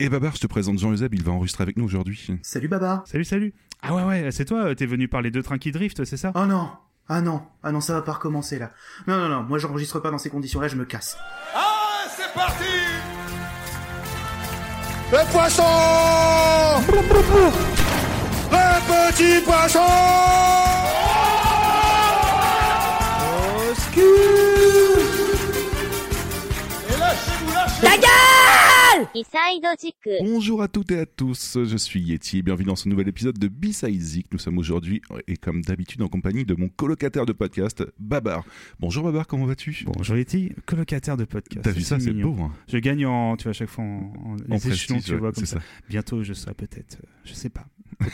Et Babar, je te présente Jean Euseb, il va enregistrer avec nous aujourd'hui. Salut Babar Salut, salut. Ah ouais, ouais, c'est toi, t'es venu parler de trains qui driftent, c'est ça? Oh non Ah non Ah non, ça va pas recommencer là. Non, non, non, moi j'enregistre pas dans ces conditions-là, je me casse. Ah, c'est parti! Le poisson! Le petit poisson! Au ski Et lâchez-vous, lâchez-vous Bonjour à toutes et à tous, je suis Yeti et bienvenue dans ce nouvel épisode de B-Side Zik. Nous sommes aujourd'hui, et comme d'habitude, en compagnie de mon colocataire de podcast, Babar. Bonjour Babar, comment vas-tu? Bonjour Yeti, colocataire de podcast. T'as vu ça, c'est beau. Hein Je gagne en, tu vois, à chaque fois en, en, les échelons, tu vois, comme c'est ça. ça. Bientôt, je serai peut-être, euh, je sais pas.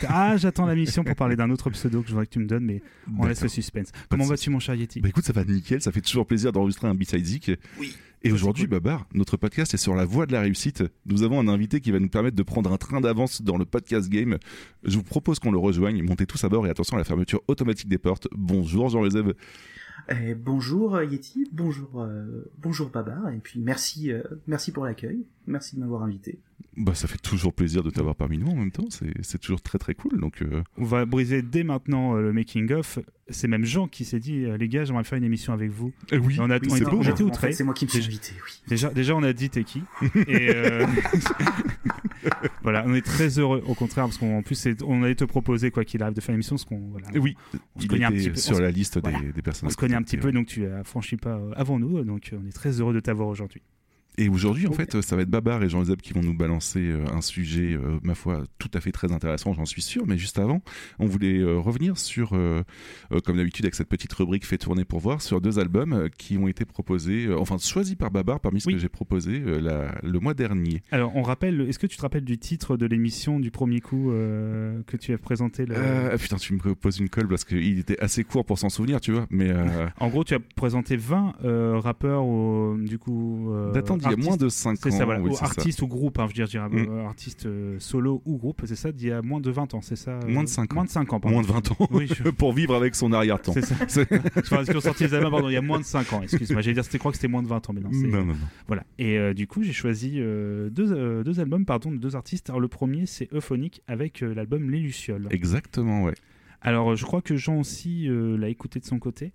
Ah, j'attends la mission pour parler d'un autre pseudo que je voudrais que tu me donnes, mais on laisse le suspense. Comment vas-tu, mon cher Yeti? Bah écoute, ça va nickel, ça fait toujours plaisir d'enregistrer un B-Side Zik. Oui. Et aujourd'hui, cool. Babar, notre podcast est sur la voie de la réussite. Nous avons un invité qui va nous permettre de prendre un train d'avance dans le podcast game. Je vous propose qu'on le rejoigne. Montez tous à bord et attention à la fermeture automatique des portes. Bonjour Jean Euseb. Eh, bonjour Yeti, bonjour euh, bonjour Babar, et puis merci euh, merci pour l'accueil, merci de m'avoir invité. Bah, ça fait toujours plaisir de t'avoir parmi nous en même temps. C'est toujours très très cool. Donc, euh, On va briser dès maintenant euh, le making-of. C'est même Jean qui s'est dit, euh, les gars, j'aimerais faire une émission avec vous. eh oui, on a- Oui, on était- beau. on hein. était en outrés. fait, c'est moi qui me suis invité, oui. Déjà, déjà, on a dit t'es qui. Et euh, voilà, on est très heureux, au contraire, parce qu'en plus, on allait te proposer, quoi qu'il arrive, de faire une émission, parce qu'on voilà, Eh oui, on se il connaît un était petit peu. sur on se- la liste des, voilà. des personnes. On se connaît un petit peu, donc tu as franchi pas avant nous, donc on est très heureux de t'avoir aujourd'hui. Et aujourd'hui, en fait, ça va être Babar et Jean Euseb qui vont nous balancer euh, un sujet, euh, ma foi, tout à fait très intéressant, j'en suis sûr. Mais juste avant, on voulait euh, revenir sur, comme d'habitude, avec cette petite rubrique fait tourner pour voir, sur deux albums qui ont été proposés, enfin choisis par Babar parmi ce Oui. que j'ai proposé la- le mois dernier. Alors, on rappelle, est-ce que tu te rappelles du titre de l'émission du premier coup euh, que tu as présenté Euh, putain, tu me poses une colle parce qu'il était assez court pour s'en souvenir, tu vois. Mais euh, En gros, tu as présenté 20 euh, rappeurs, au- du coup. datant d'il y a moins de 5 ans. C'est ça, voilà. oui, ou ça. artiste ou groupe, hein, je veux dire, Mm. euh, artiste euh, solo ou groupe, c'est ça, d'il y a moins de 20 ans, c'est ça euh, Moins de cinq ans. Moins de 5 ans, pardon. Moins de 20 ans. Oui, je- pour vivre avec son arrière-temps. C'est ça. Pense qu'ils ont sorti les albums, pardon, il y a moins de 5 ans, excuse-moi. J'allais dire, c'était crois que c'était moins de 20 ans, mais non. Non, non, non. Voilà. Et euh, du coup, j'ai choisi deux, deux albums, pardon, de deux artistes. Alors, le premier, c'est Euphonique avec l'album Les Lucioles. Exactement, ouais. Alors, je crois que Jean aussi l'a écouté de son côté.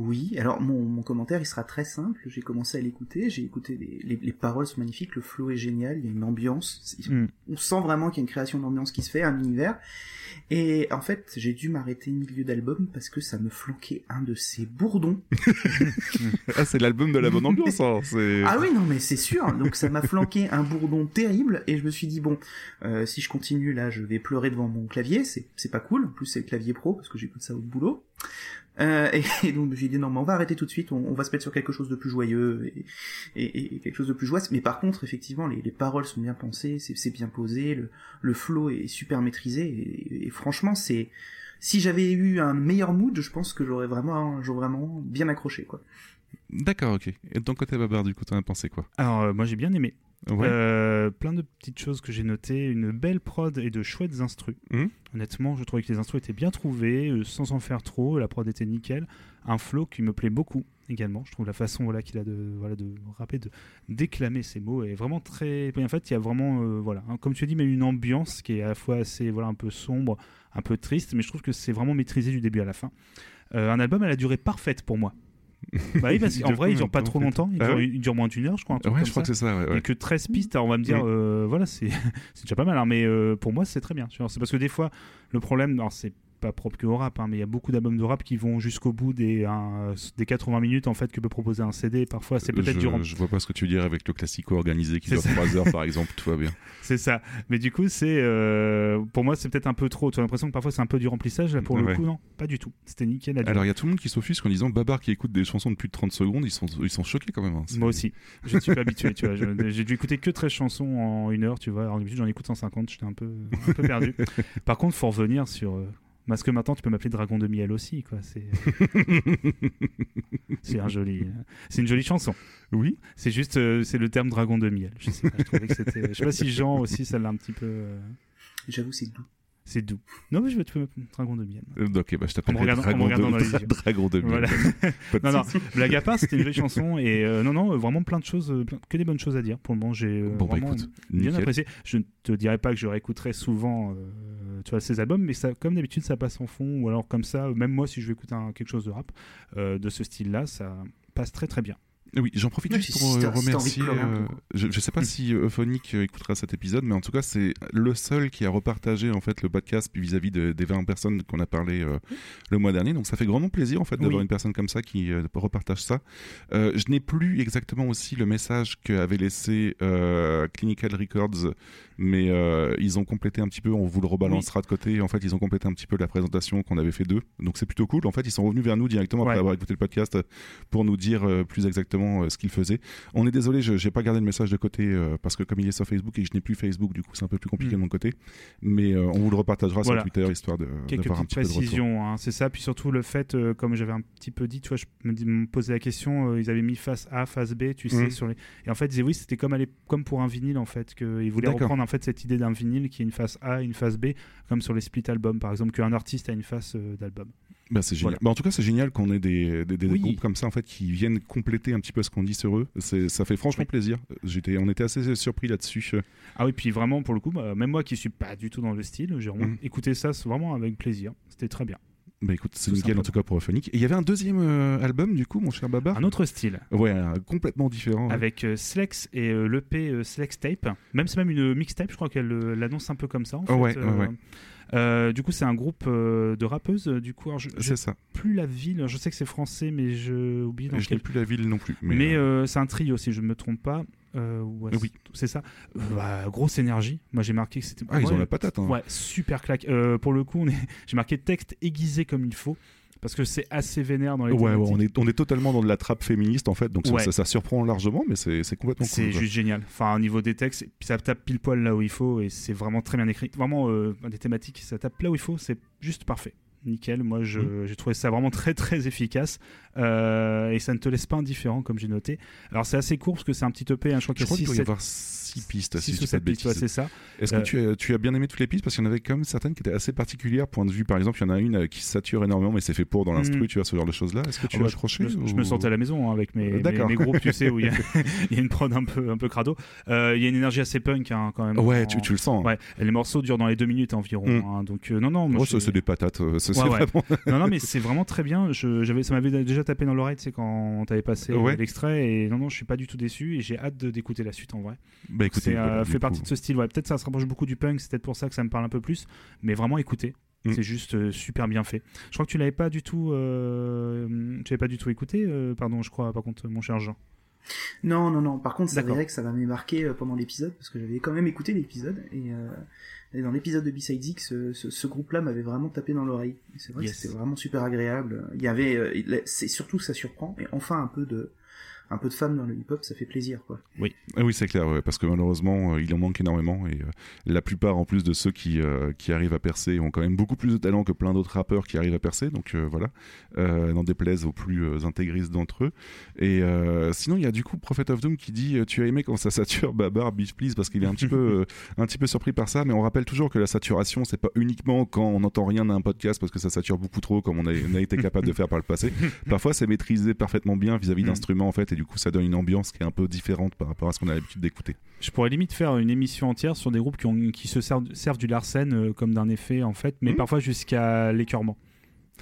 Oui, alors mon, mon commentaire il sera très simple, j'ai commencé à l'écouter, j'ai écouté les, les, les paroles sont magnifiques, le flow est génial, il y a une ambiance, Mm. on sent vraiment qu'il y a une création d'ambiance qui se fait, un univers, et en fait j'ai dû m'arrêter au milieu d'album parce que ça me flanquait un de ces bourdons. Ah, c'est l'album de la bonne ambiance. hein. C'est- Ah oui, non mais c'est sûr, donc ça m'a flanqué un bourdon terrible, et je me suis dit bon, euh, si je continue là je vais pleurer devant mon clavier, c'est c'est pas cool, en plus c'est le clavier pro parce que j'écoute ça au boulot. Euh, et, donc j'ai dit non mais on va arrêter tout de suite, on, va se mettre sur quelque chose de plus joyeux et, et- quelque chose de plus joyeux. Mais par contre effectivement les, les paroles sont bien pensées, c'est bien posé, le, le flow est super maîtrisé et, et franchement c'est si j'avais eu un meilleur mood, je pense que j'aurais vraiment j'aurais vraiment bien accroché quoi. D'accord, ok. Et de ton côté, Babar, du coup, t'en as pensé quoi? Alors, euh, moi, j'ai bien aimé. Ouais. Euh, plein de petites choses que j'ai notées, une belle prod et de chouettes instrus. Mhm. Honnêtement, je trouvais que les instrus étaient bien trouvés, euh, sans en faire trop. La prod était nickel. Un flow qui me plaît beaucoup également. Je trouve la façon voilà qu'il a de voilà de rapper, de déclamer ses mots est vraiment très. En fait, il y a vraiment euh, voilà, hein, comme tu as dit, mais une ambiance qui est à la fois assez voilà un peu sombre, un peu triste, mais je trouve que c'est vraiment maîtrisé du début à la fin. Un album à la durée parfaite pour moi. Bah oui, parce qu'en vrai, il combien dure pas trop longtemps. Il, Ah dure, ouais il dure moins d'une heure, je crois. un truc Ouais, comme je crois ça. que c'est ça, ouais. ouais. Et que 13 pistes, alors on va me dire, Mm. euh, voilà, c'est déjà pas mal, hein, mais euh, pour moi, c'est très bien. C'est parce que des fois, le problème, alors c'est pas propre que au rap, hein, mais il y a beaucoup d'albums de rap qui vont jusqu'au bout des, un- des 80 minutes en fait que peut proposer un CD. Parfois, c'est peut-être durant. je vois pas ce que tu veux dire avec le classico organisé qui dure ça. 3 heures, par exemple, tout va bien. C'est ça. Mais du coup, c'est euh, pour moi, c'est peut-être un peu trop. Tu as l'impression que parfois c'est un peu du remplissage. Là, pour le coup, non, pas du tout. C'était nickel. Alors, il y a tout le monde qui s'offusque en disant Babar qui écoute des chansons de plus de 30 secondes, ils sont, ils sont choqués quand même. hein. Moi aussi, je ne suis pas habitué, tu vois. Je- J'ai dû écouter que 13 chansons en une heure, tu vois. Alors d'habitude, j'en écoute 150, j'étais un peu, un peu perdu. Par contre, faut revenir sur. euh, Parce que maintenant, tu peux m'appeler Dragon de Miel aussi, quoi. C'est, c'est un joli, euh, c'est une jolie chanson. Oui. C'est juste, euh, c'est le terme Dragon de Miel. Je sais pas, je trouvais que c'était. Je sais pas si Jean aussi, ça l'a un petit peu. euh, J'avoue c'est doux. C'est doux. Non, mais je vais te faire Dragon de miel. Euh, ok, bah je t'appelle regardant- en me Dragon, de. Dragon de Miel. Voilà. Non, non, blague à part, c'était une jolie chanson et euh, non, non, vraiment plein de choses, euh, plein- que des bonnes choses à dire. Pour le moment, j'ai euh, Bon, bah vraiment écoute, bien nickel. apprécié. Je ne te dirais pas que je réécouterai souvent, euh, tu vois, ces albums, mais ça, comme d'habitude, ça passe en fond ou alors comme ça. Même moi, si je veux écouter un- quelque chose de rap de ce style-là, ça passe très très bien. Oui, j'en profite juste si- pour si euh, si remercier. euh, je, je sais pas si euh, Euphonique euh, écoutera cet épisode, mais en tout cas, c'est le seul qui a repartagé en fait le podcast vis-à-vis de- des 20 personnes qu'on a parlé euh, le mois dernier. Donc ça fait grandement plaisir en fait d'avoir Oui. une personne comme ça qui euh, repartage ça. Je n'ai plus exactement aussi le message qu'avait laissé Clinical Records, mais ils ont complété un petit peu. On vous le rebalancera de côté. En fait, ils ont complété un petit peu la présentation qu'on avait fait d'eux. Donc c'est plutôt cool. En fait, ils sont revenus vers nous directement après avoir écouté le podcast pour nous dire plus exactement euh, ce qu'ils faisaient. On est désolé, je n'ai pas gardé le message de côté euh, parce que comme il est sur Facebook et je n'ai plus Facebook, du coup c'est un peu plus compliqué Mm. de mon côté. Mais euh, on vous le repartagera Voilà. sur Twitter histoire de Quelques petites précisions, hein, c'est ça. Puis surtout le fait, comme j'avais un petit peu dit, tu vois, je me, dis- me posais la question, ils avaient mis face A, face B, tu sais, Mhm. sur les. Et en fait, ils disaient oui, c'était comme, aller- comme pour un vinyle en fait, qu'ils voulaient reprendre en fait cette idée d'un vinyle qui est une face A, une face B, comme sur les split albums, par exemple, qu'un artiste a une face d'album. Bah, c'est génial. Voilà. Bah, en tout cas, c'est génial qu'on ait des, des, des Oui. groupes comme ça en fait qui viennent compléter un petit peu ce qu'on dit sur eux. Ça fait franchement plaisir. J'étais, on était assez surpris là-dessus. Ah oui, puis vraiment pour le coup, bah, même moi qui suis pas du tout dans le style, j'ai vraiment Mhm. écouté ça vraiment avec plaisir. C'était très bien. Bah écoute, c'est nickel en simplement. tout cas pour Euphonique. Et il y avait un deuxième euh, album du coup, mon cher Babar. Un autre style. Ouais, un- complètement différent. avec euh, Slex et euh, l'EP euh, Slex Tape. Même c'est même une mixtape, je crois qu'elle euh, l'annonce un peu comme ça. En fait. ouais, Euh, ouais, ouais. Euh, du coup, c'est un groupe euh, de rappeuses. euh, Du coup, alors, je, ça. plus la ville. Je sais que c'est français, mais je oublie dans je quel. n'ai plus la ville non plus. Mais, Mais, euh, c'est un trio, si je ne me trompe pas. Ouais, Oui. c'est ça. Bah, grosse énergie. Moi, j'ai marqué que c'était. ah, ils ont la patate. Hein. Ouais, super claque. Pour le coup, on est... j'ai marqué texte aiguisé comme il faut parce que c'est assez vénère dans les ouais, ouais, on, est, totalement dans de la trappe féministe en fait, donc ça, surprend largement, mais c'est complètement cool. C'est juste génial. Enfin, au niveau des textes, ça tape pile poil là où il faut et c'est vraiment très bien écrit. Vraiment, euh, des thématiques, ça tape là où il faut, c'est juste parfait. Nickel, moi mm. j'ai trouvé ça vraiment très très efficace euh, et ça ne te laisse pas indifférent comme j'ai noté. Alors c'est assez court parce que c'est un petit EP, hein, je crois qu'il y a pistes, six si je dis c'est ça. Est-ce que euh, tu as, bien aimé toutes les pistes? Parce qu'il y en avait quand même certaines qui étaient assez particulières. Point de vue, par exemple, il y en a une euh, qui sature énormément, mais c'est fait pour dans hmm. l'instru, tu vois, ce genre de choses-là. Est-ce que tu oh, l'as bah, accroché je, me sentais à la maison hein, avec euh, mes, groupes, tu sais, où il y, a une prod un peu, un peu crado. Il y a une énergie assez punk hein, quand même. Ouais, tu, le sens. Hein. Les morceaux durent dans les deux minutes environ. Hmm. Donc, non, non. Moi, c'est des patates. Non, non, mais c'est vraiment très bien. Ça m'avait déjà tapé dans l'oreille, tu sais, quand t'avais passé l'extrait. Et non, non, je suis pas du tout déçu et j'ai hâte d'écouter la suite en vrai. Bah, écoutez, c'est, euh, voilà, fait coup. partie de ce style. Ouais, peut-être ça se rapproche beaucoup du punk, c'est peut-être pour ça que ça me parle un peu plus. Mais vraiment, écoutez. Mm. C'est juste euh, super bien fait. Je crois que tu l'avais pas du tout, euh, tu l'avais pas du tout écouté, euh, pardon, je crois, par contre, mon cher Jean. Non, non, non. Par contre, c'est vrai que ça m'avait marqué euh, pendant l'épisode, parce que j'avais quand même écouté l'épisode, et, euh, et dans l'épisode de B-Side X, ce, ce, ce groupe-là m'avait vraiment tapé dans l'oreille. C'est vrai Yes. que c'était vraiment super agréable. Il y avait, euh, c'est surtout que ça surprend, et enfin un peu de, un peu de femmes dans le hip-hop, ça fait plaisir, quoi. Ah oui, c'est clair, ouais, parce que malheureusement, euh, il en manque énormément. Et euh, la plupart, en plus de ceux qui, euh, qui arrivent à percer, ont quand même beaucoup plus de talent que plein d'autres rappeurs qui arrivent à percer. Donc euh, voilà, euh, n'en déplaise aux plus euh, intégristes d'entre eux. Et euh, sinon, il y a du coup Prophet of Doom qui dit Tu as aimé quand ça sature Babar, Beach Please Parce qu'il est un petit, peu, un petit peu surpris par ça. Mais on rappelle toujours que la saturation, c'est pas uniquement quand on n'entend rien d'un podcast parce que ça sature beaucoup trop, comme on a, on a été capable de faire par le passé. Parfois, c'est maîtrisé parfaitement bien vis-à-vis Mm. d'instruments, en fait, et du coup, ça donne une ambiance qui est un peu différente par rapport à ce qu'on a l'habitude d'écouter. Je pourrais limite faire une émission entière sur des groupes qui, ont, qui se servent, servent du Larsen euh, comme d'un effet, en fait, mais Mhm. parfois jusqu'à l'écœurement.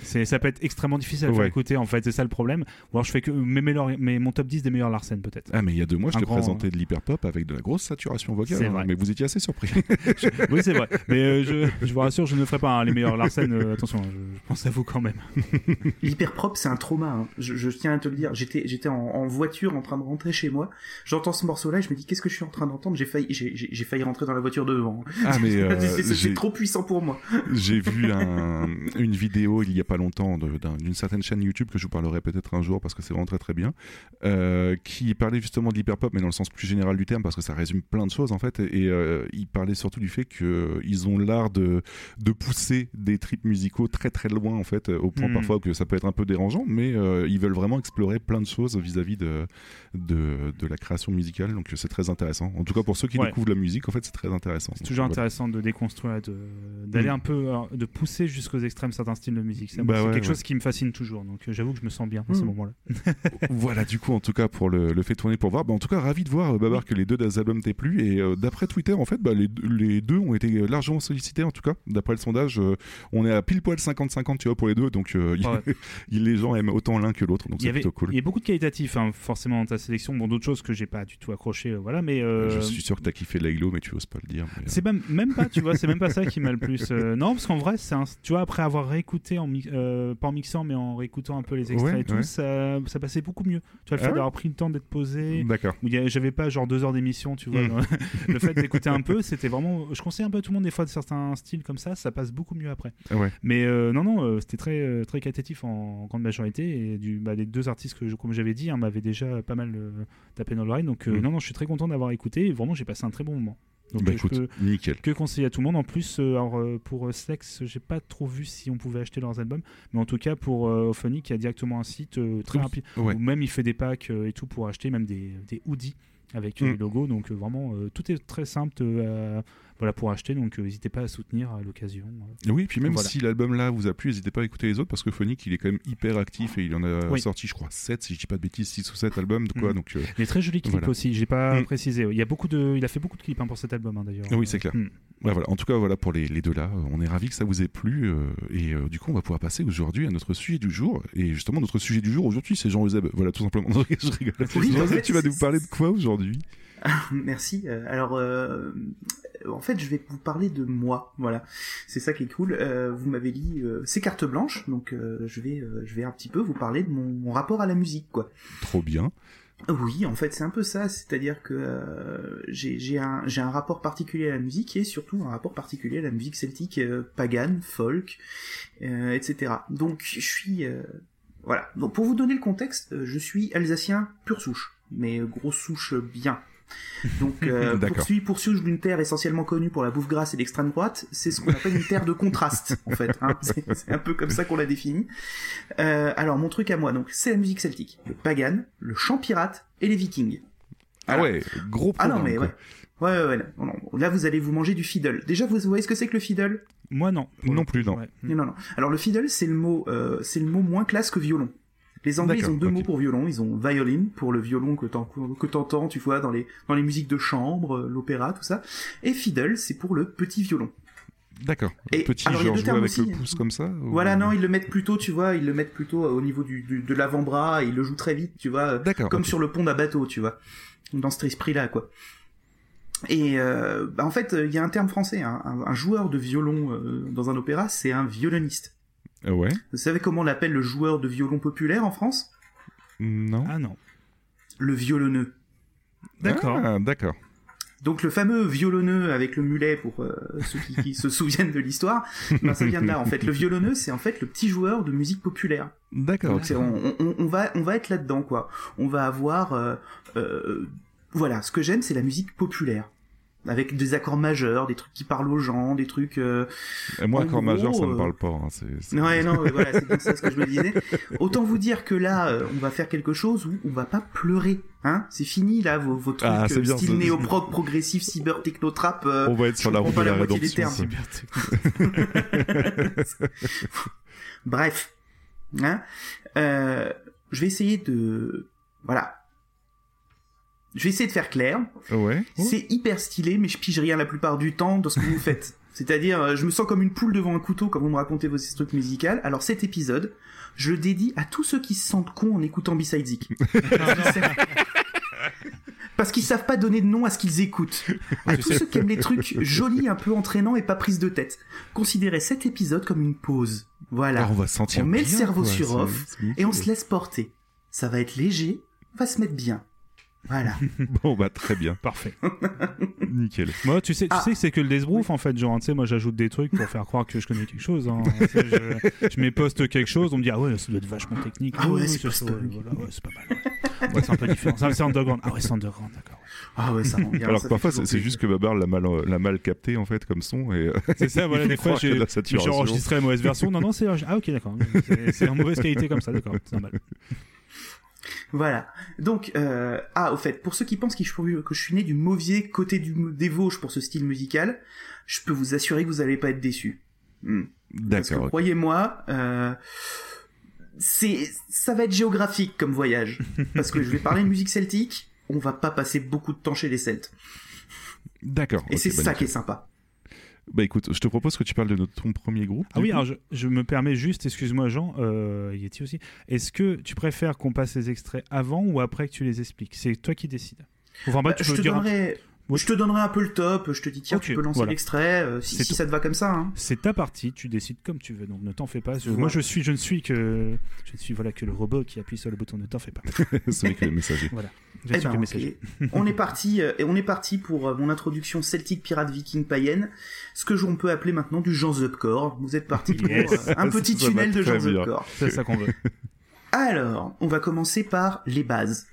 C'est, ça peut être extrêmement difficile à faire Ouais. écouter, en fait, c'est ça le problème. Ou alors je fais que mes meilleurs- mes- mon top 10 des meilleurs Larsen, peut-être. Ah, mais il y a deux mois, je te grand- présentais de l'hyperpop avec de la grosse saturation vocale. C'est hein, vrai. mais vous étiez assez surpris. oui, c'est vrai. Mais euh, je, je vous rassure, je ne ferai pas hein, les meilleurs Larsen. euh, attention, je, je pense à vous quand même. L'hyper propre, c'est un trauma. hein. Je, je tiens à te le dire. J'étais, j'étais en, en voiture en train de rentrer chez moi. J'entends ce morceau-là, et je me dis qu'est-ce que je suis en train d'entendre? J'ai failli, j'ai, j'ai- j'ai failli rentrer dans la voiture devant. ah, mais euh, C'est- trop puissant pour moi. j'ai vu un- une vidéo il y a pas longtemps d'une certaine chaîne YouTube que je vous parlerai peut-être un jour parce que c'est vraiment très très bien, euh, qui parlait justement de l'hyperpop, mais dans le sens plus général du terme parce que ça résume plein de choses en fait. Et euh, il parlait surtout du fait qu'ils ont l'art de, de pousser des trips musicaux très très loin en fait, au point Mhm. parfois que ça peut être un peu dérangeant, mais euh, ils veulent vraiment explorer plein de choses vis-à-vis de, de, de la création musicale. Donc c'est très intéressant. En tout cas pour ceux qui Ouais. découvrent la musique, en fait c'est très intéressant. C'est toujours Donc, voilà. intéressant de déconstruire, d'aller Mm. un peu, de pousser jusqu'aux extrêmes certains styles de musique. Bah c'est ouais, quelque ouais. chose qui me fascine toujours. Donc euh, j'avoue que je me sens bien à ce Mm. moment-là. Voilà, du coup, en tout cas, pour le, le fait tourner pour voir. Bah, en tout cas, ravi de voir, euh, Babar, que les deux des albums t'aient plu. Et euh, d'après Twitter, en fait, bah, les, les deux ont été largement sollicités, en tout cas. D'après le sondage, euh, on est à pile poil 50-50, tu vois, pour les deux. Donc, euh, Ouais. il- les gens aiment autant l'un que l'autre. Donc, c'est plutôt cool. il y a beaucoup de qualitatifs, hein, forcément dans ta sélection. Bon, d'autres choses que j'ai pas du tout accroché, voilà. Mais Je suis sûr que t'as kiffé Laylo, mais tu oses pas le dire. C'est même, même pas, tu vois, c'est même pas ça qui m'a le plus. non, parce qu'en vrai, c'est un, tu vois, après avoir réécouté, en mi- euh, pas en mixant, mais en réécoutant un peu les extraits Ouais, et tout, ouais. ça, ça passait beaucoup mieux. Tu vois, le Ah fait ouais d'avoir pris le temps d'être posé, D'accord. où j'avais pas genre deux heures d'émission, tu vois. Mm. dans- le fait d'écouter un peu, c'était vraiment. Je conseille un peu à tout le monde des fois de certains styles comme ça, ça passe beaucoup mieux après. Ouais. Mais euh, non, non, euh, c'était très, très qualitatif en, en grande majorité. Et du, bah, les deux artistes que, je- comme j'avais dit, hein, m'avaient déjà pas mal tapé dans l'oreille. Donc, euh, Mm. non, non, je suis très content d'avoir écouté. Et vraiment, j'ai passé un très bon moment. Donc, Bah, écoute, peux nickel. que conseiller à tout le monde. En plus, euh, alors, euh, pour euh, Slex, j'ai pas trop vu si on pouvait acheter leurs albums. Mais en tout cas, pour euh, Ophonic, il y a directement un site euh, très rapide. Ouais. Ou même il fait des packs euh, et tout pour acheter, même des, des hoodies avec Mm. les logos. Donc, vraiment, tout est très simple à- voilà, pour acheter. Donc, euh, n'hésitez pas à soutenir à l'occasion. euh. Oui, puis même Voilà. si l'album là vous a plu, n'hésitez pas à écouter les autres parce que Phonic il est quand même hyper actif et il en a Oui. sorti, je crois, 7, si je dis pas de bêtises, 6 ou 7 albums. Quoi, Mm. donc, euh, Les très jolis clips Voilà. aussi, j'ai pas Mm. précisé. Il, y a beaucoup de, il a fait beaucoup de clips hein, pour cet album hein, d'ailleurs. Oui, c'est clair. Mm. Ouais, voilà. En tout cas, voilà pour les, les deux là. Euh, On est ravis que ça vous ait plu. euh, et euh, du coup, on va pouvoir passer aujourd'hui à notre sujet du jour. Et justement, notre sujet du jour aujourd'hui, c'est Jean Euseb. Voilà, tout simplement. Je rigole. Oui, Jean Euseb, tu vas nous parler de quoi aujourd'hui? Merci. Euh, Alors, euh, en fait, je vais vous parler de moi. Voilà, c'est ça qui est cool. Euh, vous m'avez dit, euh, c'est carte blanche, donc euh, je vais, euh, je vais un petit peu vous parler de mon, mon rapport à la musique, quoi. Trop bien. Oui, en fait, c'est un peu ça. C'est-à-dire que euh, j'ai j'ai un, j'ai un rapport particulier à la musique et surtout un rapport particulier à la musique celtique, euh, pagane, folk, euh, etc. Donc, je suis euh, voilà. Donc, pour vous donner le contexte, je suis alsacien pure souche, mais grosse souche bien. Donc, euh, poursuit poursuit d'une terre essentiellement connue pour la bouffe grasse et l'extrême droite, c'est ce qu'on appelle une terre de contraste, en fait. hein. C'est un peu comme ça qu'on l'a défini. Euh, alors, mon truc à moi, donc, c'est la musique celtique, le pagan, le chant pirate et les vikings. Ah ouais, gros Ah programme. non, mais quoi. ouais. Ouais, ouais, ouais, non, non. Là, vous allez vous manger du fiddle. Déjà, vous voyez ce que c'est que le fiddle? Moi, non. Non plus, ouais. Non, non. Alors, le fiddle, c'est le mot, euh, c'est le mot moins classe que violon. Les Anglais, ils ont deux mots pour violon. Ils ont violin pour le violon que t'en- que t'entends, tu vois, dans les, dans les musiques de chambre, euh, l'opéra, tout ça. Et fiddle, c'est pour le petit violon. D'accord. Et Petit, alors, genre jouer avec aussi. le pouce comme ça ou- Voilà, non, ils le mettent plutôt, tu vois, ils le mettent plutôt au niveau du, du- de l'avant-bras, ils le jouent très vite, tu vois, D'accord. comme sur le pont d'un bateau, tu vois, dans cet esprit-là, quoi. Et euh, bah, en fait, il y a un terme français, hein, un, un joueur de violon euh, dans un opéra, c'est un violoniste. Euh, ouais. Vous savez comment on appelle le joueur de violon populaire en France? Non. Ah non. Le violonneux. D'accord. Ah, d'accord. Donc le fameux violonneux avec le mulet pour euh, ceux qui, qui se souviennent de l'histoire, ben, ça vient de là en fait. Le violonneux, c'est en fait le petit joueur de musique populaire. D'accord. Donc, on, on- on va on va être là-dedans quoi. On va avoir euh, euh, voilà, ce que j'aime c'est la musique populaire avec des accords majeurs, des trucs qui parlent aux gens, des trucs euh, Et moi, en accord gros, majeur, ça me euh, parle pas. hein, c'est- c'est- Ouais, non, voilà, c'est comme ça ce que je me disais. Autant vous dire que là, euh, on va faire quelque chose où on va pas pleurer, hein. C'est fini là, vos, vos trucs Ah, c'est euh, bien, style néo-prog, progressif, cyber, techno trap. euh, On va être sur la route de la la rédemption. Bref, hein. Euh, je vais essayer de, voilà. Je vais essayer de faire clair. Ouais. C'est hyper stylé, mais je pige rien la plupart du temps dans ce que vous faites. C'est-à-dire, euh, je me sens comme une poule devant un couteau quand vous me racontez vos trucs musicales. Alors cet épisode, je le dédie à tous ceux qui se sentent cons en écoutant B-Side Zik. Parce qu'ils savent pas donner de nom à ce qu'ils écoutent. À tous ceux qui aiment les trucs jolis, un peu entraînants et pas prise de tête. Considérez cet épisode comme une pause. Voilà. Alors, on va se sentir On met le cerveau quoi, sur off. Et on se laisse porter. Ça va être léger, on va se mettre bien. Voilà. Bon, bah, très bien. Parfait. Nickel. Moi, tu sais, tu Ah. sais que c'est que le Desbrouf en fait. Genre, tu sais, moi j'ajoute des trucs pour faire croire que je connais quelque chose. hein. Je, je mets poste quelque chose, on me dit ah ouais, ça doit être vachement technique. Ah ouais, Oui, c'est ouais, voilà, ouais, c'est pas mal. Ouais, Ouais, c'est un peu différent. C'est underground. Ah ouais, c'est underground, d'accord. Ah ouais, ça. Alors ça que parfois, c'est juste que Babar l'a mal, l'a mal capté, en fait, comme son. Et, euh, C'est ça, voilà, Il des fois j'ai enregistré la mauvaise version. Non, non, c'est ah ok, d'accord. C'est- C'est en mauvaise qualité comme ça, d'accord. C'est normal. Voilà. Donc, euh... ah, au fait, pour ceux qui pensent que je, suis- né du mauvais côté du, des Vosges pour ce style musical, je peux vous assurer que vous allez pas être déçus. Hmm. D'accord. croyez-moi, euh, c'est, ça va être géographique comme voyage. Parce que je vais parler de musique celtique, on va pas passer beaucoup de temps chez les Celtes. D'accord. Et c'est ça qui est sympa. Bah écoute, je te propose que tu parles de notre, ton premier groupe. Ah oui, coup. alors je, je me permets juste, excuse-moi Jean, euh, Yeti aussi. Est-ce que tu préfères qu'on passe les extraits avant ou après que tu les expliques? C'est toi qui décides. Enfin, bah, Bah, tu je, te donnerai, Oui. je te donnerai un peu le top, je te dis tiens, tu peux lancer voilà. l'extrait, euh, si, si ça te va comme ça. Hein. C'est ta partie, tu décides comme tu veux, donc ne t'en fais pas. Je- Voilà. Moi, je suis, je ne suis que, je ne suis voilà que le robot qui appuie sur le bouton. Ne t'en fais pas. c'est avec le messager. Je Eh suis ben, que messager. on est parti, euh, et on est parti pour euh, mon introduction celtique pirate viking païenne, ce que l'on peut appeler maintenant du Jean Zupcore. Vous êtes parti pour Yes. euh, un petit tunnel de Jean. Zupcore. C'est ça qu'on veut. Alors, on va commencer par les bases.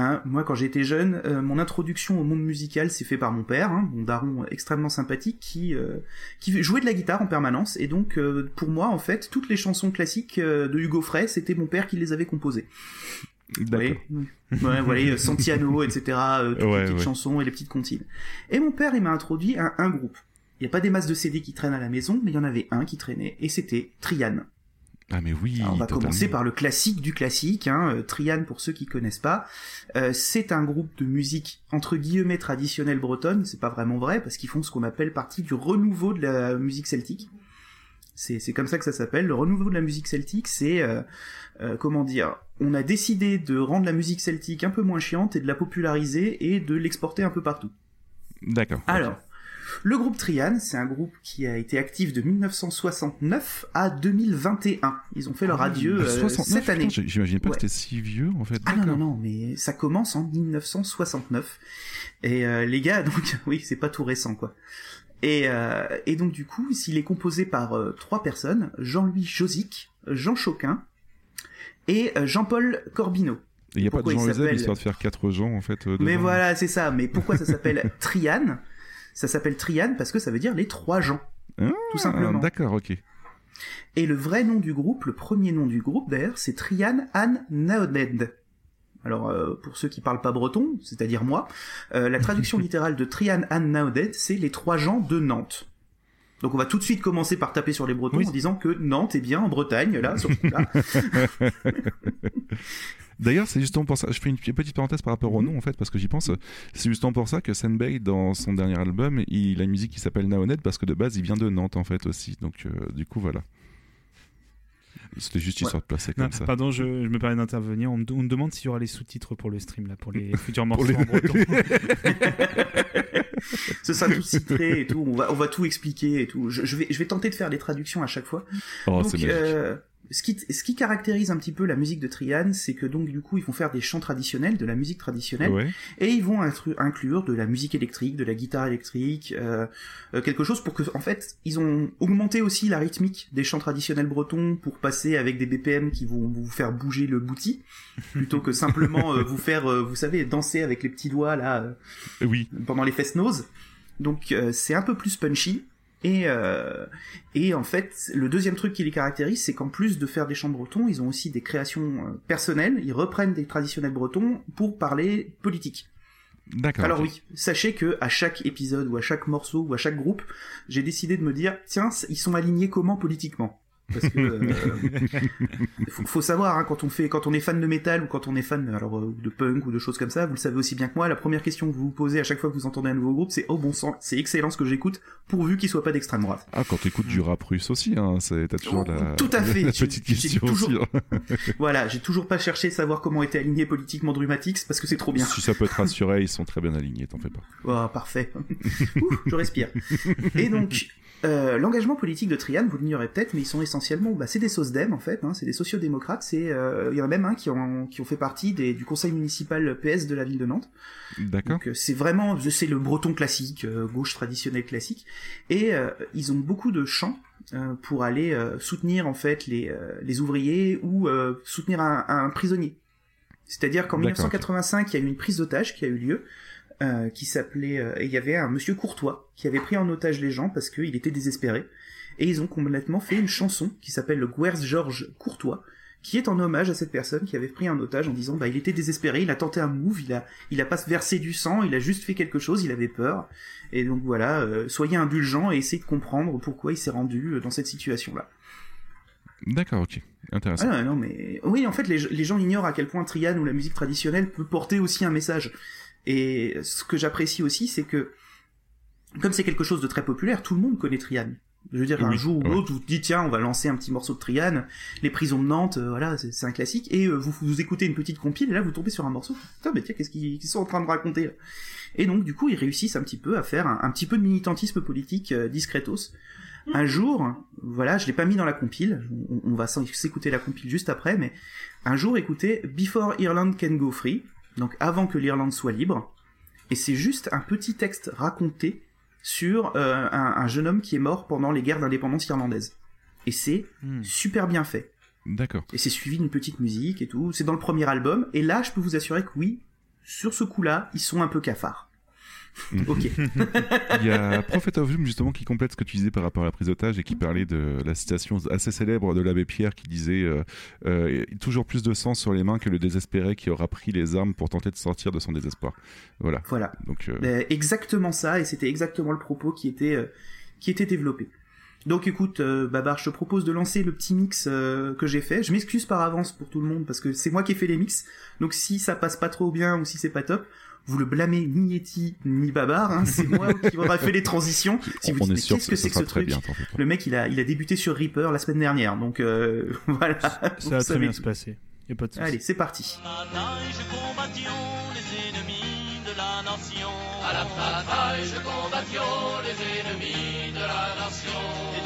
Hein, moi, quand j'étais jeune, euh, mon introduction au monde musical s'est fait par mon père, hein, mon daron extrêmement sympathique, qui euh, qui jouait de la guitare en permanence. Et donc, euh, pour moi, en fait, toutes les chansons classiques de Hugo Frey, c'était mon père qui les avait composées. D'accord. voyez Ouais, voilà, Santiano, etc. toutes Ouais, les petites ouais. chansons et les petites comptines. Et mon père, il m'a introduit à un groupe. Il n'y a pas des masses de CD qui traînent à la maison, mais il y en avait un qui traînait, et c'était Trian. Ah mais oui. Alors, on va totalement. commencer par le classique du classique. Hein. euh, Trian, pour ceux qui connaissent pas, euh, c'est un groupe de musique entre guillemets traditionnelle bretonne. C'est pas vraiment vrai parce qu'ils font ce qu'on appelle partie du renouveau de la musique celtique. C'est c'est comme ça que ça s'appelle. Le renouveau de la musique celtique, c'est euh, euh, comment dire On a décidé de rendre la musique celtique un peu moins chiante et de la populariser et de l'exporter un peu partout. D'accord. Alors, le groupe Trian, c'est un groupe qui a été actif de 1969 à 2021. Ils ont fait leur adieu Ah, euh, 69, cette année. J'imagine pas Ouais. que c'était si vieux en fait. Ah non, non, non, mais ça commence en 1969. Et euh, les gars, donc oui, c'est pas tout récent, quoi. Et, euh, et donc du coup, s'il est composé par euh, trois personnes, Jean-Louis Josic, Jean Choquin et Jean-Paul Corbineau. Il n'y a pas de il Jean s'appelle- histoire de faire quatre gens en fait. euh, Mais voilà, c'est ça. Mais pourquoi ça s'appelle Trian? Ça s'appelle Trian parce que ça veut dire les trois gens, Ah, tout simplement. D'accord, ok. Et le vrai nom du groupe, le premier nom du groupe d'ailleurs, c'est Trian An Naoded. Alors euh, pour ceux qui parlent pas breton, c'est-à-dire moi, euh, la traduction littérale de Trian An Naoded, c'est les trois gens de Nantes. Donc on va tout de suite commencer par taper sur les Bretons Oui. en disant que Nantes est bien en Bretagne, là, sur ce là D'ailleurs, c'est justement pour ça. Je fais une petite parenthèse par rapport au nom en fait, parce que j'y pense. C'est justement pour ça que Senbei, dans son dernier album, il a une musique qui s'appelle Naonet, parce que de base, il vient de Nantes en fait aussi. Donc, euh, du coup, voilà. C'était juste histoire de placer comme Non, ça. pardon, je, je me permets d'intervenir. On, me- on me demande s'il y aura les sous-titres pour le stream là, pour les futurs morceaux les- en breton. Ce sera tout citré et tout, on va, on va tout expliquer et tout. Je, je vais, je vais tenter de faire les traductions à chaque fois. Oh, donc, euh, ce, qui, ce qui caractérise un petit peu la musique de Trian, c'est que donc du coup ils vont faire des chants traditionnels, de la musique traditionnelle, Ouais. et ils vont inclure de la musique électrique, de la guitare électrique, euh, euh, quelque chose pour que, en fait, ils ont augmenté aussi la rythmique des chants traditionnels bretons pour passer avec des BPM qui vont vous faire bouger le bouti, plutôt que simplement euh, vous faire, euh, vous savez, danser avec les petits doigts là euh, Oui. pendant les fest nose. Donc euh, c'est un peu plus punchy. Et, euh, et en fait, le deuxième truc qui les caractérise, c'est qu'en plus de faire des chants bretons, ils ont aussi des créations euh, personnelles. Ils reprennent des traditionnels bretons pour parler politique. D'accord. Alors oui, sachez que à chaque épisode ou à chaque morceau ou à chaque groupe, j'ai décidé de me dire tiens, ils sont alignés comment politiquement? Parce que euh, faut, faut savoir hein, quand on fait quand on est fan de métal ou quand on est fan alors euh, de punk ou de choses comme ça, vous le savez aussi bien que moi, la première question que vous vous posez à chaque fois que vous entendez un nouveau groupe, c'est oh bon sang, c'est excellent ce que j'écoute pourvu qu'il soit pas d'extrême droite. Ah, quand t'écoutes du rap russe aussi, hein, c'est- t'as toujours Oh, la, tout à fait. la petite question toujours- aussi. hein. Voilà, j'ai toujours pas cherché à savoir comment était aligné politiquement Drumatix parce que c'est trop bien. Si ça peut te rassurer, ils sont très bien alignés, t'en fais pas. Oh, parfait. Ouh, je respire. Et donc, Euh, L'engagement politique de Trian, vous l'ignorez peut-être, mais ils sont essentiellement, bah, c'est des SOSDEM en fait, hein, c'est des sociodémocrates. C'est, euh, il y en a même un qui ont qui ont fait partie des, du conseil municipal PS de la ville de Nantes. D'accord. Donc euh, c'est vraiment, c'est le breton classique, euh, gauche traditionnelle classique, et euh, ils ont beaucoup de champs euh, pour aller euh, soutenir en fait les euh, les ouvriers ou euh, soutenir un, un prisonnier. C'est-à-dire qu'en D'accord, 1985, il y a eu une prise d'otage qui a eu lieu, euh, qui s'appelait, euh, et il y avait un monsieur Courtois qui avait pris en otage les gens parce qu'il était désespéré, et ils ont complètement fait une chanson qui s'appelle le Guerz Georges Courtois, qui est en hommage à cette personne qui avait pris un otage en disant bah il était désespéré, il a tenté un move, il a il a pas versé du sang, il a juste fait quelque chose, il avait peur, et donc voilà, euh, soyez indulgents et essayez de comprendre pourquoi il s'est rendu euh, dans cette situation là. D'accord, ok. Intéressant. Ah non, non, mais oui, en fait, les, les gens ignorent à quel point Trian ou la musique traditionnelle peut porter aussi un message. Et ce que j'apprécie aussi, c'est que, comme c'est quelque chose de très populaire, tout le monde connaît Trian. Je veux dire, un jour ou l'autre, vous dites, tiens, on va lancer un petit morceau de Trian, les prisons de Nantes, euh, voilà, c'est un classique, et euh, vous, vous écoutez une petite compile, et là, vous tombez sur un morceau, putain, mais tiens, qu'est-ce qu'ils sont en train de raconter là? Et donc, du coup, ils réussissent un petit peu à faire un, un petit peu de militantisme politique euh, discretos. Un jour, voilà, je l'ai pas mis dans la compile, on, on va s'écouter la compile juste après, mais un jour, écoutez Before Ireland Can Go Free, donc avant que l'Irlande soit libre, et c'est juste un petit texte raconté sur euh, un, un jeune homme qui est mort pendant les guerres d'indépendance irlandaises. Et c'est Hmm. super bien fait. D'accord. Et c'est suivi d'une petite musique et tout. C'est dans le premier album. Et là, je peux vous assurer que oui, sur ce coup-là, ils sont un peu cafards. ok. Il y a Prophet of Doom justement qui complète ce que tu disais par rapport à la prise d'otage et qui parlait de la citation assez célèbre de l'abbé Pierre qui disait euh, euh, toujours plus de sang sur les mains que le désespéré qui aura pris les armes pour tenter de sortir de son désespoir. Voilà. Voilà. Donc euh, Ben, exactement ça, et c'était exactement le propos qui était, qui était développé. Donc écoute, euh, Babar, je te propose de lancer le petit mix euh, que j'ai fait. Je m'excuse par avance pour tout le monde parce que c'est moi qui ai fait les mix. Donc si ça passe pas trop bien ou si c'est pas top, vous le blâmez ni Yeti ni Babar. Hein, c'est moi qui aura fait les transitions. Si vous on dites, est mais sûr qu'est-ce que ce c'est que ce très truc bien. Le mec, il a, il a débuté sur Reaper la semaine dernière. Donc euh, voilà. Ça va très bien tout. se passer. Y a pas de. Allez, c'est parti. bataille, je combattions les ennemis de la nation. À la bataille, je combattions les ennemis de la nation.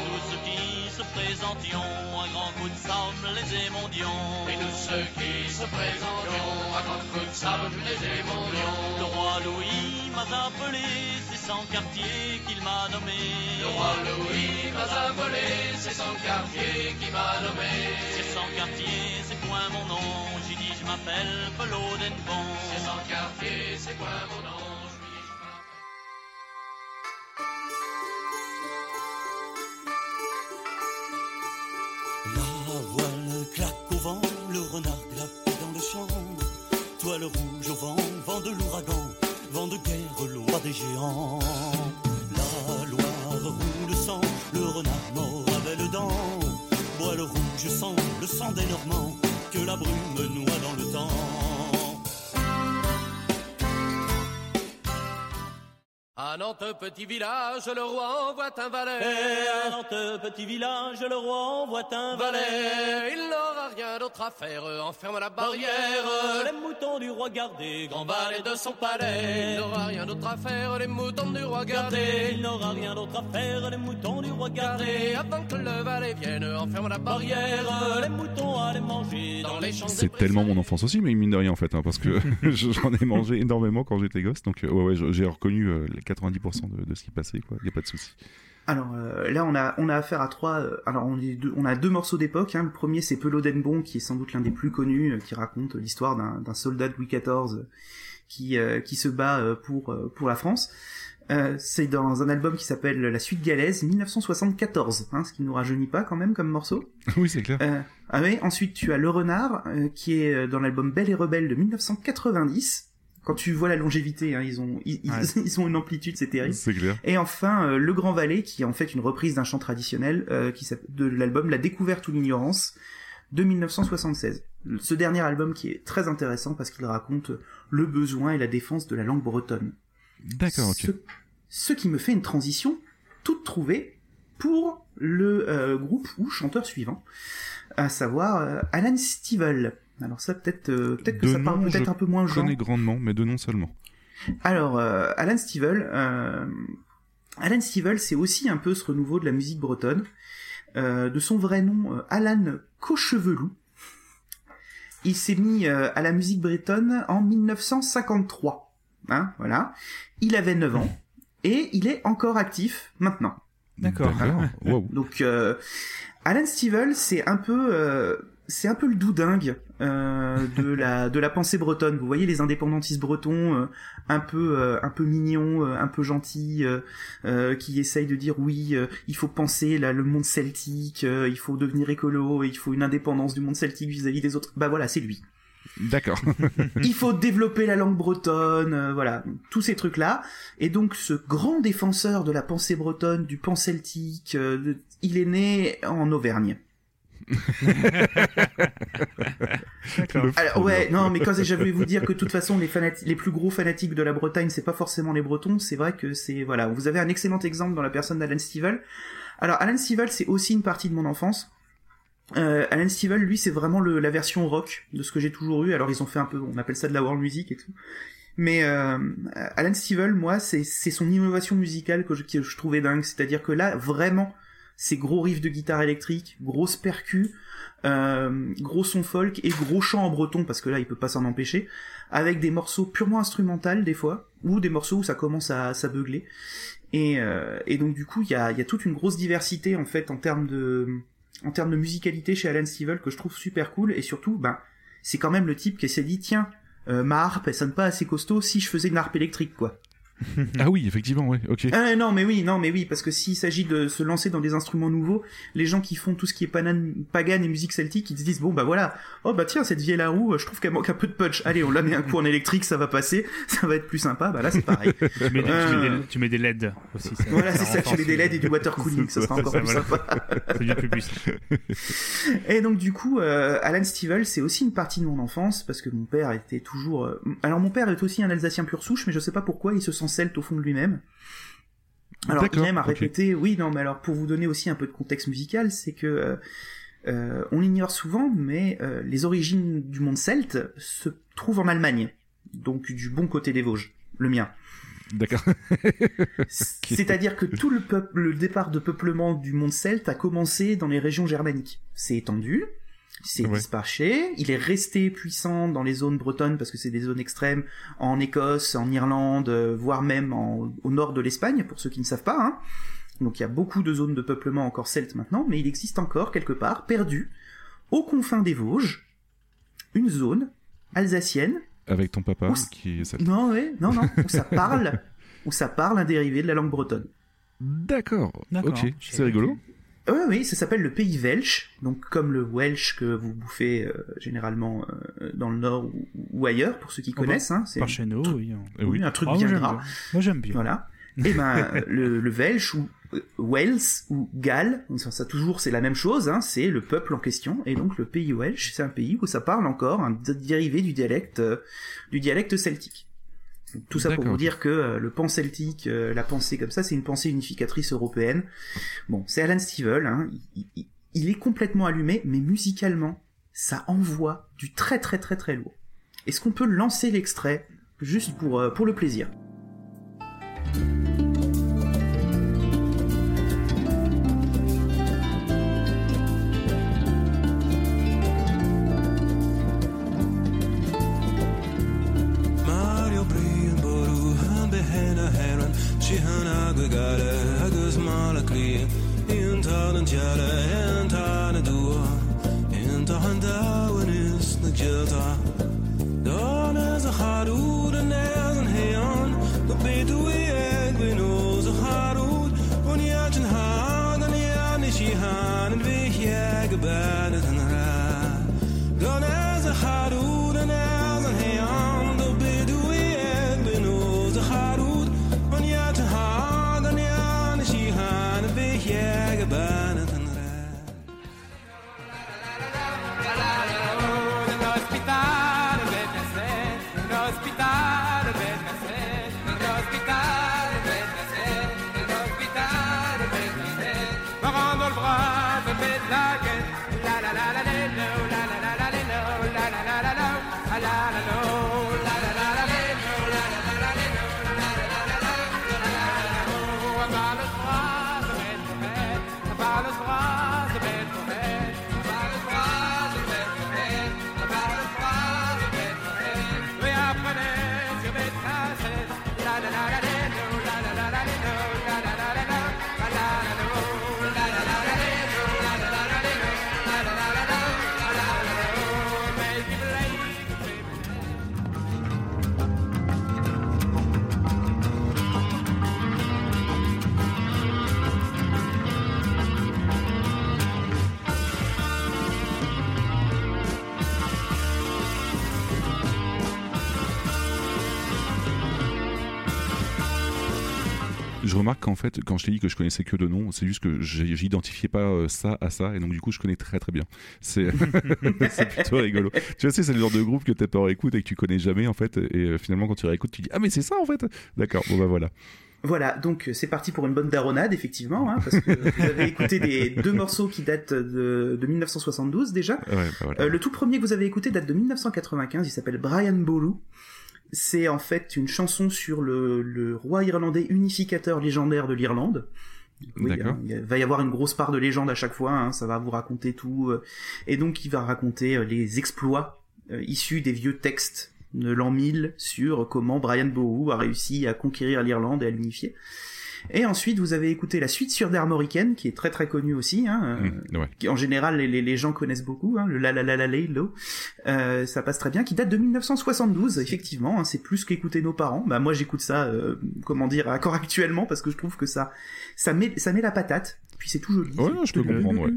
Présentions, un grand coup de sable les émondions. Et tous ceux qui se présentions, à grand coup de sable, les émondions. Le roi Louis m'a appelé, c'est sans quartier qu'il m'a nommé. Le roi Louis m'a appelé, c'est son quartier qui m'a nommé. C'est sans quartier, c'est point mon nom. J'ai dit, je m'appelle Pelot d'Enbon. C'est son quartier, c'est quoi mon nom Toile rouge au vent, vent de l'ouragan, vent de guerre, loi des géants. La Loire roule sang, le renard mort à belles dents. Bois le rouge sang, le sang des Normands, que la brume noie dans le temps. À Nantes, petit village, le roi envoie un valet. Et à Nantes, petit village, le roi envoie un valet. Il n'aura rien d'autre à faire, enferme la barrière. Les moutons du roi gardé, grand valet de son palais, il n'aura rien d'autre à faire, les moutons du roi gardé. gardé. Il n'aura rien d'autre à faire, les moutons du roi gardé. Et avant que le valet vienne, enferme la barrière. Les moutons allaient manger dans les champs C'est tellement mon enfance aussi, mais mine de rien en fait, hein, parce que j'en ai mangé énormément quand j'étais gosse, donc euh, ouais, ouais, j'ai reconnu euh, les 90% de, de ce qui passait, quoi. Y a pas de souci. Alors euh, là, on a on a affaire à trois. euh, alors on, est deux- on a deux morceaux d'époque. Hein. Le premier, c'est Pelot d'Enbon, qui est sans doute l'un des plus connus, euh, qui raconte l'histoire d'un soldat de Louis XIV euh, qui euh, qui se bat euh, pour euh, pour la France. Euh, c'est dans un album qui s'appelle La Suite Galaise 1974, hein, ce qui nous rajeunit pas quand même comme morceau. oui, c'est clair. Euh, ah oui, ensuite tu as Le Renard, euh, qui est dans l'album Belle et Rebelle de 1990. Quand tu vois la longévité, hein, ils ont ils, ils- Ouais. ils ont une amplitude, c'est terrible. C'est clair. Et enfin, euh, Le Grand Valet, qui est en fait une reprise d'un chant traditionnel euh, qui de l'album La Découverte ou l'Ignorance de 1976. Ce dernier album qui est très intéressant parce qu'il raconte le besoin et la défense de la langue bretonne. D'accord, ok. Ce, ce qui me fait une transition toute trouvée pour le euh, groupe ou chanteur suivant, à savoir euh, Alan Stivell. Alors ça peut-être euh, peut-être que ça parle peut-être je un peu moins aux Je gens. connais grandement, mais de nom seulement. Alors, euh, Alan Stivell, euh, Alan Stivell, c'est aussi un peu ce renouveau de la musique bretonne. Euh, de son vrai nom, euh, Alan Cochevelou. Il s'est mis euh, à la musique bretonne en 1953. Hein, voilà. Il avait 9 ans et il est encore actif maintenant. D'accord. Wow. Donc euh, Alan Stivell, c'est un peu euh, c'est un peu le doudingue euh, de la de la pensée bretonne. Vous voyez les indépendantistes bretons euh, un peu euh, un peu mignons, euh, un peu gentils, euh, euh, qui essayent de dire oui, euh, il faut penser là le monde celtique, euh, il faut devenir écolo, il faut une indépendance du monde celtique vis-à-vis des autres. Bah voilà, c'est lui. D'accord. il faut développer la langue bretonne, euh, voilà, tous ces trucs-là. Et donc ce grand défenseur de la pensée bretonne, du pan celtique, euh, il est né en Auvergne. Alors, ouais, non, mais quand je voulais vous dire que de toute façon, les les plus gros fanatiques de la Bretagne, c'est pas forcément les Bretons, c'est vrai que c'est, voilà, vous avez un excellent exemple dans la personne d'Alan Stivell. Alors, Alan Stivell, c'est aussi une partie de mon enfance. Euh, Alan Stivell, lui, c'est vraiment le, la version rock de ce que j'ai toujours eu. Alors, ils ont fait un peu, on appelle ça de la world music et tout. Mais euh, Alan Stivell, moi, c'est c'est son innovation musicale que je, que je trouvais dingue. C'est-à-dire que là, vraiment, c'est gros riffs de guitare électrique, grosse percus, euh, gros son folk et gros chant en breton parce que là il peut pas s'en empêcher avec des morceaux purement instrumentaux des fois ou des morceaux où ça commence à s'aveugler et, euh, et donc du coup il y a, il y a toute une grosse diversité en fait en termes de en termes de musicalité chez Alan Stivell que je trouve super cool. Et surtout ben c'est quand même le type qui s'est dit tiens euh, ma harpe elle sonne pas assez costaud si je faisais une harpe électrique quoi ah oui, effectivement, ouais, ok. ah non mais oui non mais oui parce que s'il s'agit de se lancer dans des instruments nouveaux les gens qui font tout ce qui est panan, pagan et musique celtique ils se disent bon bah voilà oh bah tiens cette vieille à roue je trouve qu'elle manque un peu de punch allez on la met un coup en électrique ça va passer ça va être plus sympa bah là c'est pareil Tu mets, des, tu, mets Euh. des, tu mets des LED aussi. ça- voilà c'est ça tu mets des le- LED et du water cooling ça sera encore Ça, plus voilà. sympa Ça devient plus puissant. Et donc du coup, euh, Alan Stivell, c'est aussi une partie de mon enfance parce que mon père était toujours. euh, Alors mon père est aussi un Alsacien pur souche, mais je sais pas pourquoi il se sent celte au fond de lui-même. Alors il aime à. Oui, non, mais alors pour vous donner aussi un peu de contexte musical, c'est que euh, euh, on l'ignore souvent, mais euh, les origines du monde celte se trouvent en Allemagne, donc du bon côté des Vosges, le mien. D'accord. C'est-à-dire que tout le, peuple, le départ de peuplement du monde celte a commencé dans les régions germaniques. C'est étendu, c'est Ouais. disparché, il est resté puissant dans les zones bretonnes parce que c'est des zones extrêmes en Écosse, en Irlande, euh, voire même en- au nord de l'Espagne, pour ceux qui ne savent pas. Hein. Donc il y a beaucoup de zones de peuplement encore celtes maintenant, mais il existe encore quelque part, perdu, aux confins des Vosges, une zone alsacienne Avec ton papa Oups. qui est non, ouais, non, non, où ça parle, où ça parle un dérivé de la langue bretonne. D'accord. D'accord. Ok, c'est rigolo. Oui, oui, ça s'appelle le pays Welsh, donc comme le Welsh que vous bouffez euh, généralement euh, dans le nord ou, ou ailleurs, pour ceux qui bah, connaissent. Hein, c'est Par chez nous, oui. on- Eh oui. un truc Ah, bien gras. Moi j'aime bien. Voilà. Et ben le, le Welsh ou euh, Wales ou Galles, ça, ça toujours c'est la même chose, hein, c'est le peuple en question. Et donc le pays Welsh, c'est un pays où ça parle encore un dérivé du dialecte euh, du dialecte celtique. Tout ça pour vous dire que euh, le pan celtique, euh, la pensée comme ça, c'est une pensée unificatrice européenne. Bon, c'est Alan Stivell, hein, il, il- il est complètement allumé, mais musicalement, ça envoie du très très très très lourd. Est-ce qu'on peut lancer l'extrait juste pour, euh, pour le plaisir? Fait, quand je t'ai dit que je connaissais que de nom, c'est juste que j'identifiais pas euh, ça à ça, et donc du coup, je connais très très bien. C'est plutôt rigolo. Tu vois, c'est le genre de groupe que tes parents écoutent et que tu connais jamais en fait, et euh, finalement, quand tu réécoutes, tu dis ah mais c'est ça en fait. D'accord, bon bah voilà. Voilà, donc euh, c'est parti pour une bonne daronade, effectivement, hein, parce que vous avez écouté des deux morceaux qui datent de, de 1972 déjà. Ouais, bah voilà. Euh, le tout premier que vous avez écouté date de 1995, il s'appelle Brian Bolu. C'est en fait une chanson sur le, le roi irlandais unificateur légendaire de l'Irlande. Oui, il va y avoir une grosse part de légende à chaque fois, hein, ça va vous raconter tout. euh, et donc il va raconter euh, les exploits euh, issus des vieux textes de l'an 1000 sur comment Brian Boru a réussi à conquérir l'Irlande et à l'unifier. Et ensuite, vous avez écouté la suite sur d'Armoricaine, qui est très très connue aussi, hein, euh, Mmh, ouais. qui en général les, les, les gens connaissent beaucoup, hein, le la la la la lo. Euh, ça passe très bien, qui date de 1972, effectivement, hein, c'est plus qu'écouter nos parents. Bah moi j'écoute ça, euh, comment dire, encore actuellement, parce que je trouve que ça, ça met, ça met la patate, puis c'est tout joli. Ouais, je peux comprendre, ouais.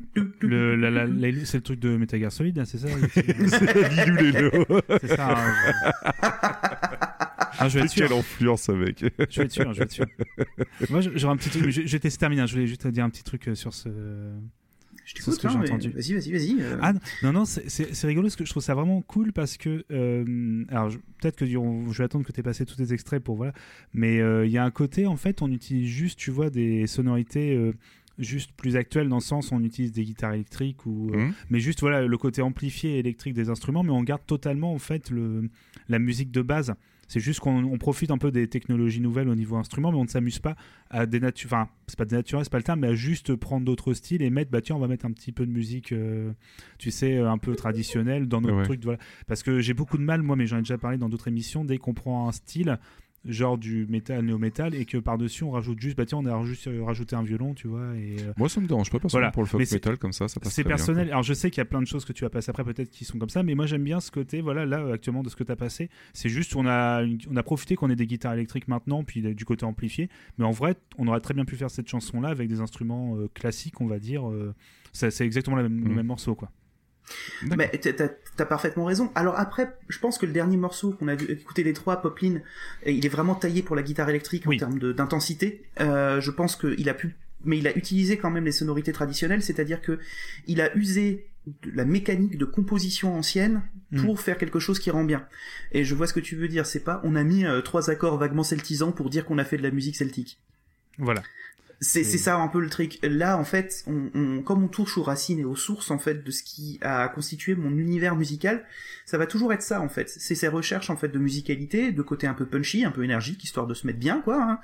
C'est le truc de Metal Gear Solid, hein, c'est ça. C'est ça. hein, je- Ah, je vais être sûr. Quelle influence avec. Je vais être sûr, je vais être sûr. Moi, j'aurais un petit truc, mais je, je vais tester terminer. hein, Je voulais juste te dire un petit truc euh, sur ce. Je C'est ce que hein, j'ai mais entendu. Vas-y, vas-y, vas-y. euh. Ah non, non, c'est- rigolo parce que je trouve ça vraiment cool parce que. euh, alors, peut-être que je vais attendre que tu aies passé tous tes extraits pour. Voilà. Mais euh, il y a un côté, en fait, on utilise juste, tu vois, des sonorités. Juste plus actuelles dans le sens où on utilise des guitares électriques ou euh, Mmh. mais juste voilà le côté amplifié électrique des instruments mais on garde totalement en fait le, la musique de base c'est juste qu'on on profite un peu des technologies nouvelles au niveau instrument mais on ne s'amuse pas à dénaturer enfin c'est pas dénaturer c'est pas le terme mais à juste prendre d'autres styles et mettre bah tiens on va mettre un petit peu de musique euh, tu sais un peu traditionnelle dans notre Ouais. truc voilà parce que j'ai beaucoup de mal moi mais j'en ai déjà parlé dans d'autres émissions dès qu'on prend un style genre du métal néo-métal et que par-dessus on rajoute juste bah tiens on a juste rajouté un violon tu vois et euh, Moi, ça me dérange pas parce Voilà. pour le folk metal comme ça, ça passe c'est bien, personnel. Alors je sais qu'il y a plein de choses que tu vas passer après peut-être qui sont comme ça, mais moi j'aime bien ce côté. Voilà, là euh, actuellement de ce que tu as passé, c'est juste on a on a profité qu'on ait des guitares électriques maintenant, puis euh, du côté amplifié. Mais en vrai, on aurait très bien pu faire cette chanson là avec des instruments euh, classiques, on va dire. euh, c'est exactement la même- le Mhm. même morceau quoi. Mais t'as- parfaitement raison. Alors après, je pense que le dernier morceau qu'on a vu- écouté les trois, Poplin, il est vraiment taillé pour la guitare électrique Oui. en termes d'intensité. Euh, je pense qu'il a pu, mais il a utilisé quand même les sonorités traditionnelles, c'est-à-dire que il a usé de la mécanique de composition ancienne Mm. pour faire quelque chose qui rend bien. Et je vois ce que tu veux dire. C'est pas, on a mis euh, trois accords vaguement celtisants pour dire qu'on a fait de la musique celtique. Voilà. C'est c'est ça un peu le truc. Là, en fait, on, on- comme on touche aux racines et aux sources en fait de ce qui a constitué mon univers musical, ça va toujours être ça en fait. C'est ces recherches en fait de musicalité, de côté un peu punchy, un peu énergique, histoire de se mettre bien quoi. hein.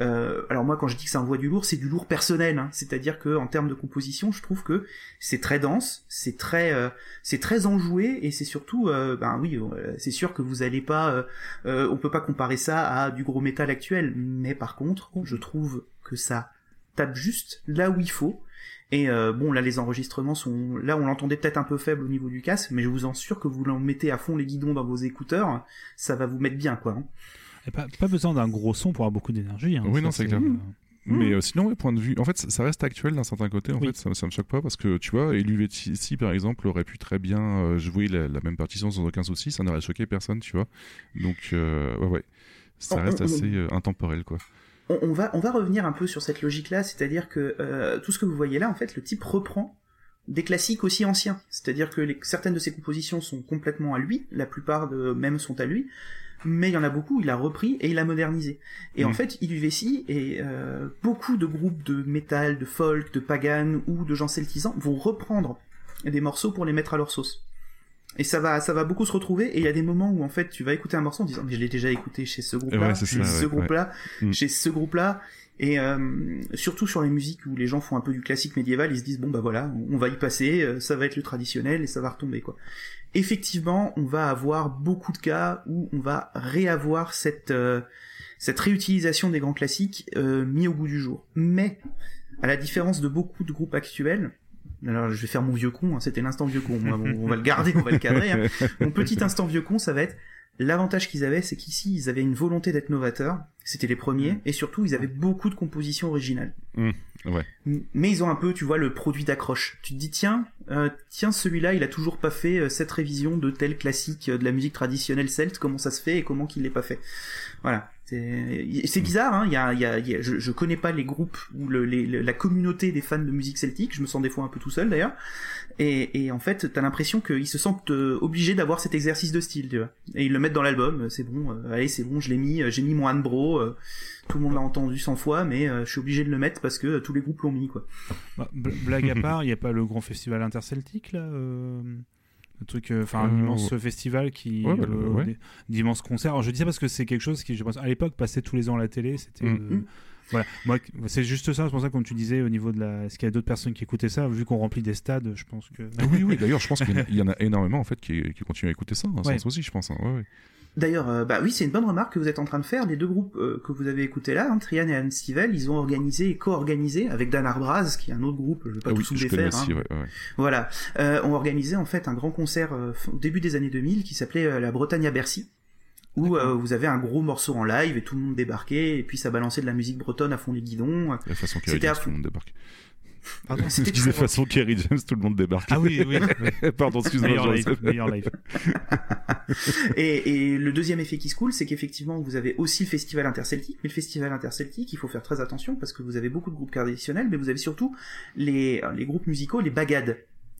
Euh, alors moi, quand je dis que ça envoie du lourd, c'est du lourd personnel. hein. C'est-à-dire que en termes de composition, je trouve que c'est très dense, c'est très, euh, c'est très enjoué et c'est surtout, euh, ben oui, euh, c'est sûr que vous allez pas, euh, euh, on peut pas comparer ça à du gros métal actuel, mais par contre, je trouve que ça tape juste là où il faut. Et euh, bon, là, les enregistrements sont... Là, on l'entendait peut-être un peu faible au niveau du casque, mais je vous en assure que vous l'en mettez à fond les guidons dans vos écouteurs, ça va vous mettre bien, quoi. hein. Et pas, pas besoin d'un gros son pour avoir beaucoup d'énergie. hein. Oui, Ça, non, c'est clair. euh, Mais euh, sinon, ouais, point de vue, en fait, ça, reste actuel d'un certain côté. En Oui. fait, ça, ça me choque pas parce que tu vois, ici par exemple aurait pu très bien euh, jouer la, la même partition sans aucun souci, ça n'aurait choqué personne, tu vois. Donc, euh, ouais, ouais, ça On- reste on- assez euh, intemporel, quoi. On, on va, on va revenir un peu sur cette logique-là, c'est-à-dire que euh, tout ce que vous voyez là, en fait, le type reprend des classiques aussi anciens. C'est-à-dire que les, certaines de ses compositions sont complètement à lui, la plupart de même sont à lui, mais il y en a beaucoup, il a repris et il a modernisé. Et en Mm. fait, Iluvesi et euh, beaucoup de groupes de métal, de folk, de pagan ou de gens celtisants vont reprendre des morceaux pour les mettre à leur sauce. Et ça va, ça va beaucoup se retrouver. Et il y a des moments où en fait, tu vas écouter un morceau en disant, mais je l'ai déjà écouté chez ce groupe-là, Ouais, chez ce groupe-là, ouais. Mm. chez ce groupe-là. Et euh, surtout sur les musiques où les gens font un peu du classique médiéval, ils se disent bon bah voilà, on va y passer, euh, ça va être le traditionnel et ça va retomber quoi. Effectivement, on va avoir beaucoup de cas où on va réavoir cette euh, cette réutilisation des grands classiques euh, mis au goût du jour. Mais à la différence de beaucoup de groupes actuels, alors je vais faire mon vieux con, hein, c'était l'instant vieux con, on va, on va le garder, on va le cadrer. hein. Mon petit instant vieux con, ça va être l'avantage qu'ils avaient, c'est qu'ici ils avaient une volonté d'être novateurs, c'était les premiers, et surtout ils avaient beaucoup de compositions originales. Mmh, ouais. Mais ils ont un peu, tu vois, le produit d'accroche. Tu te dis tiens, euh, tiens celui-là, il a toujours pas fait euh, cette révision de tel classique euh, de la musique traditionnelle celte, comment ça se fait et comment qu'il l'ait pas fait. Voilà. C'est bizarre, hein. Y a, y a, y a- je, je connais pas les groupes ou le, les- le- la communauté des fans de musique celtique. Je me sens des fois un peu tout seul d'ailleurs. Et, et en fait, t'as l'impression qu'ils se sentent euh, obligés d'avoir cet exercice de style, tu vois. Et ils le mettent dans l'album. euh, C'est bon, euh, allez, c'est bon, je l'ai mis. euh, J'ai mis mon Bro. euh, tout le monde l'a entendu 100 fois, mais euh, je suis obligé de le mettre parce que tous les groupes l'ont mis, quoi. Bah, bl- blague à part, il n'y a pas le grand festival interceltique là Le truc, euh, enfin, un Euh, immense ouais. festival qui. Ouais, bah, euh, ouais. d'immenses concerts. Alors, je dis ça parce que c'est quelque chose qui, je pense, à l'époque, passait tous les ans à la télé. C'était. Mm. Voilà, moi, c'est juste ça, c'est pour ça, comme tu disais, au niveau de la. Est-ce qu'il y a d'autres personnes qui écoutaient ça? Vu qu'on remplit des stades, je pense que. Oui, oui, d'ailleurs, je pense qu'il y en a- énormément en fait qui, qui continuent à écouter ça, en Ouais. sens aussi, je pense. hein. Ouais, ouais. D'ailleurs, euh, bah oui, c'est une bonne remarque que vous êtes en train de faire. Les deux groupes euh, que vous avez écoutés là, hein, Trian et Anstivel, ils ont organisé et co-organisé avec Dan Arbraz, qui est un autre groupe, je vais pas Ah tout oui, sous je les connais faire. aussi, hein. ouais, ouais. Voilà, euh, ont organisé en fait un grand concert euh, au début des années 2000 qui s'appelait la Bretagne à Bercy, où euh, vous avez un gros morceau en live et tout le monde débarquait et puis ça balançait de la musique bretonne à fond les guidons. La façon Kerry C'était James, à tout le monde débarque. Pardon, c'était très- façon Kerry James, tout le monde débarque. Ah oui, oui. Pardon, excuse-moi. meilleur, live, Joseph. meilleur live. Et, et le deuxième effet qui se coule, c'est qu'effectivement, vous avez aussi le festival interceltique, mais le festival interceltique, il faut faire très attention parce que vous avez beaucoup de groupes traditionnels, mais vous avez surtout les, les groupes musicaux, les bagades.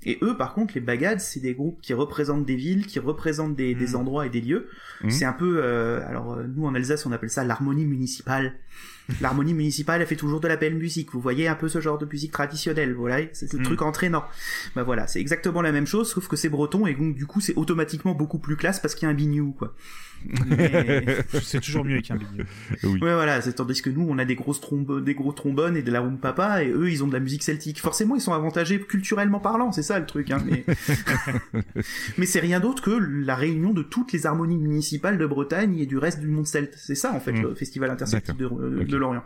Et eux, par contre, les bagades, c'est des groupes qui représentent des villes, qui représentent des, des endroits et des lieux. Mhm. C'est un peu, euh, alors nous en Alsace, on appelle ça l'harmonie municipale. L'harmonie municipale, elle fait toujours de la belle musique. Vous voyez un peu ce genre de musique traditionnelle, voilà, c'est le Mhm. truc entraînant. Bah voilà, c'est exactement la même chose, sauf que c'est breton et donc du coup c'est automatiquement beaucoup plus classe parce qu'il y a un bignou, quoi. Mais- C'est toujours mieux avec un bignou. Oui. Ouais, voilà, c'est tandis que nous, on a des grosses trombe, des gros trombones et de la papa, et eux, ils ont de la musique celtique. Forcément, ils sont avantagés culturellement parlant, c'est ça le truc, hein, mais, mais c'est rien d'autre que la réunion de toutes les harmonies municipales de Bretagne et du reste du monde celte. C'est ça, en fait, Mm. le festival interceltique de, Ok. de Lorient.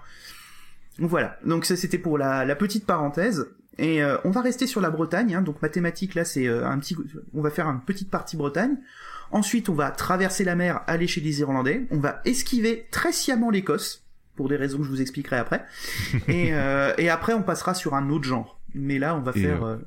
Donc voilà. Donc ça, c'était pour la, la petite parenthèse. Et euh, on va rester sur la Bretagne. Hein, donc mathématiques, là, c'est euh, un petit. On va faire une petite partie Bretagne. Ensuite, on va traverser la mer, aller chez les Irlandais. On va esquiver très sciemment l'Écosse pour des raisons que je vous expliquerai après. et, euh, et après, on passera sur un autre genre. Mais là, on va Et, faire. euh, euh,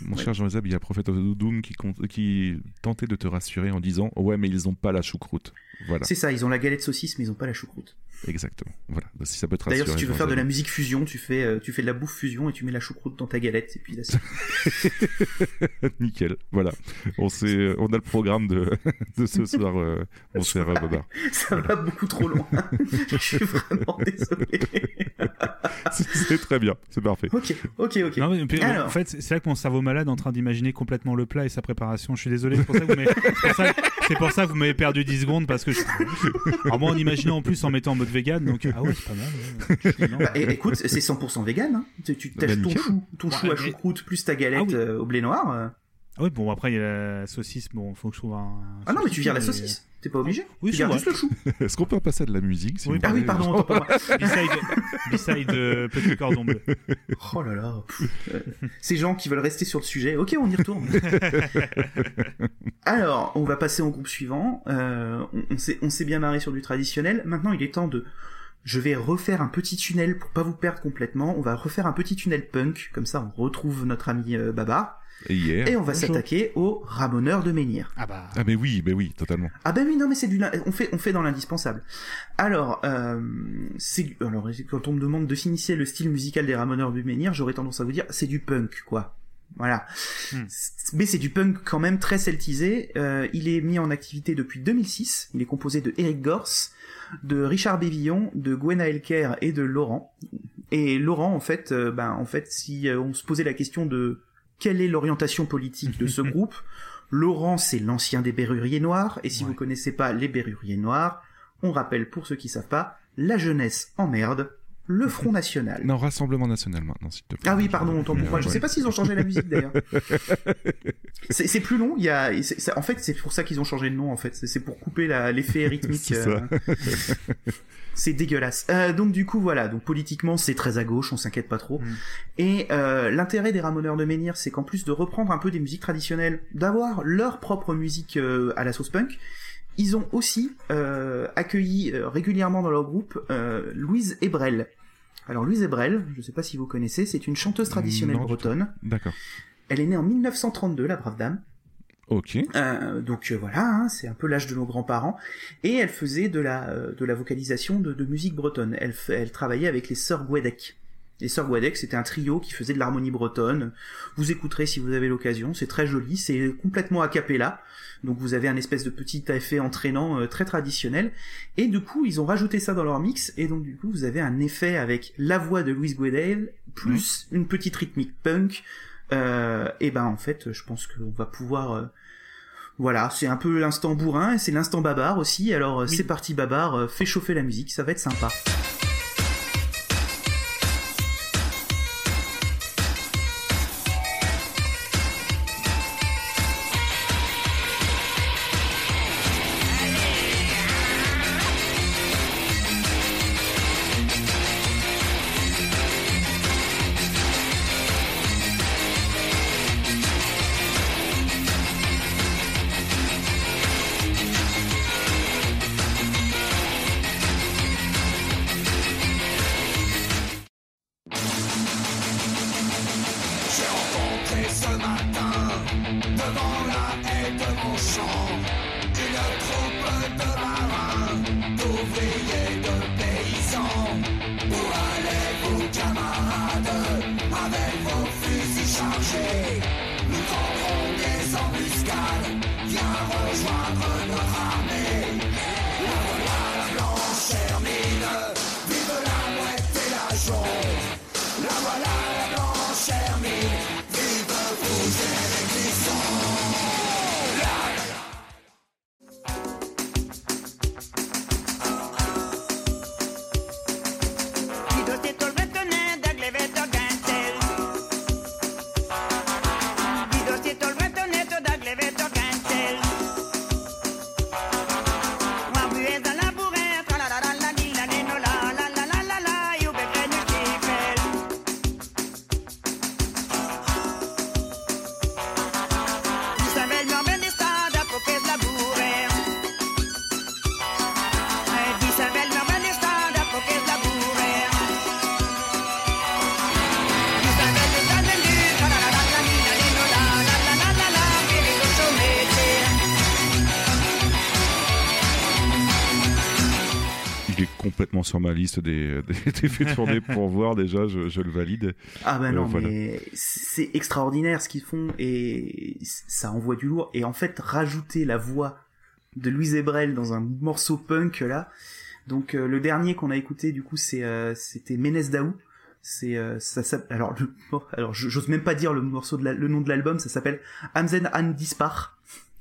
Mon Ouais. cher Jean-Zeb, il y a Prophet of Doom qui, qui tentait de te rassurer en disant Ouais, mais ils ont pas la choucroute. Voilà, C'est ça, ils ont la galette saucisse, mais ils ont pas la choucroute. Exactement. Voilà, Donc, si ça peut te. D'ailleurs, si tu veux faire de la musique fusion, tu fais, euh, tu fais de la bouffe fusion et tu mets la choucroute dans ta galette. Et puis là, c'est Nickel, voilà. On, sait, on a le programme de, de ce soir, euh, euh, Bobard. ça va beaucoup trop loin. je suis vraiment désolé. C'est- C'est très bien, c'est parfait. ok, ok, ok. Non, mais puis, Alors. En fait, c'est là que mon cerveau malade est en train d'imaginer complètement le plat et sa préparation. Je suis désolé, c'est pour ça que vous m'avez- c'est pour ça- c'est pour ça que vous m'avez perdu 10 secondes parce que. Je... Alors, moi, en imaginant en plus en mettant en mode vegan, donc ah ouais, c'est pas mal. ouais. Bah, écoute, c'est 100% vegan. Hein. Tu, tu Bah, tâches ton nickel. chou, ton chou à choucroute plus ta galette Ah oui. euh, au blé noir. euh. Ah ouais, bon, après, il y a la saucisse. Bon, faut que je trouve un. Ah non, mais tu vires la saucisse. T'es pas obligé. Oui, tu c'est gardes juste le chou. Est-ce qu'on peut passer à de la musique Oui, Ah pardon. Beside, beside euh, Petit Cordon Bleu. Oh là là. pff, ces gens qui veulent rester sur le sujet. Ok, on y retourne. Alors, on va passer au groupe suivant. Euh, on, on s'est bien marré sur du traditionnel. Maintenant, il est temps de. Je vais refaire un petit tunnel pour pas vous perdre complètement. On va refaire un petit tunnel punk, comme ça on retrouve notre ami euh, Babar. Et on va s'attaquer aux ramoneurs de menhir. Ah bah. Ah, mais oui, mais oui, totalement. Ah ben oui, non mais c'est du, on fait, on fait dans l'indispensable. Alors, euh, c'est, du- alors quand on me demande de s'initier le style musical des Ramoneurs du Menhir, j'aurais tendance à vous dire, c'est du punk, quoi. Voilà. Hmm. Mais c'est du punk quand même très celtisé. Euh, il est mis en activité depuis 2006. Il est composé de Eric Gors, de Richard Bévillon, de Gwenaël Kerr et de Laurent. Et Laurent, en fait, euh, ben, en fait, si euh, on se posait la question de quelle est l'orientation politique de ce groupe, Laurent, c'est l'ancien des Berruriers Noirs, et si Ouais. vous connaissez pas les Berruriers Noirs, on rappelle pour ceux qui savent pas, la jeunesse emmerde, le Front National. Non, Rassemblement National maintenant, s'il te plaît. Ah oui, pardon, autant pour moi. Je Ouais. sais pas s'ils ont changé la musique d'ailleurs. c'est plus long. Il y a, en fait, c'est pour ça qu'ils ont changé de nom. En fait, c'est pour couper l'effet rythmique. C'est euh, c'est dégueulasse. Euh, donc du coup, voilà. Donc politiquement, c'est très à gauche. On s'inquiète pas trop. Mm. Et euh, l'intérêt des Ramoneurs de Menhir, c'est qu'en plus de reprendre un peu des musiques traditionnelles, d'avoir leur propre musique euh, à la sauce punk. Ils ont aussi euh, accueilli euh, régulièrement dans leur groupe euh, Louise Ebrel. Alors Louise Ebrel, je sais pas si vous connaissez, c'est une chanteuse traditionnelle Non, bretonne. D'accord. Elle est née en 1932, la brave dame. Ok. Euh, donc euh, voilà, hein, c'est un peu l'âge de nos grands-parents. Et elle faisait de la, euh, de la vocalisation de, de musique bretonne. Elle, elle travaillait avec les sœurs Guadec. Les sœurs Guadec, c'était un trio qui faisait de l'harmonie bretonne. Vous écouterez si vous avez l'occasion, c'est très joli, c'est complètement a cappella. Donc vous avez un espèce de petit effet entraînant euh, très traditionnel. Et du coup, ils ont rajouté ça dans leur mix. Et donc du coup, vous avez un effet avec la voix de Louise Guedel, plus une petite rythmique punk. Euh, et ben en fait, je pense qu'on va pouvoir... euh, voilà, c'est un peu l'instant bourrin et c'est l'instant babar aussi. Alors euh, c'est parti babar, fais chauffer la musique, ça va être sympa. Ma liste des, des, des faits pour voir déjà, je, je le valide. Ah ben Euh, non, voilà. mais c'est extraordinaire ce qu'ils font et ça envoie du lourd. Et en fait, rajouter la voix de Louise Ebrel dans un morceau punk là. Donc euh, le dernier qu'on a écouté du coup c'est euh, c'était Ménez Daou. C'est ça alors le- alors j'ose même pas dire le morceau de la- le nom de l'album, ça s'appelle Amzen An Dispar.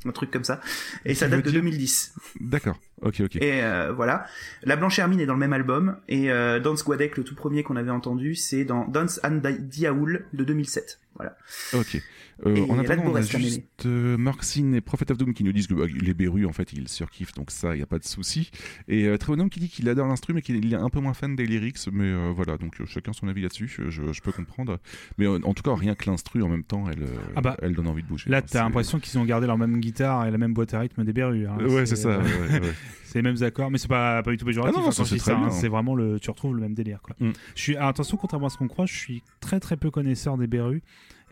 Un truc comme ça. Et ça date de dire- 2010. D'accord, ok, ok. Et euh, voilà. La Blanche Hermine est dans le même album. Et euh, Dance Guadec, le tout premier qu'on avait entendu, c'est dans Dance and Di- Diaoul de 2007. Voilà. Ok. Euh, Et en attendant, on a juste euh, Marxine et Prophet of Doom qui nous disent que bah, les Berus, en fait, ils surkiffent, donc ça, il n'y a pas de souci. Et euh, Tréonome qui dit qu'il adore l'instru, mais qu'il est un peu moins fan des lyrics. Mais euh, voilà, donc euh, chacun son avis là-dessus, je, je peux comprendre. Mais euh, en tout cas, rien que l'instru, en même temps, elle, euh, Ah bah, elle donne envie de bouger. Là, hein, t'as l'impression qu'ils ont gardé leur même guitare et la même boîte à rythme des Berus. hein. c'est- Ouais, c'est ça. euh, ouais, ouais, ouais. C'est les mêmes accords, mais c'est pas, pas du tout péjoratif. Ah non, je c'est hein. vraiment le, tu retrouves le même délire, quoi. Mm. Je suis, attention, contrairement à ce qu'on croit, je suis très très peu connaisseur des Berus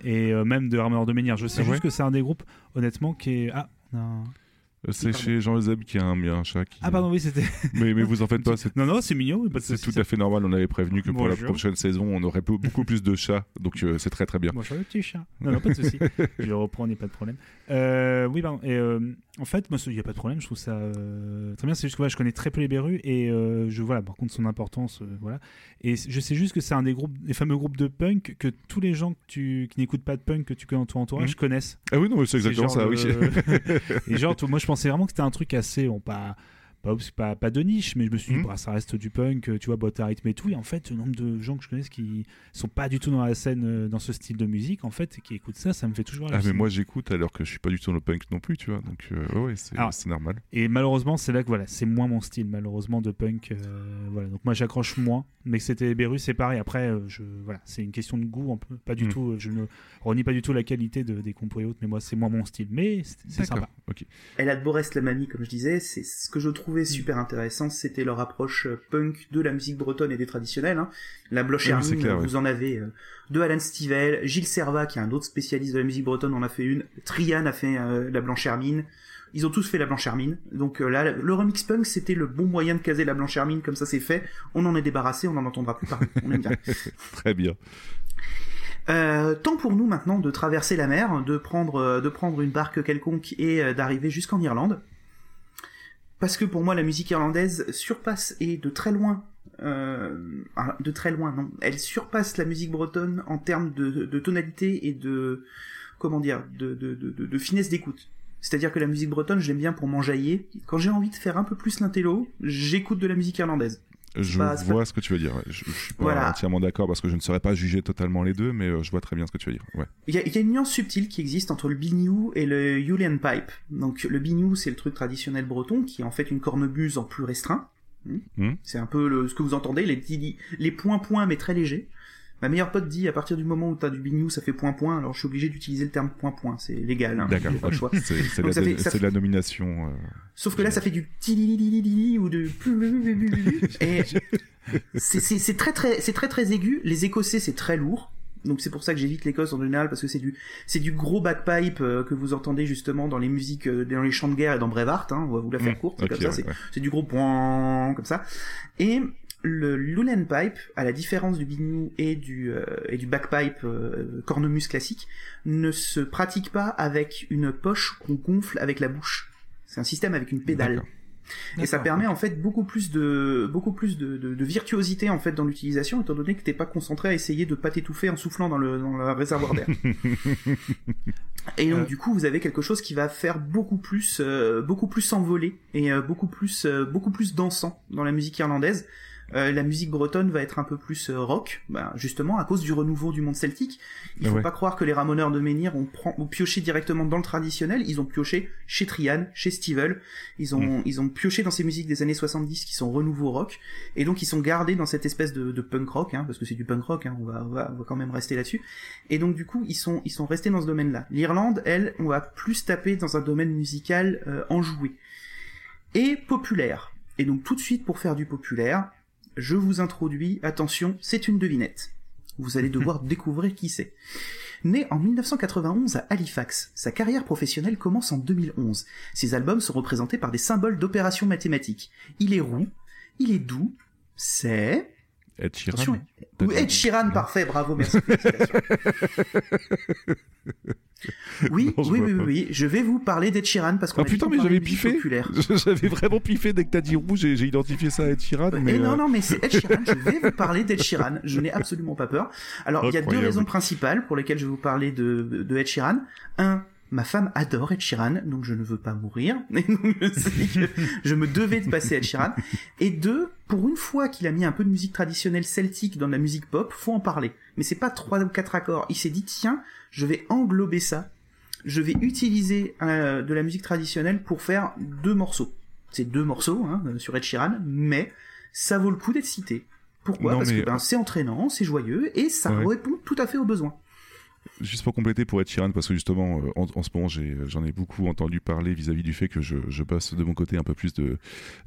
et euh, même de Armor de Menhir. Je sais Ah juste que c'est un des groupes, honnêtement, qui est. Ah, non. Euh, C'est chez Jean Euseb qui a un, un chat qui. ah pardon, oui, c'était. Mais, mais vous en faites pas, Non, non, c'est mignon. C'est tout à fait normal. On avait prévenu que pour la Bonjour. prochaine saison, on aurait beaucoup plus de chats. Donc euh, c'est très très bien. Moi, je suis le petit chat. Non, non, pas de souci. je reprends, il n'y a pas de problème. Euh, oui, pardon. Et, euh, En fait, moi, il n'y a pas de problème, je trouve ça euh, très bien. C'est juste que je connais très peu les Berus et euh, je voilà, par contre, son importance, euh, voilà. Et je sais juste que c'est un des groupes, des fameux groupes de punk que tous les gens que tu, qui n'écoutent pas de punk que tu connais dans ton entourage Mhm. connaissent. Ah oui, non, c'est exactement ça, oui. et genre, moi, je pensais vraiment que c'était un truc assez, bon, pas. Pas, pas, pas de niche, mais je me suis dit, Mhm. bah, ça reste du punk, tu vois, boîte à rythme et tout. Et en fait, le nombre de gens que je connais qui sont pas du tout dans la scène, euh, dans ce style de musique, en fait, et qui écoutent ça, ça me fait toujours Ah, mais moi j'écoute alors que je suis pas du tout dans le punk non plus, tu vois. Donc, euh, ouais, c'est Alors, c'est normal. Et malheureusement, c'est là que voilà, c'est moins mon style, malheureusement, de punk. euh, voilà. Donc moi, j'accroche moins. Mais que c'était Berus, c'est pareil. Après, euh, je, voilà, c'est une question de goût, un peu. Pas du Mm. tout. Je ne renie pas du tout la qualité de, des compos et autres, mais moi, c'est moins mon style. Mais c'est sympa. Ok. Elle a de Borest la mamie, comme je disais, c'est ce que je trouvais super intéressant, c'était leur approche euh, punk de la musique bretonne et des traditionnels. hein. La Bloche Oui, Hermine, clair, vous en avez euh, deux Alan Stivell, Gilles Serva, qui est un autre spécialiste de la musique bretonne, en a fait une, Trian a fait euh, la Blanche Hermine, ils ont tous fait la Blanche Hermine, donc euh, là, le remix punk, c'était le bon moyen de caser la Blanche Hermine, comme ça c'est fait, on en est débarrassé, on n'en entendra plus parler, on aime bien. Très bien. Euh, temps pour nous maintenant de traverser la mer, de prendre, euh, de prendre une barque quelconque et euh, d'arriver jusqu'en Irlande. Parce que pour moi, la musique irlandaise surpasse et de très loin, euh, ah, de très loin, non, elle surpasse la musique bretonne en termes de, tonalité et de, comment dire, de, finesse d'écoute. C'est-à-dire que la musique bretonne, j'aime bien pour m'enjailler. Quand j'ai envie de faire un peu plus l'intello, j'écoute de la musique irlandaise. Je c'est vois ce que tu veux dire. ouais. Je, je suis pas Voilà. entièrement d'accord parce que je ne saurais pas juger totalement les deux, mais euh, je vois très bien ce que tu veux dire. Ouais. Il y, a, il y a une nuance subtile qui existe entre le biniou et le Julian Pipe. Donc le biniou, c'est le truc traditionnel breton, qui est en fait une cornemuse en plus restreint. Hmm. C'est un peu le- ce que vous entendez, les, petits- les points-points, mais très légers. Ma meilleure pote dit, à partir du moment où t'as du biniou, ça fait point-point, alors je suis obligé d'utiliser le terme point-point, c'est légal. Hein, D'accord. y a pas le choix. C'est la, fait- la nomination. euh, Sauf que là, ça fait du ou de et c'est très très c'est très très aigu. Les Écossais, c'est très lourd. Donc c'est pour ça que j'évite l'Écosse en général parce que c'est du c'est du gros backpipe euh, que vous entendez justement dans les musiques euh, dans les chants de guerre et dans Braveheart. Hein, on va vous la faire Mm, courte, comme ça. ouais, c'est ouais. c'est du gros point comme ça. Et le Lulen pipe, à la différence du biniou et du euh, et du backpipe euh, cornemuse classique, ne se pratique pas avec une poche qu'on gonfle avec la bouche. C'est un système avec une pédale. Et ça permet en fait beaucoup plus de beaucoup plus de, de, de virtuosité en fait dans l'utilisation étant donné que t'es pas concentré à essayer de pas t'étouffer en soufflant dans le dans le réservoir d'air. et donc Euh. du coup vous avez quelque chose qui va faire beaucoup plus euh, beaucoup plus s'envoler et euh, beaucoup plus euh, beaucoup plus dansant dans la musique irlandaise. Euh, la musique bretonne va être un peu plus euh, rock, bah, justement à cause du renouveau du monde celtique. Il faut Ouais. pas croire que les ramoneurs de menhir ont, pioché directement dans le traditionnel, ils ont pioché chez Trian, chez Stevel, ils ont, ils ont pioché dans ces musiques des années 70 qui sont renouveau rock, et donc ils sont gardés dans cette espèce de, de punk rock, hein, parce que c'est du punk rock, hein, on, va, on, va, on va quand même rester là-dessus. Et donc du coup, ils sont, ils sont restés dans ce domaine-là. L'Irlande, elle, on va plus taper dans un domaine musical euh, enjoué et populaire. Et donc tout de suite, pour faire du populaire, je vous introduis, attention, c'est une devinette. Vous allez devoir découvrir qui c'est. Né en 1991 à Halifax, sa carrière professionnelle commence en 2011. Ses albums sont représentés par des symboles d'opérations mathématiques. Il est roux, il est doux, c'est... Ed Sheeran. Ou Ed Sheeran, parfait, bravo, merci. Oui, Non, oui, oui, pas. oui, je vais vous parler d'Ed Sheeran parce qu'on Ah a putain, mais j'avais piffé. J'avais vraiment piffé dès que t'as dit rouge, j'ai j'ai identifié ça à Ed Sheeran. Mais non, euh, non, mais c'est Ed Sheeran. Je vais vous parler d'Ed Sheeran. Je n'ai absolument pas peur. Alors, il y a deux raisons principales pour lesquelles je vais vous parler de, de Ed Sheeran. Un, ma femme adore Ed Sheeran, donc je ne veux pas mourir. Et donc, je me devais de passer Ed Sheeran. Et deux, pour une fois qu'il a mis un peu de musique traditionnelle celtique dans la musique pop, faut en parler. Mais c'est pas trois ou quatre accords. Il s'est dit, tiens, je vais englober ça. Je vais utiliser euh, de la musique traditionnelle pour faire deux morceaux. C'est deux morceaux hein, sur Ed Sheeran, mais ça vaut le coup d'être cité. Pourquoi? Non, Parce mais- que ben, c'est entraînant, c'est joyeux et ça Ouais. répond tout à fait aux besoins. Juste pour compléter pour Ed Sheeran, parce que justement, euh, en, en ce moment, j'ai- j'en ai, beaucoup entendu parler vis-à-vis du fait que je, je bosse de mon côté un peu plus de,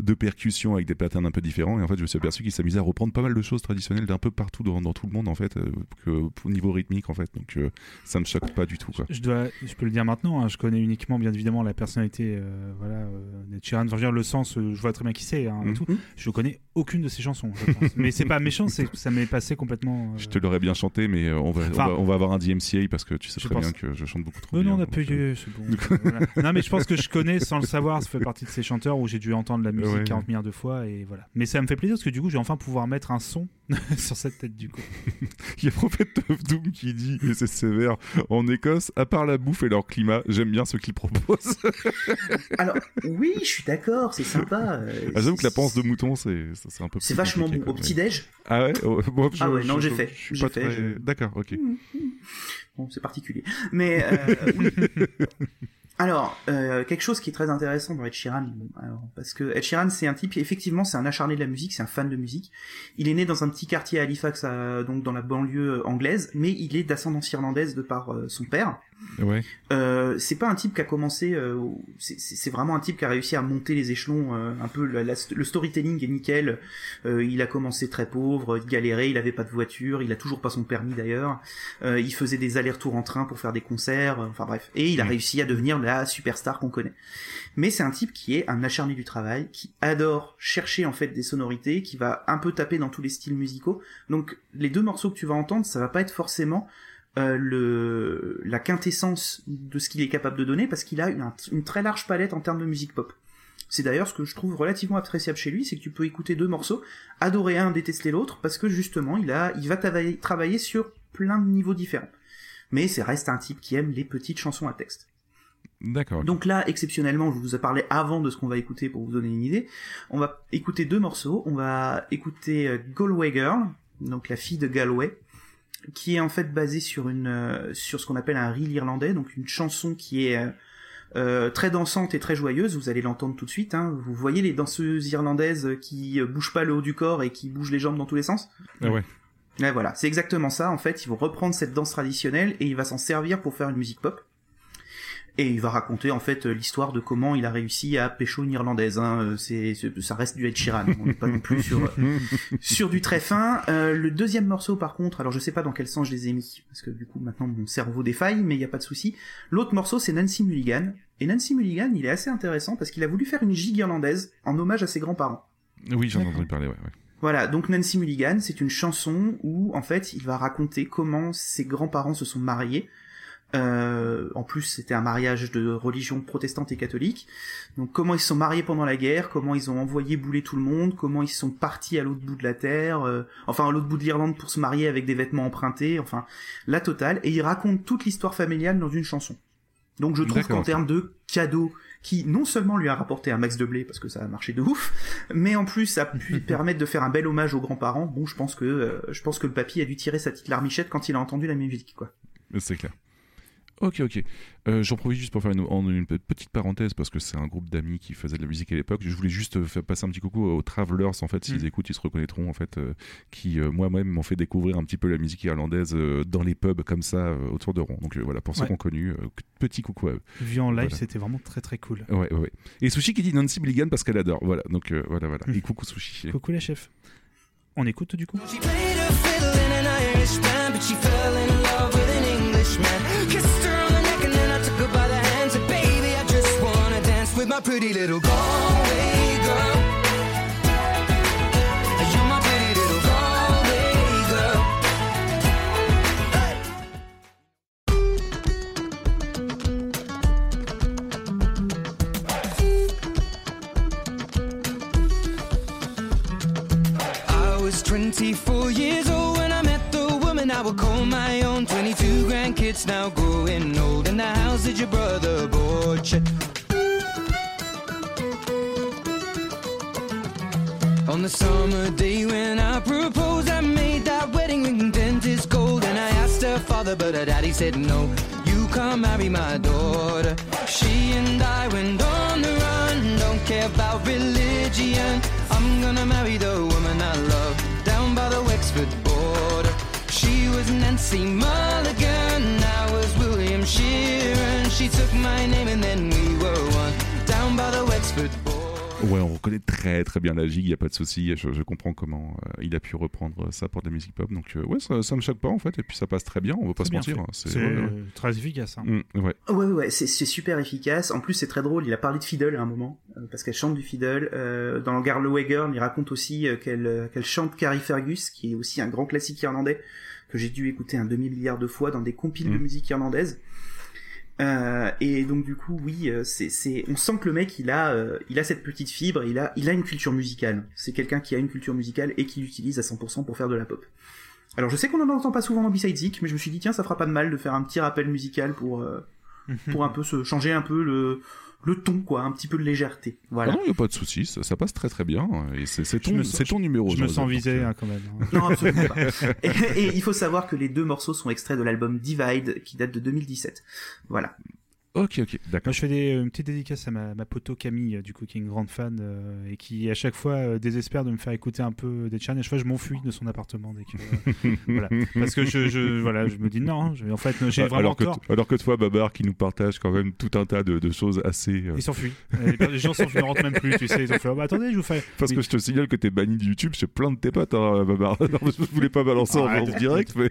de percussion avec des patterns un peu différents. Et en fait, je me suis aperçu qu'il s'amusait à reprendre pas mal de choses traditionnelles d'un peu partout dans, dans tout le monde, en fait, euh, que, au niveau rythmique, en fait. Donc, euh, ça me choque pas du tout, quoi. Je, dois, je peux le dire maintenant, hein, je connais uniquement, bien évidemment, la personnalité euh, voilà, euh, d'Ed Sheeran. Enfin, je veux dire, le sens, euh, je vois très bien qui c'est. hein, tout. Je connais aucune de ses chansons, je pense. Mais c'est pas méchant, ça m'est passé complètement. euh, Je te l'aurais bien chanté, mais euh, on, va, on va, on va avoir un DMC YMCA parce que tu sais Je très pense. bien que je chante beaucoup trop Mais bien. non, on a donc, euh, payé, c'est bon. Voilà. Non, mais je pense que je connais sans le savoir. Ça fait partie de ces chanteurs où j'ai dû entendre la musique Ouais. 40 milliards de fois et voilà. Mais ça me fait plaisir parce que du coup, je vais enfin pouvoir mettre un son sur cette tête du coup. Il y a Prophet of Doom qui dit, et c'est sévère, en Écosse, à part la bouffe et leur climat, j'aime bien ce qu'ils proposent. Alors, oui, je suis d'accord, c'est sympa. Ah, J'avoue que la panse de mouton, c'est un peu. C'est vachement bon. Au petit-déj, Ah ouais oh, bon, je- Ah ouais, non, j'ai fait, j'ai très. je- D'accord, ok. Bon, c'est particulier. Mais, euh, oui. Alors, euh, quelque chose qui est très intéressant dans Ed Sheeran, alors, parce que Ed Sheeran, c'est un type, effectivement, c'est un acharné de la musique, c'est un fan de musique. Il est né dans un petit quartier à Halifax, à- donc dans la banlieue anglaise, mais il est d'ascendance irlandaise de par euh, son père. Ouais. Euh, c'est pas un type qui a commencé, euh, c'est- vraiment un type qui a réussi à monter les échelons, euh, un peu la- la- le storytelling est nickel. Euh, il a commencé très pauvre, il galérait, il avait pas de voiture, il a toujours pas son permis d'ailleurs. Euh, il faisait des allers-retours en train pour faire des concerts, euh, enfin bref. Et il a Mm. réussi à devenir la superstar qu'on connaît. Mais c'est un type qui est un acharné du travail, qui adore chercher en fait des sonorités, qui va un peu taper dans tous les styles musicaux. Donc les deux morceaux que tu vas entendre, ça va pas être forcément euh, le la quintessence de ce qu'il est capable de donner parce qu'il a une, une très large palette en termes de musique pop. C'est d'ailleurs ce que je trouve relativement appréciable chez lui, c'est que tu peux écouter deux morceaux, adorer un, détester l'autre, parce que justement il a, il va travailler, travailler sur plein de niveaux différents. Mais c'est reste un type qui aime les petites chansons à texte. D'accord. Donc là, exceptionnellement, je vous ai parlé avant de ce qu'on va écouter pour vous donner une idée. On va écouter deux morceaux. On va écouter euh, Galway Girl, donc la fille de Galway, qui est en fait basée sur une euh, sur ce qu'on appelle un reel irlandais, donc une chanson qui est euh, euh, très dansante et très joyeuse. Vous allez l'entendre tout de suite. Hein. Vous voyez les danseuses irlandaises qui euh, bougent pas le haut du corps et qui bougent les jambes dans tous les sens? Ah ouais. Ouais, voilà, c'est exactement ça. En fait, ils vont reprendre cette danse traditionnelle et il va s'en servir pour faire une musique pop. Et il va raconter en fait euh, l'histoire de comment il a réussi à pécho une irlandaise. Hein. Euh, C'est, ça reste du Ed Sheeran. On n'est pas non plus sur euh, sur du très fin. Euh, le deuxième morceau, par contre, alors je sais pas dans quel sens je les ai mis parce que du coup maintenant mon cerveau défaille, mais il y a pas de souci. L'autre morceau, c'est Nancy Mulligan. Et Nancy Mulligan, il est assez intéressant parce qu'il a voulu faire une gigue irlandaise en hommage à ses grands-parents. Oui, j'en ai entendu parler, ouais. ouais. Voilà, donc Nancy Mulligan, c'est une chanson où en fait il va raconter comment ses grands-parents se sont mariés. Euh, en plus, c'était un mariage de religion protestante et catholique. Donc comment ils se sont mariés pendant la guerre, comment ils ont envoyé bouler tout le monde, comment ils sont partis à l'autre bout de la terre, euh, enfin à l'autre bout de l'Irlande pour se marier avec des vêtements empruntés, enfin la totale. Et il raconte toute l'histoire familiale dans une chanson. Donc je trouve qu'en termes de cadeau qui non seulement lui a rapporté un max de blé parce que ça a marché de ouf, mais en plus ça a pu permettre de faire un bel hommage aux grands-parents. Bon, je pense que euh, je pense que le papy a dû tirer sa petite larmichette quand il a entendu la musique, quoi. C'est clair. Ok, ok. Euh, J'en profite juste pour faire une, en- une petite parenthèse parce que c'est un groupe d'amis qui faisait de la musique à l'époque. Je voulais juste euh, faire passer un petit coucou aux Travelers en fait, s'ils Mm. écoutent, ils se reconnaîtront en fait, euh, qui euh, moi-même m'ont fait découvrir un petit peu la musique irlandaise euh, dans les pubs comme ça euh, autour de Rouen. Donc euh, voilà, pour ceux qui ont connu, euh, petit coucou à eux. Vu en live, Voilà. c'était vraiment très très cool. Ouais, ouais, ouais. Et Sushi qui dit Nancy Billigan parce qu'elle adore. Voilà, donc euh, voilà, voilà. Et coucou Sushi. Coucou la chef. On écoute du coup? She played pretty little Galway girl. You're my pretty little Galway girl. I was 24 years old when I met the woman I would call my own. 22 grandkids now growing old. In the house that your brother On the summer day when I proposed, I made that wedding ring dentist gold. And I asked her father, but her daddy said no. You can't marry my daughter. She and I went on the run, don't care about religion. I'm gonna marry the woman I love down by the Wexford border. She was Nancy Mulligan, I was William Sheeran. She took my name and then we were one down by the Wexford. Ouais, on reconnaît très très bien la gigue, il y a pas de souci. Je, je comprends comment euh, il a pu reprendre ça pour de la musique pop. Donc euh, ouais, ça, ça me choque pas en fait, et puis ça passe très bien. On va pas se mentir. hein, C'est C'est ouais, ouais. très efficace. hein. Mm, ouais. Ouais, ouais, ouais, c'est super efficace. En plus, c'est très drôle. Il a parlé de fiddle à un moment, euh, parce qu'elle chante du fiddle. Euh, dans Garloway Girl, il raconte aussi euh, qu'elle euh, chante Carrie Fergus, qui est aussi un grand classique irlandais. que j'ai dû écouter un demi milliard de fois dans des compiles de Mhm. musique irlandaise. Euh, et donc du coup, oui, euh, c'est, c'est, on sent que le mec, il a, euh, il a cette petite fibre, il a, il a une culture musicale. C'est quelqu'un qui a une culture musicale et qui l'utilise à 100% pour faire de la pop. Alors je sais qu'on en entend pas souvent dans B-Side Zik, mais je me suis dit tiens, ça fera pas de mal de faire un petit rappel musical pour, euh, pour un peu se changer un peu le, le ton, quoi, un petit peu de légèreté. Voilà. Ah non, il n'y a pas de souci, ça, ça passe très très bien. Et c'est c'est Je ton, me sens- c'est ton numéro. Je me sens visé euh, hein, quand même. hein. Non, absolument pas. Et, et il faut savoir que les deux morceaux sont extraits de l'album Divide, qui date de 2017. Voilà. Ok, ok, d'accord. Moi, je fais des, une petite dédicace à ma, ma poteau Camille, euh, du coup, qui est une grande fan euh, et qui, à chaque fois, euh, désespère de me faire écouter un peu des chans. Et à chaque fois, je m'enfuis de son appartement. Dès que, euh, voilà. Parce que je, je, voilà, je me dis non, je- en fait, j'ai Ah, vraiment alors, que tort. alors que toi, Babar, qui nous partage quand même tout un tas de, de choses assez. Ils s'enfuient. Les gens s'enfuient, ne rentrent même plus, tu sais. Ils ont fait, oh, bah, attendez, je vous fais. Parce que je te signale que t'es banni de YouTube chez plein de tes potes, hein, Babar. Non, je voulais pas balancer en, Arrête. en direct, mais.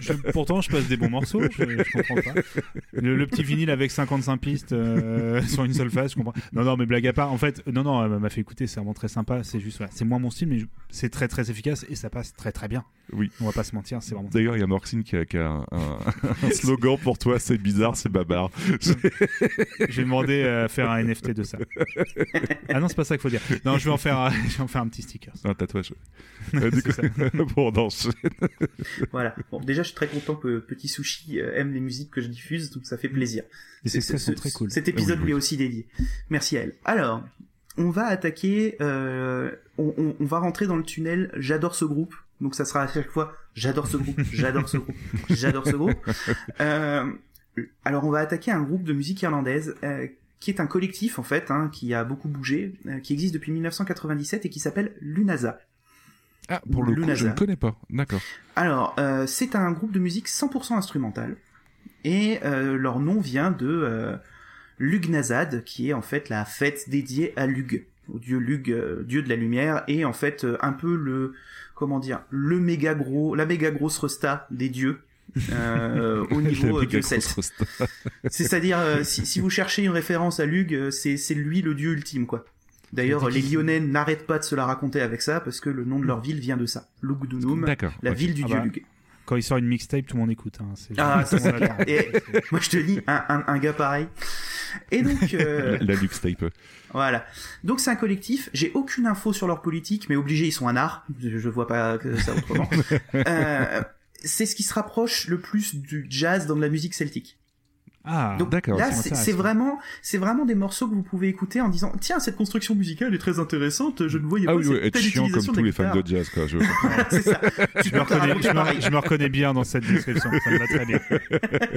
Je- pourtant, je passe des bons morceaux, je, je comprends pas. Le, le petit vinyle avec 55 pistes euh, sur une seule face, je comprends. Non, non, mais blague à part, en fait, non, non, elle m'a fait écouter, c'est vraiment très sympa. C'est juste, voilà, c'est moins mon style, mais je- c'est très, très efficace et ça passe très, très bien. Oui. On va pas se mentir, c'est vraiment. D'ailleurs, il y a Morxine qui a, qui a un, un- un slogan pour toi, c'est bizarre, c'est Babar. J'ai demandé à faire un NFT de ça. Ah non, c'est pas ça qu'il faut dire. Non, je vais en faire, un- je vais en faire un petit sticker. un tatouage. Euh, du coup, bon, on enchaîne. Voilà. Bon, déjà, je suis très content que Petit Sushi euh, aime les musiques que je diffuse, donc ça fait plaisir. Les C'est- extraits ce- sont très cool. Cet épisode Oui, oui. lui est aussi dédié. Merci à elle. Alors, on va attaquer, euh, on, on- on va rentrer dans le tunnel J'adore ce groupe. Donc ça sera à chaque fois J'adore ce groupe, j'adore ce groupe, j'adore ce groupe. Euh, alors on va attaquer un groupe de musique irlandaise euh, qui est un collectif en fait, hein, qui a beaucoup bougé, qui existe depuis 1997 et qui s'appelle Lunaza. Ah, pour le coup, je ne connais pas. D'accord. Alors, c'est un groupe de musique 100% instrumental. Et euh, leur nom vient de euh, Lugnazad, qui est en fait la fête dédiée à Lug, au dieu Lug, euh, dieu de la lumière, et en fait euh, un peu le, comment dire, le méga gros, la méga grosse resta des dieux. euh, au niveau grosse resta. C'est-à-dire, si, si vous cherchez une référence à Lug, c'est lui le dieu ultime, quoi. D'ailleurs, les Lyonnais n'arrêtent pas de se la raconter avec ça, parce que le nom de leur ville vient de ça. Lugdunum, la ville du Ah dieu bah. Lug. Quand il sort une mixtape, tout le monde écoute. Hein. C'est- Ah, ça, c'est clair. Et- Moi, je te dis, un, un, un gars pareil. Et donc, euh, La, la Lux Tape. voilà. Donc, c'est un collectif. J'ai aucune info sur leur politique, mais obligé, ils sont un art. Je, je vois pas que ça autrement. Euh, c'est ce qui se rapproche le plus du jazz dans de la musique celtique. Ah, Donc d'accord, là, c'est vraiment, c'est vraiment des morceaux que vous pouvez écouter en disant, tiens, cette construction musicale est très intéressante. Je ne voyais Ah pas oui, cette ouais, être telle chiant comme utilisation tous de la les fans de jazz, quoi. Je... c'est ça. Tu Je me, reconnais, me, je me reconnais bien dans cette description. Ça me va très bien.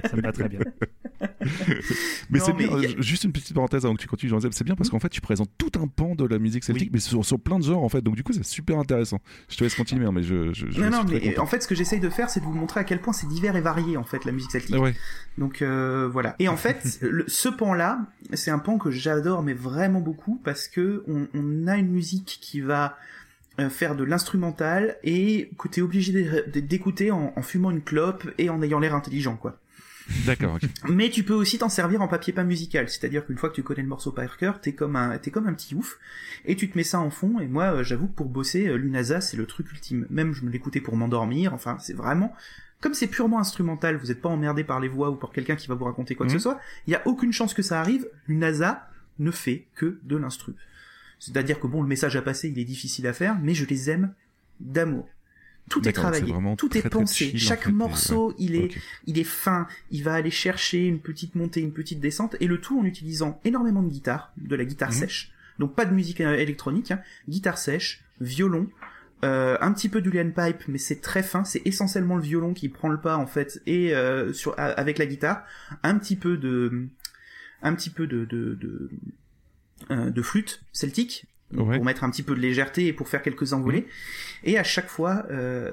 Ça me va très bien. Mais c'est bien, a- euh, juste une petite parenthèse avant que tu continues, Jean-Zeb, c'est bien parce qu'en fait tu présentes tout un pan de la musique celtique, Oui. mais sur, sur plein de genres en fait, donc du coup c'est super intéressant. Je te laisse continuer, hein, mais je, je, je Non, non, mais content. en fait, ce que j'essaye de faire, c'est de vous montrer à quel point c'est divers et varié, en fait, la musique celtique. Ah ouais. Donc euh, voilà. Et en fait, le- ce pan-là, c'est un pan que j'adore, mais vraiment beaucoup, parce que on, on a une musique qui va euh, faire de l'instrumental et que t'es obligé d'é- d'écouter en, en fumant une clope et en ayant l'air intelligent, quoi. D'accord. Mais tu peux aussi t'en servir en papier peint musical, c'est-à-dire qu'une fois que tu connais le morceau par cœur, t'es comme un, t'es comme un petit ouf, et tu te mets ça en fond. Et moi, euh, j'avoue que pour bosser, euh, Lunaza, c'est le truc ultime. Même je me l'écoutais pour m'endormir. Enfin, c'est vraiment comme c'est purement instrumental, vous n'êtes pas emmerdé par les voix ou par quelqu'un qui va vous raconter quoi que Mhm. ce soit. Il y a aucune chance que ça arrive. Lunaza ne fait que de l'instru. C'est-à-dire que bon, le message à passer, il est difficile à faire, mais je les aime d'amour. Tout est travaillé, tout très, est pensé. chill, en Chaque fait, morceau, il est, il est fin, il va aller chercher une petite montée, une petite descente, et le tout en utilisant énormément de guitare, de la guitare Mhm. sèche, donc pas de musique euh, électronique, hein, guitare sèche, violon, euh, un petit peu d'Ulian Pipe, mais c'est très fin, c'est essentiellement le violon qui prend le pas en fait, et euh, sur a- avec la guitare, un petit peu de, un petit peu de de, de, euh, de flûte celtique. Ouais. pour mettre un petit peu de légèreté et pour faire quelques envolées. Et à chaque fois, euh,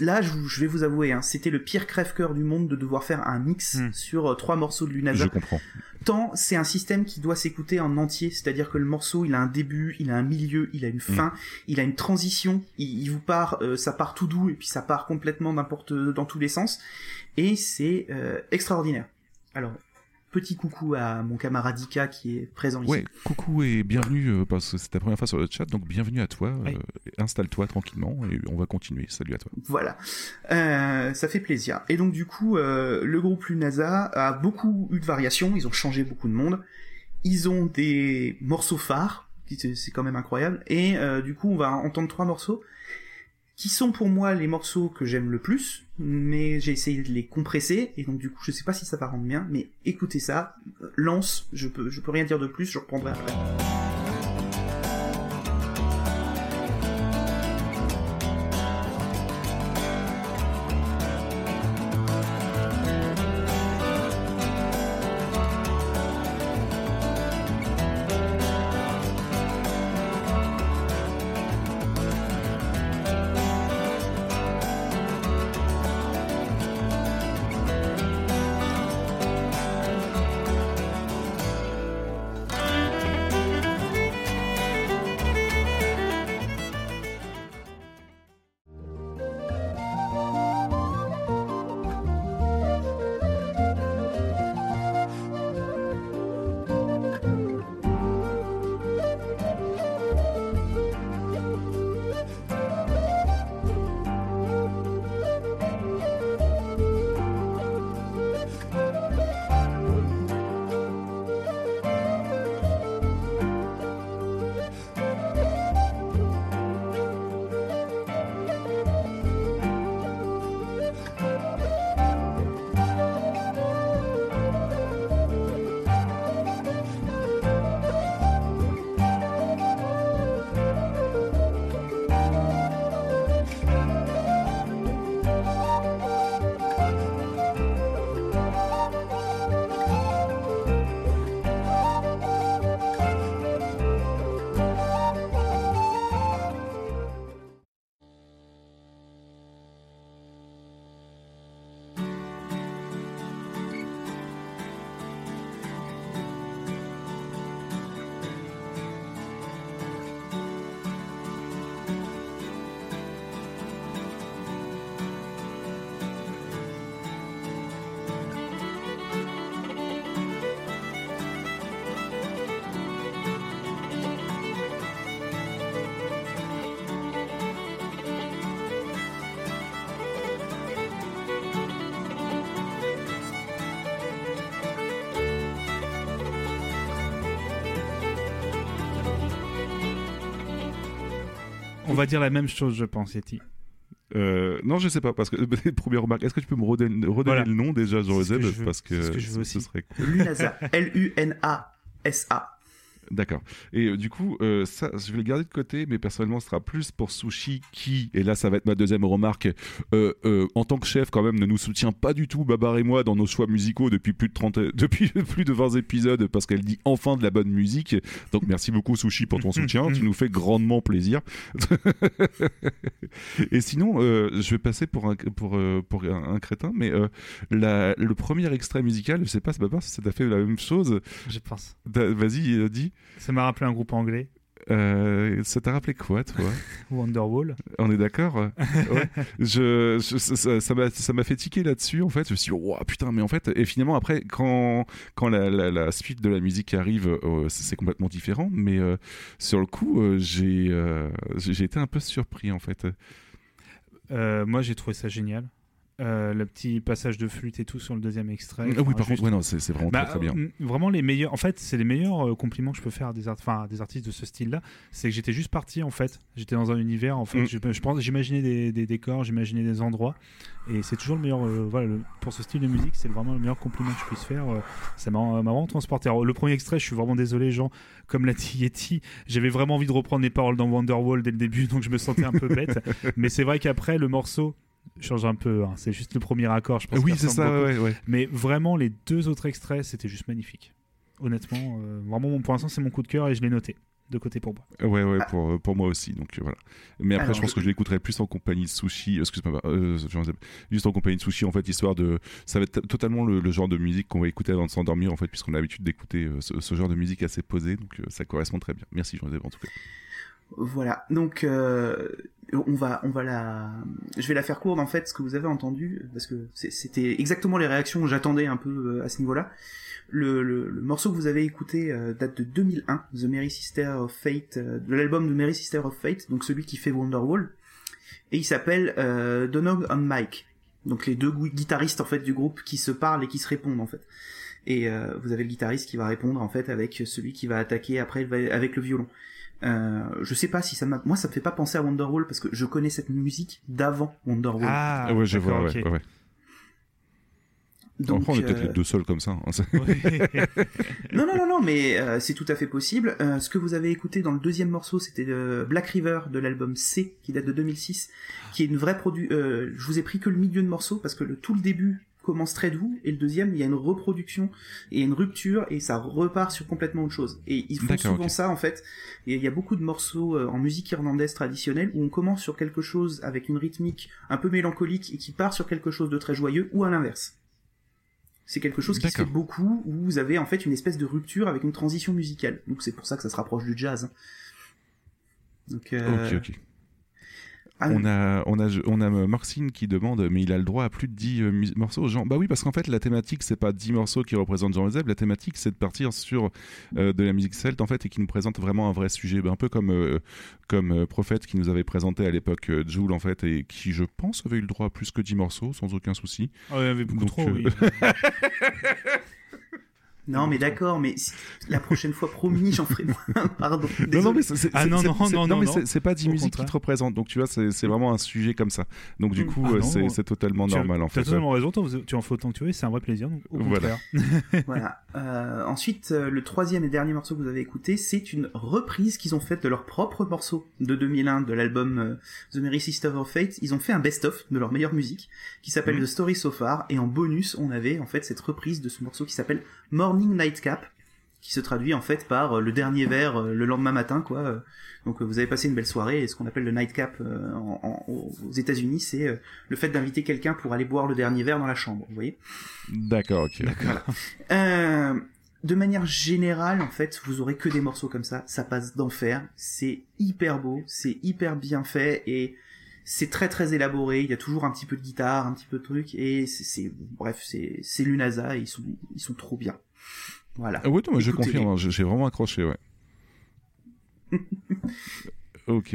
là, je, je vais vous avouer, hein, c'était le pire crève-cœur du monde de devoir faire un mix Hmm. sur euh, trois morceaux de Je Lunaza. comprends. Tant c'est un système qui doit s'écouter en entier, c'est-à-dire que le morceau, il a un début, il a un milieu, il a une fin, il a une transition, il, il vous part, euh, ça part tout doux et puis ça part complètement n'importe dans tous les sens, et c'est euh, extraordinaire. Alors, petit coucou à mon camarade Ika qui est présent ici. Ouais, coucou et bienvenue euh, parce que c'est ta première fois sur le chat, donc bienvenue à toi. Oui. euh, Installe-toi tranquillement et on va continuer. Salut à toi. Voilà, Euh, ça fait plaisir. Et donc du coup, euh, le groupe Lunasa a beaucoup eu de variations, ils ont changé beaucoup de monde, ils ont des morceaux phares, c'est c'est quand même incroyable, et euh, du coup on va entendre trois morceaux qui sont pour moi les morceaux que j'aime le plus, mais j'ai essayé de les compresser, et donc du coup je sais pas si ça va rendre bien, mais écoutez ça, euh, lance, je peux, je peux rien dire de plus, je reprendrai après. Va dire la même chose, je pense, Yeti. Euh, non, je sais pas, parce que première remarque, est-ce que tu peux me redonner, redonner Voilà. le nom déjà, C'est ce que Jean-Joseph je veux. Parce que, ce que je veux ce aussi. serait cool. Lunasa, L-U-N-A-S-A. D'accord. Et euh, du coup, euh, ça, je vais le garder de côté, mais personnellement, ce sera plus pour Sushi qui, et là, ça va être ma deuxième remarque, euh, euh, en tant que chef, quand même, ne nous soutient pas du tout, Babar et moi, dans nos choix musicaux depuis plus de 30, depuis plus de 20 épisodes, parce qu'elle dit enfin de la bonne musique. Donc, merci beaucoup, Sushi, pour ton soutien. tu nous fais grandement plaisir. et sinon, euh, je vais passer pour un, pour, euh, pour un, un crétin, mais euh, la- le premier extrait musical, je sais pas, Babar, si ça t'a fait la même chose. Je pense. Da- Vas-y, dis. Ça m'a rappelé un groupe anglais, Euh, ça t'a rappelé quoi, toi Wonderwall. On est d'accord? Ouais. je, je- ça- m'a fait tiquer là-dessus, en fait. Je me suis dit, oh, putain, mais en fait, et finalement, après, quand, quand la, la- la suite de la musique arrive, euh, c'est complètement différent. Mais euh, sur le coup, j'ai été un peu surpris, en fait. Moi, j'ai trouvé ça génial. Euh, le petit passage de flûte et tout sur le deuxième extrait. Ah oui, par juste- contre, ouais, non, c'est vraiment Bah, très, très bien. euh, Vraiment les meilleurs. En fait, c'est les meilleurs euh, compliments que je peux faire à des, art- enfin, à des artistes de ce style-là. C'est que j'étais juste parti en fait. J'étais dans un univers. En fait, Mm. je, je pense, j'imaginais des, des décors, j'imaginais des endroits. Et c'est toujours le meilleur. euh, voilà, le- pour ce style de musique, c'est vraiment le meilleur compliment que je puisse faire. euh, ça m'a m'a vraiment transporté. Alors, le premier extrait, je suis vraiment désolé, Jean. Comme l'a dit Yeti, j'avais vraiment envie de reprendre les paroles dans Wonderwall dès le début, donc je me sentais un peu bête. Mais c'est vrai qu'après, le morceau change un peu. hein. C'est juste le premier accord. Je pense Oui, qu'il c'est ça, beaucoup. ouais, ouais. Mais vraiment, les deux autres extraits, c'était juste magnifique. Honnêtement, euh, vraiment, pour l'instant, c'est mon coup de cœur et je l'ai noté de côté pour moi. Ouais, ouais, pour, euh, pour moi aussi. Donc euh, voilà. Mais après, Alors, je pense que je l'écouterai plus en compagnie de Sushi. Excuse-moi, euh, juste en compagnie de Sushi, en fait, histoire de. Ça va être totalement le, le genre de musique qu'on va écouter avant de s'endormir, en fait, puisqu'on a l'habitude d'écouter euh, ce, ce genre de musique assez posée. Donc euh, ça correspond très bien. Merci, Jean-Joseph, en tout cas. Voilà. Donc euh, on va on va la je vais la faire courte en fait ce que vous avez entendu parce que c'était exactement les réactions que j'attendais un peu euh, à ce niveau-là. Le, morceau que vous avez écouté euh, date de 2001, The Mary Sister of Fate, euh, de l'album The Mary Sister of Fate, donc celui qui fait Wonderwall, et il s'appelle euh, Donog on Mike. Donc les deux gui- guitaristes en fait du groupe qui se parlent et qui se répondent en fait. Et vous avez le guitariste qui va répondre en fait avec celui qui va attaquer après avec le violon. Euh, je sais pas si ça m'a, moi ça me fait pas penser à Wonderwall parce que je connais cette musique d'avant Wonderwall. Ah, Ah ouais, je vois, d'accord, ouais. Donc, Après, on est peut-être euh, les deux seuls comme ça. hein. Non, non, non, non, mais euh, c'est tout à fait possible. Euh, ce que vous avez écouté dans le deuxième morceau, c'était euh, Black River de l'album C, qui date de 2006, qui est une vraie produit. Euh, je vous ai pris que le milieu de morceau parce que le, tout le début commence très doux et le deuxième il y a une reproduction et une rupture et ça repart sur complètement autre chose. Et ils font souvent ça en fait. Et il y a beaucoup de morceaux euh, en musique irlandaise traditionnelle où on commence sur quelque chose avec une rythmique un peu mélancolique et qui part sur quelque chose de très joyeux ou à l'inverse. C'est quelque chose qui se fait beaucoup où vous avez en fait une espèce de rupture avec une transition musicale. Donc c'est pour ça que ça se rapproche du jazz donc euh, Ok, ok. Ah, On a, on a, on a Marcine qui demande, mais il a le droit à plus de 10 euh, morceaux. Genre, bah oui, parce qu'en fait, la thématique, c'est pas 10 morceaux qui représentent Jean Zeb. La thématique, c'est de partir sur euh, de la musique celte, en fait, et qui nous présente vraiment un vrai sujet. Ben, un peu comme, euh, comme euh, Prophète qui nous avait présenté à l'époque euh, Joule, en fait, et qui, je pense, avait eu le droit à plus que 10 morceaux, sans aucun souci. Ah, il y avait beaucoup Donc, trop, euh, oui. non mais d'accord mais si- la prochaine fois promis j'en ferai moins pardon Non, non, mais c'est- Ah, non, non, non, pas 10 Au musiques qui te représentent. Donc, tu vois, c'est vraiment un sujet comme ça. Donc, du coup, Ah euh, c'est totalement Tu as- normal, en T'as fait. totalement raison, tu en fais autant que tu veux, c'est un vrai plaisir. Donc, au Voilà. contraire. Voilà. Euh, ensuite, euh, le troisième et dernier morceau que vous avez écouté, c'est une reprise qu'ils ont faite de leur propre morceau de 2001 de l'album euh, The Mary Sister of Fate. Ils ont fait un best-of de leur meilleure musique qui s'appelle Mhm. The Story So Far et en bonus, on avait en fait cette reprise de ce morceau qui s'appelle Morning Nightcap qui se traduit en fait par euh, le dernier verre euh, le lendemain matin quoi. Euh, Donc vous avez passé une belle soirée et ce qu'on appelle le nightcap en- en- aux États-Unis, c'est le fait d'inviter quelqu'un pour aller boire le dernier verre dans la chambre, vous voyez. D'accord, ok. Euh, de manière générale, en fait, vous aurez que des morceaux comme ça. Ça passe d'enfer. C'est hyper beau, c'est hyper bien fait et c'est très très élaboré. Il y a toujours un petit peu de guitare, un petit peu de truc et c'est, bref, c'est c'est Lunaza. Et ils sont ils sont trop bien. Voilà. Ah oui, non, moi, je confirme, hein, j'ai vraiment accroché, ouais. ok, ok.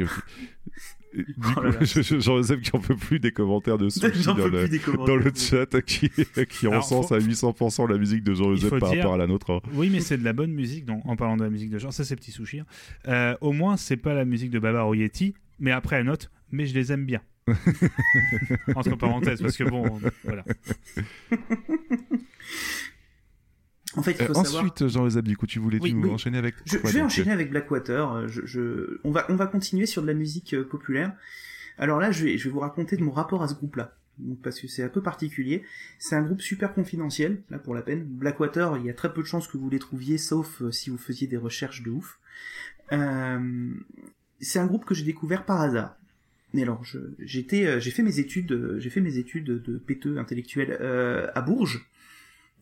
Du Oh là là. coup, je- je- Jean-Joseph qui en peut plus des commentaires de Sushi dans, le, dans chat qui, qui Alors, recense faut- à 800% la musique de Jean-Joseph par dire- rapport à la nôtre. hein. Oui, mais c'est de la bonne musique. Donc, en parlant de la musique de genre, ça c'est petit sushi. hein. Euh, au moins, c'est pas la musique de Baba Yeti, mais après elle note, mais je les aime bien. Entre parenthèses, parce que bon, voilà. En fait, il Euh, faut savoir. ensuite, Jean-Joseph, du coup, tu voulais Oui, tu oui. enchaîner avec Je, je vais donc, enchaîner avec Blackwater. euh, Je, je, on va, on va continuer sur de la musique euh, populaire. Alors là, je vais, je vais vous raconter de mon rapport à ce groupe-là. Parce que c'est un peu particulier. C'est un groupe super confidentiel, là pour la peine. Blackwater, il y a très peu de chances que vous les trouviez, sauf euh, si vous faisiez des recherches de ouf. Euh, c'est un groupe que j'ai découvert par hasard. Mais alors, j'étais, euh, j'ai fait mes études, euh, j'ai fait mes études de péteux intellectuel euh, à Bourges.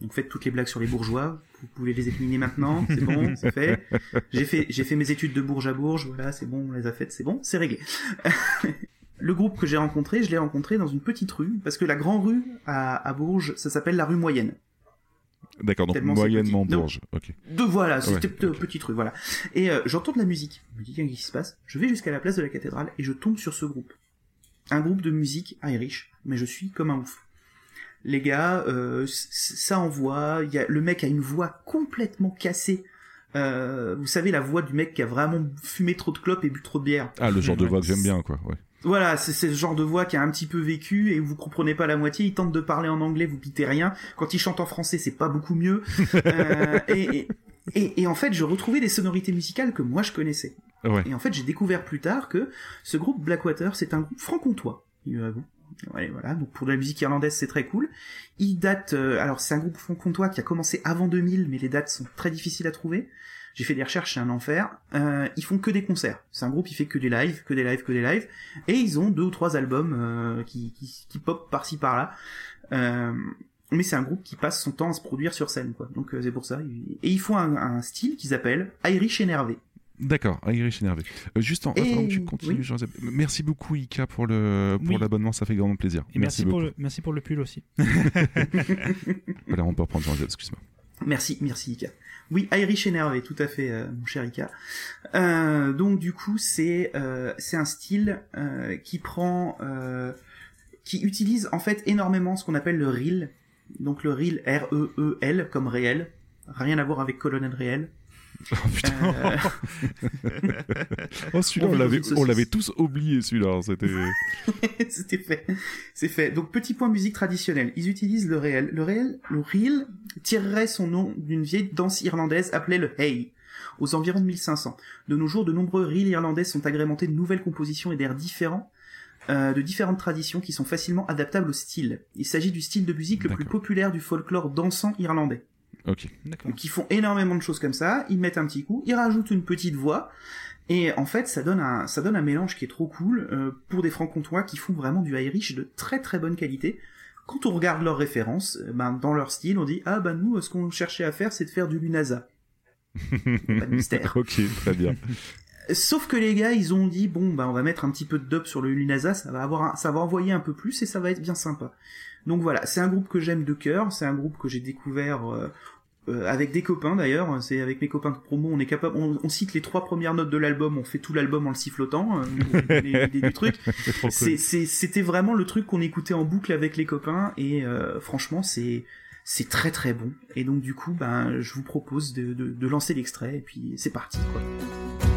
Donc faites toutes les blagues sur les bourgeois. Vous pouvez les éliminer maintenant, c'est bon, c'est fait. J'ai fait, j'ai fait mes études de Bourges à Bourges, voilà, c'est bon, on les a faites, c'est bon, c'est réglé. Le groupe que j'ai rencontré, je l'ai rencontré dans une petite rue, parce que la grande rue à, à Bourges, ça s'appelle la rue moyenne. D'accord, donc tellement moyennement. Bourges. Ok. De voilà, c'était Ouais, petite rue, voilà. Et euh, j'entends de la musique. Je me dis, qu'est-ce qui se passe? Je vais jusqu'à la place de la cathédrale et je tombe sur ce groupe. Un groupe de musique Irish, mais je suis comme un ouf. Les gars, euh, ça envoie. Y a, le mec a une voix complètement cassée. Euh, vous savez, la voix du mec qui a vraiment fumé trop de clopes et bu trop de bière. Ah, le genre de voix que j'aime bien, quoi. Ouais. Voilà, c'est c'est ce genre de voix qui a un petit peu vécu et vous comprenez pas la moitié. Il tente de parler en anglais, vous pitez rien. Quand il chante en français, c'est pas beaucoup mieux. Euh, et, et, et- et en fait, je retrouvais des sonorités musicales que moi je connaissais. Ouais. Et en fait, j'ai découvert plus tard que ce groupe Blackwater, c'est un groupe franc-comtois. Voilà, donc pour de la musique irlandaise, c'est très cool. Il date, euh, alors c'est un groupe franc-comtois qui a commencé avant 2000, mais les dates sont très difficiles à trouver. J'ai fait des recherches, c'est un enfer. Euh, ils font que des concerts. C'est un groupe qui fait que des lives, que des lives, que des lives. Et ils ont deux ou trois albums euh, qui, qui, qui pop par-ci par-là. Euh, mais c'est un groupe qui passe son temps à se produire sur scène, quoi. Donc euh, c'est pour ça. Et ils font un, un style qu'ils appellent Irish énervé. D'accord, Irish énervé. Euh, juste en Et- attendant que tu continues, oui. Jean-Joseph, merci beaucoup Ika pour le pour Oui. l'abonnement, ça fait grandement plaisir. Et merci, pour le, merci pour le pull aussi. Voilà, on peut reprendre Jean-Joseph, excuse-moi. Merci, merci Ika. Oui, Irish énervé, tout à fait, euh, mon cher Ika. Euh, donc du coup, c'est c'est un style qui prend, qui utilise en fait énormément ce qu'on appelle le reel. Donc le reel R E E L comme réel, rien à voir avec colonel réel. Oh putain. Oh, celui-là, on l'avait, on tous oublié, celui-là. C'était. C'était fait. C'est fait. Donc petit point musique traditionnelle. Ils utilisent le réel. Le réel, le reel tirerait son nom d'une vieille danse irlandaise appelée le hey aux environs de 1500. De nos jours, de nombreux reels irlandais sont agrémentés de nouvelles compositions et d'airs différents, euh, de différentes traditions qui sont facilement adaptables au style. Il s'agit du style de musique le plus populaire du folklore dansant irlandais. Ok. D'accord. Donc ils font énormément de choses comme ça, ils mettent un petit coup, ils rajoutent une petite voix, et en fait ça donne un, ça donne un mélange qui est trop cool euh, pour des francs-comtois qui font vraiment du Irish de très très bonne qualité. Quand on regarde leurs références, euh, ben, dans leur style, on dit ah ben nous ce qu'on cherchait à faire c'est de faire du Lunasa. Pas de mystère. ok, très bien. Sauf que les gars ils ont dit bon ben on va mettre un petit peu de dub sur le Lunasa, ça va avoir, un- ça va envoyer un peu plus et ça va être bien sympa. Donc voilà, c'est un groupe que j'aime de cœur, c'est un groupe que j'ai découvert euh, euh, avec des copains d'ailleurs, c'est avec mes copains de promo, on est capable, on, on cite les trois premières notes de l'album, on fait tout l'album en le sifflotant, euh, l'idée du truc. C'était vraiment le truc qu'on écoutait en boucle avec les copains et euh, franchement c'est c'est très très bon. Et donc du coup, ben je vous propose de, de, de lancer l'extrait et puis c'est parti quoi.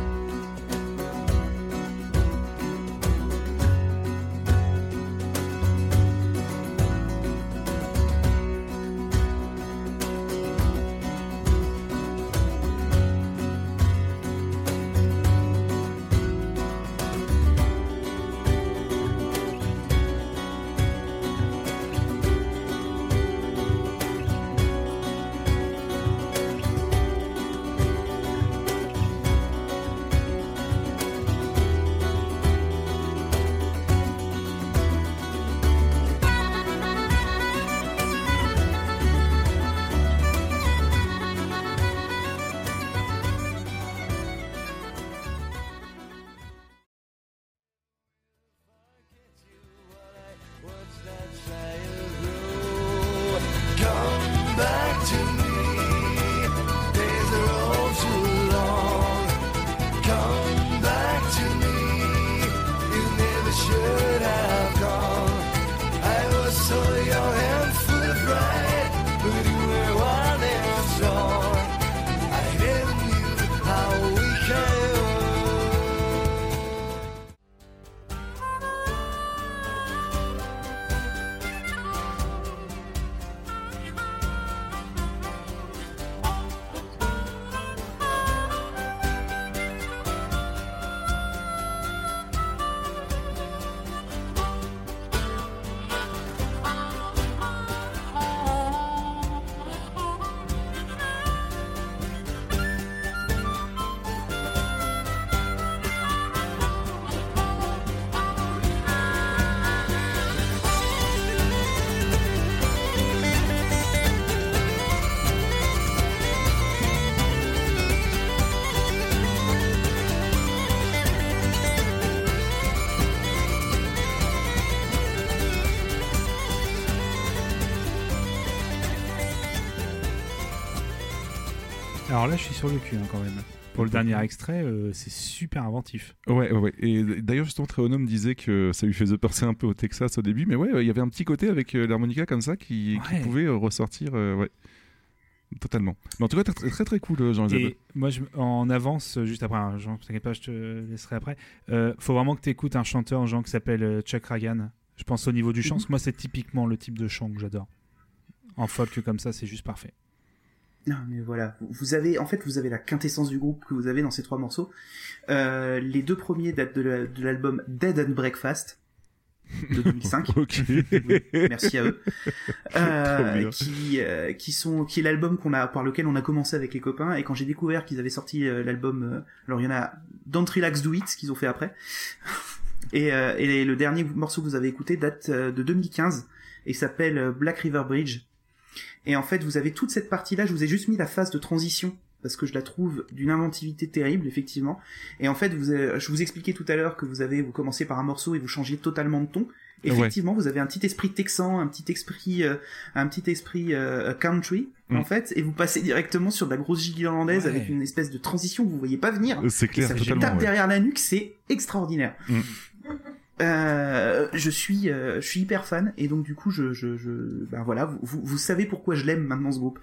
Sur le cul hein, quand même. Pour le dernier extrait, euh, c'est super inventif. Ouais, ouais, ouais. Et d'ailleurs, justement, Tréonome disait que ça lui faisait penser un peu au Texas au début, mais ouais, il y avait un petit côté avec euh, l'harmonica comme ça qui, pouvait euh, ressortir, euh, ouais. Totalement. Mais en tout cas, très très, très cool, Jean-Isabelle. Et moi, je, en avance, juste après, hein, Jean, t'inquiète pas, je te laisserai après. Euh, faut vraiment que tu écoutes un chanteur, Jean, qui s'appelle Chuck Ragan. Je pense au niveau du chant, parce que moi, c'est typiquement le type de chant que j'adore. En folk comme ça, c'est juste parfait. Non, mais voilà, vous- avez, en fait, vous avez la quintessence du groupe que vous avez dans ces trois morceaux. Euh, les deux premiers datent de la- de l'album Dead and Breakfast de 2005. Ok. Merci à eux. Euh, qui, euh, qui sont, qui est l'album qu'on a, par lequel on a commencé avec les copains. Et quand j'ai découvert qu'ils avaient sorti l'album, euh, alors il y en a Don't Relax Do It, qu'ils ont fait après. Et, euh, et le dernier morceau que vous avez écouté date de 2015 et s'appelle Black River Bridge. Et en fait, vous avez toute cette partie-là. Je vous ai juste mis la phase de transition parce que je la trouve d'une inventivité terrible, effectivement. Et en fait, vous avez- je vous expliquais tout à l'heure que vous avez, vous commencez par un morceau et vous changez totalement de ton. Effectivement, vous avez un petit esprit texan, un petit esprit, euh, un petit esprit euh, country, Mm. en fait, et vous passez directement sur de la grosse gigue irlandaise Ouais. avec une espèce de transition que vous voyez pas venir. C'est Et clair, ça vous tape ouais. derrière la nuque, c'est extraordinaire. Mm. Euh, je suis, euh, je suis hyper fan et donc du coup, je, je, je ben voilà, vous, vous, vous savez pourquoi je l'aime maintenant ce groupe.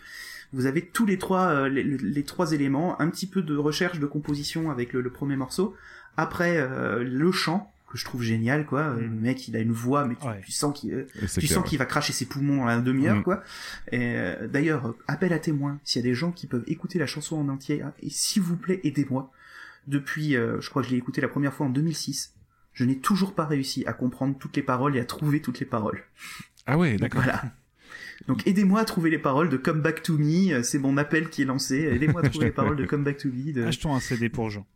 Vous avez tous les trois, euh, les, les trois éléments, un petit peu de recherche de composition avec le, le premier morceau, après euh, le chant que je trouve génial quoi. Le mec, il a une voix, mais tu, Ouais. tu sens qu'il, euh, tu clair, sens qu'il va cracher ses poumons en la demi-heure, Mm. quoi. Et euh, d'ailleurs, appel à témoins. S'il y a des gens qui peuvent écouter la chanson en entier, hein, et s'il vous plaît, aidez-moi. Depuis, euh, je crois que je l'ai écouté la première fois en 2006. Je n'ai toujours pas réussi à comprendre toutes les paroles et à trouver toutes les paroles. Ah ouais, d'accord. voilà. Donc aidez-moi à trouver les paroles de Come Back to Me. euh, C'est mon appel qui est lancé. Aidez-moi à trouver les paroles de Come Back to Me de, Achetons un CD pour Jean.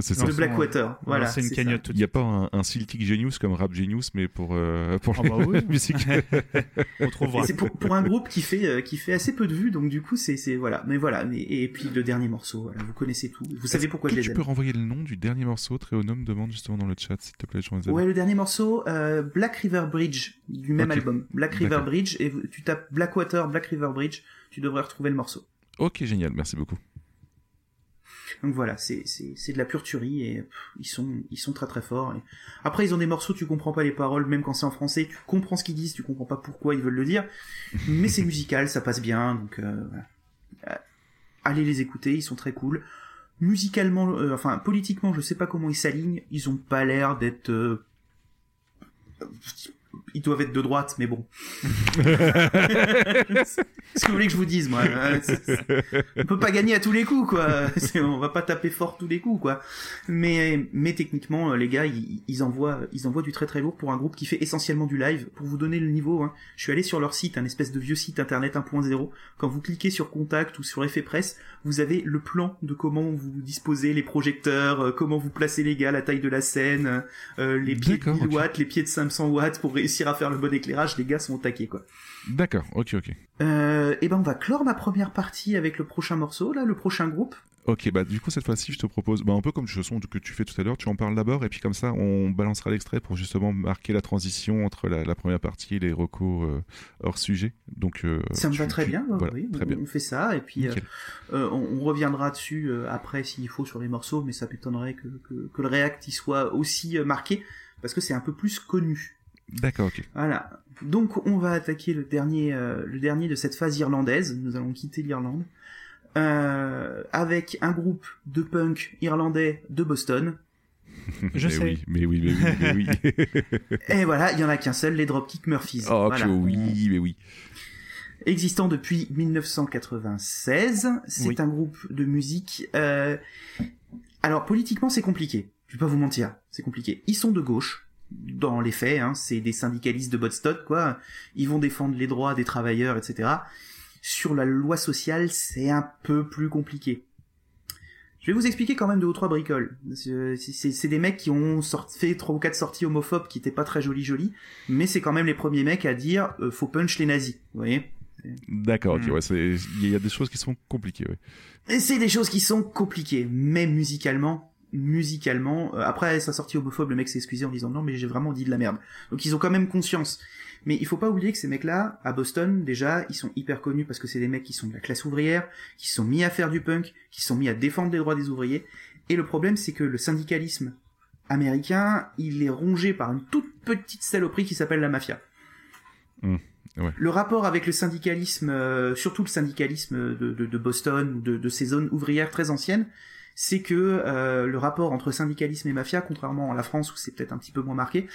C'est ça. de Blackwater. Voilà. c'est une cagnotte Il n'y a pas un, un Celtic Genius comme Rap Genius, mais pour, euh, pour Ah bah oui. la musique. On trouvera. c'est pour, pour un groupe qui fait euh, qui fait assez peu de vues, donc du coup c'est c'est voilà. Mais voilà. Mais, et puis le dernier morceau, voilà, vous connaissez tout. Vous savez pourquoi je que les Tu aime. peux renvoyer le nom du dernier morceau? Tréonome demande justement dans le chat, s'il te plaît, Jean-Isabelle. Ouais, le dernier morceau, euh, Black River Bridge, du même album. Black River. Bridge, et tu tapes Blackwater, Black River Bridge, tu devrais retrouver le morceau. Ok, génial, merci beaucoup. Donc voilà, c'est de la pure tuerie et ils sont ils sont très très forts. Et Après ils ont des morceaux tu comprends pas les paroles même quand c'est en français, tu comprends ce qu'ils disent, tu comprends pas pourquoi ils veulent le dire, mais c'est musical, ça passe bien donc euh. Euh, allez les écouter, ils sont très cool. Musicalement, euh, enfin politiquement, je sais pas comment ils s'alignent, ils ont pas l'air d'être ils doivent être de droite, mais bon. Ce que vous voulez que je vous dise, moi On peut pas gagner à tous les coups, quoi. On va pas taper fort tous les coups, quoi. Mais, mais techniquement, euh, les gars, ils, ils envoient, ils envoient du très très lourd pour un groupe qui fait essentiellement du live. Pour vous donner le niveau, hein, je suis allé sur leur site, un espèce de vieux site internet 1.0. Quand vous cliquez sur Contact ou sur Effet Presse, vous avez le plan de comment vous disposez les projecteurs, euh, comment vous placez les gars, la taille de la scène, euh, les pieds de D'accord, 1000 ok. watts, les pieds de 500 watts pour réussir à faire le bon éclairage. Les gars sont au taquet, quoi. D'accord, ok, ok. Euh, et ben on va clore ma première partie avec le prochain morceau, là, le prochain groupe. Ok, bah du coup cette fois-ci je te propose, bah, un peu comme le son que tu fais tout à l'heure, tu en parles d'abord et puis comme ça on balancera l'extrait pour justement marquer la transition entre la, la première partie et les recos euh, hors sujet. Donc euh, Ça me tu- va très tu- bien, voilà, oui, très on, bien. on fait ça, et puis euh, on, on reviendra dessus après s'il faut sur les morceaux, mais ça m'étonnerait que, que, que le React y soit aussi marqué, parce que c'est un peu plus connu. D'accord, ok. Voilà. Donc on va attaquer le dernier, euh, le dernier de cette phase irlandaise. Nous allons quitter l'Irlande euh, avec un groupe de punk irlandais de Boston. Je mais sais. Oui, mais oui, mais oui, mais oui. Et voilà, il y en a qu'un seul, les Dropkick Murphys. oh, Voilà. que oui, mais oui. Existant depuis 1996, c'est Oui. un groupe de musique. euh, Alors politiquement, c'est compliqué. Je vais pas vous mentir, c'est compliqué. Ils sont de gauche. Dans les faits, hein, c'est des syndicalistes de Bodstock, quoi. Ils vont défendre les droits des travailleurs, etc. Sur la loi sociale, c'est un peu plus compliqué. Je vais vous expliquer quand même deux ou trois bricoles. C'est des mecs qui ont fait trois ou quatre sorties homophobes qui étaient pas très jolies jolies, mais c'est quand même les premiers mecs à dire euh, faut punch les nazis. Vous voyez D'accord, ok, Mm. ouais, il y a des choses qui sont compliquées, ouais. C'est des choses qui sont compliquées, mais musicalement, musicalement, euh, après sa sortie homophobe, le mec s'est excusé en disant non mais j'ai vraiment dit de la merde. Donc ils ont quand même conscience. Mais il faut pas oublier que ces mecs-là, à Boston, déjà, ils sont hyper connus parce que c'est des mecs qui sont de la classe ouvrière, qui sont mis à faire du punk, qui sont mis à défendre les droits des ouvriers. Et le problème, c'est que le syndicalisme américain, il est rongé par une toute petite saloperie qui s'appelle la mafia. Mmh, ouais. Le rapport avec le syndicalisme, euh, surtout le syndicalisme de, de, de Boston de ces zones ouvrières très anciennes, c'est que euh, le rapport entre syndicalisme et mafia, contrairement à la France où c'est peut-être un petit peu moins marqué,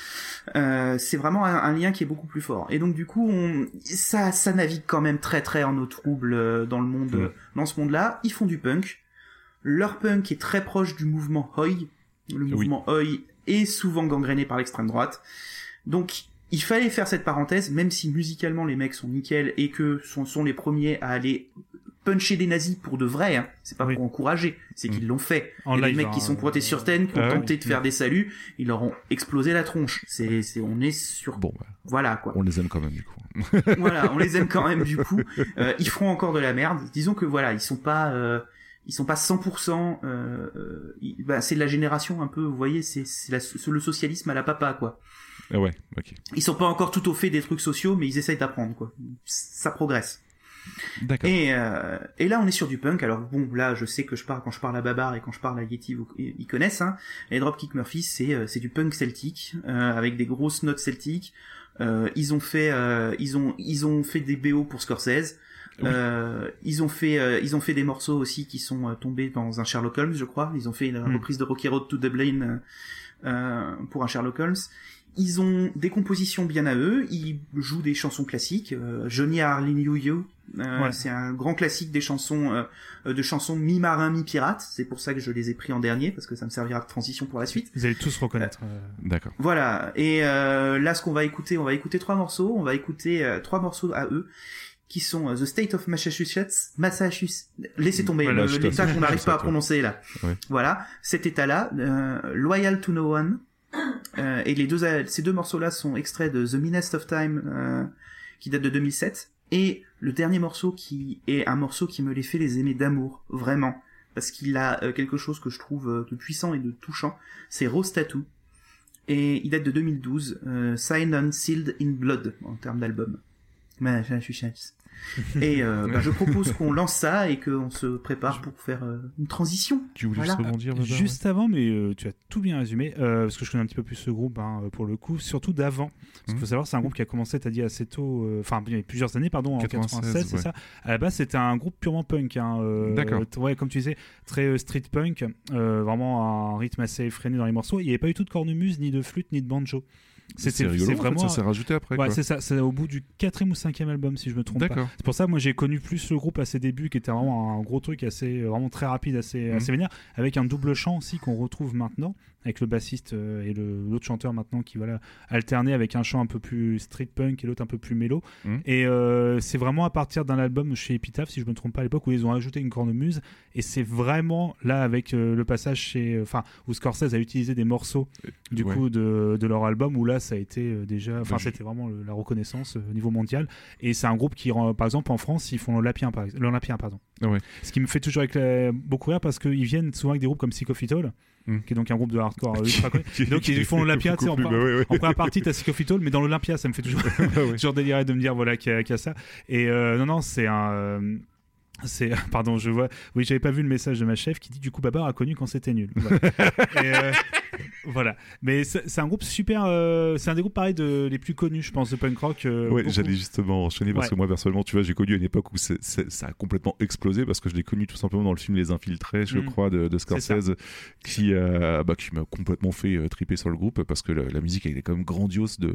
euh, c'est vraiment un, un lien qui est beaucoup plus fort. Et donc du coup, on, ça, ça navigue quand même très très en eau trouble euh, dans le monde, Mm. dans ce monde-là. Ils font du punk. Leur punk est très proche du mouvement Oi. Le Oui. mouvement Oi est souvent gangréné par l'extrême droite. Donc il fallait faire cette parenthèse, même si musicalement les mecs sont nickel et que sont, sont les premiers à aller puncher des nazis pour de vrai, hein. c'est pas Oui. pour encourager, c'est qu'ils l'ont fait. En Il y a des live, mecs hein, qui sont euh, pointés sur scène, qui ont tenté de faire des saluts, ils leur ont explosé la tronche. C'est, c'est, on est sur, Bon, bah, voilà quoi. on les aime quand même, du coup. voilà, on les aime quand même du coup. Euh, ils feront encore de la merde. Disons que voilà, ils sont pas, euh, ils sont pas 100%. Euh, ils- bah, c'est de la génération un peu, vous voyez, c'est c'est la- c'est le socialisme à la papa quoi. Ah ouais, ok. Ils sont pas encore tout au fait des trucs sociaux, mais ils essayent d'apprendre quoi. Ça progresse. D'accord. Et, euh, et là, on est sur du punk. Alors bon, là, je sais que je parle quand je parle à Babar et quand je parle à Yeti, vous- ils connaissent. Hein. Et Dropkick Murphys, c'est euh, c'est du punk celtique euh, avec des grosses notes celtiques. Euh, ils ont fait euh, ils ont ils ont fait des BO pour Scorsese. Oui. Euh, ils ont fait euh, ils ont fait des morceaux aussi qui sont euh, tombés dans un Sherlock Holmes, je crois. Ils ont fait une Mm. reprise de Rocky Road to Dublin pour un Sherlock Holmes. Ils ont des compositions bien à eux. Ils jouent des chansons classiques. Euh, Johnny Harley You You, euh, Ouais. c'est un grand classique des chansons euh, euh, de chansons mi-marin mi-pirate. C'est pour ça que je les ai pris en dernier parce que ça me servira de transition pour la suite. Vous allez tous reconnaître. euh, D'accord. Voilà. Et euh, là, ce qu'on va écouter, on va écouter trois morceaux. On va écouter euh, trois morceaux à eux, qui sont euh, The State of Massachusetts. Massachusetts. Laissez tomber Voilà, l'état qu'on n'arrive pas à prononcer là. Ouais. Voilà, cet état-là, euh, Loyal to No One. Euh, et les deux, ces deux morceaux-là sont extraits de The Meanest of Time, euh, qui date de 2007. Et le dernier morceau qui est un morceau qui me les fait les aimer d'amour, vraiment. Parce qu'il a euh, quelque chose que je trouve de puissant et de touchant. C'est Rose Tattoo. Et il date de 2012. Euh, Signed and Sealed in Blood, en termes d'album. Massachusetts. Et euh, bah, je propose qu'on lance ça et qu'on se prépare pour faire euh, une transition. Tu voulais Voilà. juste rebondir Babar, Juste avant, mais euh, tu as tout bien résumé, euh, parce que je connais un petit peu plus ce groupe hein, pour le coup, surtout d'avant. Parce qu'il Mhm. faut savoir, c'est un groupe qui a commencé, t'as dit assez tôt, euh, enfin il y a plusieurs années, pardon, en 96, 96, c'est ouais. ça. À la base, c'était un groupe purement punk. Hein, euh, D'accord. Ouais, comme tu disais, très euh, street punk, euh, vraiment un rythme assez effréné dans les morceaux. Il n'y avait pas eu tout de cornemuse, ni de flûte, ni de banjo. C'est rigolo, c'est en fait, vraiment. ça s'est rajouté après. Ouais, c'est ça. C'est au bout du quatrième ou cinquième album, si je me trompe pas. D'accord. C'est pour ça, moi, j'ai connu plus le groupe à ses débuts, qui était vraiment un gros truc assez, vraiment très rapide, assez, Mhm. assez vénère, avec un double chant aussi qu'on retrouve maintenant, avec le bassiste euh, et l'autre chanteur maintenant qui voilà alterner avec un chant un peu plus street punk et l'autre un peu plus mélo. Mhm. Et euh, c'est vraiment à partir d'un album chez Epitaph, si je me trompe pas à l'époque, où ils ont ajouté une cornemuse. Et c'est vraiment là avec euh, le passage chez, enfin, où Scorsese a utilisé des morceaux du Ouais. coup de, de leur album où là ça a été déjà enfin c'était vraiment le- la reconnaissance au niveau mondial et c'est un groupe qui par exemple en France ils font l'Olympien par exemple l'Olympien pardon Ah ouais. ce qui me fait toujours beaucoup rire parce qu'ils viennent souvent avec des groupes comme Psychophytol Mm. qui est donc un groupe de hardcore euh, ultra connu donc ils font l'Olympia tu sais, en, plus- bah ouais, ouais. en première partie t'as Psychophytol mais dans l'Olympia ça me fait toujours Ah toujours délirer de me dire voilà qu'il y, a- qu'il y a ça et euh, non non c'est un euh, c'est pardon je vois oui j'avais pas vu le message de ma chef qui dit du coup Babar a connu quand c'était nul voilà. Et, euh, voilà mais c'est un groupe super euh, c'est un des groupes pareil de les plus connus je pense de punk rock euh, Ouais, j'allais justement enchaîner parce Ouais. que moi personnellement, tu vois, j'ai connu une époque où ça a complètement explosé parce que je l'ai connu tout simplement dans le film Les Infiltrés, je Mm. crois, de. Scorsese, qui, euh, bah, qui m'a complètement fait triper sur le groupe parce que la, la musique elle est quand même grandiose de,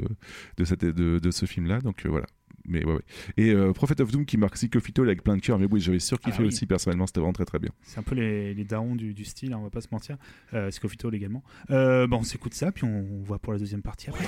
de, cette, de, de ce film-là. Donc euh, voilà. Mais ouais, ouais. Et euh, Prophet of Doom qui marque Psychophytol avec plein de cœur. Mais oui, j'avais surkiffé Ah oui. aussi personnellement, c'était vraiment très très bien. c'est un peu les, les darons du, du style hein, on va pas se mentir euh, Psychophytol également euh, bon on s'écoute ça puis on, on voit pour la deuxième partie après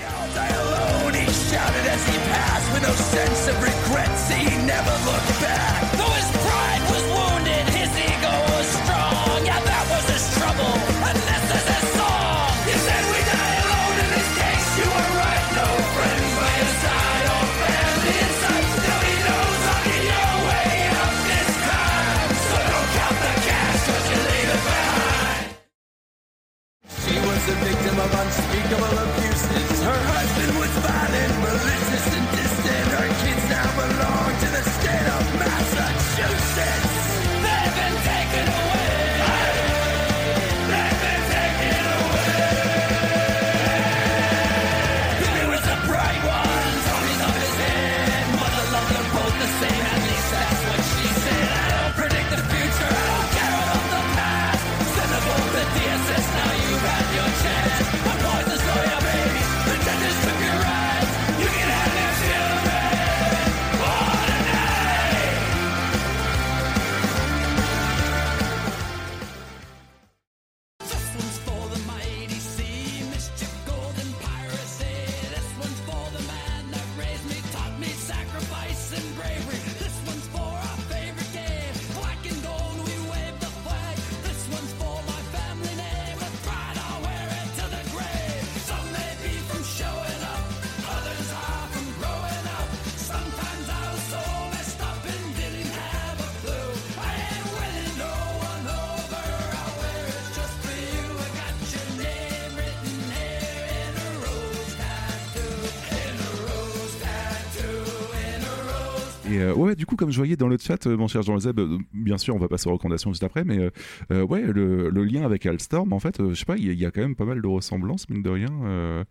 coup, comme je voyais dans le chat, euh, mon cher Jean Zeb, euh, bien sûr, on va passer aux recommandations juste après, mais euh, ouais, le, le lien avec Alstorm, en fait, je sais pas, il y, a- il y a quand même pas mal de ressemblances, mine de rien,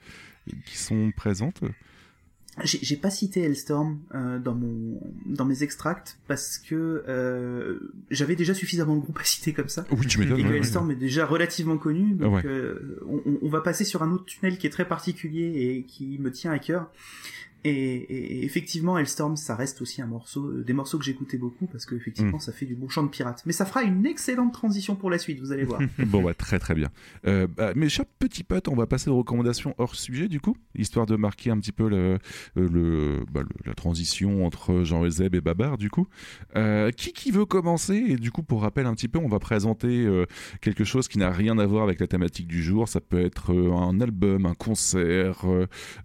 qui sont présentes. J'ai pas cité Hellstorm euh, dans mon dans mes extracts parce que euh, j'avais déjà suffisamment de groupes à citer comme ça. Oui, tu m'étonnes. Et que ouais, ouais. Hellstorm est déjà relativement connu, donc Ouais. euh, on, on- on va passer sur un autre tunnel qui est très particulier et qui me tient à cœur. Et, et- effectivement, Hellstorm, ça reste aussi un morceau, euh, des morceaux que j'écoutais beaucoup parce que Mm. effectivement, ça fait du bon chant de pirate. Mais ça fera une excellente transition pour la suite, vous allez voir. bon, bah, très très bien. Euh, bah, mes chers petits potes, on va passer aux recommandations hors sujet, du coup, histoire de marquer un petit peu le, euh, le, bah, le- la transition entre Jean Zeb et Babar, du coup. Euh, qui qui veut commencer? Et du coup, pour rappel un petit peu, on va présenter euh, quelque chose qui n'a rien à voir avec la thématique du jour. Ça peut être un album, un concert,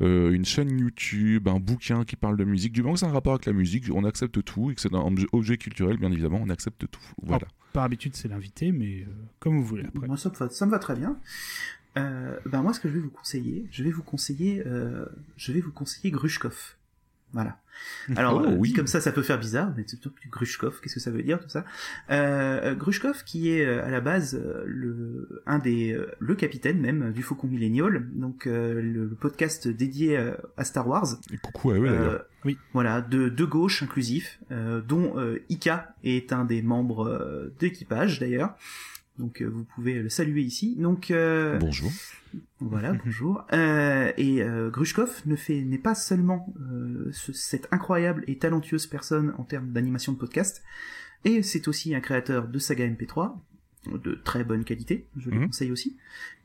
une chaîne YouTube, un bouquin qui parle de musique. Du moment que c'est un rapport avec la musique, on accepte tout et que c'est un objet- culturel, bien évidemment, on accepte tout. Voilà. Par habitude, c'est l'invité, mais euh, comme vous voulez après. Moi, ça me va, ça me va très bien. Euh, ben moi, ce que je vais vous conseiller, je vais vous conseiller, euh, je vais vous conseiller Grushkov. Voilà. Alors, Oh, euh, oui. comme ça, ça peut faire bizarre, mais c'est plutôt Grushkov, qu'est-ce que ça veut dire tout ça? Euh, Grushkov, qui est euh, à la base euh, le un des euh, le capitaine même du Faucon Millennial, donc euh, le, le podcast dédié euh, à Star Wars. Et coucou à eux, d'ailleurs. Euh, Oui. Voilà, de, de gauche inclusif, euh, dont euh, Ika est un des membres euh, d'équipage d'ailleurs. Donc euh, vous pouvez le saluer ici. Donc euh, Bonjour. voilà, bonjour. Euh, et Grushkov ne fait n'est pas seulement ce- cette incroyable et talentueuse personne en termes d'animation de podcast, et c'est aussi un créateur de saga MP3 de très bonne qualité, je le Mhm. conseille aussi.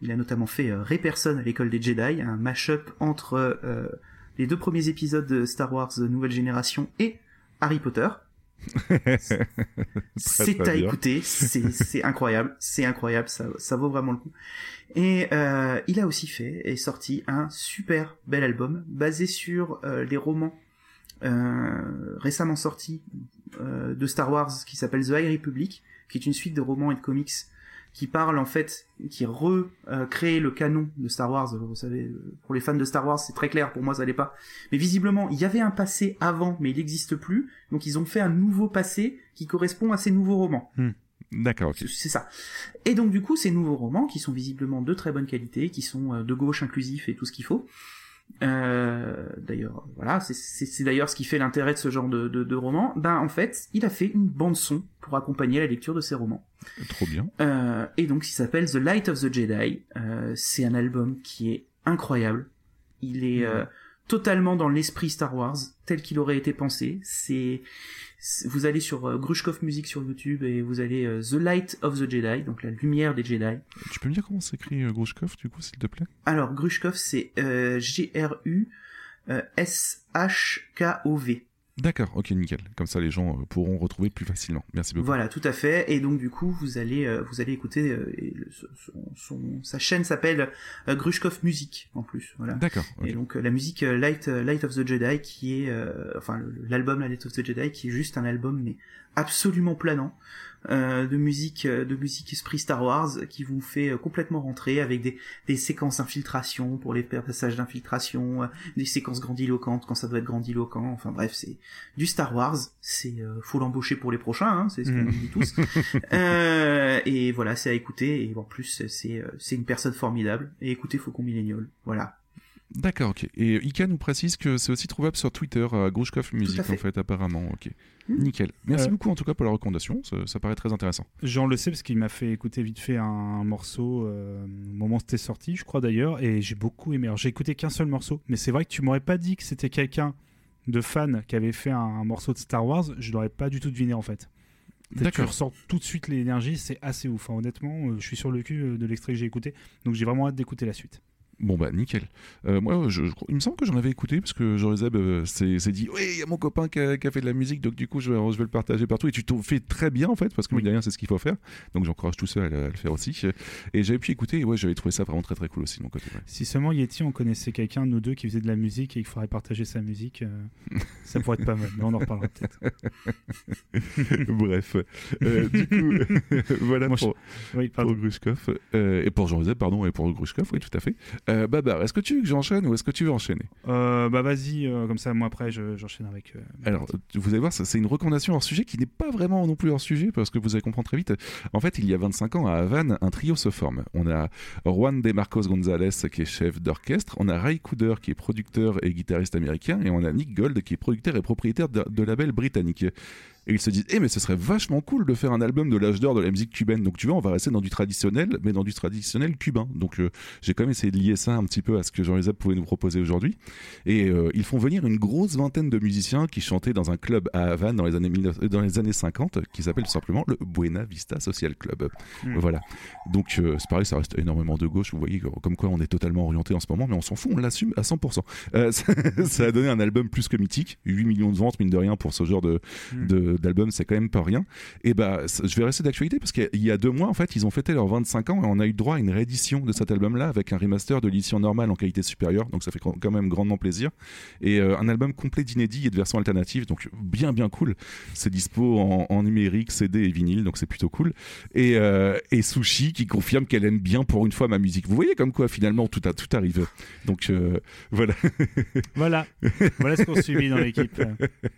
Il a notamment fait euh, Ray Person à l'école des Jedi, un mash-up entre euh, les deux premiers épisodes de Star Wars Nouvelle Génération et Harry Potter. c'est à bien. écouter, c'est incroyable, c'est incroyable, ça, ça vaut vraiment le coup. Et euh, il a aussi fait et sorti un super bel album basé sur euh, les romans euh, récemment sortis euh, de Star Wars qui s'appelle The High Republic, qui est une suite de romans et de comics qui parle en fait, qui recrée le canon de Star Wars. Vous savez, pour les fans de Star Wars, c'est très clair, pour moi ça l'est pas. Mais visiblement, il y avait un passé avant, mais il n'existe plus. Donc ils ont fait un nouveau passé qui correspond à ces nouveaux romans. D'accord, ok. C'est- ça. Et donc du coup, ces nouveaux romans, qui sont visiblement de très bonne qualité, qui sont euh, de gauche inclusifs et tout ce qu'il faut. Euh, d'ailleurs, voilà, c'est- d'ailleurs ce qui fait l'intérêt de ce genre de, de, de roman. Ben en fait, il a fait une bande son pour accompagner la lecture de ces romans. Trop bien. Euh, et donc, il s'appelle The Light of the Jedi. Euh, c'est un album qui est incroyable. Il est euh, totalement dans l'esprit Star Wars, tel qu'il aurait été pensé. C'est- vous allez sur euh, Grushkov Music sur YouTube et vous allez euh, The Light of the Jedi, donc la lumière des Jedi. Tu peux me dire comment s'écrit euh, Grushkov, du coup, s'il te plaît? Alors, Grushkov, c'est euh, G-R-U euh, S-H-K-O-V. D'accord, ok, nickel. Comme ça, les gens euh, pourront retrouver plus facilement. Merci beaucoup. Voilà, tout à fait. Et donc du coup, vous allez euh, vous allez écouter euh, et le- son, son- sa chaîne s'appelle euh, Grushkov Music en plus. Voilà. D'accord. Et donc la musique Light Light of the Jedi qui est euh, enfin l'album la Light of the Jedi qui est juste un album mais absolument planant euh, de musique euh, de musique esprit Star Wars qui vous fait euh, complètement rentrer avec des, des séquences d'infiltration pour les passages d'infiltration, euh, des séquences grandiloquentes quand ça doit être grandiloquent. Enfin bref, c'est du Star Wars. C'est euh, faut l'embaucher pour les prochains, hein, c'est ce qu'on Mm. dit tous. Et voilà, c'est à écouter. Et en plus, c'est c'est une personne formidable. Et écoutez Faucon Millennial. Voilà. D'accord, ok. Et Ika nous précise que c'est aussi trouvable sur Twitter, à Grushkov Music, fait. en fait, apparemment. Ok. Hmm. Nickel. Merci Euh, beaucoup, en tout cas, pour la recommandation. Ça, ça paraît très intéressant. Jean le sait parce qu'il m'a fait écouter vite fait un morceau euh, au moment où c'était sorti, je crois d'ailleurs, et j'ai beaucoup aimé. Alors j'ai écouté qu'un seul morceau, mais c'est vrai que tu m'aurais pas dit que c'était quelqu'un de fan qui avait fait un, un morceau de Star Wars, je l'aurais pas du tout deviné en fait. Tu ressens tout de suite l'énergie, c'est assez ouf. Enfin, honnêtement, euh, je suis sur le cul de l'extrait que j'ai écouté, donc j'ai vraiment hâte d'écouter la suite. Bon, bah, nickel. Euh, moi, je, je il me semble que j'en avais écouté, parce que Joris Zeb euh, s'est dit Oui, il y a mon copain qui a, qui a fait de la musique, donc du coup, je vais, je vais le partager partout. Et tu t'en fais très bien, en fait, parce que, Oui. rien, c'est ce qu'il faut faire. Donc, j'encourage tous ceux à, le- à le faire aussi. Et j'avais pu écouter, et ouais, j'avais trouvé ça vraiment très, très cool aussi de mon côté. ouais. Si seulement Yeti, on connaissait quelqu'un, nous deux, qui faisait de la musique et qu'il faudrait partager sa musique, euh, ça pourrait être pas mal, mais on en reparlera peut-être. Bref. Euh, du coup, voilà pour, Oui, pour. Grushkov. Et pour Jean-Joseph, pardon, et pour Grushkov, oui, tout à fait. Euh, Babar, est-ce que tu veux que j'enchaîne ou est-ce que tu veux enchaîner? Euh, bah vas-y, euh, comme ça, moi après, je- j'enchaîne avec. euh, Alors, vous allez voir, c'est une recommandation hors sujet qui n'est pas vraiment non plus hors sujet parce que vous allez comprendre très vite. En fait, il y a 25 ans à Havane, un trio se forme. On a Juan de Marcos González qui est chef d'orchestre, on a Ray Cooder qui est producteur et guitariste américain, et on a Nick Gold qui est producteur et propriétaire de, de label britannique. Et ils se disent, eh mais ce serait vachement cool de faire un album de l'âge d'or de la musique cubaine. Donc tu vois, on va rester dans du traditionnel, mais dans du traditionnel cubain. Donc euh, j'ai quand même essayé de lier ça un petit peu à ce que Jean-Elisabeth pouvait nous proposer aujourd'hui. Et euh, ils font venir une grosse vingtaine de musiciens qui chantaient dans un club à Havane dans les années, 19 euh, dans les années 50 qui s'appelle tout simplement le Buena Vista Social Club. Mm. Voilà. Donc euh, c'est pareil, ça reste énormément de gauche. Vous voyez comme quoi on est totalement orienté en ce moment, mais on s'en fout, on l'assume à 100%. Euh, ça, ça a donné un album plus que mythique. 8 millions de ventes, mine de rien, pour ce genre de, Mm. de- d'album, c'est quand même pas rien. Et bah, je vais rester d'actualité parce qu'il y a deux mois, en fait, ils ont fêté leurs 25 ans et on a eu droit à une réédition de cet album-là avec un remaster de l'édition normale en qualité supérieure. Donc ça fait quand même grandement plaisir. Et euh, un album complet d'inédits et de versions alternatives. Donc bien, bien cool. C'est dispo en, en numérique, CD et vinyle. Donc c'est plutôt cool. Et, euh, et Sushi qui confirme qu'elle aime bien pour une fois ma musique. Vous voyez comme quoi finalement tout, a, tout arrive. Donc euh, voilà. Voilà, voilà ce qu'on subit dans l'équipe.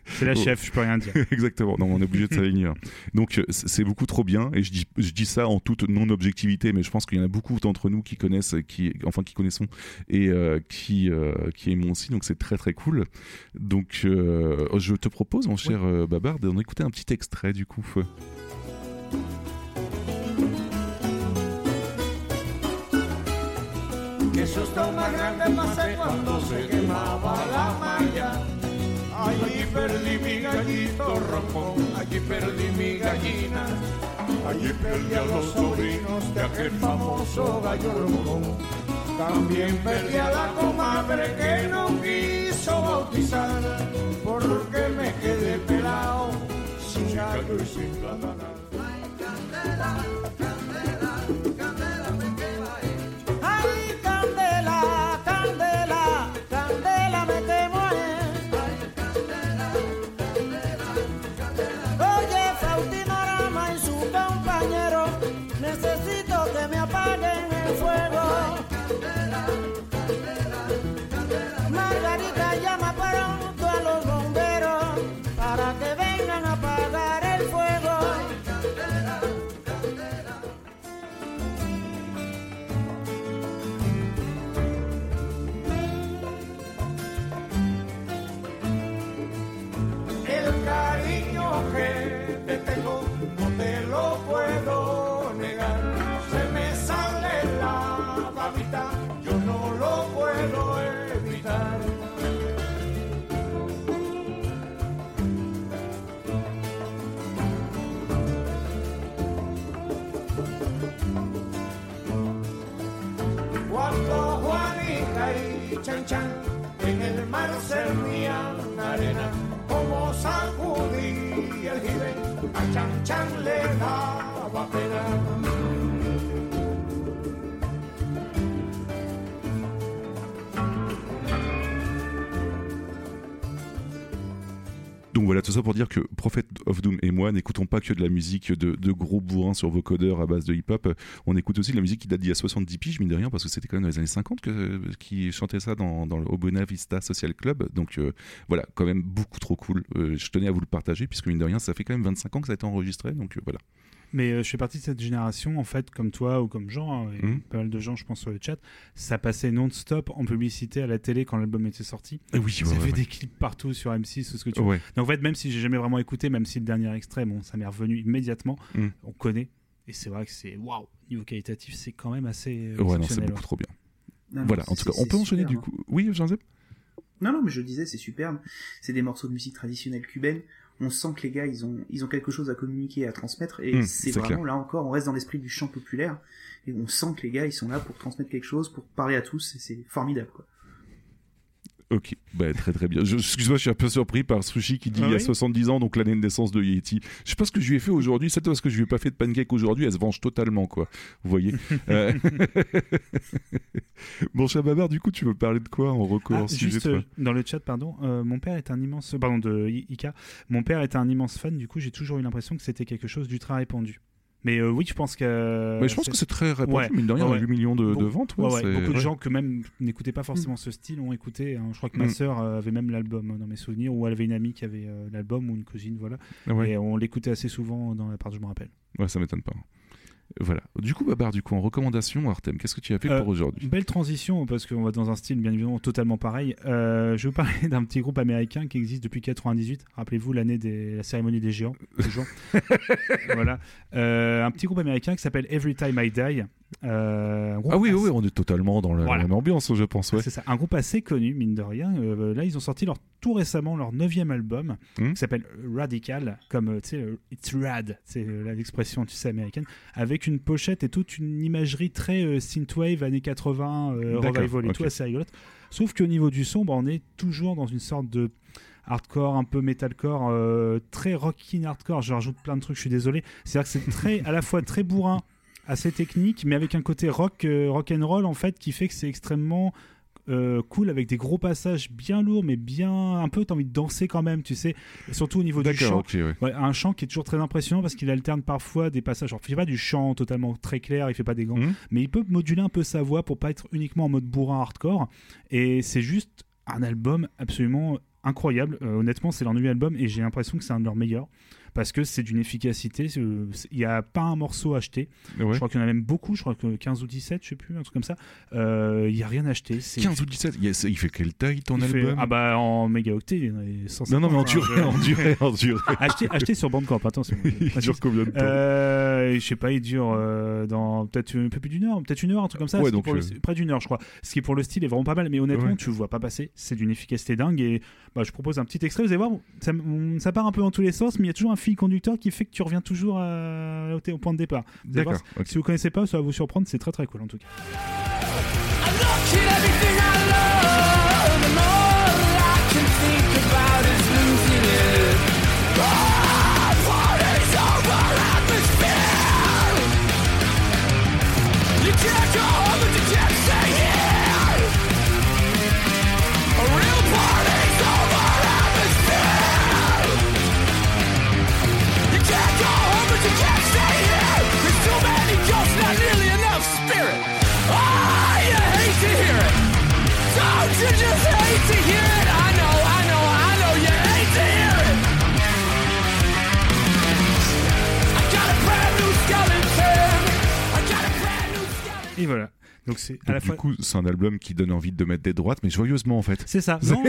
C'est la Oh. chef, je peux rien dire. Exactement, non, on est obligé de s'aligner. Donc euh, c'est beaucoup trop bien et je dis, je dis ça en toute non-objectivité, mais je pense qu'il y en a beaucoup d'entre nous qui connaissent, qui, enfin qui connaissons et euh, qui, euh, qui aimons aussi, donc c'est très très cool. Donc euh, je te propose, mon cher euh, Babar, d'en écouter un petit extrait du coup. Qué susto más grande pasé cuando se quemaba la malla. Allí perdí mi gallito rojo, allí perdí mi gallina. Allí perdí a los sobrinos de aquel famoso gallo rojo. También perdí a la comadre que no quiso bautizar, porque me quedé pelado, sin gallo y sin plata. Chan Chan en el mar servían arena, como sacudí el jibe, a Chan Chan le daba pena. Voilà, tout ça pour dire que Prophet of Doom et moi n'écoutons pas que de la musique de, de gros bourrins sur vocodeurs à base de hip-hop. On écoute aussi de la musique qui date d'il y a 70 piges, mine de rien, parce que c'était quand même dans les années 50 que, qui chantait ça dans, le Buena Vista Social Club. Donc euh, voilà, quand même beaucoup trop cool. Euh, je tenais à vous le partager, puisque mine de rien, ça fait quand même 25 ans que ça a été enregistré. Donc euh, voilà. Mais euh, je fais partie de cette génération, en fait, comme toi ou comme Jean, hein, et Mhm. pas mal de gens, je pense, sur le chat, ça passait non-stop en publicité à la télé quand l'album était sorti. Eh oui, Ça ouais, fait ouais, des clips partout sur M6 ou ce que tu veux. ouais. Donc en fait, même si j'ai jamais vraiment écouté, même si le dernier extrait, bon, ça m'est revenu immédiatement, Mm. on connaît. Et c'est vrai que c'est waouh, niveau qualitatif, c'est quand même assez euh, Ouais, non, c'est beaucoup trop bien. Non, Voilà, en tout cas, on peut enchaîner du hein. coup. Oui, Jean-Zep? Non, non, mais je disais, c'est superbe. C'est des morceaux de musique traditionnelle cubaine. On sent que les gars, ils ont, ils ont quelque chose à communiquer, à transmettre. Et c'est c'est vraiment, là encore, on reste dans l'esprit du chant populaire. Et on sent que les gars, ils sont là pour transmettre quelque chose, pour parler à tous. Et c'est formidable, quoi. Ok, bah, très très bien. Excuse-moi, je suis un peu surpris par Sushi qui dit Ah il y a oui 70 ans, donc l'année de naissance de Yeti. Je sais pas ce que je lui ai fait aujourd'hui, c'est parce que je lui ai pas fait de pancake aujourd'hui, elle se venge totalement, quoi. Vous voyez Euh, Bon, cher Babar, du coup, tu veux parler de quoi en recours Ah, juste euh, dans le chat, pardon, euh, mon père est un immense, pardon de Ika, mon père est un immense fan. Du coup, j'ai toujours eu l'impression que c'était quelque chose d'ultra répandu. Mais euh, oui, je pense que. Mais je pense c'est- que c'est très répandu, Ouais. mine de rien, Ouais, ouais. 8 millions de, ventes. Ouais, beaucoup de gens que même n'écoutaient pas forcément ce style ont écouté. hein. Je crois que ma Mm. sœur euh, avait même l'album euh, dans mes souvenirs, ou elle avait une amie qui avait euh, l'album, ou une cousine, voilà. Ouais. Et on l'écoutait assez souvent dans l'appart, je me rappelle. Ouais, ça m'étonne pas. Voilà. Du coup, Babar, du coup, en recommandation, Artem, qu'est-ce que tu as fait Euh, pour aujourd'hui? Belle transition, parce qu'on va dans un style bien évidemment totalement pareil. Euh, je vais vous parler d'un petit groupe américain qui existe depuis 98. Rappelez-vous l'année de la cérémonie des géants. toujours. voilà. Euh, un petit groupe américain qui s'appelle Every Time I Die. Euh, Ah oui, assez- oui, on est totalement dans la Voilà. même ambiance, je pense. Ouais. C'est ça, un groupe assez connu, mine de rien. Euh, là, ils ont sorti leur, tout récemment leur neuvième album, Hmm. qui s'appelle Radical, comme, euh, tu sais, It's Rad, c'est l'expression, tu sais, américaine, avec une pochette et toute une imagerie très euh, synthwave, années 80, euh, D'accord, revival et tout, assez rigolote. Sauf qu'au niveau du son, bah, on est toujours dans une sorte de hardcore, un peu metalcore, très rockin' hardcore. Je rajoute plein de trucs, je suis désolé. C'est-à-dire que c'est très, à la fois très bourrin, assez technique, mais avec un côté rock, euh, rock and roll en fait, qui fait que c'est extrêmement euh, cool avec des gros passages bien lourds, mais bien un peu t'as envie de danser quand même, tu sais. Et surtout au niveau du chant. Ouais. Ouais, un chant qui est toujours très impressionnant parce qu'il alterne parfois des passages. Alors, il fait pas du chant totalement très clair, il fait pas des gants, Mhm. mais il peut moduler un peu sa voix pour pas être uniquement en mode bourrin hardcore. Et c'est juste un album absolument incroyable. Euh, honnêtement, c'est leur nouvel album et j'ai l'impression que c'est un de leurs meilleurs parce que c'est d'une efficacité. Il n'y a pas un morceau acheté. Ouais. Je crois qu'il y en a même beaucoup. Je crois que 15 ou 17, je sais plus, un truc comme ça. Euh, Il n'y a rien acheté. C'est 15 ou 17, il, a- il fait quelle taille ton il fait- album? Ah bah en mégaoctet, il y en a 150, Non, non, mais en hein, durée, en durée, en durée. acheté, acheté sur Bandcamp, attention. Il dure combien de temps? Euh, je sais pas, il dure euh, dans peut-être un peu plus d'une heure, peut-être une heure, un truc comme ça. Ouais, donc, le- euh, près d'une heure, je crois. Ce qui pour le style est vraiment pas mal, mais honnêtement, Ouais. tu vois pas passer. C'est d'une efficacité dingue et bah, je propose un petit extrait. Vous allez voir, ça, ça part un peu dans tous les sens, mais il y a toujours un fil conducteur qui fait que tu reviens toujours à- au, au point de départ. D'accord. Si vous connaissez pas, ça va vous surprendre. C'est très très cool en tout cas. Don't you just hate to hear it? I know, I know, I know you hate to hear it. I got a brand new skeleton. I got a brand new skeleton. Et voilà, Donc c'est à Donc, la du fois. coup, c'est un album qui donne envie de mettre des droites, mais joyeusement en fait. C'est ça. Non,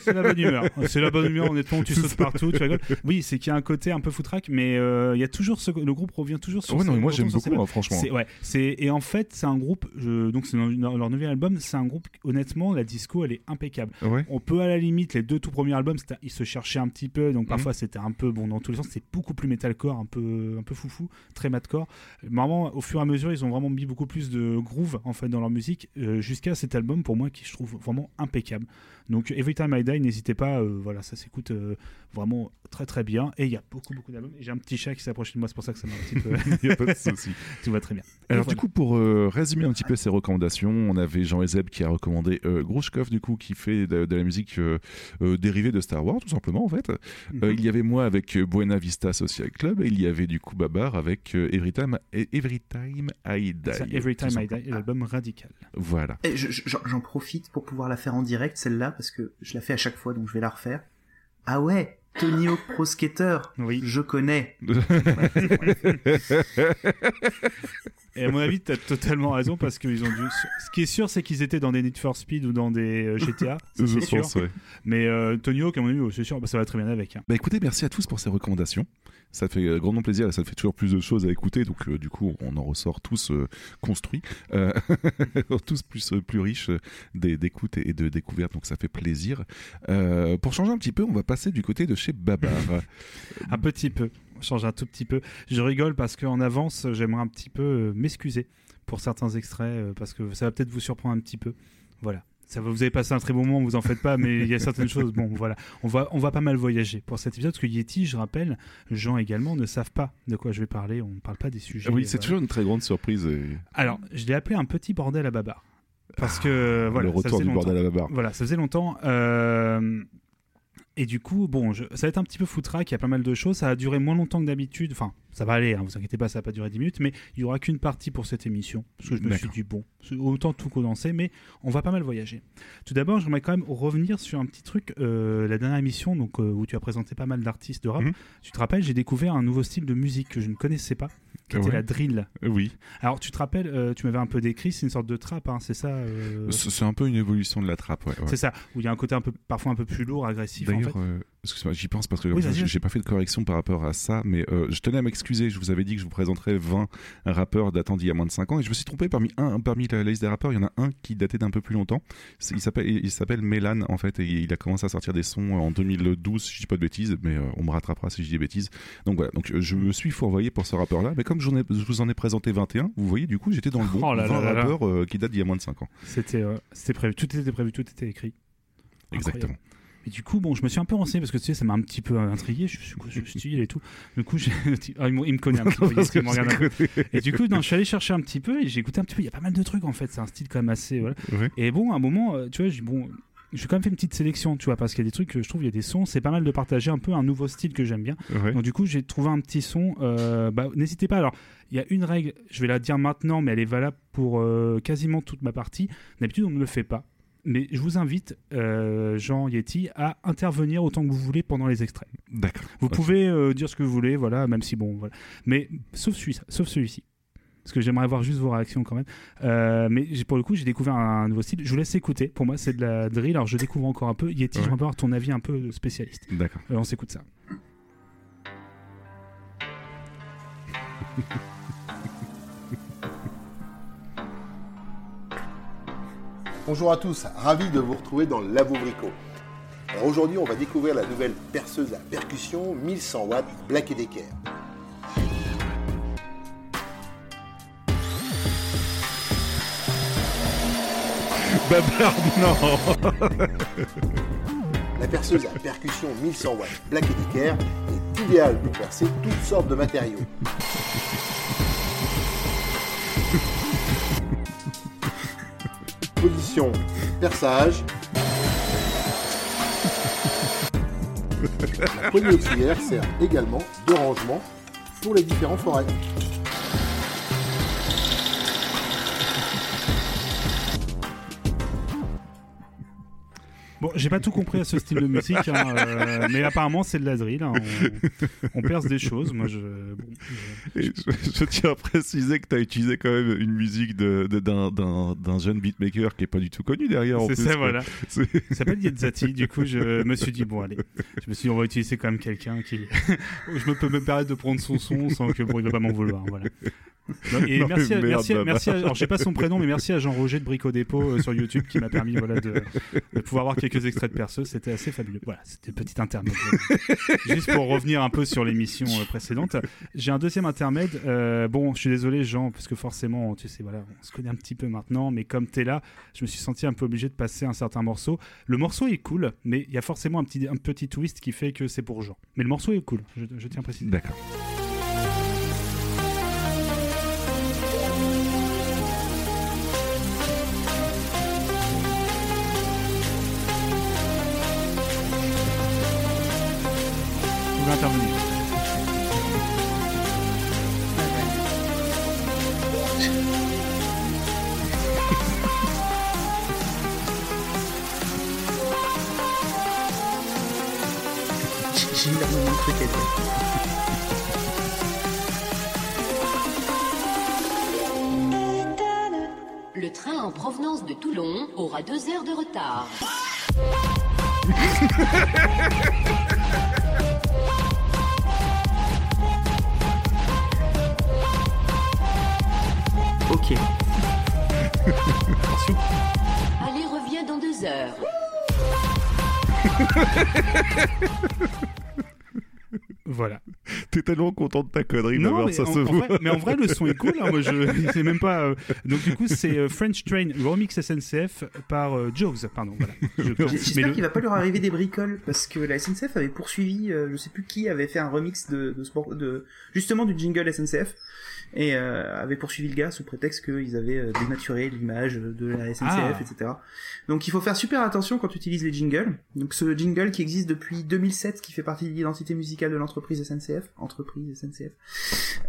c'est la bonne humeur. C'est la bonne humeur, honnêtement, tu sautes partout, tu rigoles. Oui, c'est qu'il y a un côté un peu foutraque, mais euh, il y a toujours ce... le groupe revient toujours sur. Ouais, non, mais moi j'aime beaucoup, hein, franchement. Ouais, c'est et en fait c'est un groupe. je- donc c'est leur nouvel album, c'est un groupe. Honnêtement, la disco, elle est impeccable. Ouais. On peut à la limite les deux tout premiers albums, c'était- ils se cherchaient un petit peu, Mhm. donc parfois c'était un peu bon dans tous les sens. C'est beaucoup plus metalcore, un peu un peu foufou, très madcore. Vraiment, au fur et à mesure, ils ont vraiment mis beaucoup plus de groove en dans leur musique, euh, jusqu'à cet album pour moi qui je trouve vraiment impeccable. Donc Every Time I Die, n'hésitez pas, euh, voilà, ça s'écoute euh, vraiment très très bien. Et il y a beaucoup beaucoup d'albums. Et J'ai un petit chat qui s'approche de moi, c'est pour ça que ça m'a un petit peu. Il n'y a pas de souci. Tout va très bien. Alors voilà. du coup, pour euh, résumer un petit peu ses recommandations, on avait Jean Ezeb qui a recommandé euh, Grushkov, du coup, qui fait de, de la musique euh, euh, dérivée de Star Wars, tout simplement, en fait. Euh, Mhm. il y avait moi avec Buena Vista Social Club, et il y avait du coup Babar avec euh, Every, Time, Every Time I Die. Ça, Every Time I. Die, l'album radical. Voilà. J'en profite pour pouvoir la faire en direct, celle-là, parce que je la fais à chaque fois, donc je vais la refaire. Ah ouais, Tony Hawk Pro Skater, Oui. je connais. Et à mon avis, t'as totalement raison parce qu'ils ont dû. Ce qui est sûr, c'est qu'ils étaient dans des Need for Speed ou dans des euh, GTA. c'est sûr. pense, ouais. Mais euh, Tony Hawk, à mon avis, oh, c'est sûr, bah, ça va très bien avec. hein. Bah écoutez, merci à tous pour ces recommandations. Ça fait euh, grandement plaisir, ça fait toujours plus de choses à écouter, donc euh, du coup on en ressort tous euh, construits, tous plus, plus riches d'écoute et de découvertes, donc ça fait plaisir. Pour changer un petit peu, on va passer du côté de chez Babar. Un petit peu. Change un tout petit peu. Je rigole parce qu'en avance, j'aimerais un petit peu m'excuser pour certains extraits parce que ça va peut-être vous surprendre un petit peu. Voilà. Ça va, vous avez passé un très bon moment, vous en faites pas, mais il y a certaines choses. Bon, voilà, on va, on va pas mal voyager pour cet épisode parce que Yeti, je rappelle, Jean également ne savent pas de quoi je vais parler. On ne parle pas des sujets. oui, c'est voilà. toujours une très grande surprise. Et... Alors, je l'ai appelé un petit bordel à babar. Parce que, voilà, le ça retour faisait du longtemps. bordel à Babar. Voilà, ça faisait longtemps. euh, Et du coup, bon, je- ça va être un petit peu foutraque, il y a pas mal de choses. Ça a duré moins longtemps que d'habitude. Enfin, ça va aller, hein, vous inquiétez pas, ça va pas durer 10 minutes, mais il y aura qu'une partie pour cette émission. Parce que je me suis dit, bon, autant tout condenser, mais on va pas mal voyager. Tout d'abord, j'aimerais quand même revenir sur un petit truc. euh, la dernière émission, donc, euh, où tu as présenté pas mal d'artistes de rap, Mhm. tu te rappelles, j'ai découvert un nouveau style de musique que je ne connaissais pas, qui était Ouais. la drill. Euh, Oui, Alors, tu te rappelles, euh, tu m'avais un peu décrit, c'est une sorte de trap, hein, c'est ça c'est un peu une évolution de la trappe. Ouais, ouais. C'est ça, où il y a un côté un peu, parfois un peu plus lourd, agressif. En D'ailleurs, excuse-moi, j'y pense parce que Oui, j'ai pas fait de correction par rapport à ça, mais euh, je tenais à m'excuser. Je vous avais dit que je vous présenterais 20 rappeurs datant d'il y a moins de 5 ans, et je me suis trompé parmi un, parmi la liste des rappeurs, il y en a un qui datait d'un peu plus longtemps. Il s'appelle, il s'appelle Mélan en fait, et il a commencé à sortir des sons en 2012, si je dis pas de bêtises, mais euh, on me rattrapera si je dis des bêtises. Donc voilà, donc je me suis fourvoyé pour ce rappeur-là, mais comme je vous en ai présenté 21, vous voyez, du coup, j'étais dans le bon. Oh là 20 là là là. rappeurs euh, qui datent d'il y a moins de 5 ans. C'était c'était prévu, tout était prévu, tout était écrit. Exactement. Et du coup, bon, je me suis un peu renseigné parce que tu sais, ça m'a un petit peu intrigué. Je suis quoi ce style et tout. Du coup, ah, il me connaît un petit peu. il me regarde un peu. Et du coup, non, je suis allé chercher un petit peu et j'ai écouté un petit peu. Il y a pas mal de trucs en fait. C'est un style quand même assez. Voilà. Ouais. Et bon, à un moment, euh, tu vois, j'ai bon. J'ai quand même fait une petite sélection, tu vois, parce qu'il y a des trucs que je trouve, il y a des sons, c'est pas mal de partager un peu un nouveau style que j'aime bien. Ouais. Donc du coup, j'ai trouvé un petit son. euh, bah, N'hésitez pas. Alors, il y a une règle, je vais la dire maintenant, mais elle est valable pour euh, quasiment toute ma partie. D'habitude, on ne le fait pas. Mais je vous invite, euh, Jean Yeti, à intervenir autant que vous voulez pendant les extraits. D'accord. Vous pouvez euh, dire ce que vous voulez, voilà, même si bon, voilà. Mais sauf celui sauf celui-ci. Parce que j'aimerais avoir juste vos réactions quand même. Euh, mais pour le coup, j'ai découvert un, nouveau style. Je vous laisse écouter. Pour moi, c'est de la drill. Alors, je découvre encore un peu. Yeti, Ouais. j'aimerais avoir ton avis un peu spécialiste. D'accord. On s'écoute ça. Bonjour à tous, ravi de vous retrouver dans Labo Brico. Alors aujourd'hui, on va découvrir la nouvelle perceuse à percussion 1100 watts Black Decker. Babarde, non La perceuse à percussion 1100 watts Black Decker est idéale pour percer toutes sortes de matériaux. Position perçage. La poignée auxiliaire sert également de rangement pour les différents forêts. Bon, j'ai pas tout compris à ce style de musique, hein, euh, mais apparemment c'est de la drill. hein, on, on perce des choses. Moi, je, bon, je- Et je, je tiens à préciser que tu as utilisé quand même une musique de- de- d'un d'un- d'un jeune beatmaker qui est pas du tout connu derrière. c'est ça, quoi. voilà. Il s'appelle Yetzati. Du coup, je me suis dit bon, allez. Je me suis dit on va utiliser quand même quelqu'un qui. je me peux me permettre de prendre son son sans que bon, il va pas m'en vouloir. Voilà. Non, Et Non, merci, à, merde, merci, à- merci à- alors je sais pas son prénom, mais merci à Jean-Roger de Brico Dépôt euh, sur YouTube qui m'a permis voilà, de, de pouvoir avoir quelques extraits de perceuse. C'était assez fabuleux. Voilà, c'était petit intermède. Juste pour revenir un peu sur l'émission euh, précédente. J'ai un deuxième intermède. Euh, bon, je suis désolé, Jean, parce que forcément, tu sais, voilà, on se connaît un petit peu maintenant, mais comme tu es là, je me suis senti un peu obligé de passer un certain morceau. Le morceau est cool, mais il y a forcément un petit, un petit twist qui fait que c'est pour Jean. Mais le morceau est cool, je, je tiens à préciser. D'accord. Vous pouvez de ta connerie, Non, mais, ça en, se en voit. vrai, mais en vrai, le son est cool. hein, moi, je sais même pas. euh, Donc, du coup, c'est euh, French Train Remix SNCF par euh. Pardon, voilà. Je- J'espère le- qu'il va pas leur arriver des bricoles parce que la SNCF avait poursuivi, euh, je sais plus qui avait fait un remix de, de, sport, de justement du jingle SNCF et euh, avait poursuivi le gars sous prétexte qu'ils avaient euh, dénaturé l'image de la SNCF, Ah. etc. Donc il faut faire super attention quand tu utilises les jingles. Donc ce jingle qui existe depuis 2007, qui fait partie de l'identité musicale de l'entreprise SNCF, entreprise SNCF.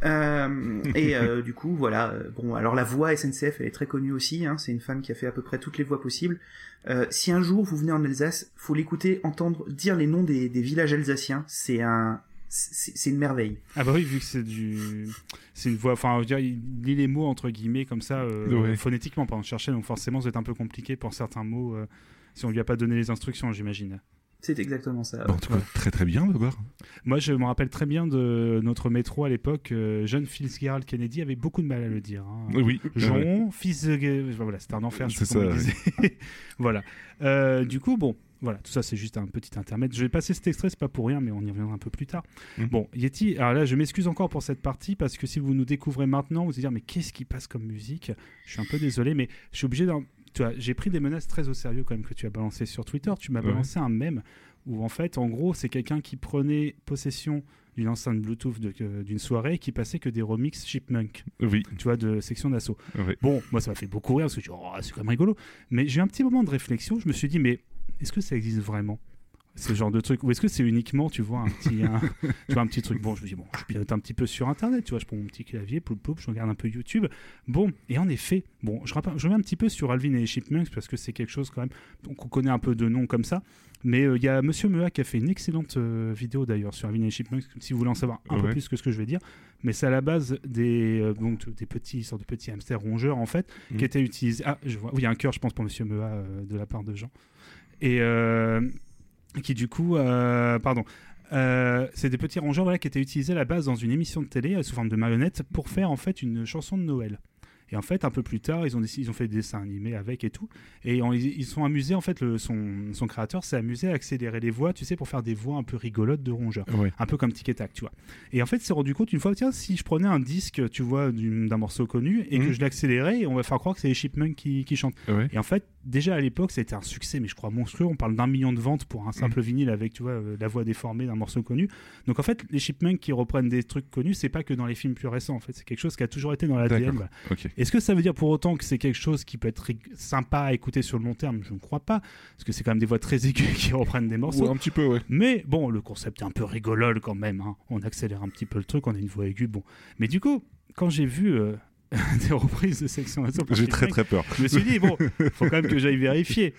Euh, et euh, du coup, voilà. euh, Bon, alors la voix SNCF, elle est très connue aussi. Hein, c'est une femme qui a fait à peu près toutes les voix possibles. Euh, si un jour vous venez en Alsace, faut l'écouter, entendre dire les noms des, des villages alsaciens. C'est un, c'est c'est une merveille. Ah bah oui, vu que c'est du, c'est une voix. Enfin, je veux dire, il lit les mots entre guillemets comme ça, euh, Ouais. phonétiquement pendant chercher. Donc forcément, c'est un peu compliqué pour certains mots euh, si on lui a pas donné les instructions, j'imagine. C'est exactement ça. En tout cas, très très bien, Babar. Moi, je me rappelle très bien de notre métro à l'époque. euh, jeune Fitzgerald Kennedy avait beaucoup de mal à le dire. hein. Oui. Jean, fils de... Voilà, c'était un enfer. je sais ça, voilà. Euh, du coup, bon, voilà, tout ça, c'est juste un petit intermède. Je vais passer cet extrait, c'est pas pour rien, mais on y reviendra un peu plus tard. Mhm. Bon, Yeti, alors là, je m'excuse encore pour cette partie, parce que si vous nous découvrez maintenant, vous allez dire, mais qu'est-ce qui passe comme musique? Je suis un peu désolé, mais je suis obligé d'en... Tu vois, j'ai pris des menaces très au sérieux quand même que tu as balancé sur Twitter. Tu m'as Ouais. balancé un mème où en fait, en gros, c'est quelqu'un qui prenait possession d'une enceinte Bluetooth que- d'une soirée et qui passait que des remixes Chipmunk, Oui. tu vois, de section d'assaut. Bon, moi, ça m'a fait beaucoup rire parce que je oh, c'est quand même rigolo. Mais j'ai eu un petit moment de réflexion. Je me suis dit, mais est-ce que ça existe vraiment ce genre de truc? Ou est-ce que c'est uniquement tu vois un petit un, tu vois un petit truc? Bon je me dis bon je pilote un petit peu sur internet tu vois je prends mon petit clavier ploup ploup je regarde un peu YouTube. Bon et en effet bon je, rappelle- je reviens un petit peu sur Alvin et les Chipmunks parce que c'est quelque chose quand même donc on connaît un peu de noms comme ça. Mais euh, il y a Monsieur Mea qui a fait une excellente euh, vidéo d'ailleurs sur Alvin et les Chipmunks si vous voulez en savoir un peu plus que ce que je vais dire. Mais c'est à la base des euh, donc des petits sortes de petits hamsters rongeurs en fait Mhm. qui étaient utilisés ah je vois oui il y a un cœur je pense pour Monsieur Mea de la part de Jean et euh, qui du coup, euh, pardon, euh, c'est des petits rongeurs voilà, qui étaient utilisés à la base dans une émission de télé euh, sous forme de marionnettes pour faire en fait une chanson de Noël. Et en fait, un peu plus tard, ils ont, ils ont fait des dessins animés avec et tout. Et on- ils sont amusés, en fait, le, son, son créateur s'est amusé à accélérer les voix, tu sais, pour faire des voix un peu rigolotes de rongeurs. Un peu comme Tic et Tac, tu vois. Et en fait, il s'est rendu compte une fois, tiens, si je prenais un disque, tu vois, d'un morceau connu et que Mhm. je l'accélérais, on va faire croire que c'est les Chipmunks qui, qui chantent. Et en fait, déjà à l'époque, c'était un succès, mais je crois monstrueux. On parle d'un million de ventes pour un simple vinyle avec, tu vois, euh, la voix déformée d'un morceau connu. Donc en fait, les Chipmunks qui reprennent des trucs connus, c'est pas que dans les films plus récents. En fait, c'est quelque chose qui a toujours été dans voilà. Ok. Est-ce que ça veut dire pour autant que c'est quelque chose qui peut être sympa à écouter sur le long terme? Je ne crois pas, parce que c'est quand même des voix très aiguës qui reprennent des morceaux. Ouais, un petit peu, ouais. Mais bon, le concept est un peu rigolole quand même. hein. On accélère un petit peu le truc, on a une voix aiguë. Bon, mais du coup, quand j'ai vu euh, des reprises de section J'ai très très peur. je me suis dit bon, faut quand même que j'aille vérifier.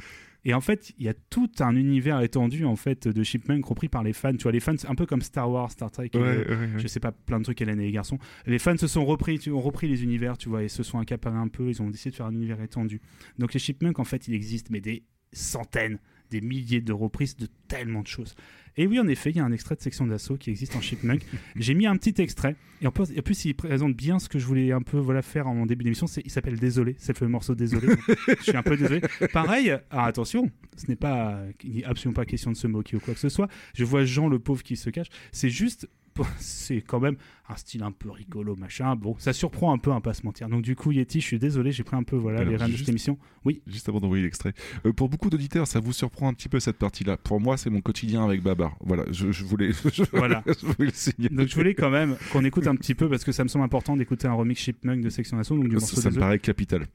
Et en fait, il y a tout un univers étendu en fait de Chipmunk repris par les fans. Tu vois, les fans, un peu comme Star Wars, Star Trek. Ouais, euh, ouais, ouais. Je sais pas, plein de trucs, Hélène et les garçons. Les fans se sont repris, tu- ont repris les univers, tu vois, et se sont accaparés un peu. Ils ont décidé de faire un univers étendu. Donc les Chipmunks, en fait, il existe, mais des centaines, des milliers de reprises de tellement de choses. Et oui, en effet, il y a un extrait de section d'assaut qui existe en Chipmunk. J'ai mis un petit extrait. Et en plus, en plus, il présente bien ce que je voulais un peu voilà, faire en début d'émission. Il s'appelle Désolé. C'est le morceau Désolé. Je suis un peu désolé. Pareil, alors attention, ce n'est pas, il n'est absolument pas question de se moquer ou quoi que ce soit. Je vois Jean le pauvre qui se cache. C'est juste, c'est quand même un style un peu rigolo, machin. Bon, ça surprend un peu, à pas se mentir. Donc du coup, Yeti, je suis désolé, j'ai pris un peu voilà, Alors, les rênes de cette émission. Oui. Juste avant d'envoyer l'extrait. Euh, pour beaucoup d'auditeurs, ça vous surprend un petit peu cette partie-là. Pour moi, c'est mon quotidien avec Babar. Voilà, je, je voulais, je, Voilà. je voulais le signaler. Donc je voulais quand même qu'on écoute un petit peu parce que ça me semble important d'écouter un remix Chipmunk de Section d'Assaut, donc du ça, ça me paraît capital.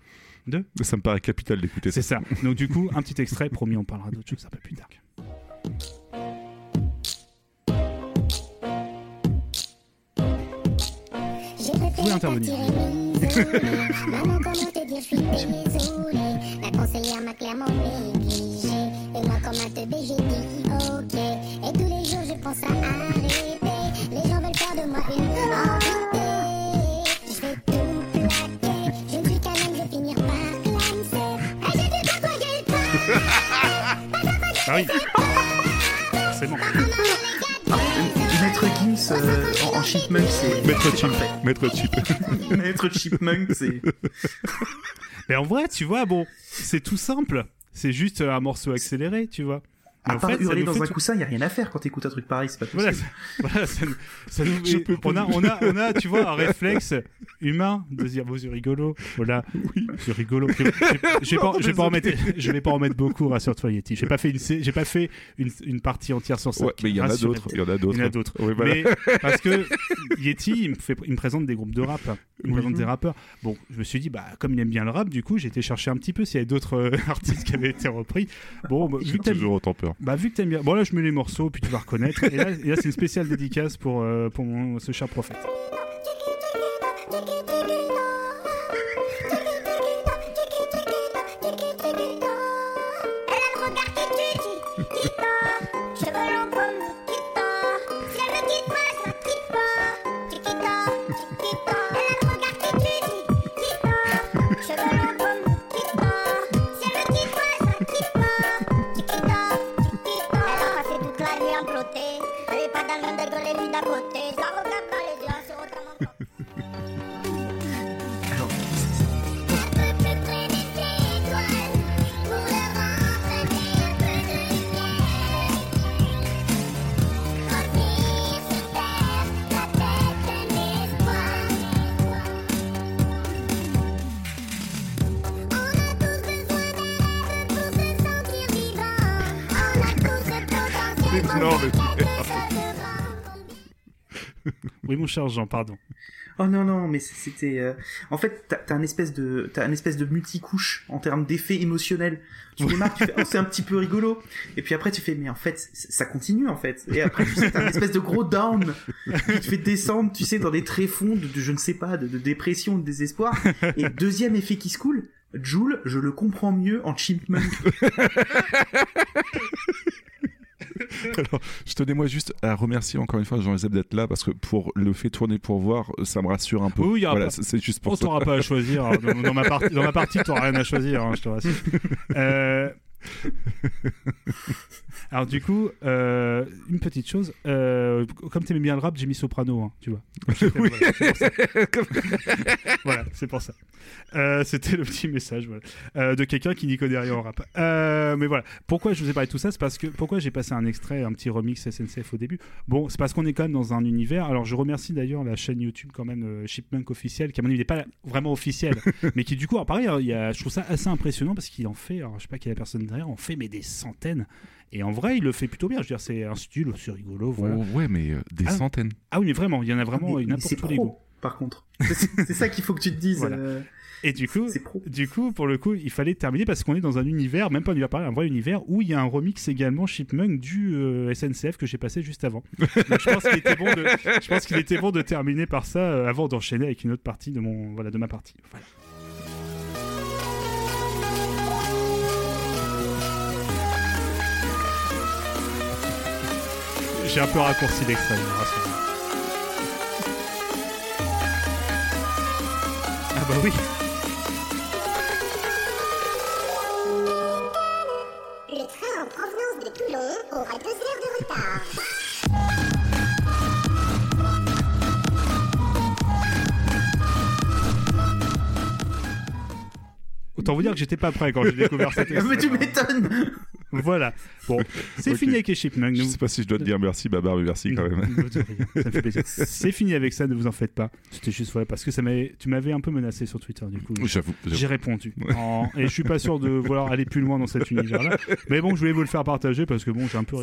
De Ça me paraît capital d'écouter ça. C'est ça. Donc du coup, un petit extrait, promis, on parlera d'autre chose un peu plus tard. Pouvez intervenir. Maman, comment te dire, je suis désolé. La conseillère m'a clairement négligé. Et moi, comme un teubé, j'ai dit ok. Et tous les jours, je pense à arrêter. Les gens veulent faire de moi une. Je vais tout plaquer. Je ne suis qu'un homme, je vais finir par clamser. Et j'ai dû t'envoyer le pas. Ah oui. Forcément. Maître Gims euh, en, en Chipmunk, c'est Maître Chip. Maître Chip. Maître Chipmunk, c'est Mais en vrai, tu vois, bon, c'est tout simple. C'est juste un morceau accéléré, tu vois. Mais à en part fait, hurler dans fait un tout- coussin, y a rien à faire quand t'écoutes un truc pareil, c'est pas possible. Voilà, ça, voilà, ça nous- ça nous- Je peux on, a, on, a, on a, tu vois, un réflexe humain de dire, bon, c'est rigolo. Voilà, c'est rigolo. Je, je- vais pas, je vais pas en mettre, je vais pas en mettre beaucoup, rassure-toi, Yeti. J'ai pas fait une, j'ai pas fait une, une partie entière sur ça. Ouais, mais il y en a d'autres. Il y en a d'autres. Il y en a d'autres. Ouais, voilà. Mais parce que Yeti, il me, fait, il me présente des groupes de rap. il me présente des rappeurs. Bon, je me suis dit, bah, comme il aime bien le rap, du coup, j'ai été chercher un petit peu s'il y avait d'autres euh, artistes qui avaient été repris. Bon, bah, vu que toujours autant peur. Bah, vu que t'aimes bien. Bon, là, je mets les morceaux, puis tu vas reconnaître. Et là, c'est une spéciale dédicace pour, euh, pour mon- ce cher prophète. Non, mais- Oui, mon cher Jean, pardon. Oh non non mais c'était euh, en fait t'as t'as un espèce de t'as un espèce de multicouche en termes d'effet émotionnel tu démarres tu fais oh, c'est un petit peu rigolo. Et puis après tu fais mais en fait ça continue en fait. Et après tu sais t'as un espèce de gros down. Qui te fait descendre tu sais dans des tréfonds de, de je ne sais pas de, de dépression de désespoir. Et deuxième effet qui se coule Joule je le comprends mieux en chipmunk Alors, je tenais moi juste à remercier encore une fois Jean-Joseph d'être là parce que pour le fait tourner pour voir, ça me rassure un peu. Oui, il y aura voilà, pas- c'est juste pour On ça. t'aura pas à choisir. hein. Dans, dans ma partie, dans ma partie, t'auras rien à choisir, hein, je te rassure. Euh, Alors du coup, euh, une petite chose. euh, comme t'aimais bien le rap, j'ai mis soprano, hein, tu vois. Oui. Voilà, c'est pour ça. Voilà. Euh, C'était le petit message voilà, euh, de quelqu'un qui n'y connaît rien en rap. Mais voilà, pourquoi je vous ai parlé de tout ça C'est parce que pourquoi j'ai passé un extrait, un petit remix SNCF au début? Bon, c'est parce qu'on est quand même dans un univers. Alors je remercie d'ailleurs la chaîne YouTube quand même euh, Chipmunk officiel, qui à mon avis n'est pas vraiment officielle, mais qui du coup, alors pareil, il y a, je trouve ça assez impressionnant parce qu'il en fait, alors, je sais pas quelle est la personne derrière, en fait mais des centaines. Et en vrai, il le fait plutôt bien. Je veux dire, c'est un style, c'est rigolo, voilà. Oh, ouais, mais euh, des Ah. centaines. Ah oui, mais vraiment, il y en a vraiment Mais- n'importe c'est tous les goûts. pro par contre c'est ça qu'il faut que tu te dises Voilà. euh, Et du coup, du coup, pour le coup, il fallait terminer parce qu'on est dans un univers, même pas un univers pareil, un vrai univers où il y a un remix également Chipmunk du euh, SNCF que j'ai passé juste avant. Donc, je pense qu'il était bon de, était bon terminer par ça euh, avant d'enchaîner avec une autre partie de mon, voilà, de ma partie. Voilà. J'ai un peu raccourci l'extrait. Ah bah oui. Le train en provenance de Toulon aura deux heures de retard. Autant vous dire que j'étais pas prêt quand j'ai découvert cette mais tu m'étonnes Voilà. Bon, c'est fini avec les Chipmunks. Je ne sais pas si je dois te dire merci, Babar, mais merci quand même. C'est fini avec ça, ne vous en faites pas. C'était juste parce que ça tu m'avais un peu menacé sur Twitter du coup. J'avoue. J'ai répondu. En- Et je suis pas sûr de vouloir aller plus loin dans cet univers-là. Mais bon, je voulais vous le faire partager parce que bon, j'ai un peu.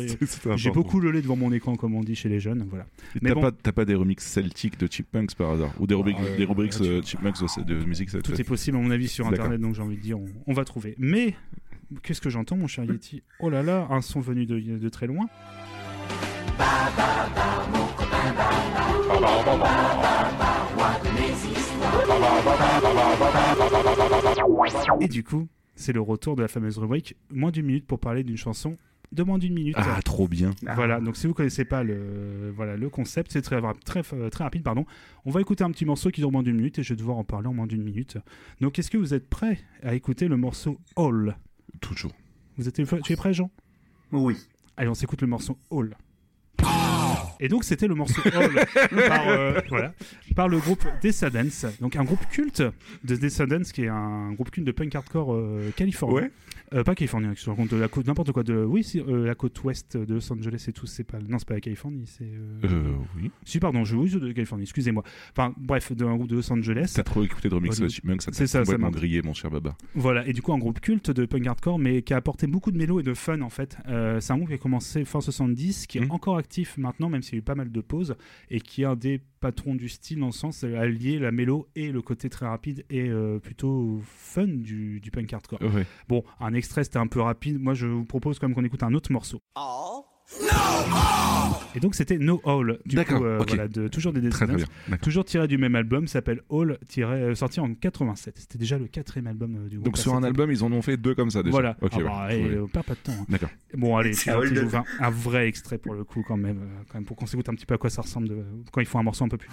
J'ai beaucoup le lait devant mon écran, comme on dit chez les jeunes. Voilà. Et Mais T'as bon. pas, des remixes celtiques de Chipmunks par hasard? Ou des rubriques, Ah, des rubriques euh, Chipmunks de, de musique Tout est possible, à mon avis, sur. Internet, donc j'ai envie de dire, on, on va trouver. Mais, qu'est-ce que j'entends, mon cher Yeti? Oh là là, un son venu de, de très loin. Et du coup, c'est le retour de la fameuse rubrique moins d'une minute pour parler d'une chanson de moins d'une minute. Ah, trop bien. Voilà, donc si vous connaissez pas le, voilà, le concept, c'est très, très, très rapide. Pardon. On va écouter un petit morceau qui dure moins d'une minute et je vais devoir en parler en moins d'une minute. Donc est-ce que vous êtes prêts à écouter le morceau All Toujours. vous êtes, Tu es prêt, Jean? Oui Allez, on s'écoute le morceau All. Et donc c'était le morceau All par, euh, voilà, par le groupe Descendants, donc un groupe culte de Descendants qui est un groupe culte de punk hardcore euh, californien. Ouais. Euh, pas californien, je raconte de la côte, n'importe quoi de, oui, si, euh, la côte ouest de Los Angeles et tout, c'est pas, non, c'est pas la Californie, c'est. euh, oui. Si, pardon, je c'est de Californie, excusez-moi. Enfin, bref, d'un groupe de Los Angeles. T'as trop écouté de remix Chipmunks, ça t'a complètement grillé, mon cher Babar. Voilà, et du coup, un groupe culte de punk hardcore, mais qui a apporté beaucoup de mélo et de fun en fait. C'est un groupe qui a commencé fin 70, qui est Mhm. encore actif maintenant, même s'il y a eu pas mal de pauses, et qui est un des patron du style dans le sens euh, allier la mélo et le côté très rapide et euh, plutôt fun du, du punk hardcore. Ouais. Bon, un extrait c'était un peu rapide. Moi, je vous propose quand même qu'on écoute un autre morceau. Et donc c'était No All, du coup, euh, voilà, de, toujours des Très très bien. Toujours tiré du même album, s'appelle All, tiré, euh, sorti en 87. C'était déjà le quatrième album euh, du groupe. Donc sur un album, ils en ont fait deux comme ça déjà. Voilà. Ok, Ah ouais. bah, et, on perd pas de temps. hein. D'accord. Bon, allez, C'est un, un- un vrai extrait pour le coup, quand même, euh, quand même pour qu'on s'écoute un petit peu à quoi ça ressemble de- quand ils font un morceau un peu plus.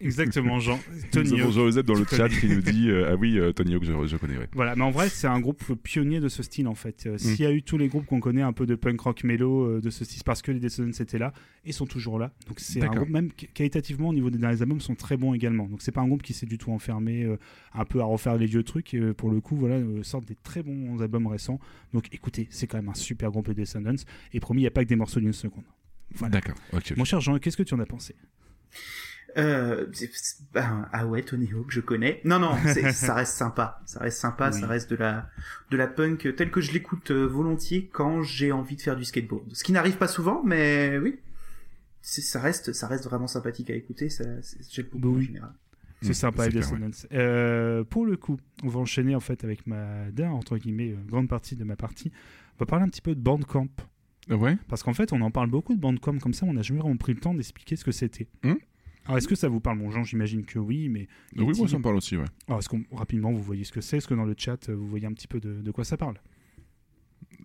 Exactement, Jean. Nous Tony avons Hawk. Joseph dans le chat qui nous dit euh, Ah oui, euh, Tony Hawk, je, je connais. Ouais. Voilà, mais en vrai, c'est un groupe pionnier de ce style en fait. Euh, S'il y a eu tous les groupes qu'on connaît un peu de punk rock mélo de ce style, parce que les Descendants étaient là et sont toujours là. Donc c'est un groupe même qualitativement au niveau des derniers albums sont très bons également. Donc c'est pas un groupe qui s'est du tout enfermé un peu à refaire les vieux trucs. Et, pour le coup, voilà, sortent des très bons albums récents. Donc écoutez, c'est quand même un super groupe les Descendants. Et promis, il n'y a pas que des morceaux d'une seconde. Voilà. D'accord. Ok. ok. Mon cher Jean, qu'est-ce que tu en as pensé? Euh, ben, ah ouais, Tony Hawk, je connais. Non, non, ça reste sympa. Ça reste sympa, Oui. ça reste de la, de la punk telle que je l'écoute euh, volontiers quand j'ai envie de faire du skateboard. Ce qui n'arrive pas souvent, mais oui. Ça reste, ça reste vraiment sympathique à écouter, ça, c'est- j'aime beaucoup Bah oui. en général. C'est Mm, sympa, clair, ouais. Descendants. Euh, pour le coup, on va enchaîner en fait avec ma dernière, entre guillemets, euh, grande partie de ma partie. On va parler un petit peu de Bandcamp. Ah Ouais? Parce qu'en fait, on en parle beaucoup de Bandcamp comme ça, on n'a jamais vraiment pris le temps d'expliquer ce que c'était. Hmm. Alors, est-ce que ça vous parle, mon Jean J'imagine que oui, mais. Oui, moi ça me parle aussi, ouais. Alors, est-ce qu'on rapidement vous voyez ce que c'est? Est-ce que dans le chat vous voyez un petit peu de, de quoi ça parle?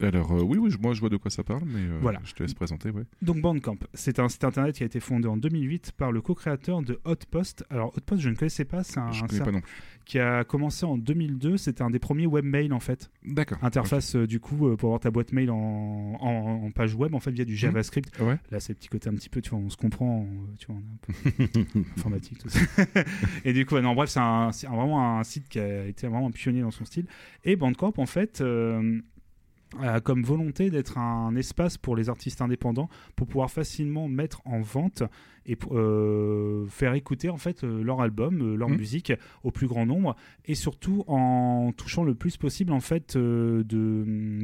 Alors, euh, oui, oui, moi je vois de quoi ça parle, mais euh, Voilà. je te laisse présenter, ouais. Donc Bandcamp, c'est un site internet qui a été fondé en 2008 par le co-créateur de Hotpost. Alors Hotpost, je ne connaissais pas, c'est un, je connais pas non plus. qui a commencé en 2002. C'était un des premiers webmails en fait. D'accord. Interface euh, du coup pour avoir ta boîte mail en, en- en page web en fait via du JavaScript. Ok. Ouais. Là c'est le petit côté un petit peu, tu vois, on se comprend, tu vois, on est un peu informatique tout ça. Et du coup, non bref, c'est vraiment un site qui a été vraiment un pionnier dans son style. Et Bandcamp en fait. Comme volonté d'être un espace pour les artistes indépendants pour pouvoir facilement mettre en vente et euh, faire écouter en fait euh, leur album, euh, leur Mhm. musique au plus grand nombre et surtout en touchant le plus possible en fait de,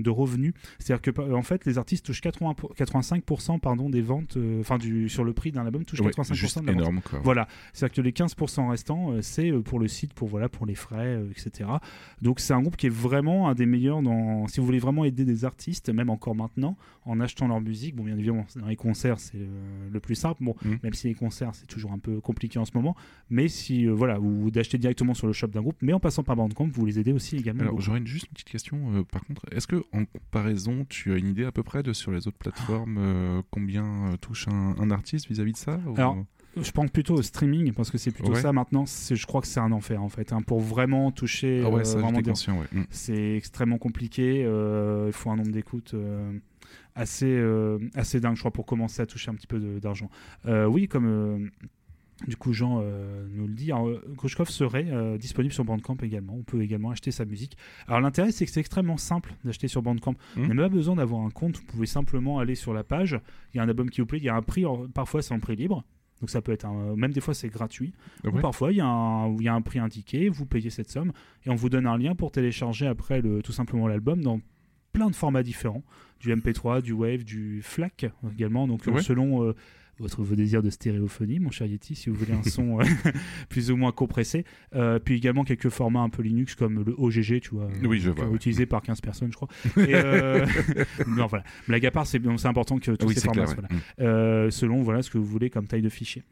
de revenus. C'est-à-dire que en fait les artistes touchent 80 pour- 85% pardon des ventes, enfin du sur le prix d'un album touchent Ouais, 85% juste de la vente. énorme, quoi. Voilà, c'est-à-dire que les 15% restants, c'est pour le site, pour voilà, pour les frais, etc. Donc c'est un groupe qui est vraiment un des meilleurs dans. Si vous voulez vraiment aider des artistes, même encore maintenant, en achetant leur musique. Bon, bien évidemment, dans les concerts, c'est le plus simple. Bon, Mm. Même si les concerts, c'est toujours un peu compliqué en ce moment. Mais si euh, voilà, vous d'acheter directement sur le shop d'un groupe, mais en passant par Bandcamp, vous les aidez aussi également. Alors j'aurais juste une petite question euh, par contre. Est-ce que en comparaison, tu as une idée à peu près de sur les autres plateformes euh, combien touche un, un artiste vis-à-vis de ça ou- Alors, Je pense plutôt au streaming parce que c'est plutôt Ouais. ça maintenant. Je crois que c'est un enfer en fait. hein, pour vraiment toucher. Ah ouais, euh, vraiment ouais. Mm. C'est extrêmement compliqué. euh, il faut un nombre d'écoutes euh, assez, euh, assez dingue, je crois, pour commencer à toucher un petit peu d'argent. Euh, oui, comme euh, du coup Jean nous le dit, Grushkov serait disponible sur Bandcamp également. On peut également acheter sa musique. Alors l'intérêt, c'est que c'est extrêmement simple d'acheter sur Bandcamp. Mhm. On n'a même pas besoin d'avoir un compte. Vous pouvez simplement aller sur la page. Il y a un album qui vous plaît. Il y a un prix. parfois, c'est en prix libre. Donc ça peut être un, même des fois c'est gratuit. Ah Ou parfois il y, a un, il y a un prix indiqué, vous payez cette somme et on vous donne un lien pour télécharger après le, tout simplement l'album dans plein de formats différents, du MP3, du Wave, du FLAC également, donc euh, Ouais. selon euh, votre, vos désirs de stéréophonie, mon cher Yeti, si vous voulez un son euh, plus ou moins compressé. Euh, puis également quelques formats un peu Linux comme le OGG, tu vois, Oui, je vois, ouais. utilisé par 15 personnes, je crois. Et, euh, non, voilà. Blague à part, c'est important que tous Oui, ces formats clair, ouais. Euh, selon voilà, ce que vous voulez comme taille de fichier.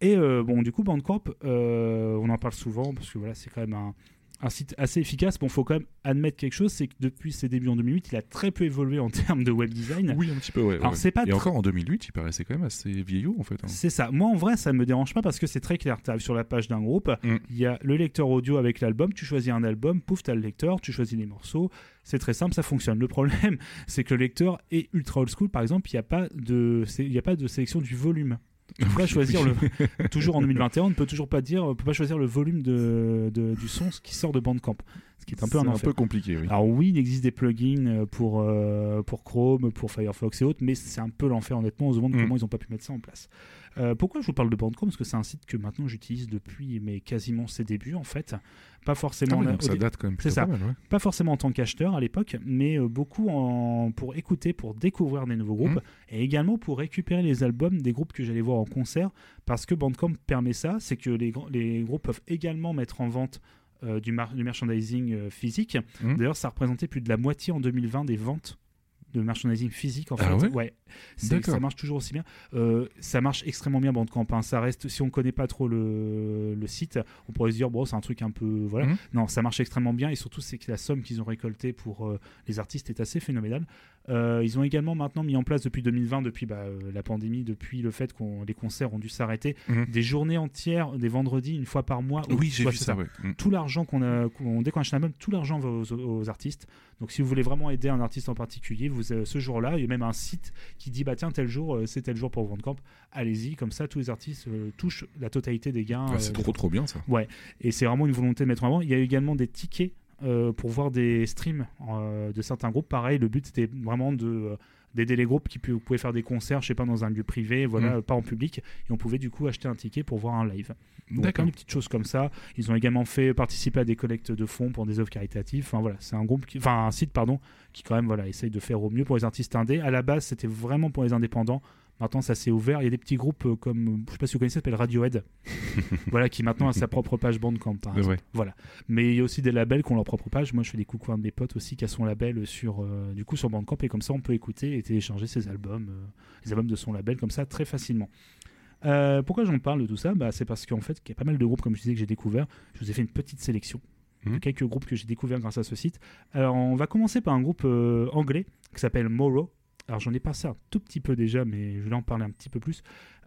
Et bon, du coup, Bandcamp, on en parle souvent parce que voilà, c'est quand même un, un site assez efficace. Bon, faut quand même admettre quelque chose, c'est que depuis ses débuts en 2008, il a très peu évolué en termes de web design. Oui, un petit peu, ouais. Alors, ouais. c'est pas Et encore en 2008, il paraissait quand même assez vieillot en fait. hein. C'est ça. Moi, en vrai, ça me dérange pas parce que c'est très clair. Tu arrives sur la page d'un groupe, Mm. il y a le lecteur audio avec l'album, tu choisis un album, pouf, t'as le lecteur, tu choisis les morceaux. C'est très simple, ça fonctionne. Le problème, c'est que le lecteur est ultra old school. Par exemple, il n'y a, pas de- il y a pas de sélection du volume. Tu peux pas choisir le toujours en 2021, on ne peut toujours pas dire, on peut pas choisir le volume de, de- du son qui sort de Bandcamp, ce qui est un peu C'est un un peu compliqué, oui. Alors oui, il existe des plugins euh, pour euh, pour Chrome, pour Firefox et autres, mais c'est un peu l'enfer honnêtement. On se demande Mm. comment ils ont pas pu mettre ça en place. Euh, pourquoi je vous parle de Bandcamp? Parce que c'est un site que maintenant j'utilise depuis mais quasiment ses débuts en fait. Pas forcément. Ah oui, donc ça date quand même C'est ça. pas mal, ouais. Pas forcément en tant qu'acheteur à l'époque, mais beaucoup en... pour écouter, pour découvrir des nouveaux groupes, Mhm. et également pour récupérer les albums des groupes que j'allais voir en concert, parce que Bandcamp permet ça, c'est que les, les groupes peuvent également mettre en vente du, mar- du merchandising euh, physique. Mhm. D'ailleurs, ça représentait plus de la moitié en 2020 des ventes de merchandising physique en Ah fait. ouais D'accord. ça marche toujours aussi bien. Euh, ça marche extrêmement bien Bandcamp. hein. Ça reste, si on connaît pas trop le, le site, on pourrait se dire bon c'est un truc un peu voilà. Mhm. Non, ça marche extrêmement bien et surtout c'est que la somme qu'ils ont récoltée pour euh, les artistes est assez phénoménale. Euh, ils ont également maintenant mis en place depuis 2020, depuis bah, la pandémie, depuis le fait que les concerts ont dû s'arrêter, Mhm. des journées entières, des vendredis une fois par mois. Oui, j'ai Ouais, vu ça, ouais. Mm. Tout l'argent qu'on a, dès qu'on achète un album, tout l'argent va aux, aux artistes. Donc si vous voulez vraiment aider un artiste en particulier, vous euh, ce jour-là, il y a même un site qui dit bah tiens tel jour euh, c'est tel jour pour Bandcamp. Allez-y, comme ça tous les artistes euh, touchent la totalité des gains. Ouais, c'est trop trop bien ça. Ouais, et c'est vraiment une volonté de mettre en avant. Il y a également des tickets euh, pour voir des streams euh, de certains groupes. Pareil, le but c'était vraiment de d'aider les groupes qui pu- pouvaient faire des concerts, je sais pas, dans un lieu privé, voilà, Mm. pas en public, et on pouvait du coup acheter un ticket pour voir un live. Donc D'accord. plein de petites choses comme ça. Ils ont également fait participer à des collectes de fonds pour des œuvres caritatives. Enfin voilà, c'est un groupe, qui... enfin un site pardon, qui quand même voilà essaye de faire au mieux pour les artistes indés. À la base, c'était vraiment pour les indépendants. Maintenant, ça s'est ouvert. Il y a des petits groupes euh, comme, je sais pas si vous connaissez, s'appelle Radiohead. voilà, qui maintenant a sa propre page Bandcamp, par Ouais, exemple. ouais. Voilà. Mais il y a aussi des labels qui ont leur propre page. Moi, je fais des coucou à un de mes potes aussi qui a son label sur, euh, du coup, sur Bandcamp. Et comme ça, on peut écouter et télécharger ses albums, euh, les albums de son label, comme ça, très facilement. Euh, pourquoi j'en parle de tout ça? Bah, C'est parce qu'en fait, il y a pas mal de groupes, comme je disais, que j'ai découvert. Je vous ai fait une petite sélection de Mhm. quelques groupes que j'ai découverts grâce à ce site. Alors, on va commencer par un groupe euh, anglais qui s'appelle Morrow. Alors, j'en ai passé un tout petit peu déjà, mais je vais en parler un petit peu plus.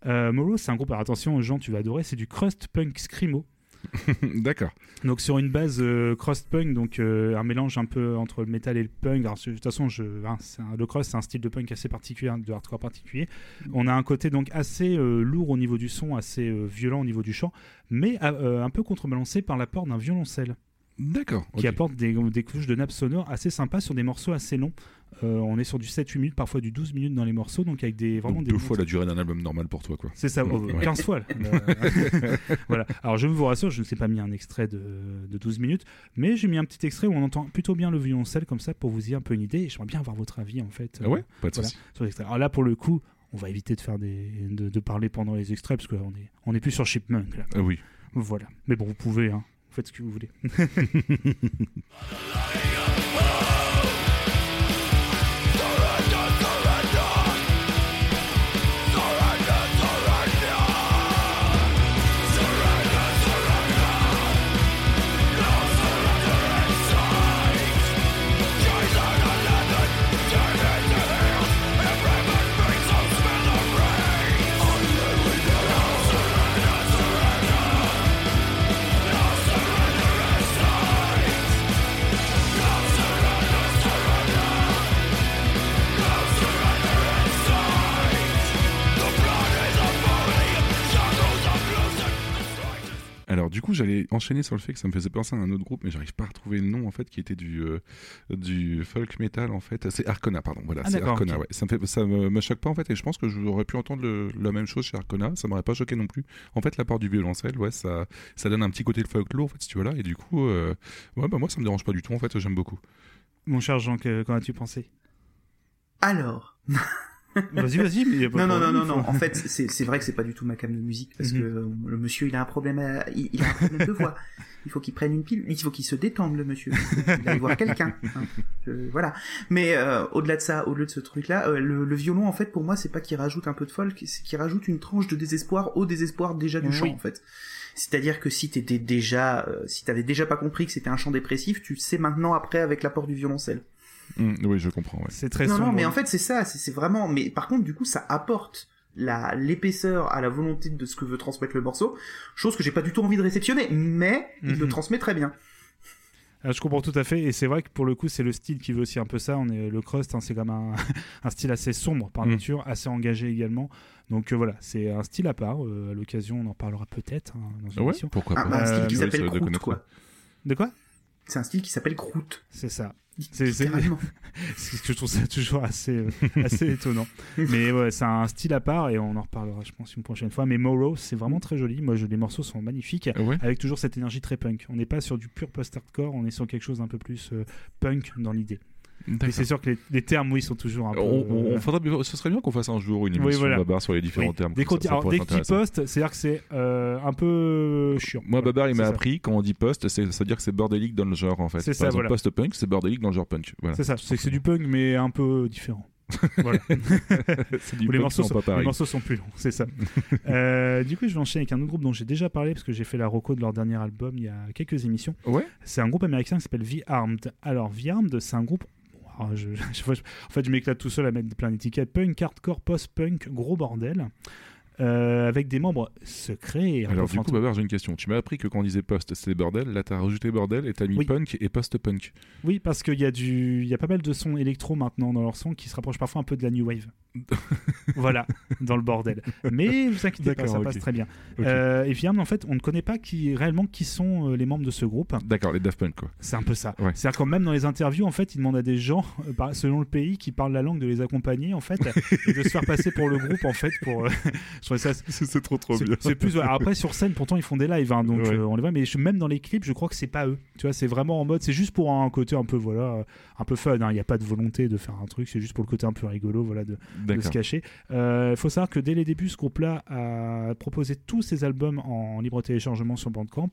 Euh, Morrow, c'est un groupe, alors attention, Jean, tu vas adorer, c'est du crust punk screamo. D'accord. Donc sur une base euh, crust punk, donc euh, un mélange un peu entre le metal et le punk. Alors, de toute façon, je, hein, un- le crust c'est un style de punk assez particulier, hein, de hardcore particulier. On a un côté donc assez euh, lourd au niveau du son, assez violent au niveau du chant, mais un peu contrebalancé par l'apport d'un violoncelle D'accord. qui apporte des, des couches de nappes sonores assez sympas sur des morceaux assez longs. Euh, on est sur du 7-8 minutes, parfois du 12 minutes dans les morceaux, donc avec des vraiment Donc des deux fois la durée d'un album normal pour toi, quoi. c'est ça, oh, Ouais. 15 fois. Euh, voilà. Alors je vous rassure, je ne sais pas mis un extrait de, de 12 minutes, mais j'ai mis un petit extrait où on entend plutôt bien le violoncelle comme ça pour vous y un peu une idée. Et j'aimerais bien avoir votre avis en fait. Ah ouais Pas de voilà, sur l'extrait. Alors là pour le coup, on va éviter de faire des, de, de parler pendant les extraits parce qu'on est, on est plus sur Chipmunk là. Ah oui. Voilà. Mais bon, vous pouvez, hein. Faites ce que vous voulez. Alors du coup, j'allais enchaîner sur le fait que ça me faisait penser à un autre groupe, mais j'arrive pas à retrouver le nom en fait, qui était du euh, du folk metal en fait. C'est Arcona, pardon. Voilà, Ah, c'est Arcona. Ouais. Ça me fait, ça me, me choque pas en fait, et je pense que j'aurais pu entendre le- la même chose chez Arcona. Ça m'aurait pas choqué non plus. En fait, l'apport du violoncelle, ouais, ça ça donne un petit côté de folklore en fait, si tu veux là, et du coup, euh, ouais, bah moi ça me dérange pas du tout en fait, j'aime beaucoup. Mon cher Jean, que- qu'en as-tu pensé? Alors. Vas-y, vas-y. mais y a pas Non, non, non, non, non. En fait, c'est vrai que c'est pas du tout ma cam de musique parce Mhm. que le monsieur, il a un problème, à- il, il a un problème de voix. Il faut qu'il prenne une pile. Il faut qu'il se détende, le monsieur. Il aille voir quelqu'un. hein. Voilà. Mais euh, au-delà de ça, au-delà de ce truc-là, euh, le, le violon, en fait, pour moi, c'est pas qu'il rajoute un peu de folk, c'est qu'il rajoute une tranche de désespoir au désespoir déjà du Oui. chant, en fait. C'est-à-dire que si t'étais déjà, euh, si t'avais déjà pas compris que c'était un chant dépressif, tu le sais maintenant après avec l'apport du violoncelle. Hum, oui, je comprends. Ouais. C'est très non, non, mais en fait, c'est ça, c'est c'est vraiment. Mais par contre, du coup, ça apporte la l'épaisseur à la volonté de ce que veut transmettre le morceau, chose que j'ai pas du tout envie de réceptionner, mais il le Mhm. transmet très bien. Ah, je comprends tout à fait, et c'est vrai que pour le coup, c'est le style qui veut aussi un peu ça. On est le crust, hein, c'est comme un, un style assez sombre par Mm. nature, assez engagé également. Donc euh, voilà, c'est un style à part. Euh, à l'occasion, on en parlera peut-être hein, dans une Ouais, émission. pourquoi pas. un style Euh, qui s'appelle Croûte, quoi. De quoi? C'est un style qui s'appelle Croûte. C'est ça. C'est ce que je trouve ça toujours assez, euh, assez étonnant. Mais ouais, c'est un style à part et on en reparlera, je pense, une prochaine fois. Mais Morrow, c'est vraiment très joli. Moi, je, les morceaux sont magnifiques. Ouais? avec toujours cette énergie très punk. On n'est pas sur du pur post-hardcore, on est sur quelque chose d'un peu plus euh, punk dans l'idée. Mais c'est sûr que les, les termes, oui, sont toujours un peu. On, on- euh, ce serait bien qu'on fasse un jour une Oui, émission voilà. Babar sur les différents oui. termes. Dès qu'on intéressant. postes, c'est-à-dire que c'est euh, un peu chiant. Moi, Babar, il m'a appris quand on dit post, c'est- ça veut dire que c'est bordélique dans le genre en fait. C'est ça, voilà. post-punk, c'est bordélique dans le genre punk. Voilà. C'est ça, c'est que c'est du punk, mais un peu différent. voilà. Les, morceaux sont, les morceaux sont plus longs, c'est ça. Euh, du coup, je vais enchaîner avec un autre groupe dont j'ai déjà parlé parce que j'ai fait la reco de leur dernier album il y a quelques émissions. Ouais. C'est un groupe américain qui s'appelle The Armed. Alors, The Armed, c'est un groupe. Je- en fait, je m'éclate tout seul à mettre plein d'étiquettes. Punk, hardcore, post-punk, gros bordel. Euh, avec des membres secrets. Alors du coup. Babar, j'ai une question. Tu m'as appris que quand on disait post, c'était bordel. Là, t'as rajouté bordel et t'as mis Oui. punk et post-punk. Oui, parce qu'il y, a du... il y a pas mal de sons électro maintenant dans leur son qui se rapprochent parfois un peu de la new wave. voilà, dans le bordel. Mais vous inquiétez pas, ça ok. passe très bien. Euh, et finalement, en fait, on ne connaît pas qui, réellement qui sont euh, les membres de ce groupe. D'accord, les Daft Punk quoi. C'est un peu ça. Ouais. C'est-à-dire quand même dans les interviews, en fait, ils demandent à des gens, selon le pays, qui parlent la langue, de les accompagner, en fait, et de se faire passer pour le groupe, en fait, pour. euh, ça. C'est trop trop bien. C'est plus. Après, sur scène, pourtant, ils font des lives, hein, donc Ouais. euh, on les voit. Mais je- même dans les clips, je crois que c'est pas eux. Tu vois, c'est vraiment en mode. C'est juste pour un côté un peu, voilà, euh, un peu fun. hein. Il n'y a pas de volonté de faire un truc. C'est juste pour le côté un peu rigolo, voilà, de, de se cacher. Il faut savoir que dès les débuts, ce groupe-là a proposé tous ses albums en libre téléchargement sur Bandcamp.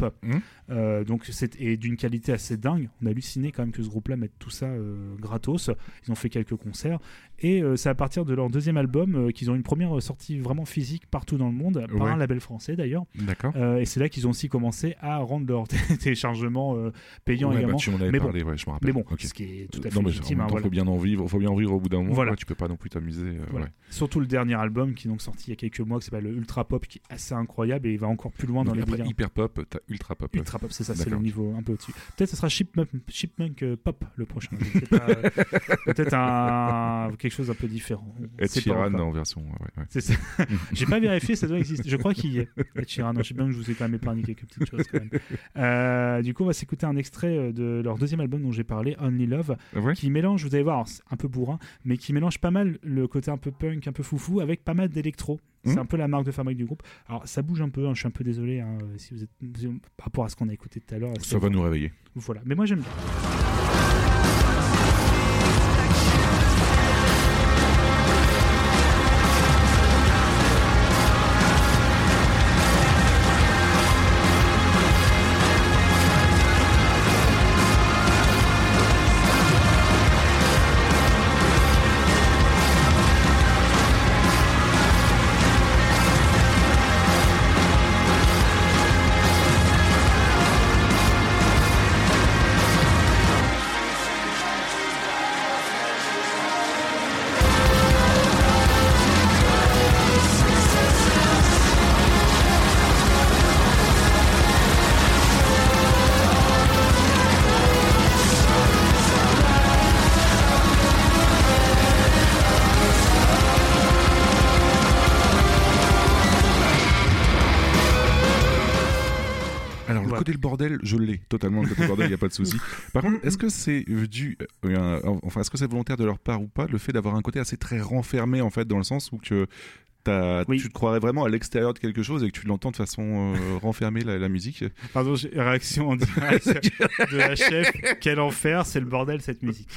Euh, donc c'est et d'une qualité assez dingue. On a halluciné quand même que ce groupe-là mette tout ça euh, gratos. Ils ont fait quelques concerts et euh, c'est à partir de leur deuxième album euh, qu'ils ont une première sortie vraiment physique partout dans le monde par Ouais. un label français d'ailleurs. D'accord. Euh, et c'est là qu'ils ont aussi commencé à rendre leur téléchargement euh, payant Ouais, bah, également. tu m'en avais mais bon, parlé, ouais, je me rappelle. mais bon, Ok. ce qui est tout à fait non, légitime. en hein, voilà. faut bien en vivre, faut bien en vivre au bout d'un moment. Voilà. Tu peux pas non plus t'amuser. euh, Voilà. Surtout le dernier album qui est donc sorti il y a quelques mois, qui s'appelle Ultra Pop, qui est assez incroyable et il va encore plus loin dans les après hyper pop, t'as ultra pop. Ultra Pop, c'est ça, c'est le niveau un peu au-dessus. Peut-être ce sera Chipmunk, Chipmunk euh, Pop le prochain. Peut-être un, quelque chose un peu différent. Pas Sheeran en version. C'est ça. J'ai pas vérifié, ça doit exister. Je crois qu'il y est. Je sais bien que je vous ai quand même épargné quelques petites choses quand même. Euh, du coup, on va s'écouter un extrait euh, de leur deuxième album dont j'ai parlé, Only Love, Ouais? qui mélange, vous allez voir, un peu bourrin, mais qui mélange pas mal le côté un peu punk, un peu foufou, avec pas mal d'électro. C'est Mhm. un peu la marque de fabrique du groupe. Alors, ça bouge un peu, hein, je suis un peu désolé hein, si vous êtes par rapport à ce qu'on a écouté tout à l'heure. Ça va nous réveiller. Voilà, mais moi j'aime bien. Bordel, je l'ai totalement. Le côté bordel, il n'y a pas de souci. Par contre, est-ce que c'est dû, euh, enfin, est-ce que c'est volontaire de leur part ou pas, le fait d'avoir un côté assez très renfermé, en fait, dans le sens où que Oui. tu te croirais vraiment à l'extérieur de quelque chose et que tu l'entends de façon euh, renfermée, la, la musique? Pardon, réaction en direct de la chef. Quel enfer, c'est le bordel cette musique.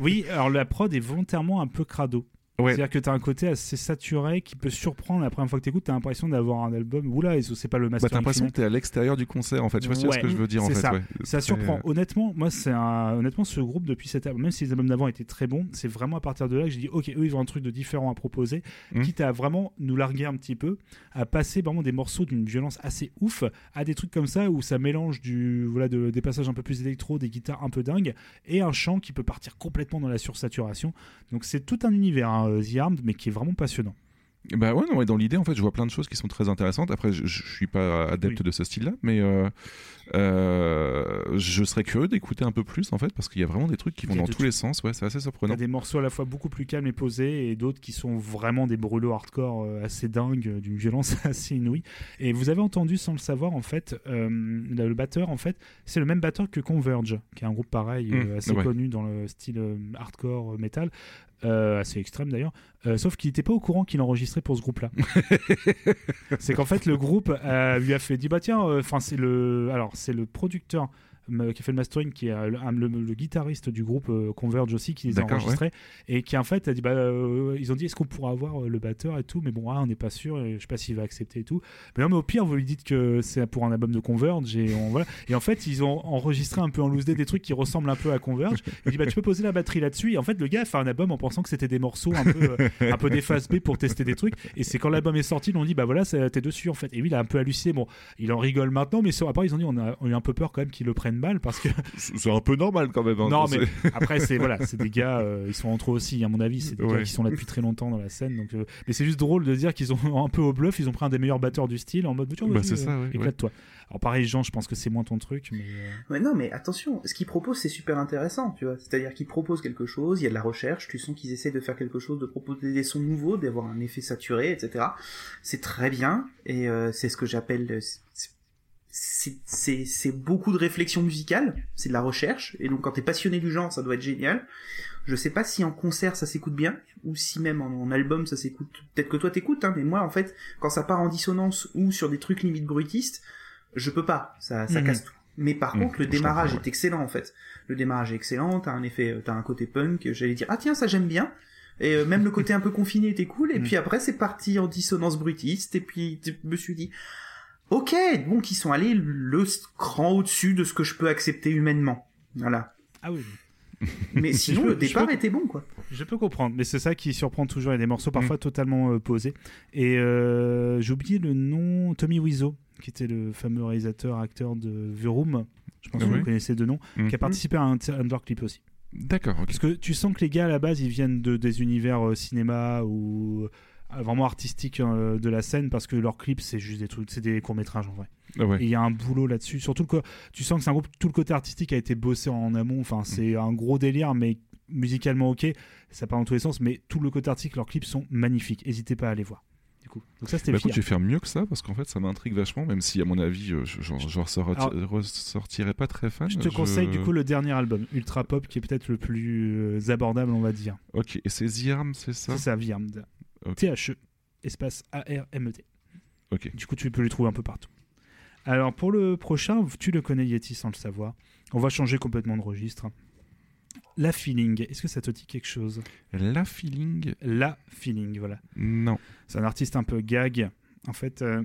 Oui, alors la prod est volontairement un peu crado. Ouais. C'est-à-dire que tu as un côté assez saturé qui peut surprendre la première fois que tu écoutes, tu as l'impression d'avoir un album. Oula, et c'est pas le Bah, master. t'as l'impression que t'es à l'extérieur du concert, en fait. Tu vois, tu vois ce que Ouais, je veux dire, en c'est fait. ça. ouais. Ça surprend. Honnêtement, moi, c'est un... honnêtement ce groupe depuis cet album, même si les albums d'avant étaient très bons, c'est vraiment à partir de là que j'ai dit, ok, eux ils ont un truc de différent à proposer, Mhm. quitte à vraiment nous larguer un petit peu, à passer vraiment des morceaux d'une violence assez ouf à des trucs comme ça où ça mélange du voilà de- des passages un peu plus électro, des guitares un peu dingues et un chant qui peut partir complètement dans la sursaturation. Donc c'est tout un univers, hein, euh, The Armed, mais qui est vraiment passionnant. Bah ouais, non, mais dans l'idée, en fait, je vois plein de choses qui sont très intéressantes. Après, je, je suis pas adepte Oui. de ce style-là, mais Euh, je serais curieux d'écouter un peu plus en fait parce qu'il y a vraiment des trucs qui vont dans tous les sens. Ouais, c'est assez Il y surprenant. a des morceaux à la fois beaucoup plus calmes et posés et d'autres qui sont vraiment des brûlots hardcore euh, assez dingues, euh, d'une violence assez inouïe. Et vous avez entendu sans le savoir en fait, euh, le batteur en fait, c'est le même batteur que Converge, qui est un groupe pareil euh, Mmh, assez ouais. connu dans le style euh, hardcore euh, metal. euh, assez extrême d'ailleurs, Euh, sauf qu'il n'était pas au courant qu'il enregistrait pour ce groupe-là. c'est qu'en fait le groupe euh, lui a fait dit bah tiens, enfin c'est le, alors c'est le producteur qui a fait le mastering, qui est euh, le, un- le- le guitariste du groupe euh, Converge aussi, qui les a enregistrés, et qui en fait a dit bah, euh, ils ont dit est-ce qu'on pourra avoir le batteur et tout, mais bon, ah, on n'est pas sûr, je sais pas s'il va accepter et tout. Mais non, mais au pire, vous lui dites que c'est pour un album de Converge, et, on, voilà. et en fait, ils ont enregistré un peu en loose day des trucs qui ressemblent un peu à Converge. Il dit bah, tu peux poser la batterie là-dessus, et en fait, le gars a fait un album en pensant que c'était des morceaux un peu, euh, un peu des phases B pour tester des trucs, et c'est quand l'album est sorti, ils ont dit bah voilà, t'es dessus en fait. Et lui, il a un peu halluciné, bon, il en rigole maintenant, mais sur, après, ils ont dit on a, on a eu un peu peur quand même qu'ils le mal parce que C'est un peu normal quand même. hein, non, mais après, c'est voilà, c'est des gars, euh, ils sont entre eux aussi, à mon avis, c'est des gars Ouais. qui sont là depuis très longtemps dans la scène. Donc, euh, mais c'est juste drôle de dire qu'ils ont un peu au bluff, ils ont pris un des meilleurs batteurs du style en mode, Bah, vas-y, c'est ça, euh, ouais, éclate-toi. Alors pareil, Jean, je pense que c'est moins ton truc, mais Ouais, non, mais attention, ce qu'ils proposent, c'est super intéressant, tu vois. C'est-à-dire qu'ils proposent quelque chose, il y a de la recherche, tu sens qu'ils essaient de faire quelque chose, de proposer des sons nouveaux, d'avoir un effet saturé, etc. C'est très bien, et euh, c'est ce que j'appelle... euh, c'est- C'est c'est- c'est beaucoup de réflexion musicale, c'est de la recherche, et donc quand t'es passionné du genre, ça doit être génial. Je sais pas si en concert ça s'écoute bien, ou si même en, en album ça s'écoute... Peut-être que toi t'écoutes, hein, mais moi en fait, quand ça part en dissonance, ou sur des trucs limite bruitistes, je peux pas, ça, ça Mhm. casse tout. Mais par Mhm, contre, le démarrage ouais. est excellent en fait. Le démarrage est excellent, t'as un effet, t'as un côté punk, j'allais dire, ah tiens, ça j'aime bien. Et euh, même le côté un peu confiné était cool, et Mhm. puis après c'est parti en dissonance bruitiste, et puis je me suis dit, ok, donc ils sont allés le cran au-dessus de ce que je peux accepter humainement. Voilà. ah oui, Mais sinon, peux- le départ peux- était bon, quoi. je peux comprendre, mais c'est ça qui surprend toujours. Il y a des morceaux Mm. parfois totalement euh, posés. Et euh, j'ai oublié le nom, Tommy Wiseau, qui était le fameux réalisateur, acteur de The Room. Je pense Ah que oui vous connaissez de nom, qui a participé à un Under Clip aussi. D'accord. Parce que tu sens que les gars à la base ils viennent de des univers euh, cinéma ou vraiment artistiques euh, de la scène parce que leurs clips c'est juste des trucs, c'est des courts métrages en vrai. Ah ouais. Et il y a un boulot là-dessus. Surtout le co- tu sens que c'est un groupe tout le côté artistique a été bossé en amont. Enfin c'est un gros délire mais musicalement ok, ça part dans tous les sens. Mais tout le côté artistique, leurs clips sont magnifiques. N'hésitez pas à aller voir. Du coup, donc ça c'était Bah écoute, je vais faire mieux que ça parce qu'en fait ça m'intrigue vachement, même si à mon avis euh, je, je, ressortirais pas très fan. Je te conseille du coup le dernier album, Ultra Pop, qui est peut-être le plus euh, abordable, on va dire. Ok, et c'est The Arm, c'est ça? C'est ça. Ok. T-H-E, espace A-R-M-E-T. Du coup, tu peux le trouver un peu partout. Alors, pour le prochain, tu le connais Yeti sans le savoir. On va changer complètement de registre. La Feeling, est-ce que ça te dit quelque chose? La Feeling? La Feeling, voilà. Non. C'est un artiste un peu gag, en fait, euh,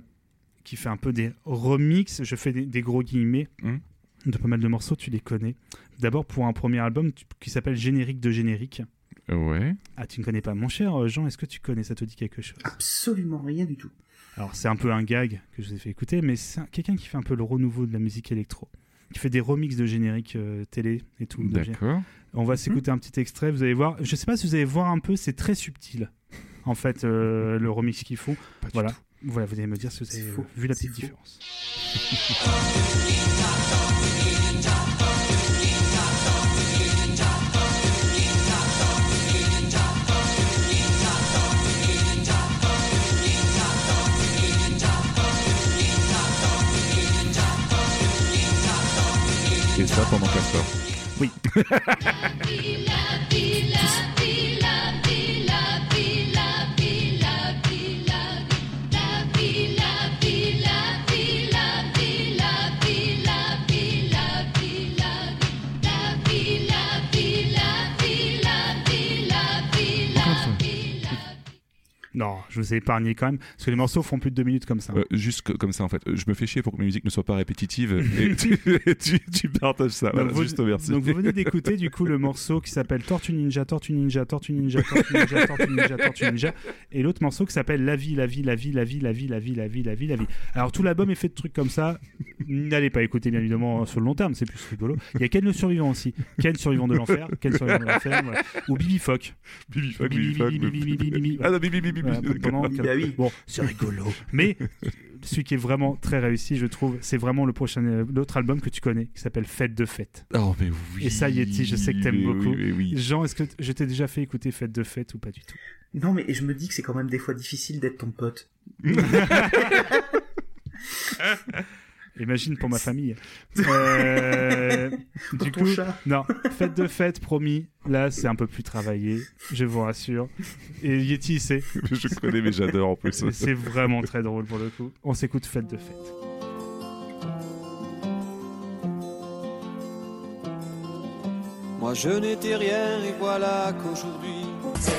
qui fait un peu des remixes. Je fais des, des gros guillemets Hmm. de pas mal de morceaux, tu les connais. D'abord pour un premier album qui s'appelle Générique de Générique. Ouais. Ah, tu ne connais pas. Mon cher Jean, est-ce que tu connais Ça te dit quelque chose? Absolument rien du tout. Alors, c'est un peu un gag que je vous ai fait écouter, mais c'est un- quelqu'un qui fait un peu le renouveau de la musique électro. Qui fait des remixes de génériques euh, télé et tout. D'accord. On va s'écouter un petit extrait, vous allez voir. Je sais pas si vous allez voir un peu, c'est très subtil. En fait, euh, le remix qu'ils font. Pas du Voilà. tout. Voilà, vous allez me dire si vous C'est avez vu la C'est petite faux. différence. ça pendant 4 heures. Oui. Non, je vous ai épargné quand même, parce que les morceaux font plus de deux minutes comme ça. Euh, juste que- comme ça en fait. Euh, Je me fais chier pour que ma musique ne soit pas répétitive et tu, tu, tu partages ça. Voilà, vous, juste merci. donc vous venez d'écouter du coup le morceau qui s'appelle Tortue Ninja, Tortue Ninja, Tortue Ninja, Tortue Ninja, Tortue Ninja, Tortue Ninja, et l'autre morceau qui s'appelle La vie, la vie, la vie, la vie, la vie, la vie, la vie, la vie, la vie. Alors tout l'album est fait de trucs comme ça. N'allez pas écouter bien évidemment sur le long terme, c'est plus rigolo. Il y a Ken le survivant aussi, Ken survivant de l'enfer, Ken survivant de l'enfer, voilà. ou Bibi Fock. Bibi fuck, Bibi, bibi fuck, bibi, bibi, bibi- bibi, bibi, Ah non, bibi. pendant. Bah oui. Bon, c'est rigolo. Mais celui qui est vraiment très réussi, je trouve, c'est vraiment le prochain, euh, l'autre album que tu connais, qui s'appelle Fête de Fête. Oh, mais oui. Et ça, Yeti, je sais que t'aimes beaucoup. Oui, mais oui. Jean, est-ce que t- je t'ai déjà fait écouter Fête de Fête ou pas du tout? Non, mais je me dis que c'est quand même des fois difficile d'être ton pote. Imagine pour ma famille. Euh, du coup, chat. non, Fête de Fête, promis. Là, c'est un peu plus travaillé, je vous rassure. Et Yeti, c'est Je connais, mais j'adore en plus. c'est vraiment très drôle pour le coup. On s'écoute Fête de Fête. Moi je n'étais rien et voilà qu'aujourd'hui Say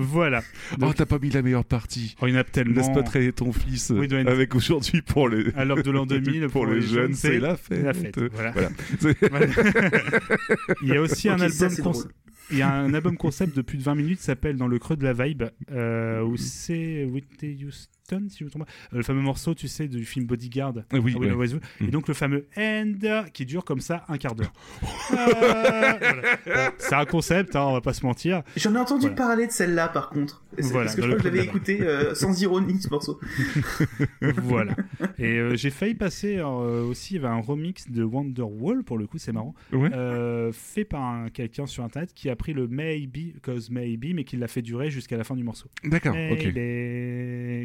Voilà. Oh, t'as pas mis la meilleure partie. Oh, il y en a tellement. Laisse pas traîner ton fils Oui, être- avec aujourd'hui pour les. À l'heure de l'an 2000, pour, les jeunes, c'est la fête. la fête, voilà. Voilà. Il y a aussi un Ok, ça, album conce- drôle. Il y a un album concept de plus de 20 minutes qui s'appelle Dans le creux de la vibe, euh, où c'est Whitney Houston, si je me trompe pas, Euh, le fameux morceau, tu sais, du film Bodyguard. Ah oui, Ah oui, ouais. ouais, ouais. Mm. Et donc le fameux End qui dure comme ça un quart d'heure. Euh, voilà. Bon, c'est un concept, hein, on va pas se mentir. J'en ai entendu Voilà. parler de celle-là, par contre. C'est- Voilà, parce que je crois que je l'avais écouté euh, sans ironie, ce morceau. voilà. Et euh, j'ai failli passer euh, aussi, il y avait un remix de Wonderwall, pour le coup, c'est marrant, Ouais. euh, fait par un- quelqu'un sur internet qui a pris le Maybe, cause Maybe, mais qui l'a fait durer jusqu'à la fin du morceau. D'accord, ok.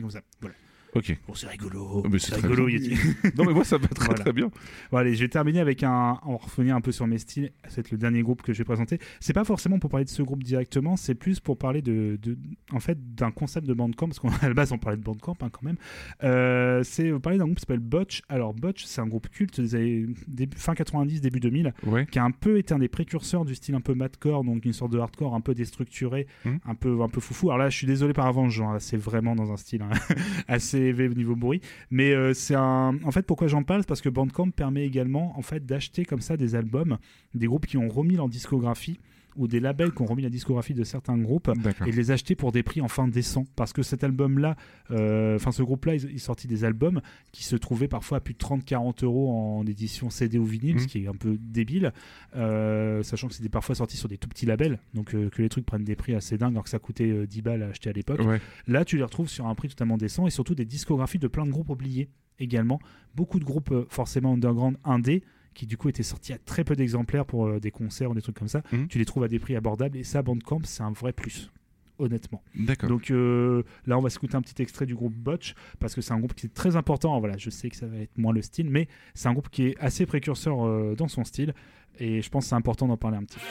Comme ça, voilà. Ok. Bon, c'est rigolo. Mais c'est rigolo. Yeti. Non, mais moi, ça va très Voilà. très bien. Bon, allez, je vais terminer avec un. On revenir un peu sur mes styles. C'est le dernier groupe que je vais présenter. C'est pas forcément pour parler de ce groupe directement, c'est plus pour parler de, de- en fait, d'un concept de Bandcamp, parce qu'à la base, on parlait de Bandcamp hein, quand même. Euh, c'est vous parler d'un groupe qui s'appelle Botch. Alors, Botch, c'est un groupe culte des années début, fin 90, début 2000, Ouais. qui a un peu été un des précurseurs du style un peu madcore, donc une sorte de hardcore un peu déstructuré, Mhm. un peu un peu foufou. Alors là, je suis désolé par avance, là, c'est vraiment dans un style hein, assez élevé au niveau bruit, mais euh, c'est un. En fait, pourquoi j'en parle, parce que Bandcamp permet également en fait d'acheter comme ça des albums, des groupes qui ont remis leur discographie ou des labels qui ont remis la discographie de certains groupes et les acheter pour des prix enfin décents. Parce que cet album-là, euh, enfin ce groupe-là, ils sortaient des albums qui se trouvaient parfois à plus de 30-40 euros en édition CD ou vinyle, Mhm. ce qui est un peu débile, euh, sachant que c'était parfois sorti sur des tout petits labels, donc euh, que les trucs prennent des prix assez dingues alors que ça coûtait euh, 10 balles à acheter à l'époque. Ouais. Là, tu les retrouves sur un prix totalement décent et surtout des discographies de plein de groupes oubliés également. Beaucoup de groupes forcément underground indé qui du coup étaient sortis à très peu d'exemplaires pour euh, des concerts ou des trucs comme ça. Mhm. Tu les trouves à des prix abordables et ça, Bandcamp, c'est un vrai plus. Honnêtement. D'accord. Donc euh, là, on va s'écouter un petit extrait du groupe Botch parce que c'est un groupe qui est très important. Voilà, je sais que ça va être moins le style, mais c'est un groupe qui est assez précurseur euh, dans son style et je pense que c'est important d'en parler un petit peu.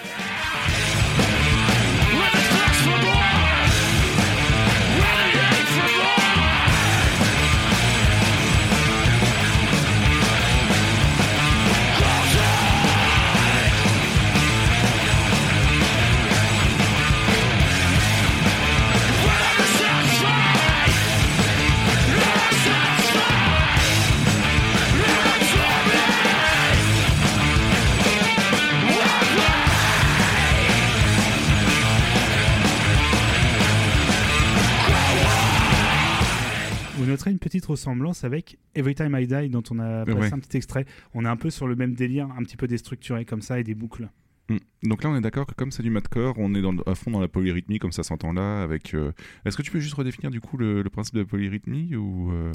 Noterez une petite ressemblance avec Every Time I Die dont on a passé Ouais. un petit extrait. On est un peu sur le même délire, un petit peu déstructuré comme ça et des boucles. Mm. Donc là, on est d'accord que comme c'est du madcore, on est dans, à fond dans la polyrythmie, comme ça s'entend là. Avec, euh, est-ce que tu peux juste redéfinir du coup le, le principe de la polyrythmie ou euh,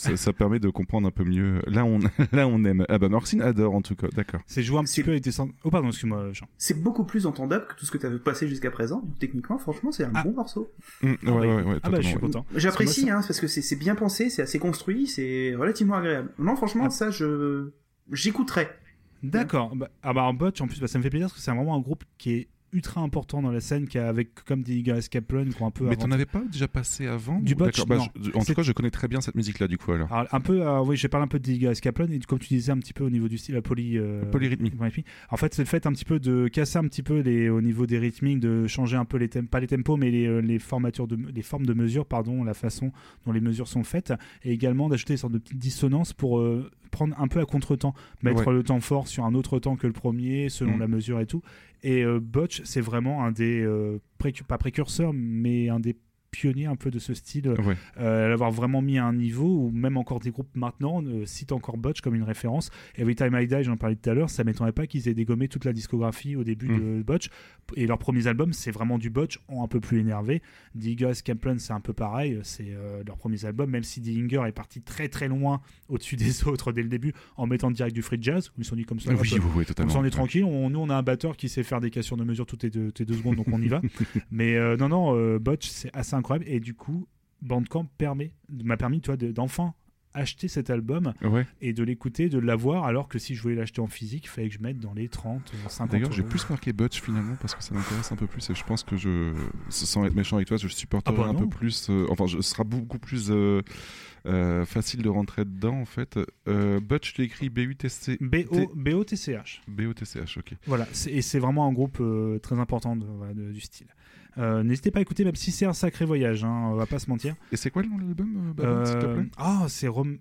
ça, ça permet de comprendre un peu mieux. Là, on, là, on aime. Ah bah, Marcine adore en tout cas. D'accord. C'est joué un petit C'est- peu Oh pardon, excuse-moi Jean. C'est beaucoup plus entendable que tout ce que tu avais passé jusqu'à présent. Donc, techniquement, franchement, c'est un Ah. bon morceau. Mm, ouais, Ah ouais, oui. ouais, Ah bah je suis ouais. content. J'apprécie, Parce que hein, parce que c'est bien pensé, c'est assez construit, c'est relativement agréable. Non, franchement, Ah. ça, je j'écouterai. D'accord. Bah, ah bah en botch en plus, bah, ça me fait plaisir parce que c'est vraiment un groupe qui est ultra important dans la scène qui a avec comme des Igor Kaplan qui ont un peu Mais t'en avais pas déjà passé avant Du botch, bah, je- En tout cas, je connais très bien cette musique-là, du coup, alors. Alors, un peu, euh, oui, j'ai parlé un peu de Igor Kaplan et comme tu disais un petit peu au niveau du style la poly, euh, polyrythmie. En fait, c'est le fait un petit peu de casser un petit peu les, au niveau des rythmiques, de changer un peu les thèmes, pas les tempos, mais les, euh, les formatures de, les formes de mesure, pardon, la façon dont les mesures sont faites, et également d'ajouter des sortes de petites dissonances pour euh, prendre un peu à contre-temps, mettre Ouais. le temps fort sur un autre temps que le premier, selon Mm. la mesure et tout. Et euh, Botch, c'est vraiment un des euh, pas précurseurs, mais un des pionniers un peu de ce style Ouais. euh, l'avoir vraiment mis à un niveau où même encore des groupes maintenant euh, citent encore Botch comme une référence. Every Time I Die, j'en parlais tout à l'heure, ça m'étonnerait pas qu'ils aient dégommé toute la discographie au début Mm. de Botch. Et leurs premiers albums, c'est vraiment du Botch, en un peu plus énervé. Diggus, Kaplan, c'est un peu pareil, c'est euh, leurs premiers albums, même si Dillinger est parti très très loin au-dessus des autres dès le début en mettant direct du free jazz, où ils se sont dit comme ça. Oui, oui, totalement. on est tranquille. On- nous, on a un batteur qui sait faire des cassures de mesure toutes les deux, toutes les deux secondes, donc on y va. Mais euh, non, non, euh, Botch, c'est assez incroyable. Et du coup, Bandcamp permet, m'a permis, toi, de- d'enfin acheter cet album Ouais. et de l'écouter, de l'avoir, alors que si je voulais l'acheter en physique, il fallait que je mette dans les 30, euh, 50 D'ailleurs, j'ai plus marqué Butch finalement parce que ça m'intéresse un peu plus et je pense que je, sans être méchant avec toi, je supporterai Ah bah un peu plus. euh, enfin, je- ce sera beaucoup plus euh, euh, facile de rentrer dedans en fait. Euh, Butch, tu écrit B-U-T-C. BO, BOTCH. B-O-T-C-H, ok. Voilà, et c'est vraiment un groupe euh, très important de- voilà, de- du style. Euh, N'hésitez pas à écouter, même si c'est un sacré voyage, hein, on va pas se mentir. Et c'est quoi le nom de l'album, euh, Babin, s'il te Euh, plaît? Ah, c'est Rom-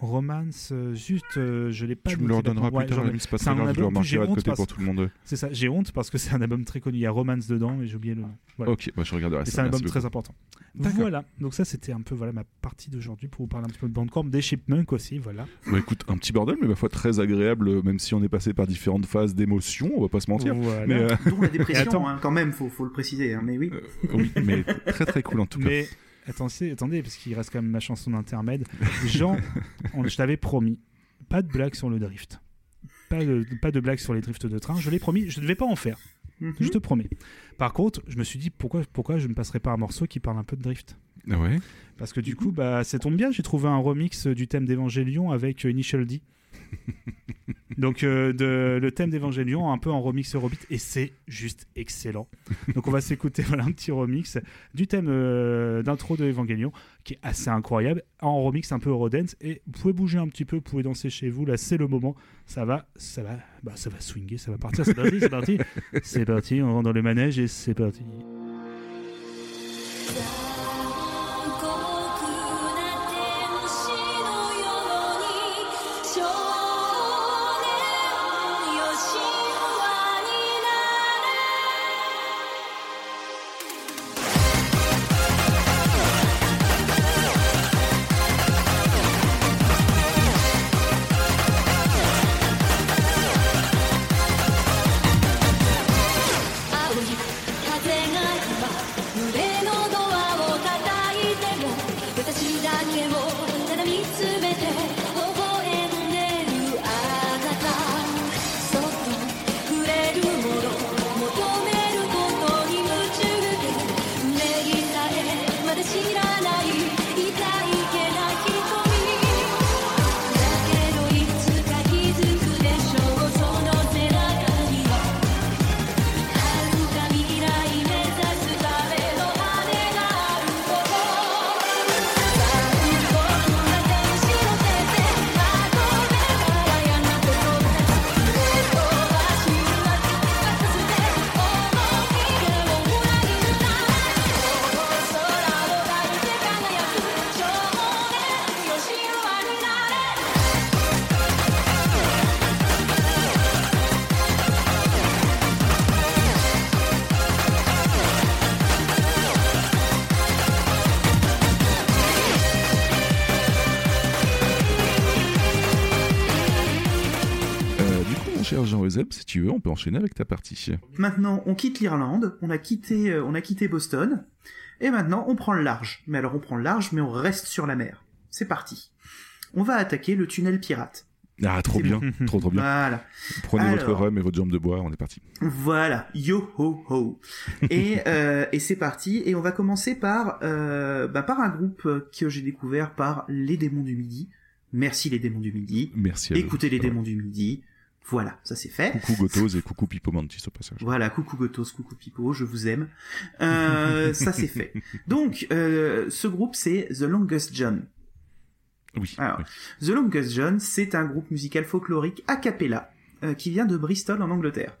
Romance, euh, juste, euh, je l'ai pas Tu me le redonneras plus tard, limite, c'est pas c'est très un grave, je le remarquerai de honte côté parce- pour tout le monde. C'est ça, j'ai honte parce que c'est un album très connu. Il y a Romance dedans, mais j'ai oublié le nom. Voilà. Ok, bah, je regarderai ça, c'est un album très important. Voilà, donc ça c'était un peu voilà ma partie d'aujourd'hui pour vous parler un petit peu de Bandcamp, des Chipmunks aussi, voilà. Bah écoute, un petit bordel, mais ma foi très agréable, euh, même si on est passé par différentes phases d'émotion, on va pas se mentir. Voilà. Mais, euh, Dont la dépression, attends. hein, quand même, faut, faut le préciser. hein, mais oui. oui, mais très très cool en tout cas. Mais attendez, attendez, parce qu'il reste quand même ma chanson d'intermède. Jean, on- je t'avais promis, pas de blague sur le drift. Pas de, pas de blague sur les drifts de train. Je l'ai promis, je ne vais pas en faire. Mhm. Je te promets. Par contre, je me suis dit pourquoi, pourquoi je ne passerais pas un morceau qui parle un peu de drift? Ah ouais? Parce que du coup, bah, ça tombe bien, j'ai trouvé un remix du thème d'Evangelion avec euh, Initial D. Donc, euh, le thème d'Evangelion un peu en remix Eurobeat, et c'est juste excellent. Donc, on va s'écouter voilà, un petit remix du thème euh, d'intro de Evangelion qui est assez incroyable, en remix un peu Eurodance. Et vous pouvez bouger un petit peu, vous pouvez danser chez vous, là, c'est le moment. Ça va, ça va, bah, ça va swinger, ça va partir. C'est parti, c'est parti. C'est parti, on rentre dans le manège et c'est parti. Si tu veux, on peut enchaîner avec ta partie. Maintenant, on quitte l'Irlande, on a quitté, euh, on a quitté Boston, et maintenant on prend le large. Mais alors on prend le large, mais on reste sur la mer. C'est parti. On va attaquer le tunnel pirate. Ah, trop bien, bon. trop trop bien. Voilà. Prenez votre rhum et votre jambe de bois, on est parti. Voilà, yo ho ho. et euh, et c'est parti. Et on va commencer par euh, bah, par un groupe que j'ai découvert par les démons du midi. Merci les démons du midi. Merci à vous. Écoutez les démons du midi. Voilà, ça c'est fait. Coucou Gotos et coucou Pipo Mantis au passage. Voilà, coucou Gotos, coucou Pipo, je vous aime. Euh, ça c'est fait. Donc, euh, ce groupe c'est The Longest John. Oui. Alors, The Longest John, c'est un groupe musical folklorique a cappella euh, qui vient de Bristol en Angleterre.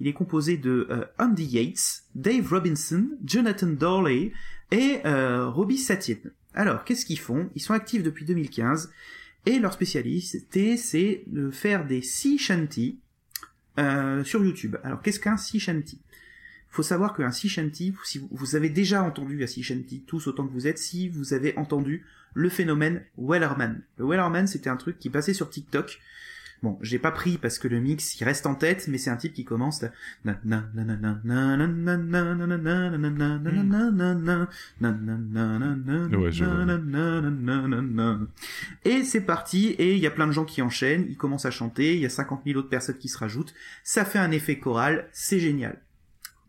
Il est composé de euh, Andy Yates, Dave Robinson, Jonathan Dorley et euh, Robbie Satin. Alors, qu'est-ce qu'ils font? Ils sont actifs depuis 2015 et leur spécialité, c'est de faire des sea shanty euh, sur YouTube. Alors, qu'est-ce qu'un sea shanty? Faut savoir qu'un sea shanty, si vous- vous avez déjà entendu un sea shanty, tous autant que vous êtes, si vous avez entendu le phénomène Wellerman. Le Wellerman, c'était un truc qui passait sur TikTok. Bon, j'ai pas pris parce que le mix il reste en tête, mais c'est un type qui commence. Et c'est parti, et il y a plein de gens qui enchaînent, ils commencent à chanter, il y a 50 000 autres personnes qui se rajoutent, ça fait un effet choral, c'est génial.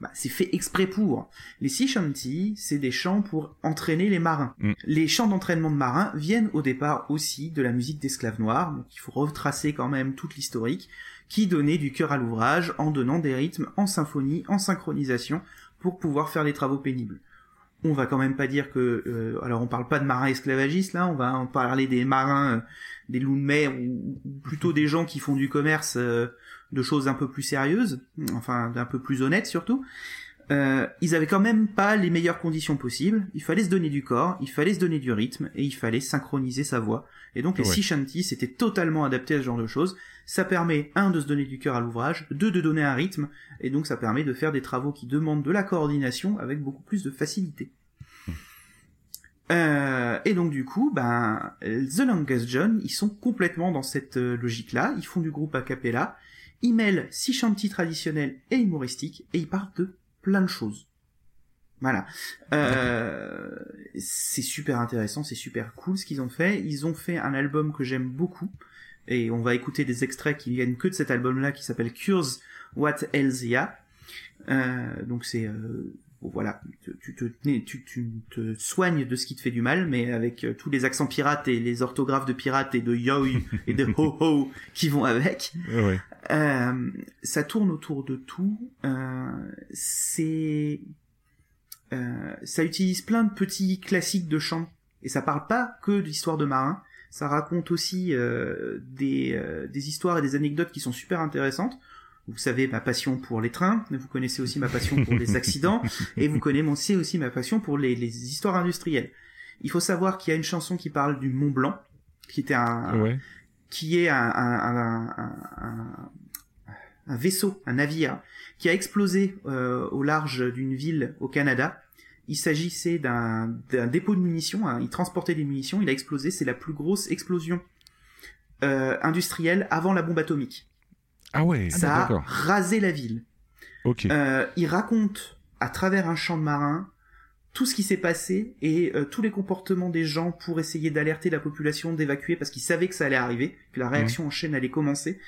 Bah, c'est fait exprès pour. Les sea shanty, c'est des chants pour entraîner les marins. Mm. Les chants d'entraînement de marins viennent au départ aussi de la musique d'esclaves noirs, donc il faut retracer quand même toute l'historique, qui donnait du cœur à l'ouvrage en donnant des rythmes en symphonie, en synchronisation, pour pouvoir faire les travaux pénibles. On va quand même pas dire que, euh, alors on parle pas de marins esclavagistes là, on va en parler des marins, euh, des loups de mer ou, ou plutôt des gens qui font du commerce euh, de choses un peu plus sérieuses, enfin d'un peu plus honnêtes surtout. Euh, ils avaient quand même pas les meilleures conditions possibles. Il fallait se donner du corps, il fallait se donner du rythme et il fallait synchroniser sa voix. Et donc les Ouais. sea shanty c'était totalement adapté à ce genre de choses. Ça permet un de se donner du cœur à l'ouvrage, deux de donner un rythme et donc ça permet de faire des travaux qui demandent de la coordination avec beaucoup plus de facilité. Euh, et donc du coup, ben, The Longest John, ils sont complètement dans cette euh, logique-là. Ils font du groupe a cappella, ils mêlent six chantis traditionnels et humoristiques, et ils parlent de plein de choses. Voilà. Euh, c'est super intéressant, c'est super cool ce qu'ils ont fait. Ils ont fait un album que j'aime beaucoup, et on va écouter des extraits qui viennent que de cet album-là, qui s'appelle Cures What Else Ya. Euh, donc c'est euh, bon, voilà, tu, tu te, tu, tu te soignes de ce qui te fait du mal, mais avec euh, tous les accents pirates et les orthographes de pirates et de yoi et de ho ho qui vont avec. Ouais. Euh, ça tourne autour de tout. Euh, c'est, euh, ça utilise plein de petits classiques de chant et ça parle pas que d'histoires de marins. Ça raconte aussi des, des histoires et des anecdotes qui sont super intéressantes. Vous savez ma passion pour les trains, mais vous connaissez aussi ma passion pour les accidents, et vous connaissez aussi ma passion pour les, les histoires industrielles. Il faut savoir qu'il y a une chanson qui parle du Mont Blanc, qui était un, Ouais. qui est un, un, un, un- vaisseau, un navire, qui a explosé euh, au large d'une ville au Canada. Il s'agissait d'un d'un dépôt de munitions, hein, il transportait des munitions, il a explosé, c'est la plus grosse explosion euh, industrielle avant la bombe atomique. Ah ouais, Ça a rasé la ville. Ok. Euh, il raconte à travers un chant de marin tout ce qui s'est passé et euh, tous les comportements des gens pour essayer d'alerter la population, d'évacuer parce qu'ils savaient que ça allait arriver, que la réaction en chaîne allait commencer.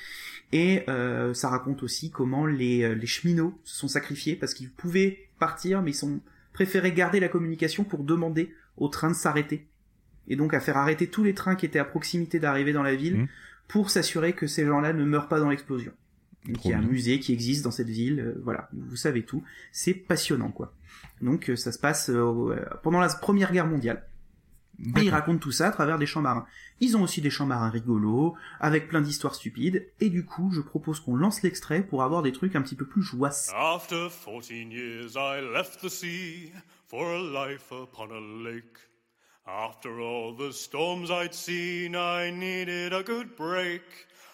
Et euh, ça raconte aussi comment les, euh, les cheminots se sont sacrifiés parce qu'ils pouvaient partir, mais ils ont préféré garder la communication pour demander au train de s'arrêter. Et donc à faire arrêter tous les trains qui étaient à proximité d'arriver dans la ville Mhm. Pour s'assurer que ces gens-là ne meurent pas dans l'explosion. Trop qu'il y a un musée qui existe dans cette ville, euh, voilà, vous savez tout. C'est passionnant, quoi. Donc euh, ça se passe euh, pendant la Première Guerre mondiale. Et ils racontent tout ça à travers des chants marins. Ils ont aussi des chants marins rigolos, avec plein d'histoires stupides, et du coup, je propose qu'on lance l'extrait pour avoir des trucs un petit peu plus joyeux. After fourteen years, I left the sea for a life upon a lake. After all the storms I'd seen, I needed a good break.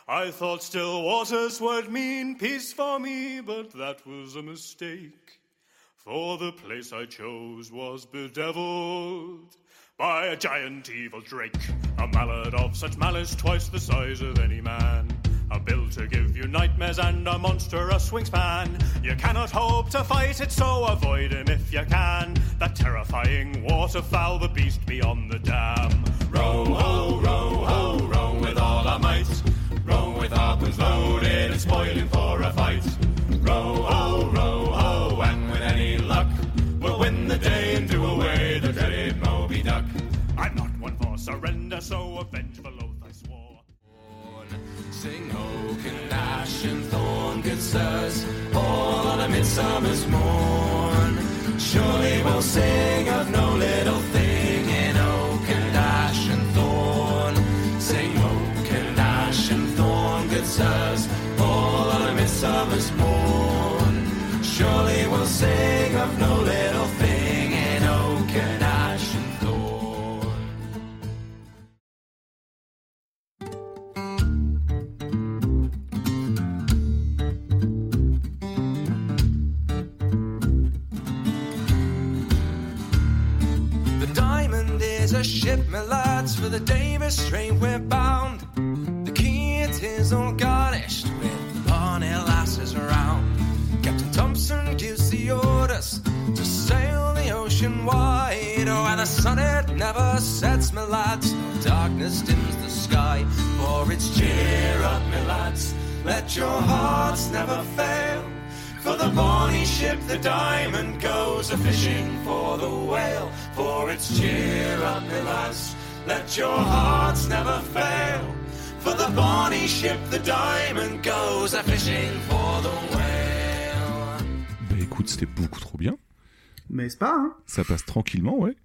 I thought still waters would mean peace for me, but that was a mistake. For the place I chose was bedeviled by a giant evil drake, a mallard of such malice twice the size of any man. A bill to give you nightmares and a monstrous wingspan. You cannot hope to fight it, so avoid him if you can. That terrifying waterfowl, the beast beyond the dam. Row, ho, row, ho, row with all our might. Row with harpoons loaded and spoiling for a fight. Row, ho, row, ho, and with any luck, we'll win the day and do away the dreaded Moby Duck. I'm not one for surrender, so Sing oak and ash and thorn, good sirs, all on a midsummer's morn. Surely we'll sing of no little thing in oak and ash and thorn. Sing oak and ash and thorn, good sirs, all on a midsummer's morn. Surely we'll sing of no little the Davis Strait we're bound. The key it is all garnished with bonny lasses around. Captain Thompson gives the orders to sail the ocean wide. Oh, and the sun it never sets, my lads. No darkness dims the sky, for it's cheer up, my lads. Let your hearts never fail. For the bonny ship, the diamond goes a fishing for the whale. For it's cheer up, my lads, let your hearts never fail. For the bonny ship, the diamond goes a fishing for the whale. Bah écoute, c'était beaucoup trop bien. Mais c'est pas, hein Ça passe tranquillement, ouais.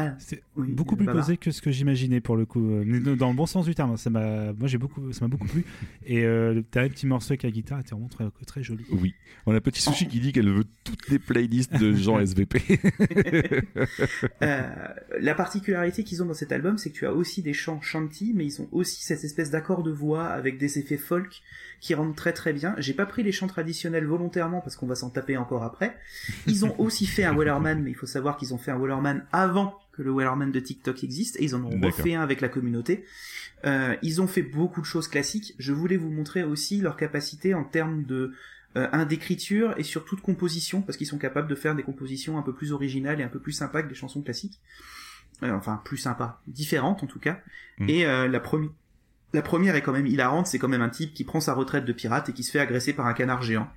Ah, C'est oui, beaucoup plus bavard. posé que ce que j'imaginais pour le coup, euh, dans le bon sens du terme. hein. Ça m'a, moi j'ai beaucoup, ça m'a beaucoup plu. Et euh, le dernier petit morceau avec la guitare était vraiment très, très joli. Oui. On a Petit Sushi qui dit qu'elle veut toutes les playlists de gens SVP. Euh, la particularité qu'ils ont dans cet album, c'est que tu as aussi des chants shanty, mais ils ont aussi cette espèce d'accord de voix avec des effets folk qui rendent très très bien. J'ai pas pris les chants traditionnels volontairement parce qu'on va s'en taper encore après. Ils ont aussi fait un Wellerman, mais il faut savoir qu'ils ont fait un Wellerman avant que le Wellerman de TikTok existe, et ils en ont refait un avec la communauté. Euh, ils ont fait beaucoup de choses classiques. Je voulais vous montrer aussi leur capacité en termes de euh, un d'écriture et surtout de composition parce qu'ils sont capables de faire des compositions un peu plus originales et un peu plus sympas que des chansons classiques. Euh, enfin, plus sympas, différentes en tout cas. Mm. Et euh, la première, la première est quand même hilarante. C'est quand même un type qui prend sa retraite de pirate et qui se fait agresser par un canard géant.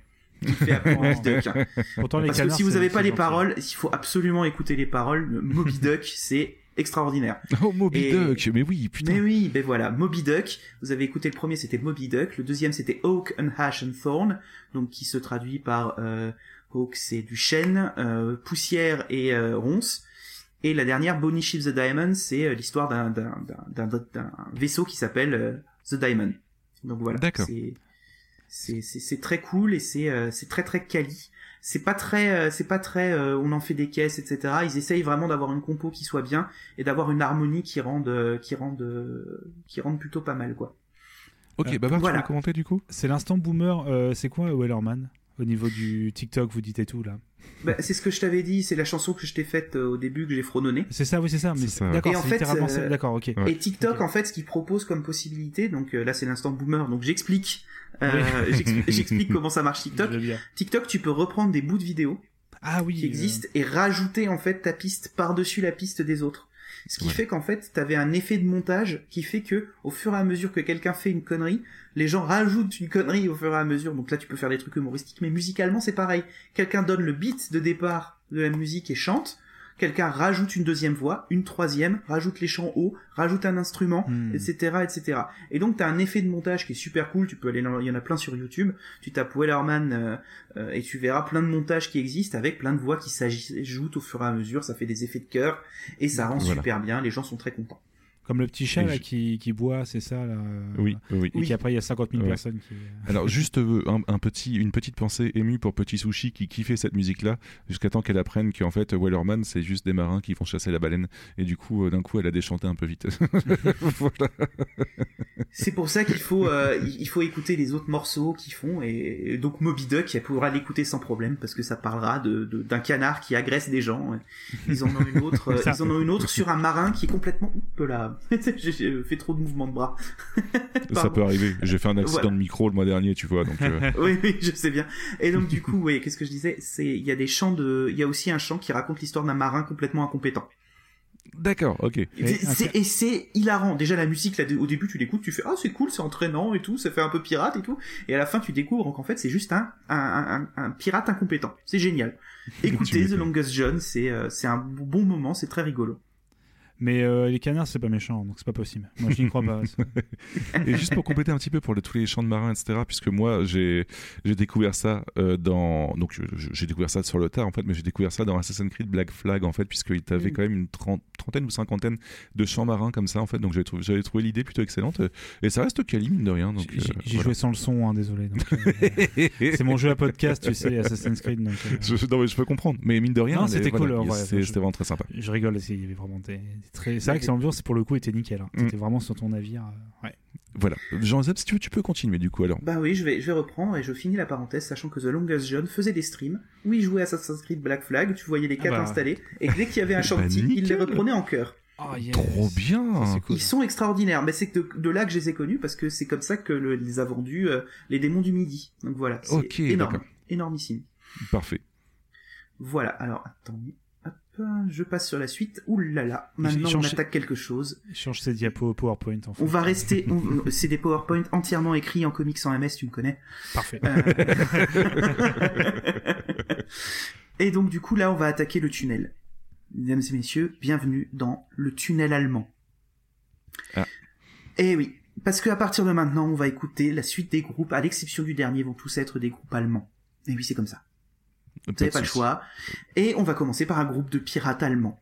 Qui fait appeler Moby Duck. Pourtant, les Parce que canards, si vous c'est- avez pas les paroles, il faut absolument écouter les paroles. Moby Duck, c'est extraordinaire. oh, Moby Et- Duck, mais oui, putain. Mais oui, ben voilà, Moby Duck. Vous avez écouté le premier, c'était Moby Duck. Le deuxième, c'était Oak and Hash and Thorn, donc qui se traduit par euh, Oak, c'est du chêne, euh, poussière et euh, ronce. Et la dernière, Bonnie Ship the Diamond, c'est euh, l'histoire d'un d'un d'un- d'un- d'un vaisseau qui s'appelle euh, The Diamond. Donc voilà, D'accord. C'est très cool et c'est euh, c'est très très quali. C'est pas très euh, c'est pas très euh, on en fait des caisses etc. Ils essayent vraiment d'avoir une compo qui soit bien et d'avoir une harmonie qui rende qui rende qui rende plutôt pas mal quoi. Ok, Euh, Babar, voilà. tu veux commenter du coup? C'est l'instant boomer. euh, c'est quoi Wellerman? Au niveau du TikTok Vous dites et tout là. Bah, c'est ce que je t'avais dit, c'est la chanson que je t'ai faite euh, au début que j'ai fredonnée. C'est ça, oui, c'est ça. Mais C'est d'accord, Et en c'est fait, littéralement ça. euh, D'accord, ok. Ouais. Et TikTok, Ok. en fait, ce qu'il propose comme possibilité, donc euh, là c'est l'instant boomer, donc j'explique, euh, j'explique- j'explique comment ça marche TikTok. TikTok, tu peux reprendre des bouts de vidéos Ah oui. qui existent et rajouter en fait ta piste par-dessus la piste des autres. Ce qui Ouais. fait qu'en fait, t'avais un effet de montage qui fait que, au fur et à mesure que quelqu'un fait une connerie, les gens rajoutent une connerie au fur et à mesure. Donc là, tu peux faire des trucs humoristiques, mais musicalement, c'est pareil. Quelqu'un donne le beat de départ de la musique et chante. Quelqu'un rajoute une deuxième voix, une troisième, rajoute les chants hauts, rajoute un instrument, Hmm. etc., etc. Et donc t'as un effet de montage qui est super cool. Tu peux aller, dans- il y en a plein sur YouTube. Tu tapes Wellerman euh, euh, et tu verras plein de montages qui existent avec plein de voix qui s'ajoutent au fur et à mesure. Ça fait des effets de cœur et ça rend Voilà. super bien. Les gens sont très contents. Comme le petit chat Et là, je- qui, qui boit, c'est ça là. euh, Oui, oui. Et Oui. qu'après il y a 50 000 Ouais. personnes qui. euh, Alors juste euh, un, un petit, une petite pensée émue pour Petit Sushi qui kiffait cette musique-là jusqu'à temps qu'elle apprenne qu'en fait Wellerman c'est juste des marins qui vont chasser la baleine et du coup euh, d'un coup elle a déchanté un peu vite. voilà. C'est pour ça qu'il faut, euh, il faut écouter les autres morceaux qu'ils font et, et donc Moby Duck, elle pourra l'écouter sans problème parce que ça parlera de, de- d'un canard qui agresse des gens. Ils en ont une autre, ils en ont une autre sur un marin qui est complètement, oups là, j'ai j'ai fait trop de mouvements de bras. Ça peut arriver. J'ai fait un accident Voilà. de micro le mois dernier, tu vois. Donc euh, oui, oui, je sais bien. Et donc du coup, oui, qu'est-ce que je disais? C'est, il y a des chants de, il y a aussi un chant qui raconte l'histoire d'un marin complètement incompétent. d'accord, ok. Et c'est, hilarant. Déjà la musique, là, au début tu l'écoutes, tu fais ah c'est cool, c'est entraînant et tout, ça fait un peu pirate et tout. Et à la fin tu découvres qu'en fait c'est juste un, un, un, un pirate incompétent. C'est génial. Écoutez The. Longest John, c'est, euh, c'est un bon moment, c'est très rigolo. Mais euh, les canards, c'est pas méchant, donc c'est pas possible. Moi, je n'y crois pas. Et juste pour compléter un petit peu pour le- tous les chants de marins, etc., puisque moi j'ai j'ai découvert ça euh, dans donc j'ai découvert ça sur le tard en fait, mais j'ai découvert ça dans Assassin's Creed Black Flag en fait, puisqu'il t'avait Mm. quand même une tren- trentaine ou cinquantaine de chants marins comme ça en fait, donc j'avais trouvé j'avais trouvé l'idée plutôt excellente euh, et ça reste quali mine de rien. Donc J'ai euh, voilà. joué sans le son, hein, désolé. euh, c'est mon jeu à podcast, tu sais, Assassin's Creed. Donc, euh, Je, non mais je peux comprendre, mais mine de rien, c'était voilà, cool, c'était vraiment très sympa. Je rigole, il y avait vraiment des, des très. C'est vrai que l'ambiance, pour le coup, était nickel. hein. Mm. T'étais vraiment sur ton navire. euh, ouais. Voilà, Jean-Zeb, si tu veux, tu peux continuer du coup alors. Bah oui, je vais, je vais reprendre et je finis la parenthèse, sachant que The Longest John faisait des streams où il jouait Assassin's Creed Black Flag, tu voyais les Ah cartes bah. installées, et dès qu'il y avait un Bah, chantier, il les reprenait en chœur. Oh, yes. Trop bien. Ça, c'est cool. Ils sont extraordinaires, mais c'est de, de là que je les ai connus, parce que c'est comme ça que le- les a vendus euh, les démons du midi. Donc voilà, c'est Ok, énorme, énormissime. Parfait. Voilà, alors attendez, je passe sur la suite. Ouh là là, maintenant on change- attaque quelque chose. Change ses diapos au PowerPoint. En fait. On va rester, on- c'est des PowerPoint entièrement écrits en comics en MS, tu me connais. Parfait. Euh, Et donc du coup là on va attaquer le tunnel. Mesdames et messieurs, bienvenue dans le tunnel allemand. Ah. Et oui, parce qu'à partir de maintenant on va écouter la suite des groupes, à l'exception du dernier, vont tous être des groupes allemands. Et oui c'est comme ça. Vous n'avez pas le choix. Et on va commencer par un groupe de pirates allemands.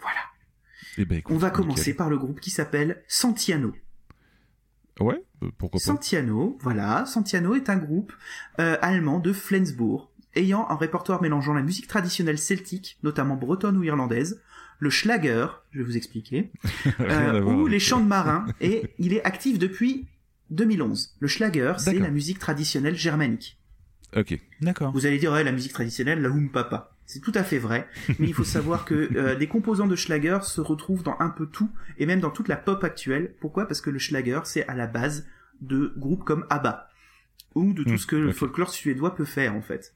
Voilà. Eh ben, écoute, On va nickel. commencer par le groupe qui s'appelle Santiano. Ouais, euh, pourquoi pas. Santiano, voilà, Santiano est un groupe euh, allemand de Flensburg, ayant un répertoire mélangeant la musique traditionnelle celtique, notamment bretonne ou irlandaise, le schlager, je vais vous expliquer, euh, ou les chants de marins, et il est actif depuis 2011. Le schlager, c'est la musique traditionnelle germanique. Ok. D'accord. Vous allez dire, ouais, la musique traditionnelle, la Papa. C'est tout à fait vrai, mais il faut savoir que euh, des composants de Schlager se retrouvent dans un peu tout, et même dans toute la pop actuelle. Pourquoi? Parce que le Schlager, c'est à la base de groupes comme ABBA, ou de tout Hmm, ce que le folklore suédois peut faire, en fait.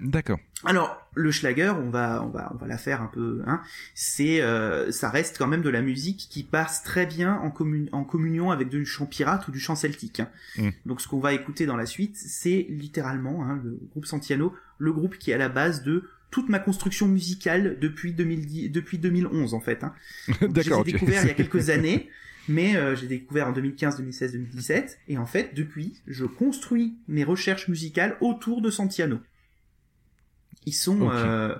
D'accord. Alors, le Schlager, on va, on va, on va la faire un peu, hein. C'est, euh, ça reste quand même de la musique qui passe très bien en, commun- en communion avec du chant pirate ou du chant celtique. hein. Mm. Donc, ce qu'on va écouter dans la suite, c'est littéralement hein, le groupe Santiano, le groupe qui est à la base de toute ma construction musicale depuis 2010, depuis 2011 en fait. Hein. D'accord, Je les ai ok. découverts il y a quelques années, mais euh, j'ai découvert en 2015, 2016, 2017, et en fait, depuis, je construis mes recherches musicales autour de Santiano. Ils sont, Ok. euh,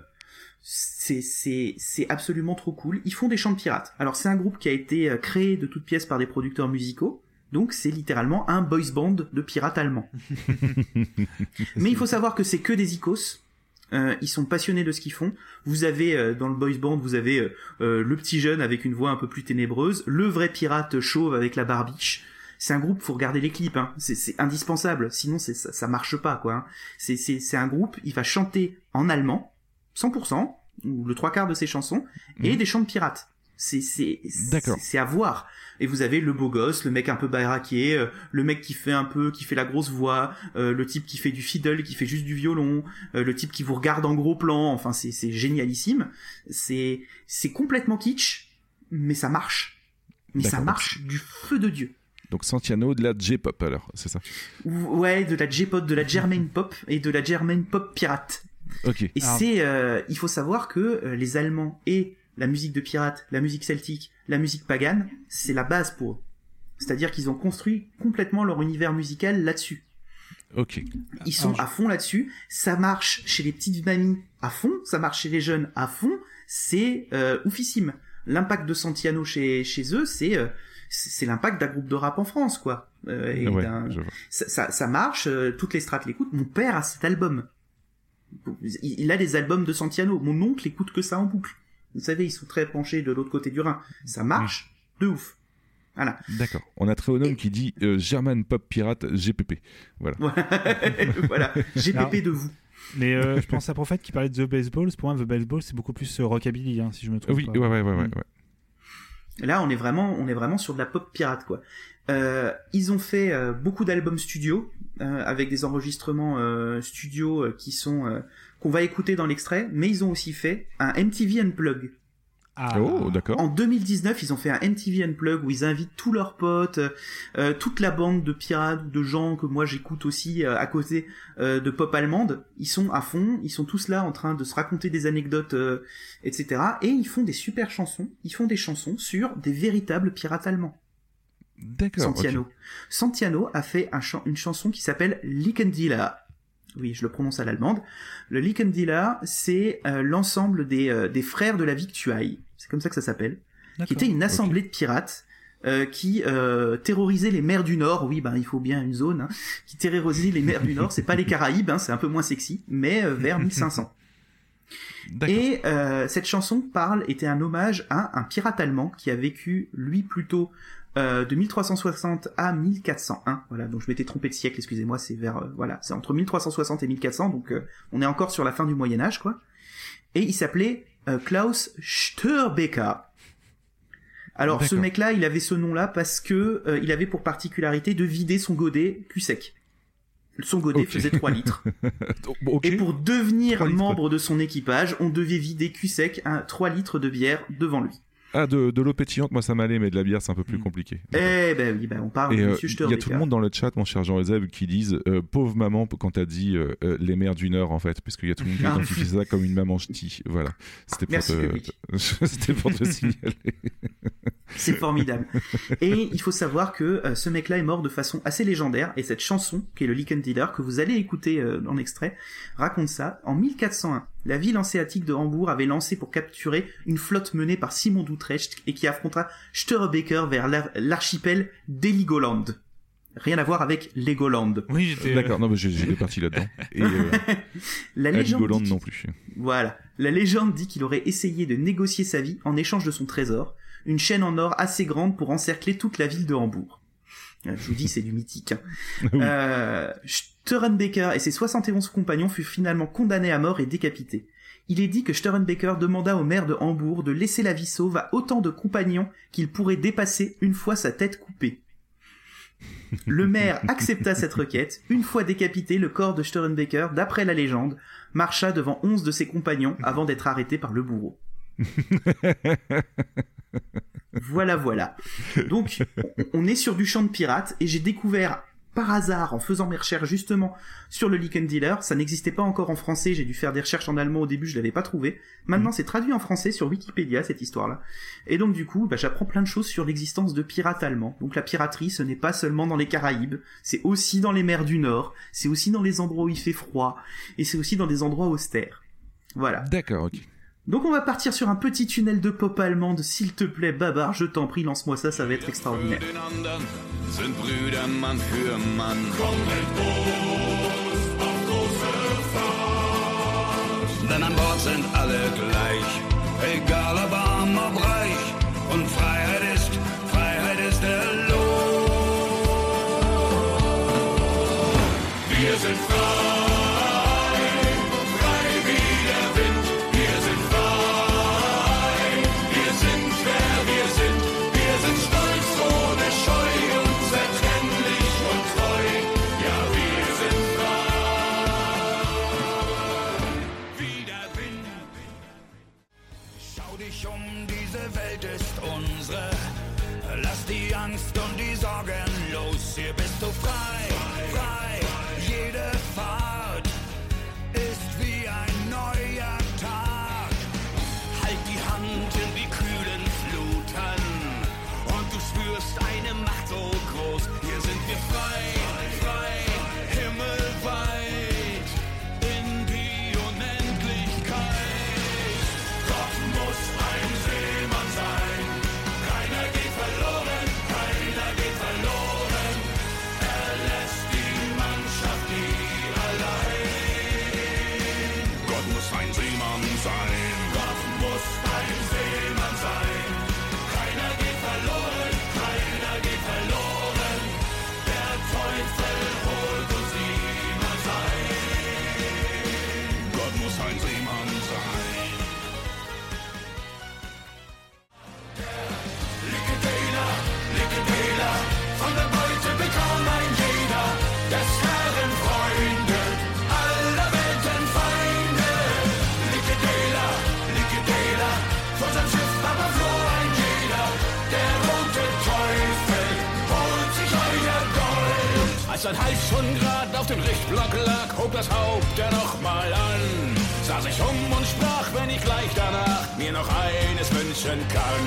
c'est c'est c'est absolument trop cool. Ils font des chants de pirates. Alors c'est un groupe qui a été euh, créé de toutes pièces par des producteurs musicaux. Donc c'est littéralement un boys band de pirates allemands. Mais il faut savoir que c'est que des icos. Euh, ils sont passionnés de ce qu'ils font. Vous avez euh, dans le boys band, vous avez euh, le petit jeune avec une voix un peu plus ténébreuse, le vrai pirate chauve avec la barbiche. C'est un groupe, faut regarder les clips, hein. c'est indispensable. Sinon, ça, ça marche pas, quoi. hein. C'est un groupe, il va chanter en allemand, 100% ou le trois quarts de ses chansons, et des chants de pirates. C'est à voir. Et vous avez le beau gosse, le mec un peu baraqué, euh, le mec qui fait un peu, qui fait la grosse voix, euh, le type qui fait du fiddle, qui fait juste du violon, euh, le type qui vous regarde en gros plan. Enfin, c'est c'est génialissime. C'est c'est complètement kitsch, mais ça marche. Mais ça marche du feu de dieu. Donc Santiano de la J-pop alors, c'est ça? Ouais, de la J-pop, de la German pop et de la German pop pirate. Ok. Et c'est, euh, il faut savoir que euh, les Allemands et la musique de pirate, la musique celtique, la musique pagane, c'est la base pour eux. C'est-à-dire qu'ils ont construit complètement leur univers musical là-dessus. Ok. Ils sont à fond là-dessus. Ça marche chez les petites mamies à fond, ça marche chez les jeunes à fond. C'est euh, oufissime. L'impact de Santiano chez, chez eux, c'est euh, c'est l'impact d'un groupe de rap en France, quoi. Euh, et Ouais, d'un- je vois. ça, ça, ça marche, euh, toutes les strates l'écoutent. Mon père a cet album. Il, il a des albums de Santiano. Mon oncle écoute que ça en boucle. Vous savez, ils sont très penchés de l'autre côté du Rhin. Ça marche de ouf. Voilà. D'accord. On a Tréonome qui dit euh, German Pop Pirate GPP. Voilà. voilà. GPP de vous. Mais euh, je pense à Prophète qui parlait de The Baseball. Pour moi, The Baseball, c'est beaucoup plus rockabilly, hein, si je me trompe Oui, pas. ouais, ouais, ouais, ouais, ouais. Là, on est vraiment, on est vraiment sur de la pop pirate, quoi. Euh, ils ont fait euh, beaucoup d'albums studio euh, avec des enregistrements studio qui sont qu'on va écouter dans l'extrait, mais ils ont aussi fait un MTV Unplug. Ah. Oh, d'accord. En 2019, ils ont fait un MTV Unplug où ils invitent tous leurs potes, euh, toute la bande de pirates, de gens que moi j'écoute aussi euh, à côté euh, de pop allemande. Ils sont à fond, ils sont tous là en train de se raconter des anecdotes, euh, etc. Et ils font des super chansons. Ils font des chansons sur des véritables pirates allemands. D'accord. Santiano. Santiano a fait un une chanson qui s'appelle Lickendieler. Oui, je le prononce à l'allemande. Le Lickendieler, c'est euh, l'ensemble des, euh, des frères de la victuaille. C'est comme ça que ça s'appelle. Qui était une assemblée de pirates euh, qui euh, terrorisaient les mers du Nord. Oui, ben il faut bien une zone hein, qui terrorisait les mers du Nord. C'est pas les Caraïbes, hein, c'est un peu moins sexy, mais euh, vers 1500. Et euh, cette chanson parle était un hommage à un pirate allemand qui a vécu lui plutôt euh, de 1360 à 1401. Voilà, donc je m'étais trompé de siècle, excusez-moi, c'est vers euh, voilà, c'est entre 1360 et 1400, donc euh, on est encore sur la fin du Moyen Âge, quoi. Et il s'appelait euh, Klaus Störbecker. Alors ce mec-là, il avait ce nom-là parce que euh, il avait pour particularité de vider son godet cul sec. Son godet faisait 3 litres. Et pour devenir membre de son équipage, on devait vider cul sec un 3 litres de bière devant lui. Ah, de, de l'eau pétillante, moi ça m'allait, mais de la bière c'est un peu plus compliqué. Eh ben oui, ben on parle de euh, Monsieur il y a tout le monde dans le chat, mon cher Jean-Eusèbe, qui disent euh, pauvre maman quand t'as dit euh, les mères du Nord en fait, parce qu'il y a tout le monde qui Ah. identifie ça comme une maman ch'ti. Voilà, c'était pour te, pour te signaler. C'est formidable. Et il faut savoir que euh, ce mec-là est mort de façon assez légendaire, et cette chanson, qui est le Licken Dealer, que vous allez écouter euh, en extrait, raconte ça. En 1401, la ville hanséatique de Hambourg avait lancé pour capturer une flotte menée par Simon d'Utrecht et qui affrontera Störbecker vers l'ar- l'archipel d'Heligoland. Rien à voir avec Legoland. Oui, j'étais. D'accord, non, mais j'ai- j'étais parti là-dedans. Et euh, La légende non plus. Voilà. La légende dit qu'il aurait essayé de négocier sa vie en échange de son trésor, une chaîne en or assez grande pour encercler toute la ville de Hambourg. Euh, Je vous dis, c'est du mythique. hein. Euh, Steurenbecker et ses 71 compagnons furent finalement condamnés à mort et décapités. Il est dit que Steurenbecker demanda au maire de Hambourg de laisser la vie sauve à autant de compagnons qu'il pourrait dépasser une fois sa tête coupée. Le maire accepta cette requête. Une fois décapité, le corps de Steurenbecker, d'après la légende, marcha devant onze de ses compagnons avant d'être arrêté par le bourreau. Voilà, voilà. Donc, on- est sur du champ de pirates et j'ai découvert par hasard en faisant mes recherches justement sur le Licken Dealer. Ça n'existait pas encore en français. J'ai dû faire des recherches en allemand au début, je l'avais pas trouvé. Maintenant, c'est traduit en français sur Wikipédia cette histoire-là. Et donc, du coup, bah, j'apprends plein de choses sur l'existence de pirates allemands. Donc, la piraterie, ce n'est pas seulement dans les Caraïbes, c'est aussi dans les mers du Nord, c'est aussi dans les endroits où il fait froid, et c'est aussi dans des endroits austères. Voilà. D'accord, ok. Donc on va partir sur un petit tunnel de pop allemande, s'il te plaît, Babar, je t'en prie, lance-moi ça, ça va être extraordinaire. Ein Hals schon grad auf dem Richtblock lag, hob das Haupt er noch mal an. Sah sich um und sprach, wenn ich gleich danach mir noch eines wünschen kann.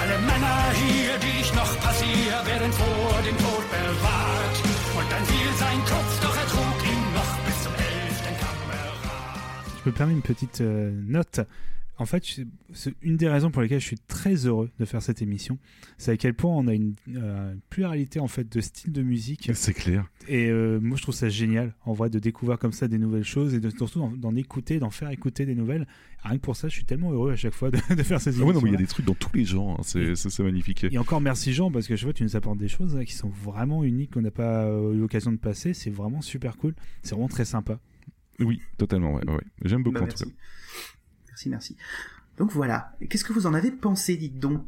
Alle Männer hier, die ich noch passier, werden vor dem Tod bewahrt. Und dann fiel sein Kopf, doch er trug ihn noch bis zum elften Kamerad. Je me permets une petite note. En fait, c'est une des raisons pour lesquelles je suis très heureux de faire cette émission, c'est à quel point on a une euh, pluralité en fait de styles de musique. C'est clair. Et euh, moi, je trouve ça génial, en vrai, de découvrir comme ça des nouvelles choses et de, surtout d'en- écouter, d'en faire écouter des nouvelles. Rien que pour ça, je suis tellement heureux à chaque fois de, de faire ces Ah émissions. ouais, non, mais il y a des trucs dans tous les genres. hein. C'est magnifique. Et encore merci Jean, parce que je vois tu nous apportes des choses là, qui sont vraiment uniques, qu'on n'a pas euh, eu l'occasion de passer. C'est vraiment super cool. C'est vraiment très sympa. Oui, totalement. Ouais, ouais. J'aime beaucoup Bah, en tout cas. Merci, merci. Donc voilà. Qu'est-ce que vous en avez pensé, dites donc?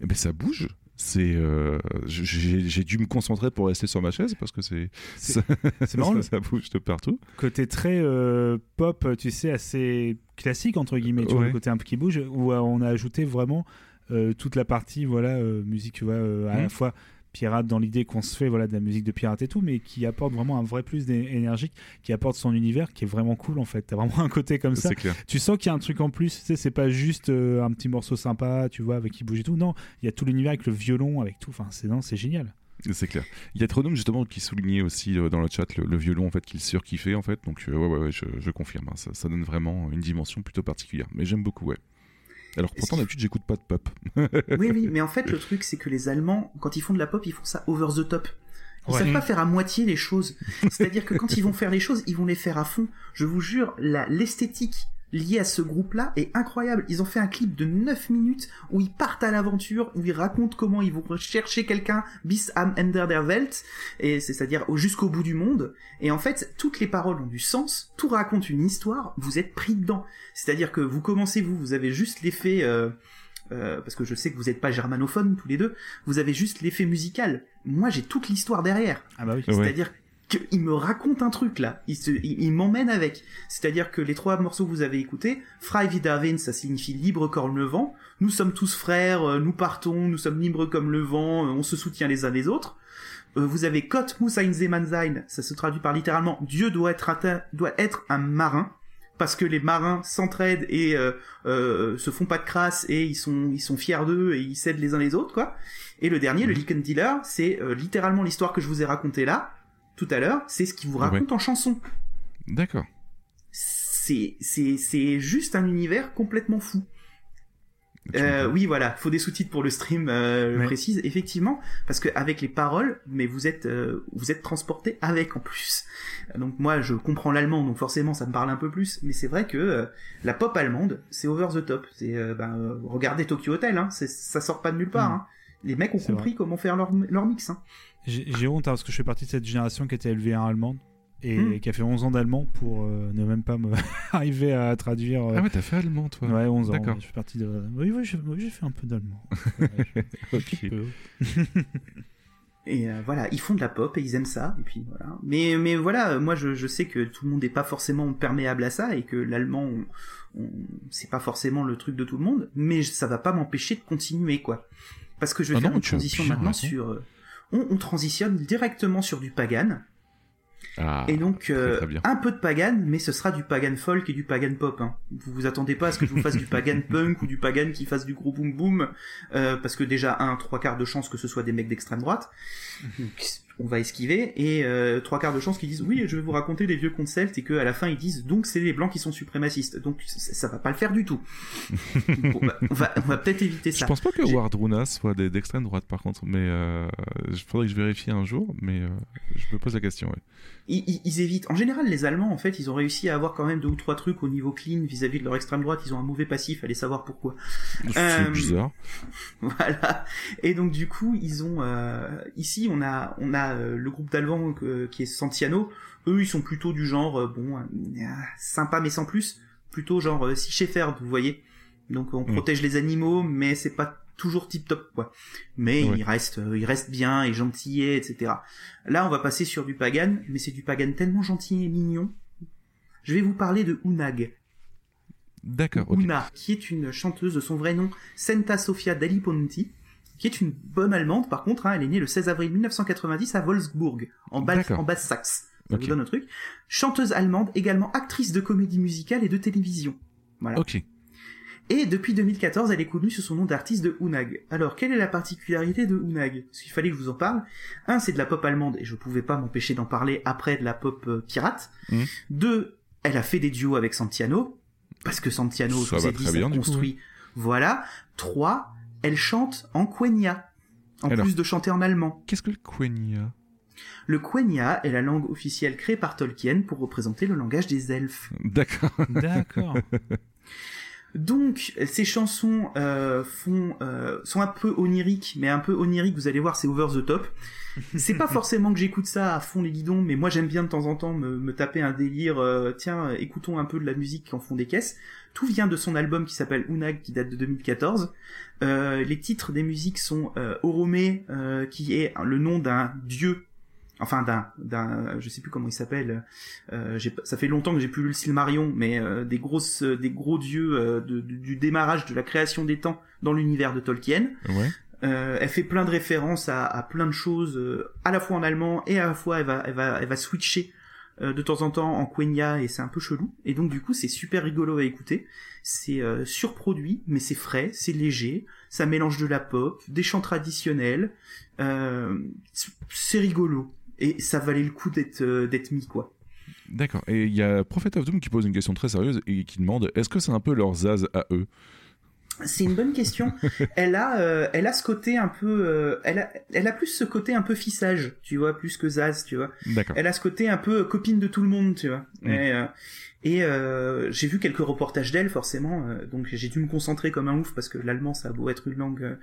Eh ben, ça bouge. C'est, euh, j'ai dû me concentrer pour rester sur ma chaise parce que c'est, C'est- marrant, ça, bouge de partout. Côté très euh, pop, tu sais, assez classique entre guillemets, tu vois, le côté un peu qui bouge, où euh, on a ajouté vraiment euh, toute la partie, voilà, euh, musique, tu vois, euh, à Mhm. la fois pirate dans l'idée qu'on se fait, voilà, de la musique de pirate et tout, mais qui apporte vraiment un vrai plus énergique, qui apporte son univers, qui est vraiment cool en fait. T'as vraiment un côté comme ça. Clair. Tu sens qu'il y a un truc en plus, tu sais, c'est pas juste euh, un petit morceau sympa, tu vois, avec qui bouge et tout. Non, il y a tout l'univers avec le violon, avec tout. Enfin, c'est non, c'est génial. C'est clair. Il y a Tronome justement qui soulignait aussi euh, dans le chat le, le violon en fait qu'il surkiffait en fait. Donc euh, ouais ouais, ouais je, je confirme. hein. ça, ça donne vraiment une dimension plutôt particulière. Mais j'aime beaucoup ouais. Alors pourtant d'habitude j'écoute pas de pop. Oui, oui, mais en fait, le truc, c'est que les Allemands, quand ils font de la pop, ils font ça over the top. Ils Ouais. savent pas faire à moitié les choses. C'est-à-dire que quand ils vont faire les choses, ils vont les faire à fond. Je vous jure, la, l'esthétique liée à ce groupe-là est incroyable. Ils ont fait un clip de 9 minutes où ils partent à l'aventure, où ils racontent comment ils vont chercher quelqu'un bis am Ende der Welt, et c'est- c'est-à-dire au- jusqu'au bout du monde. Et en fait, toutes les paroles ont du sens, tout raconte une histoire, vous êtes pris dedans. C'est-à-dire que vous commencez, vous, vous avez juste l'effet... euh, euh, parce que je sais que vous n'êtes pas germanophones tous les deux, vous avez juste l'effet musical. Moi, j'ai toute l'histoire derrière. Ah bah oui. C'est-à-dire qu'il me raconte un truc là, il, se, il, il m'emmène avec. C'est-à-dire que les trois morceaux que vous avez écoutés, Frei Wiederwind, ça signifie libre comme le vent. Nous sommes tous frères, euh, nous partons, nous sommes libres comme le vent, euh, on se soutient les uns les autres. Euh, vous avez ein Seemann sein, ça se traduit par littéralement Dieu doit être, un- doit être un marin parce que les marins s'entraident et euh, euh, se font pas de crasse et ils sont ils sont fiers d'eux et ils s'aident les uns les autres quoi. Et le dernier, le Licken Dealer, c'est euh, littéralement l'histoire que je vous ai racontée là tout à l'heure, c'est ce qu'il vous raconte en chanson. D'accord. C'est c'est c'est juste un univers complètement fou. Euh, oui, voilà, faut des sous-titres pour le stream, euh, je Ouais. précise effectivement, parce que avec les paroles, mais vous êtes euh, vous êtes transporté avec en plus. Donc moi, je comprends l'allemand, donc forcément ça me parle un peu plus, mais c'est vrai que euh, la pop allemande, c'est over the top. C'est euh, ben, euh, regardez Tokyo Hotel, hein, ça sort pas de nulle part. Mm. hein. Les mecs ont compris comment faire leur leur mix. Hein. J'ai honte hein, parce que je fais partie de cette génération qui était élevée en allemande et Hmm. qui a fait 11 ans d'allemand pour euh, ne même pas me arriver à traduire. euh, Ah ouais t'as fait allemand toi. Ouais, 11 ans. D'accord. ouais, Je fais partie de. Oui, oui, j'ai oui, fait un peu d'allemand. Ok. Et euh, voilà, ils font de la pop et ils aiment ça. Et puis voilà. Mais mais voilà, moi je, je sais que tout le monde n'est pas forcément perméable à ça et que l'allemand, on- on- c'est pas forcément le truc de tout le monde. Mais ça va pas m'empêcher de continuer quoi. Parce que je vais Ah faire non, une transition maintenant sur. On, on transitionne directement sur du pagan. Ah, et donc euh, très un peu de pagan, mais ce sera du pagan folk et du pagan pop. Hein. Vous vous attendez pas à ce que je vous fasse du pagan punk ou du pagan qui fasse du gros boom boom, euh, parce que déjà un trois quarts de chance que ce soit des mecs d'extrême droite. On va esquiver et euh, trois quarts de chance qu'ils disent oui je vais vous raconter des vieux contes celtes et que à la fin ils disent donc c'est les blancs qui sont suprémacistes donc ça, ça va pas le faire du tout Donc, on va, on va, on va peut-être éviter ça Je pense pas que Wardruna soit d'extrême droite par contre, mais euh, il faudrait que je vérifie un jour, mais euh, je me pose la question. Ouais. Ils, ils- ils évitent. En général, les Allemands, en fait, ils ont réussi à avoir quand même deux ou trois trucs au niveau clean vis-à-vis de leur extrême droite. Ils ont un mauvais passif, allez savoir pourquoi. C'est Euh, bizarre. Voilà. Et donc du coup, ils ont euh, ici on a on a euh, le groupe d'Allemands euh, qui est Santiano. Eux, ils sont plutôt du genre euh, bon sympa mais sans plus, plutôt genre euh, si Shepherd, vous voyez. Donc on Mm. protège les animaux, mais c'est pas toujours tip top quoi. Mais Ouais. il reste euh, il reste bien et gentil etc. Là, on va passer sur du pagan, mais c'est du pagan tellement gentil et mignon. Je vais vous parler de Unag. D'accord. ok. Una, qui est une chanteuse de son vrai nom, Senta Sofia Daliponti, qui est une bonne allemande par contre, hein, elle est née le 16 avril 1990 à Wolfsburg, en, Basse-Saxe. Ça Ok. vous donne un truc. Chanteuse allemande, également actrice de comédie musicale et de télévision. Voilà. Ok. Et depuis 2014, elle est connue sous son nom d'artiste de Unag. Alors, quelle est la particularité de Unag Parce qu'il fallait que je vous en parle. Un, c'est de la pop allemande, et je pouvais pas m'empêcher d'en parler après de la pop euh, pirate. Mhm. Deux, elle a fait des duos avec Santiano, parce que Santiano, Ça je vous ai dit, bien, coup, construit. Voilà. Trois, elle chante en quenya, en Alors. plus de chanter en allemand. Qu'est-ce que le quenya? Le quenya est la langue officielle créée par Tolkien pour représenter le langage des elfes. D'accord. D'accord. Donc, ces chansons euh, font, euh, sont un peu oniriques, mais un peu oniriques, vous allez voir, c'est over the top. C'est pas forcément que j'écoute ça à fond les guidons, mais moi j'aime bien de temps en temps me, me taper un délire, euh, tiens, écoutons un peu de la musique en fond des caisses. Tout vient de son album qui s'appelle Unag, qui date de 2014. Euh, les titres des musiques sont euh, Orome, euh, qui est le nom d'un dieu enfin d'un d'un je sais plus comment il s'appelle euh, ça fait longtemps que j'ai plus lu le Silmarion mais euh, des grosses des gros dieux euh, de- du, du démarrage de la création des temps dans l'univers de Tolkien. Ouais. Euh, elle fait plein de références à, à plein de choses euh, à la fois en allemand et à la fois elle va elle va elle va switcher euh, de temps en temps en quenya et c'est un peu chelou. Et donc du coup c'est super rigolo à écouter. C'est euh, surproduit mais c'est frais c'est léger ça mélange de la pop des chants traditionnels euh, c'est rigolo et ça valait le coup d'être euh, d'être mis quoi D'accord. Et il y a Prophet of Doom qui pose une question très sérieuse et qui demande est-ce que c'est un peu leur zaz à eux? C'est une bonne question. elle a, euh, elle a ce côté un peu, euh, elle a, elle a plus ce côté un peu fissage, tu vois, plus que Zaz, tu vois. D'accord. Elle a ce côté un peu copine de tout le monde, tu vois. Mm. Et, euh, et, euh, j'ai vu quelques reportages d'elle, forcément, euh, donc j'ai dû me concentrer comme un ouf parce que l'allemand, ça a beau être une langue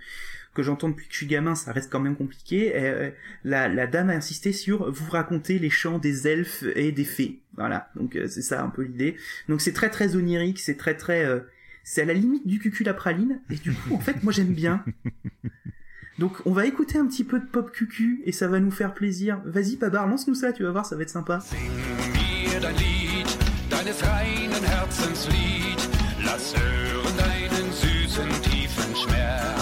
que j'entends depuis que je suis gamin, ça reste quand même compliqué. Euh, la, la dame a insisté sur vous raconter les chants des elfes et des fées. Voilà, donc euh, c'est ça un peu l'idée. Donc c'est très très onirique, c'est très très, euh, c'est à la limite du cucul à praline. Et du coup, en fait, moi j'aime bien. Donc on va écouter un petit peu de pop cucu et ça va nous faire plaisir. Vas-y Pabar, lance-nous ça, tu vas voir, ça va être sympa. deines reinen. Lass hören deinen süßen, tiefen.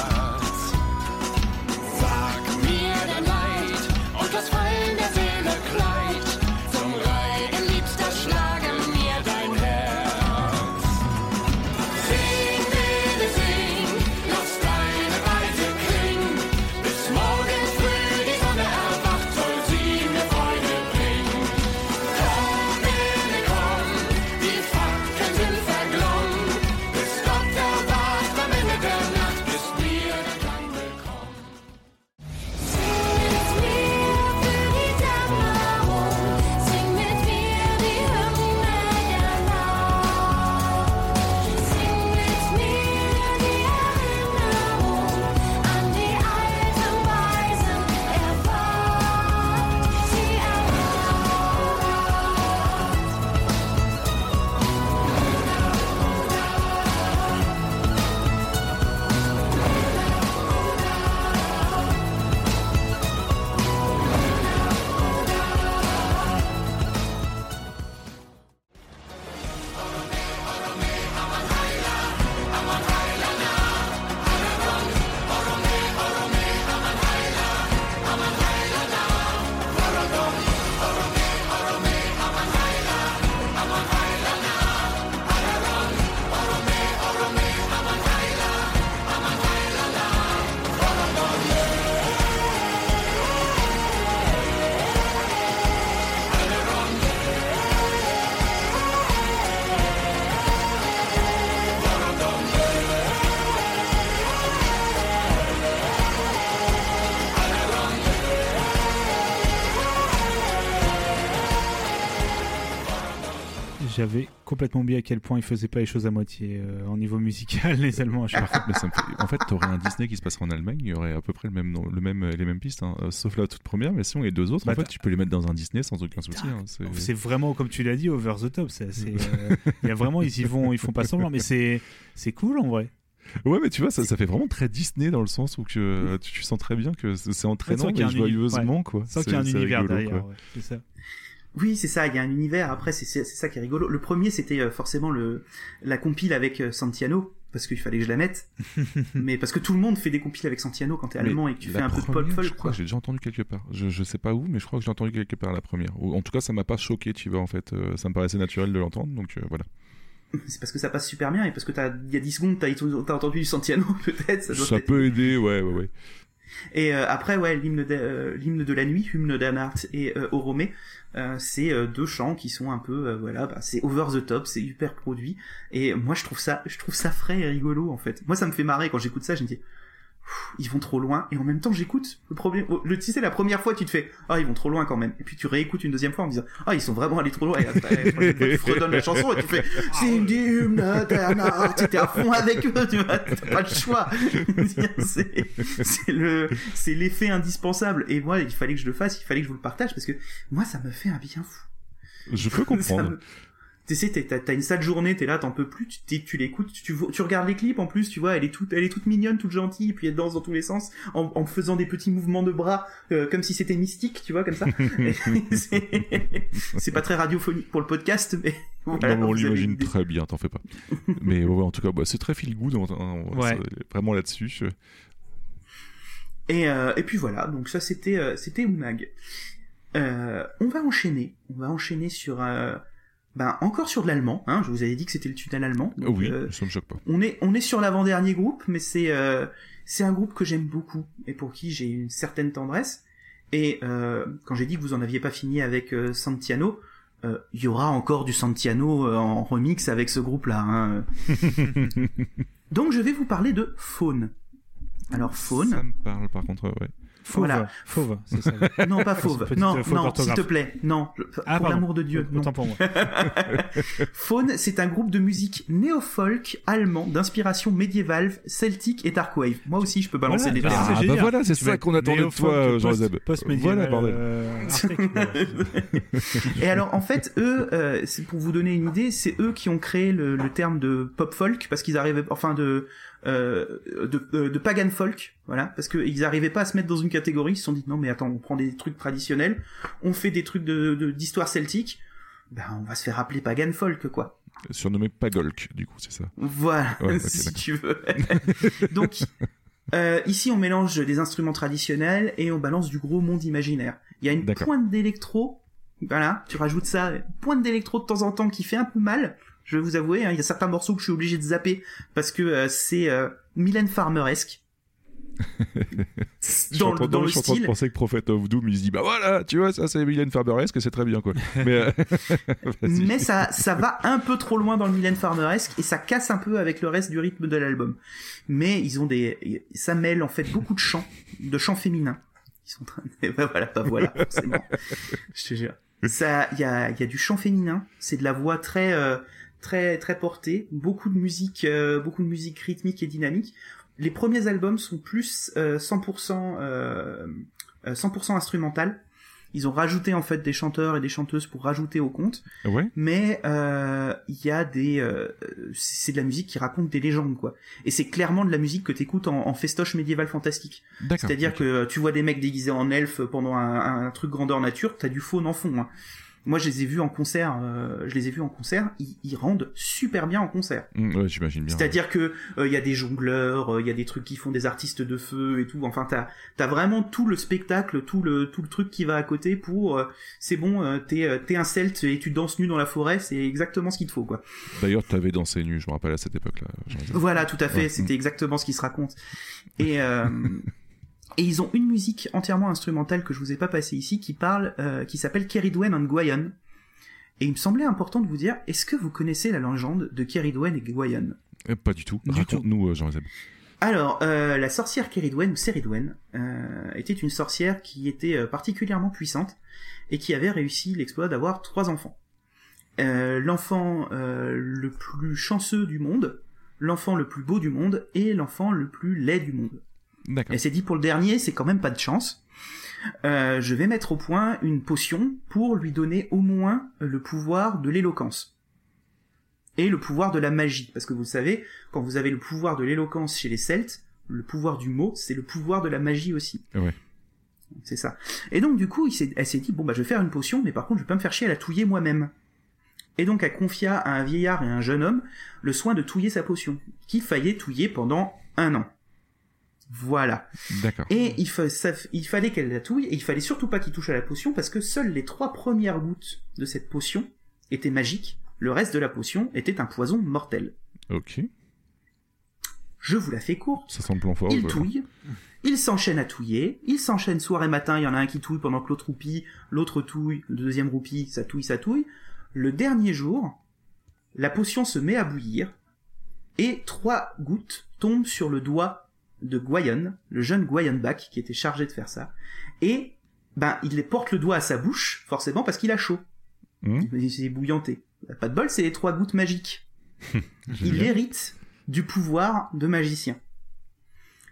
Complètement oublié à quel point ils faisaient pas les choses à moitié euh, en niveau musical, les Allemands fois. Mais ça me fait- En fait, t'aurais un Disney qui se passerait en Allemagne, il y aurait à peu près le même, nom- le même, les mêmes pistes, hein, euh, sauf la toute première, mais sinon les deux autres, Bah, en fait, t'as- tu peux les mettre dans un Disney sans aucun souci. hein, c'est- vraiment, comme tu l'as dit, over the top. c'est- euh, Il y a vraiment, ils y vont, ils font pas semblant, mais c'est, c'est cool en vrai. Ouais, mais tu vois, ça, ça fait vraiment très Disney dans le sens où que, tu, tu sens très bien que c'est entraînant uni- joyeusement, ouais. quoi. Sans qu'il y ait un univers rigolo, derrière, quoi. ouais, c'est ça. Oui, c'est ça, il y a un univers. Après, c'est ça qui est rigolo. Le premier, c'était euh, forcément le la compile avec euh, Santiano, parce qu'il fallait que je la mette, mais parce que tout le monde fait des compiles avec Santiano quand t'es Mais allemand et que tu fais un peu de pop folk. Je crois que j'ai déjà entendu quelque part. Je, je sais pas où, mais je crois que j'ai entendu quelque part la première. Ou, en tout cas, ça m'a pas choqué, tu vois, en fait. Euh, ça me paraissait naturel de l'entendre, donc euh, voilà. C'est parce que ça passe super bien et parce que t'as, il y a 10 secondes, t'as, entendu du Santiano, peut-être. Ça, doit Ça peut-être- peut aider, ouais, ouais, ouais. Et euh, après, ouais, l'hymne de, euh, de la nuit, Hymne d'Anart et euh, Oromé, euh, c'est euh, deux chants qui sont un peu, voilà, bah, c'est over the top, c'est hyper produit. Et moi, je trouve ça, je trouve ça frais et rigolo en fait. Moi, ça me fait marrer quand j'écoute ça. Je me dis, ils vont trop loin. Et en même temps, j'écoute. Le problème, oh, le, tu sais, la première fois, tu te fais, ah, ils vont trop loin quand même. Et puis tu réécoutes une deuxième fois en disant, ah, ils sont vraiment allés trop loin. Et après, tu fredonnes la chanson et tu fais, c'est du hymne d'Anart. T'es à fond avec eux, tu vois. T'as pas le choix. c'est, c'est le, c'est l'effet indispensable. Et moi, il fallait que je le fasse, il fallait que je vous le partage parce que moi, ça me fait un bien fou. Je peux comprendre. me- Tu sais, t'as une sale journée, t'es là, t'en peux plus, tu, tu l'écoutes, tu, regardes les clips en plus, tu vois, elle est toute, elle est toute mignonne, toute gentille, et puis elle danse dans tous les sens, en, en faisant des petits mouvements de bras, euh, comme si c'était mystique, tu vois, comme ça. C'est- pas très radiophonique pour le podcast, mais voilà, non, on l'imagine très bien, t'en fais pas. mais ouais, en tout cas, bah, c'est très feel good, Ouais. c'est vraiment là-dessus. Et, euh, et puis voilà, donc ça c'était euh, c'était. Euh, on va enchaîner, on va enchaîner sur ben encore sur de l'allemand. Hein, je vous avais dit que c'était le tunnel allemand. donc, oui, euh, ça me choque pas. on est on est sur l'avant-dernier groupe, mais c'est euh, c'est un groupe que j'aime beaucoup et pour qui j'ai une certaine tendresse. Et euh, quand j'ai dit que vous en aviez pas fini avec Santiano, il y aura encore du Santiano en remix avec ce groupe-là. hein. Donc je vais vous parler de Faune. Alors Faune. Ça me parle par contre, ouais. Fauve, Voilà. fauve, c'est ça. Non, pas fauve. Non, non, s'il te plaît. Non, Ah, pour l'amour de Dieu. non. Autant pour moi. Faune, c'est un groupe de musique néo-folk allemand d'inspiration médiévale, celtique et dark wave. Moi aussi, je peux balancer Voilà, des termes. c'est Ah, bah voilà, c'est ça qu'on attendait de toi, post- Jean-Zeb. Voilà, bordel. euh. Et alors, en fait, eux, euh, c'est pour vous donner une idée, c'est eux qui ont créé le, le terme de pop folk parce qu'ils arrivaient, enfin de euh, de, euh, de pagan folk, voilà, parce qu'ils arrivaient pas à se mettre dans une catégorie. Ils se sont dit non mais attends, on prend des trucs traditionnels, on fait des trucs de de- d'histoire celtique, ben on va se faire appeler pagan folk quoi. Surnommé Pagolk, du coup, c'est ça. Voilà, Ouais, si tu veux. Donc, euh, ici, on mélange des instruments traditionnels et on balance du gros monde imaginaire. Il y a une pointe d'électro, voilà, tu rajoutes ça, pointe d'électro de temps en temps qui fait un peu mal. Je vais vous avouer, hein, il y a certains morceaux que je suis obligé de zapper parce que euh, c'est euh, Mylène Farmeresque. Dans, dans non, le je suis en train de style. penser que Prophet of Doom, il se dit, bah voilà, tu vois, ça c'est Mylène Farberesque, c'est très bien, quoi. Mais, euh, mais ça, ça va un peu trop loin dans le Mylène Farmeresque et ça casse un peu avec le reste du rythme de l'album. Mais ils ont des, ça mêle en fait beaucoup de chants, de chants féminins. Ils sont en train de... bah voilà, bah voilà, forcément. Je te jure. Ça, il y a, il y a du chant féminin. C'est de la voix très, euh, très, très portée. Beaucoup de musique, euh, beaucoup de musique rythmique et dynamique. Les premiers albums sont plus euh, 100%, euh, euh, 100% instrumental. Ils ont rajouté en fait des chanteurs et des chanteuses pour rajouter au compte. Ouais. Mais euh, il y a des, euh, c'est de la musique qui raconte des légendes quoi. Et c'est clairement de la musique que t'écoutes en, en festoche médiéval fantastique. C'est-à-dire que tu vois des mecs déguisés en elfes pendant un, un truc grandeur nature, t'as du faune en fond. hein. Moi, je les ai vus en concert. euh, je les ai vus en concert. Ils, ils rendent super bien en concert. Mm, ouais, j'imagine bien. C'est-à-dire que euh, il y a des jongleurs, euh, il y a des trucs qui font des artistes de feu et tout. Enfin, t'as as vraiment tout le spectacle, tout le tout le truc qui va à côté pour. euh, c'est bon, euh, t'es euh, t'es un celte et tu danses nu dans la forêt, c'est exactement ce qu'il te faut, quoi. D'ailleurs, t'avais dansé nu, je me rappelle à cette époque-là. Voilà, tout à fait. Ouais. C'était exactement ce qui se raconte. Et euh, et ils ont une musique entièrement instrumentale que je vous ai pas passée ici, qui parle, euh, qui s'appelle Keridwen and Gwayan. Et il me semblait important de vous dire, est-ce que vous connaissez la légende de Keridwen et Gwayan Euh, Pas du tout. Raconte-nous, euh, Jean-Zeb. Alors, euh, la sorcière Keridwen, ou Seridwen, euh, était une sorcière qui était particulièrement puissante et qui avait réussi l'exploit d'avoir trois enfants. Euh, l'enfant euh, le plus chanceux du monde, l'enfant le plus beau du monde et l'enfant le plus laid du monde. Elle s'est dit pour le dernier, c'est quand même pas de chance. Euh, je vais mettre au point une potion pour lui donner au moins le pouvoir de l'éloquence. Et le pouvoir de la magie. Parce que vous savez, quand vous avez le pouvoir de l'éloquence chez les Celtes, le pouvoir du mot, c'est le pouvoir de la magie aussi. Ouais. C'est ça. Et donc du coup, il elle s'est dit, bon bah je vais faire une potion, mais par contre je vais pas me faire chier à la touiller moi-même. et donc elle confia à un vieillard et un jeune homme le soin de touiller sa potion, qui faillait touiller pendant un an. Voilà. D'accord. Et il, fa- ça- il fallait qu'elle la touille, et il fallait surtout pas qu'il touche à la potion, parce que seules les trois premières gouttes de cette potion étaient magiques, le reste de la potion était un poison mortel. Ok. Je vous la fais courte. Ça sent le plan fort. Il voilà. touille, il s'enchaîne à touiller, il s'enchaîne soir et matin, il y en a un qui touille pendant que l'autre roupie, l'autre touille, le deuxième roupie, ça touille, ça touille. Le dernier jour, la potion se met à bouillir, et trois gouttes tombent sur le doigt de Guyon, le jeune Guyon Bach qui était chargé de faire ça, et ben il les porte le doigt à sa bouche, forcément parce qu'il a chaud. Hmm. Il s'est bouillanté. Pas de bol, c'est les trois gouttes magiques. il hérite du pouvoir de magicien.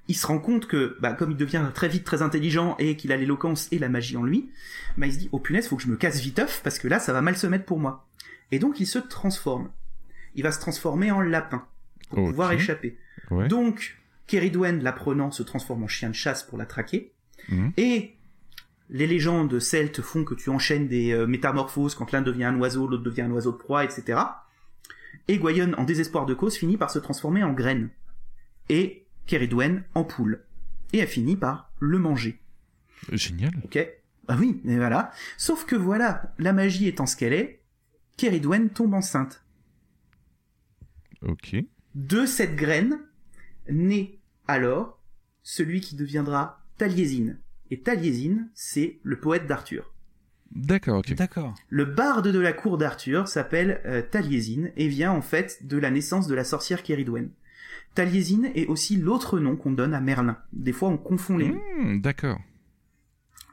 Il se rend compte que, bah, comme il devient très vite très intelligent et qu'il a l'éloquence et la magie en lui, bah, il se dit, oh punaise, faut que je me casse viteuf parce que là, ça va mal se mettre pour moi. Et donc, il se transforme. Il va se transformer en lapin pour pouvoir échapper. Ouais. Donc, Keridwen, l'apprenant, se transforme en chien de chasse pour la traquer. Mhm. Et les légendes celtes font que tu enchaînes des euh, métamorphoses quand l'un devient un oiseau, l'autre devient un oiseau de proie, etc. Et Gwayon, en désespoir de cause, finit par se transformer en graine. Et Keridwen en poule. Et elle finit par le manger. Génial. Ok Ah oui, mais voilà. Sauf que voilà, la magie étant ce qu'elle est, Keridwen tombe enceinte. Ok. De cette graine naît alors celui qui deviendra Taliesin. Et Taliesin, c'est le poète d'Arthur. D'accord, ok. D'accord. Le barde de la cour d'Arthur s'appelle euh, Taliesin et vient en fait de la naissance de la sorcière Keridwen. Taliesin est aussi l'autre nom qu'on donne à Merlin. Des fois, on confond les noms. Hmm, D'accord.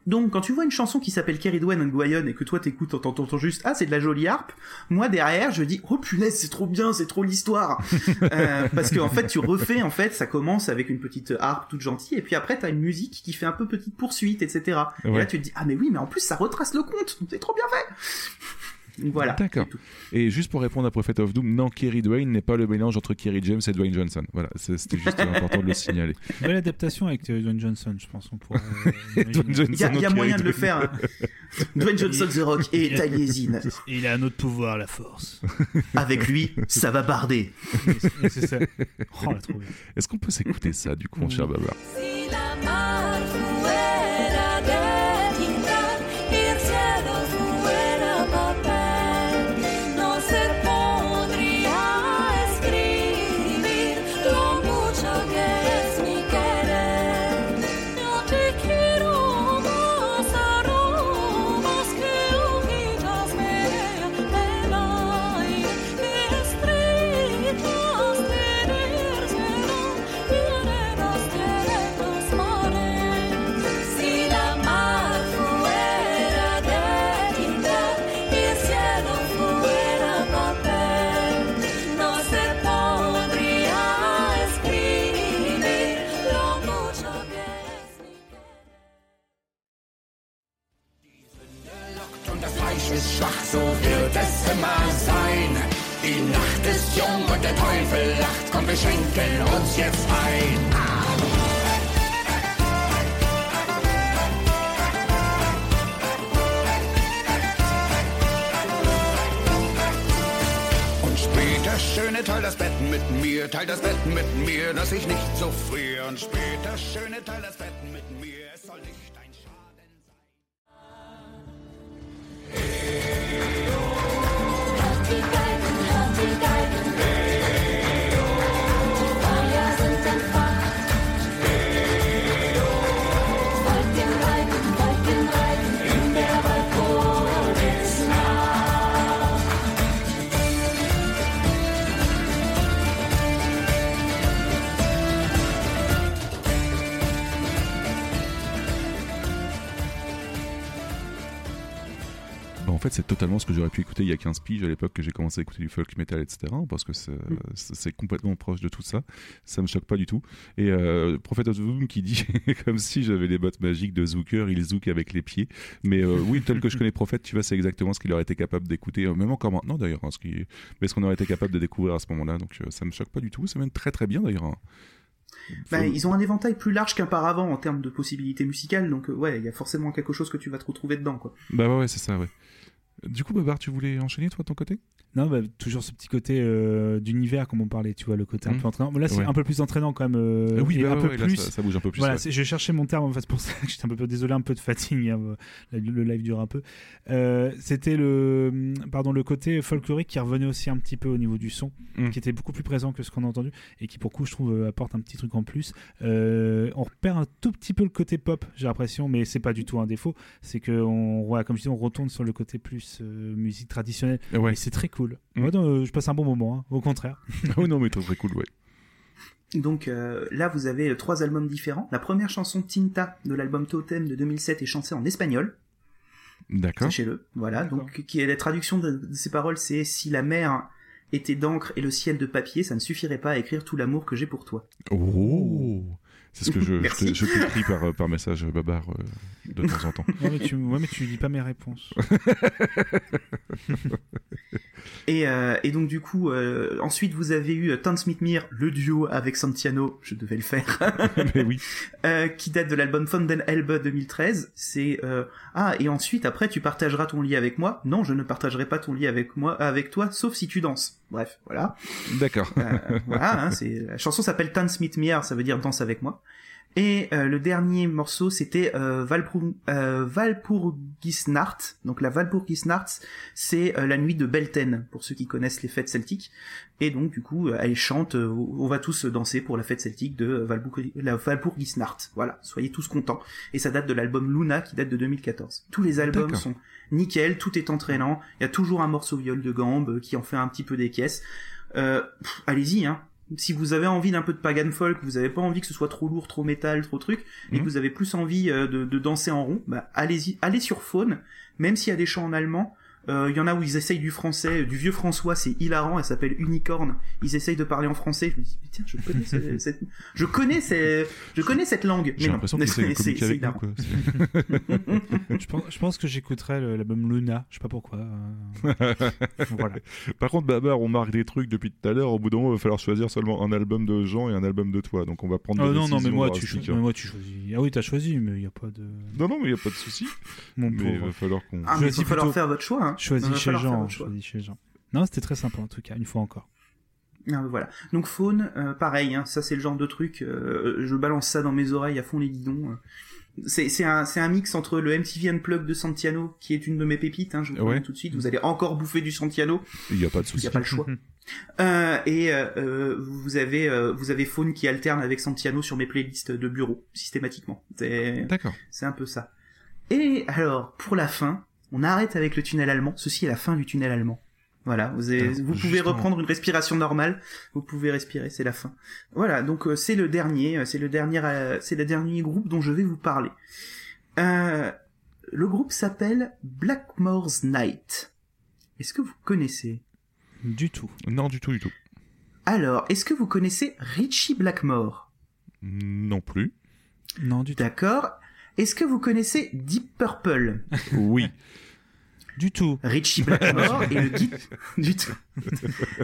Donc, quand tu vois une chanson qui s'appelle Keridwen and Gwayon et que toi t'écoutes, t'entends juste ah c'est de la jolie harpe, moi derrière je dis oh punaise c'est trop bien, c'est trop l'histoire, Euh, parce que en fait tu refais en fait ça commence avec une petite harpe toute gentille et puis après t'as une musique qui fait un peu petite poursuite etc. Et là tu te dis ah mais oui mais en plus ça retrace le conte, c'est trop bien fait. Voilà. D'accord. Et juste pour répondre à Prophet of Doom, non, Kerry Dwayne n'est pas le mélange entre Kerry James et Dwayne Johnson. Voilà, c'était juste important de le signaler. Belle adaptation avec euh, Dwayne Johnson, je pense. On pourrait, euh, Il y a, y moyen de le faire. hein. Dwayne Johnson The Rock et Taliesin. Il a un autre pouvoir, la force. Avec lui, ça va barder. C'est ça. Oh. Est-ce qu'on peut s'écouter ça, du coup, mon cher Babar Teufel lacht, komm, wir schenken uns jetzt ein. Und später, schöne, teil das Bett mit mir, teil das Bett mit mir, dass ich nicht so friere. Und später, schöne, teil das Bett mit mir, fait, c'est totalement ce que j'aurais pu écouter il y a 15 piges à l'époque que j'ai commencé à écouter du folk metal, etc. Parce que c'est c'est- complètement proche de tout ça. Ça me choque pas du tout. Et euh, Prophet of Doom qui dit comme si j'avais les bottes magiques de Zooker, il zouk avec les pieds. Mais euh, oui, tel que je connais Prophet, tu vois, c'est exactement ce qu'il aurait été capable d'écouter, euh, même encore maintenant d'ailleurs, hein, ce qui- mais ce qu'on aurait été capable de découvrir à ce moment-là. Donc euh, ça me choque pas du tout. C'est même très très bien d'ailleurs. hein. Bah, Faut- ils ont un éventail plus large qu'auparavant en termes de possibilités musicales, donc euh, ouais, il y a forcément quelque chose que tu vas te retrouver dedans, quoi. Bah ouais, c'est ça, ouais. Du coup, Babar, tu voulais enchaîner toi de ton côté? Non, bah, toujours ce petit côté euh, d'univers, comme on parlait, tu vois, le côté un Mhm. peu entraînant. Là, c'est Ouais. un peu plus entraînant quand même. euh, Ah oui, bah un peu ouais, là, plus. ça- ça bouge un peu plus, Voilà, je cherchais mon terme, en fait, c'est pour ça que j'étais un peu désolé, un peu de fatigue. hein, le, le live dure un peu. Euh, C'était le, pardon, le côté folklorique qui revenait aussi un petit peu au niveau du son, Mhm. qui était beaucoup plus présent que ce qu'on a entendu et qui, pour coup, je trouve, euh, apporte un petit truc en plus. Euh, on repère un tout petit peu le côté pop, j'ai l'impression, mais c'est pas du tout un défaut. C'est que, on, comme je dis, on retourne sur le côté plus euh, musique traditionnelle. Ouais. Et c'est très cool. Moi, non, euh, je passe un bon moment, hein, au contraire. Oh non, mais très très cool, ouais. Donc euh, là, vous avez trois albums différents. La première chanson, Tinta, de l'album Totem de 2007, est chantée en espagnol. D'accord. Sachez-le. Voilà. Donc, qui est la traduction de, de ces paroles, c'est si la mer était d'encre et le ciel de papier, ça ne suffirait pas à écrire tout l'amour que j'ai pour toi. Oh C'est ce que je, je, je t'écris par, par message Babar euh, de temps en temps. Ouais, mais tu, ouais, mais tu dis pas mes réponses. Et, euh, et donc du coup, euh, ensuite vous avez eu euh, Tan Smith Mir, le duo avec Santiano, je devais le faire, mais oui. euh, qui date de l'album Fonden Elbe 2013. C'est euh, ah et ensuite après tu partageras ton lit avec moi. Non, je ne partagerai pas ton lit avec moi, avec toi, sauf si tu danses. Bref, voilà. D'accord. Euh, voilà, hein, c'est la chanson s'appelle Tan Smith Mir, ça veut dire danse avec moi. Et euh, le dernier morceau, c'était euh, Valpur- euh, Valpurgisnacht. Donc la Valpurgisnacht, c'est euh, la nuit de Belten, pour ceux qui connaissent les fêtes celtiques. Et donc du coup, euh, elle chante euh, On va tous danser pour la fête celtique de Valpur- la Valpurgisnacht. Voilà, soyez tous contents. Et ça date de l'album Luna, qui date de 2014. Tous les albums sont nickel, tout est entraînant. Il y a toujours un morceau viol de gambe qui en fait un petit peu des caisses. Euh, pff, allez-y, hein. Si vous avez envie d'un peu de pagan folk, vous avez pas envie que ce soit trop lourd, trop métal, trop truc, et que Mhm. vous avez plus envie euh, de, de danser en rond, bah allez-y, allez sur Faune, même s'il y a des chants en allemand. Euh, Il y en a où ils essayent du français, du vieux François, c'est hilarant, elle s'appelle Unicorn. Ils essayent de parler en français. Je me dis, mais tiens, je connais, ce- cette, je connais, ces- je connais cette langue. J'ai l'impression de c'est- avec nous. Quoi. je, pense, je pense que j'écouterai l'album Luna, je sais pas pourquoi. euh, voilà. Par contre, Babar, on marque des trucs depuis tout à l'heure. Au bout d'un moment, il va falloir choisir seulement un album de Jean et un album de toi. Donc on va prendre Oh, des non, non, mais décisions moi, tu drastiques, cho- hein. mais moi tu choisis. Ah oui, t'as choisi, mais il n'y a pas de. Non, non, mais il n'y a pas de souci. Mon mais il va falloir qu'on. Ah, mais il va falloir plutôt- faire votre choix. Hein. Choisis Il chez Jean. Choisis chez Jean. Non, c'était très sympa en tout cas, une fois encore. Ah, voilà. Donc Faune, euh, pareil, hein, ça c'est le genre de truc, euh, je balance ça dans mes oreilles à fond les guidons. euh. C'est un, mix entre le MTV Unplugged de Santiano, qui est une de mes pépites, hein, je vous le Ouais. tout de suite, vous allez encore bouffer du Santiano, Il n'y a pas de il souci. n'y a pas le choix. Euh, et euh, vous avez euh, vous avez Faune qui alterne avec Santiano sur mes playlists de bureau, systématiquement. D'accord. c'est un peu ça. Et alors, pour la fin, on arrête avec le tunnel allemand. Ceci est la fin du tunnel allemand. Voilà, vous, avez- Alors, vous pouvez justement. reprendre une respiration normale. Vous pouvez respirer, c'est la fin. Voilà, donc euh, c'est le dernier, euh, c'est le dernier, euh, c'est le dernier groupe dont je vais vous parler. Euh, le groupe s'appelle Blackmore's Night. Est-ce que vous connaissez? Du tout. Non, du tout, du tout. Alors, est-ce que vous connaissez Richie Blackmore? Non plus. Non, du tout. D'accord. Est-ce que vous connaissez Deep Purple? Oui. Du tout. Richie Blackmore est le gui- du tout.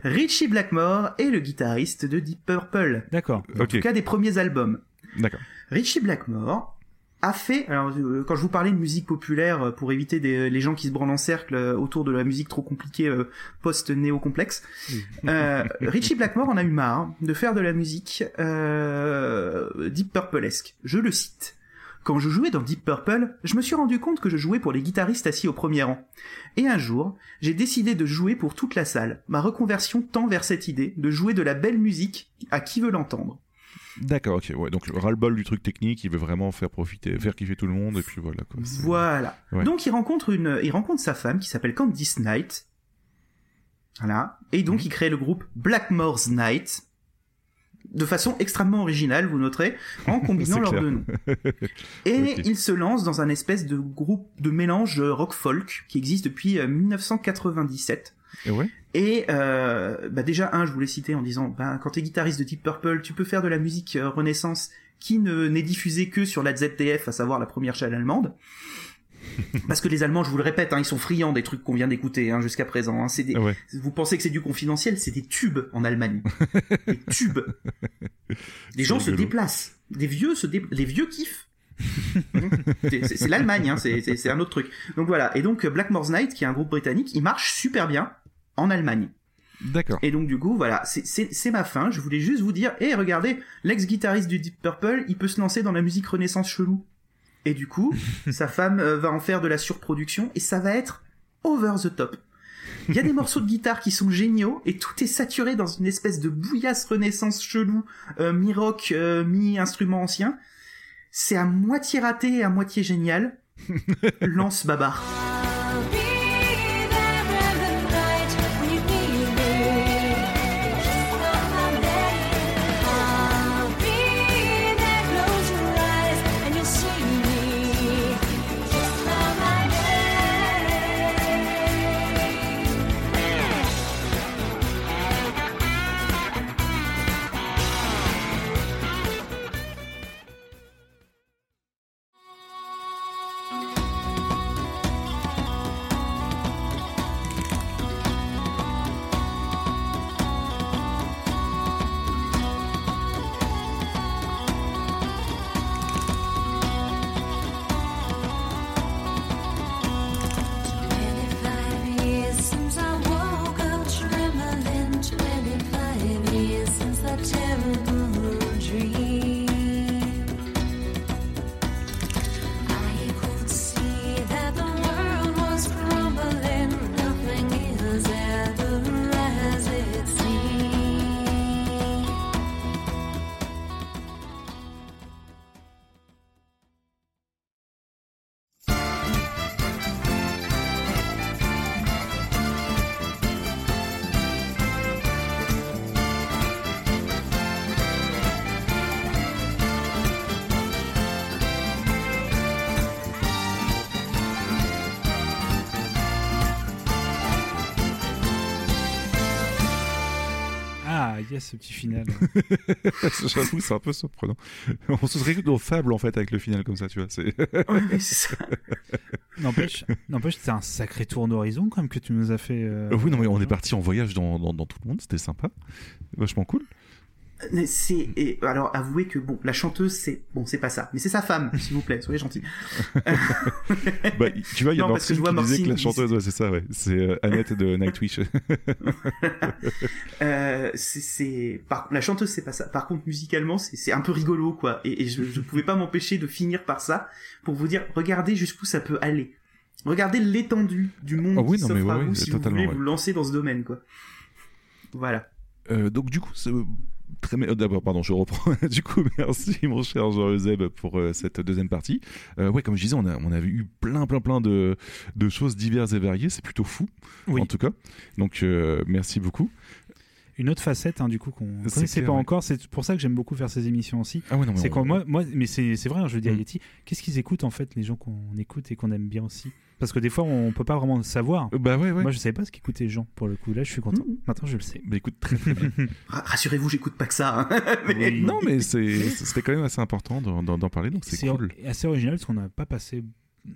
Richie Blackmore est le guitariste de Deep Purple. D'accord. En tout cas des premiers albums. D'accord. Richie Blackmore a fait, alors euh, quand je vous parlais de musique populaire euh, pour éviter des, les gens qui se branlent en cercle euh, autour de la musique trop compliquée euh, post-néo-complexe, euh, Richie Blackmore en a eu marre de faire de la musique euh, Deep Purple-esque. Je le cite. Quand je jouais dans Deep Purple, je me suis rendu compte que je jouais pour les guitaristes assis au premier rang. Et un jour, j'ai décidé de jouer pour toute la salle. Ma reconversion tend vers cette idée de jouer de la belle musique à qui veut l'entendre. D'accord, ok. Ouais, donc ras-le-bol du truc technique, il veut vraiment faire profiter, faire kiffer tout le monde, et puis voilà. Quoi. Voilà. Ouais. Donc il rencontre une, il rencontre sa femme qui s'appelle Candice Knight. Voilà. Et donc il crée le groupe Blackmore's Night. De façon extrêmement originale, vous noterez, en combinant leurs deux noms. Et Ok. il se lance dans un espèce de groupe de mélange rock-folk qui existe depuis euh, 1997. Et ouais. Et euh, bah déjà un, je voulais citer en disant, bah, quand t'es guitariste de Deep Purple, tu peux faire de la musique euh, Renaissance qui ne n'est diffusée que sur la ZDF, à savoir la première chaîne allemande. Parce que les Allemands, je vous le répète, hein, ils sont friands des trucs qu'on vient d'écouter hein, jusqu'à présent. hein. C'est des... Ouais. Vous pensez que c'est du confidentiel, c'est des tubes en Allemagne. des tubes. Les gens se déplacent. Des vieux se dé... Les vieux kiffent. C'est- l'Allemagne, c'est un autre truc. Donc voilà. Et donc euh, Blackmore's Night, qui est un groupe britannique, il marche super bien en Allemagne. D'accord. Et donc du coup, voilà, c'est- ma fin. Je voulais juste vous dire, hé, regardez, l'ex-guitariste du Deep Purple, il peut se lancer dans la musique Renaissance chelou. Et du coup, sa femme euh, va en faire de la surproduction et ça va être over the top. Il y a des morceaux de guitare qui sont géniaux et tout est saturé dans une espèce de bouillasse Renaissance chelou, euh, mi-rock, euh, mi-instrument ancien. C'est à moitié raté et à moitié génial. Lance Babar. Yes, ce petit final. J'avoue, c'est un peu surprenant. On se serait nos fables en fait avec le final comme ça, tu vois. C'est. N'empêche, n'empêche, c'est un sacré tour d'horizon quand même que tu nous as fait. euh, Euh, oui, non, mais on est parti en voyage dans, dans, dans tout le monde, c'était sympa. Vachement cool. C'est et alors avouez que bon la chanteuse c'est bon c'est pas ça mais c'est sa femme s'il vous plaît soyez gentil. Bah, tu vois, il y a Non, parce que je vois qui disait que la chanteuse, ouais, c'est ça, ouais. C'est euh, Annette de Nightwish. Euh, c'est- par la chanteuse c'est pas ça. Par contre musicalement c'est un peu rigolo quoi et, et je je pouvais pas m'empêcher de finir par ça pour vous dire regardez jusqu'où ça peut aller. Regardez l'étendue du monde Ah oui, non, mais ouais, vous ouais, si vous voulez ouais. vous lancer dans ce domaine quoi. Voilà. Euh, donc du coup, très d'abord pardon, je reprends. du coup, merci mon cher Jean Euseb pour euh, cette deuxième partie. Euh, ouais, comme je disais, on a on eu plein plein plein de de choses diverses et variées. C'est plutôt fou, Oui. en tout cas. Donc euh, merci beaucoup. Une autre facette, hein, du coup, qu'on ne C'est connaissait pas ouais. encore. C'est pour ça que j'aime beaucoup faire ces émissions aussi. Ah ouais, non, mais c'est quand moi, moi, mais c'est c'est vrai, hein, je veux dire, Mm. Yeti, qu'est-ce qu'ils écoutent en fait, les gens qu'on écoute et qu'on aime bien aussi? Parce que des fois, on peut pas vraiment savoir. Bah ouais, ouais. Moi, je savais pas ce qu'écoutaient les gens pour le coup. Là, je suis content. Mm. Maintenant, je le sais. Bah écoute, très très bien. Ra- Rassurez-vous j'écoute pas que ça. hein. Mais- Oui. non, mais c'est c'était quand même assez important d'en d'en- d'en parler, donc c'est C'est cool. assez original parce qu'on n'a pas passé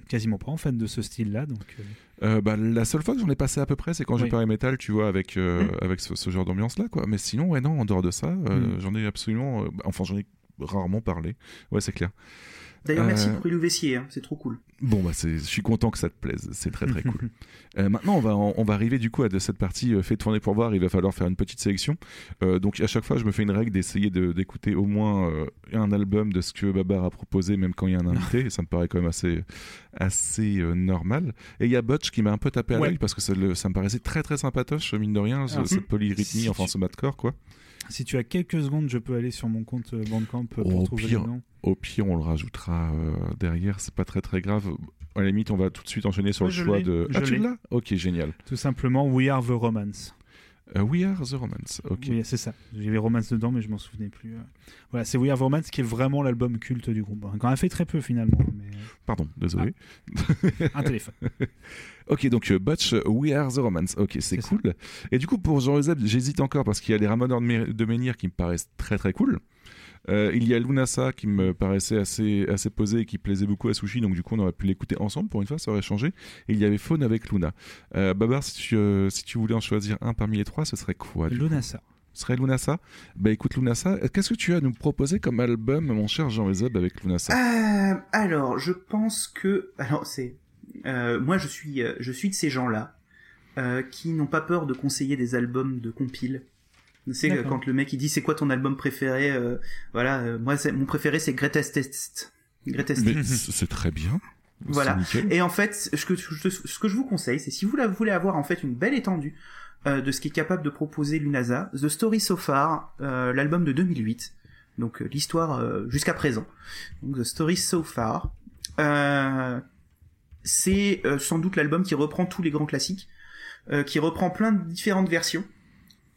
quasiment pas en fait de ce style-là. Donc, euh, Euh, bah, la seule fois que j'en ai passé à peu près, c'est quand j'ai parlé métal, tu vois, avec, euh, avec ce, ce genre d'ambiance-là, quoi. Mais sinon, ouais, non, en dehors de ça, Mm. j'en ai absolument. bah, enfin, j'en ai rarement parlé. Ouais, c'est clair. D'ailleurs merci Euh, pour Ilou Vessier hein, c'est trop cool. Bon, bah, je suis content que ça te plaise. C'est très très cool. Euh, maintenant, on va, on va arriver du coup à de cette partie euh, fait tourner pour voir. Il va falloir faire une petite sélection. Euh, donc, à chaque fois, je me fais une règle d'essayer de- d'écouter au moins euh, un album de ce que Babar a proposé, même quand il y a un invité. et ça me paraît quand même assez, assez euh, normal. Et il y a Butch qui m'a un peu tapé à Ouais. l'œil parce que ça, le- ça me paraissait très très sympatoche, mine de rien, ce- Alors, cette polyrythmie, si enfin tu- ce quoi. Si tu as quelques secondes, je peux aller sur mon compte euh, Bandcamp euh, pour Au trouver pire, le nom. au pire, on le rajoutera euh, derrière. C'est pas très très grave. À la limite, on va tout de suite enchaîner sur Ouais, le je choix de. je Ah, tu l'ai. l'as? Ok, génial. Tout simplement, We Are the Romance. Euh, We Are the Romance. Ok. Oui, c'est ça. J'avais Romance dedans, mais je m'en souvenais plus. euh. Voilà, c'est We Are the Romance qui est vraiment l'album culte du groupe. Quand a fait très peu finalement. Mais... Pardon, désolé. Un téléphone. ok, donc euh, Butch, euh, We Are the Romance. Ok, c'est cool. Et du coup, pour Jean Euseb, j'hésite encore parce qu'il y a les Ramoneurs de Menhir qui me paraissent très très cool. Euh, il y a Lunasa qui me paraissait assez, assez posé et qui plaisait beaucoup à Sushi, donc du coup on aurait pu l'écouter ensemble pour une fois, ça aurait changé. Et il y avait Faune avec Luna. Euh, Babar, si tu, euh, si tu voulais en choisir un parmi les trois, ce serait quoi Lunasa. Ce serait Lunasa Bah écoute Lunasa, qu'est-ce que tu as à nous proposer comme album, mon cher Jean Euseb, avec Lunasa? Euh, alors, je pense que, alors c'est, euh, moi je suis, euh, je suis de ces gens-là euh, qui n'ont pas peur de conseiller des albums de compile. Tu sais, D'accord. quand le mec il dit c'est quoi ton album préféré, euh, voilà, euh, moi c'est- mon préféré c'est Greatest Test. Greatest c- c'est très bien. Voilà. C'est. Et en fait, ce que, je- ce que je vous conseille, c'est si vous la- voulez avoir en fait une belle étendue euh, de ce qui est capable de proposer Lunasa, The Story So Far, euh, l'album de 2008, donc euh, l'histoire euh, jusqu'à présent. Donc The Story So Far, euh, c'est euh, sans doute l'album qui reprend tous les grands classiques, euh, qui reprend plein de différentes versions.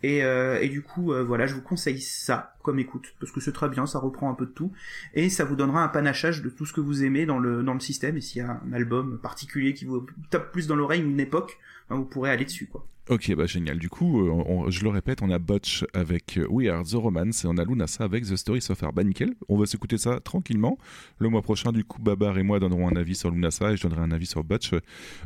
Et, euh, et du coup, euh, voilà, je vous conseille ça comme écoute, parce que c'est très bien, ça reprend un peu de tout, et ça vous donnera un panachage de tout ce que vous aimez dans le, dans le système, et s'il y a un album particulier qui vous tape plus dans l'oreille, une époque, vous pourrez aller dessus, quoi. Ok, bah génial. Du coup, euh, on- je le répète, on a Botch avec euh, We Are The Romance et on a Lunasa avec The Story So Far. Bah nickel, on va s'écouter ça tranquillement. Le mois prochain, du coup, Babar et moi donnerons un avis sur Lunasa et je donnerai un avis sur Botch.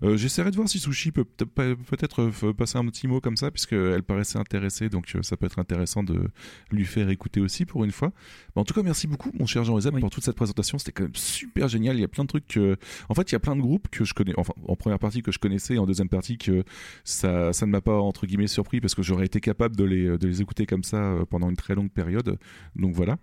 Euh, J'essaierai de voir si Sushi peut peut- peut- peut-être euh, passer un petit mot comme ça, puisqu'elle paraissait intéressée, donc ça peut être intéressant de lui faire écouter aussi pour une fois. Bah, en tout cas, merci beaucoup, mon cher Jean Ezeb, pour toute cette présentation. C'était quand même super génial. Il y a plein de trucs que... En fait, il y a plein de groupes que je connais, enfin, en première partie que je connaissais, et en deuxième partie que ça, ça ne m'a pas, entre guillemets, surpris parce que j'aurais été capable de les, de les écouter comme ça euh, pendant une très longue période. Donc voilà.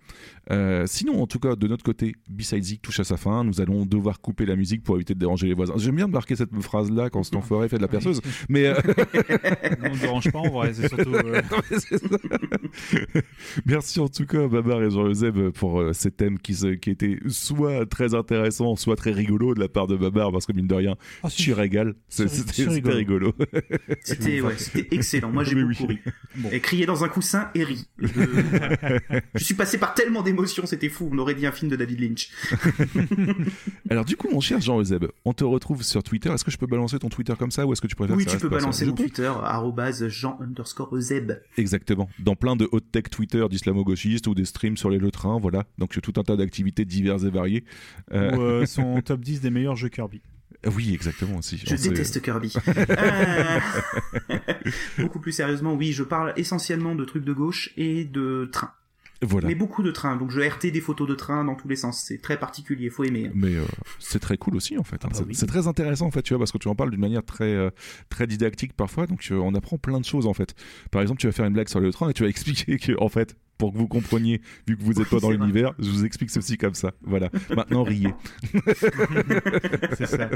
Euh, sinon, en tout cas, de notre côté, B-Side Zik touche à sa fin. Nous allons devoir couper la musique pour éviter de déranger les voisins. J'aime bien marquer cette phrase-là quand cet enfoiré fait de la perceuse. Mais. euh, On ne dérange pas, en vrai, c'est surtout. euh. Merci en tout cas, Babar et Jean-Euseb, pour ces thèmes qui, qui étaient soit très intéressants, soit très rigolos de la part de Babar, parce que mine de rien, si. tu régales. C'est- c'était rigolo. C'était ouais, excellent. Moi, j'ai beaucoup oui. ri. Et crier dans un coussin et ri. Je, je suis passé par tellement d'émotions, c'était fou. On aurait dit un film de David Lynch. Alors du coup, mon cher Jean-Euseb, on te retrouve sur Twitter. Est-ce que je peux balancer ton Twitter comme ça ou est-ce que tu préfères Oui, que tu ça peux reste balancer mon peux Twitter, Jean underscore Zeb. Exactement. Dans plein de hot tech Twitter d'islamo-gauchistes ou des streams sur les le train, voilà. Donc tout un tas d'activités diverses et variées. Euh, Ou euh, son top 10 des meilleurs jeux Kirby. Oui, exactement aussi. Je déteste Kirby. Euh, beaucoup plus sérieusement, oui, je parle essentiellement de trucs de gauche et de trains. Voilà. Mais beaucoup de trains, donc je RT des photos de trains dans tous les sens. C'est très particulier, faut aimer. hein. Mais euh, c'est très cool aussi en fait. hein. bah c'est oui. très intéressant en fait, tu vois, parce que tu en parles d'une manière très euh, très didactique parfois. Donc euh, on apprend plein de choses en fait. Par exemple, tu vas faire une blague sur le train et tu vas expliquer que en fait, pour que vous compreniez, vu que vous êtes pas dans l'univers, je vous explique ceci comme ça. Voilà. Maintenant, riez. C'est ça.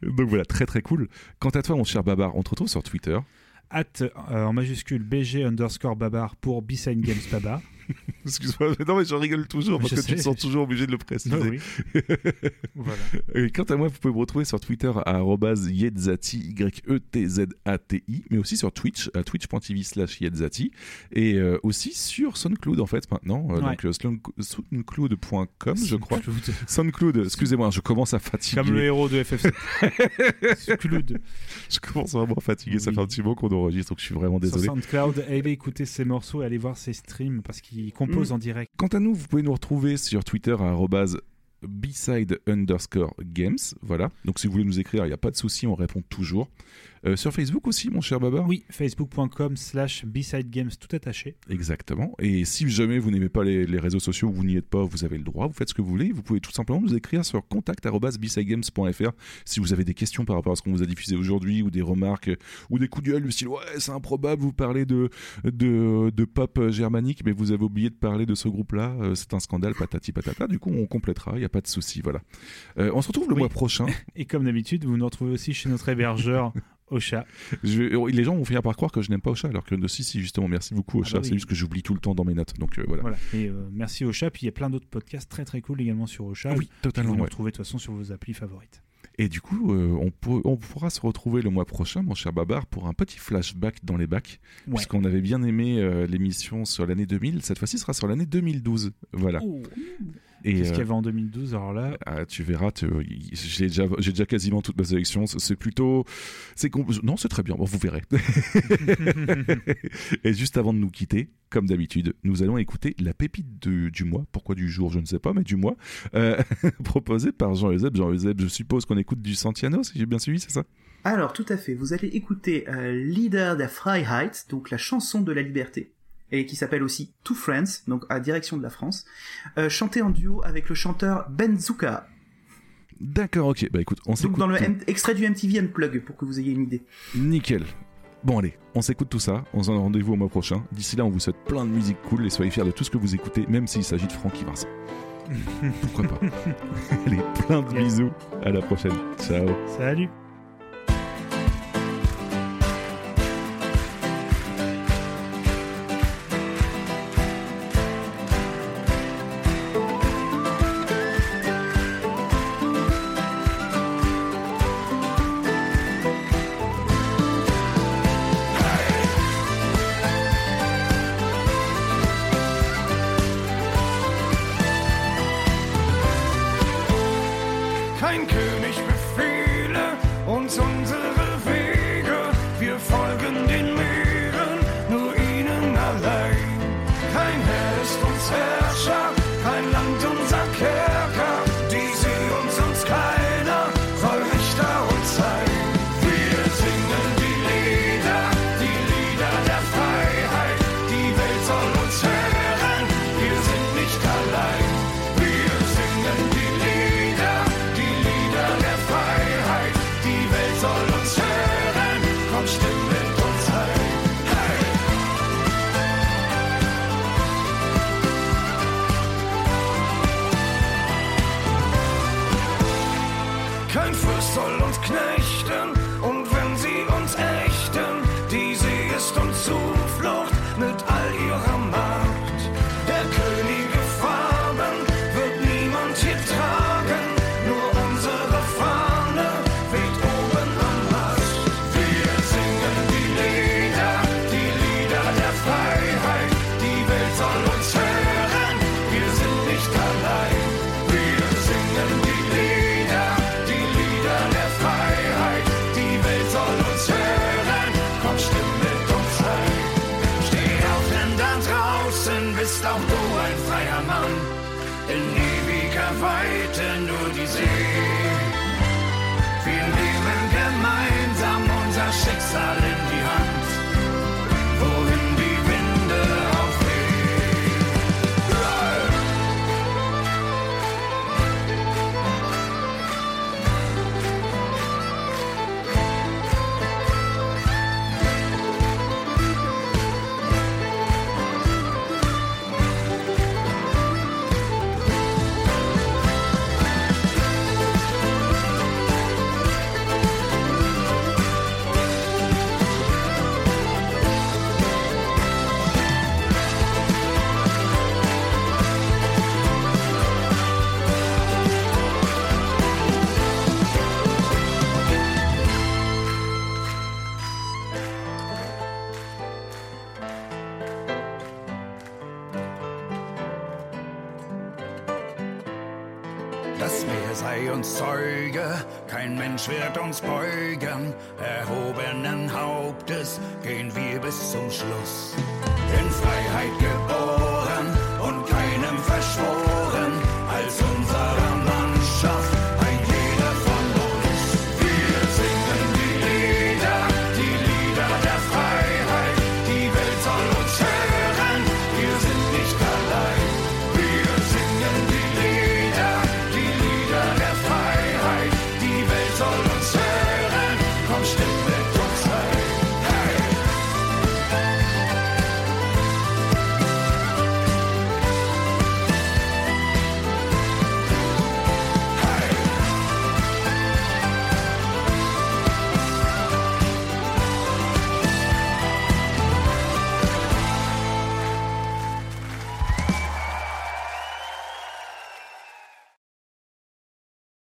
Donc voilà, très très cool. Quant à toi, mon cher Babar, on te retrouve sur Twitter. At euh, en majuscule BG underscore Babar pour Games Babar. Excuse-moi, mais non, mais je rigole toujours parce que tu te sens toujours obligé de le préciser. Oui. Voilà. Et quant à moi, vous pouvez me retrouver sur Twitter à yetzati, Y-E-T-Z-A-T-I, mais aussi sur Twitch, à twitch.tv slash yetzati, et euh, aussi sur SoundCloud en fait maintenant, euh, Ouais. donc euh, sound- soundcloud.com je crois. Soundcloud. Excusez-moi, je commence à fatiguer. Comme le héros de FF7. Soundcloud. Je commence vraiment à fatiguer, ça fait un petit moment qu'on enregistre, donc je suis vraiment désolé. Sur SoundCloud, allez écouter ses morceaux et allez voir ses streams parce compose Mm. en direct. Quant à nous, vous pouvez nous retrouver sur Twitter à arobase beside underscore games. Voilà. Donc si vous voulez nous écrire, il n'y a pas de souci, on répond toujours. Euh, sur Facebook aussi, mon cher Babar Oui, facebook.com slash B-Side Games tout attaché. Exactement. Et si jamais vous n'aimez pas les, les réseaux sociaux, vous n'y êtes pas, vous avez le droit, vous faites ce que vous voulez. Vous pouvez tout simplement nous écrire sur contact.bsidegames.fr si vous avez des questions par rapport à ce qu'on vous a diffusé aujourd'hui ou des remarques euh, ou des coups de gueule du style ouais c'est improbable vous parlez de, de, de pop euh, germanique mais vous avez oublié de parler de ce groupe là c'est un scandale patati patata du coup on complétera il n'y a pas de souci voilà Euh, on se retrouve le Oui. mois prochain Et comme d'habitude, vous nous retrouvez aussi chez notre hébergeur Ocha. Je vais- les gens vont finir par croire que je n'aime pas Ocha alors que si si justement merci beaucoup Ocha bah oui. c'est juste que j'oublie tout le temps dans mes notes donc euh, voilà. Voilà. Et euh, merci Ocha. Puis il y a plein d'autres podcasts très très cool également sur Ocha. Oui, totalement, Vous ouais. retrouvez de toute façon sur vos applis favorites. Et du coup, euh, on, pour- on pourra se retrouver le mois prochain, mon cher Babar, pour un petit flashback dans les bacs. Ouais. Puisqu'on avait bien aimé euh, l'émission sur l'année 2000. Cette fois-ci, ce sera sur l'année 2012. Voilà. Et, Qu'est-ce qu'il y euh, avait en 2012 alors là? Ah, tu verras, j'ai déjà, quasiment toute ma sélection. C'est plutôt. Non, c'est très bien, bon, vous verrez. et juste avant de nous quitter, comme d'habitude, nous allons écouter la pépite du mois. Pourquoi du jour, je ne sais pas, mais du mois. Euh, proposée par Jean-Euseb. Jean-Euseb, je suppose qu'on écoute du Santiano, si j'ai bien suivi, c'est ça? Alors tout à fait, vous allez écouter euh, Lieder der Freiheit, donc la chanson de la liberté, et qui s'appelle aussi To France, donc à direction de la France, euh, chanté en duo avec le chanteur Ben Zuka. D'accord, ok. Bah écoute, on s'écoute. Donc dans le extrait du MTV Unplug pour que vous ayez une idée. Nickel. Bon allez, on s'écoute tout ça, on se donne rendez-vous au mois prochain. D'ici là, on vous souhaite plein de musique cool et soyez fiers de tout ce que vous écoutez, même s'il s'agit de Francky Vincent. Pourquoi pas Allez, plein de bisous, à la prochaine. Ciao. Salut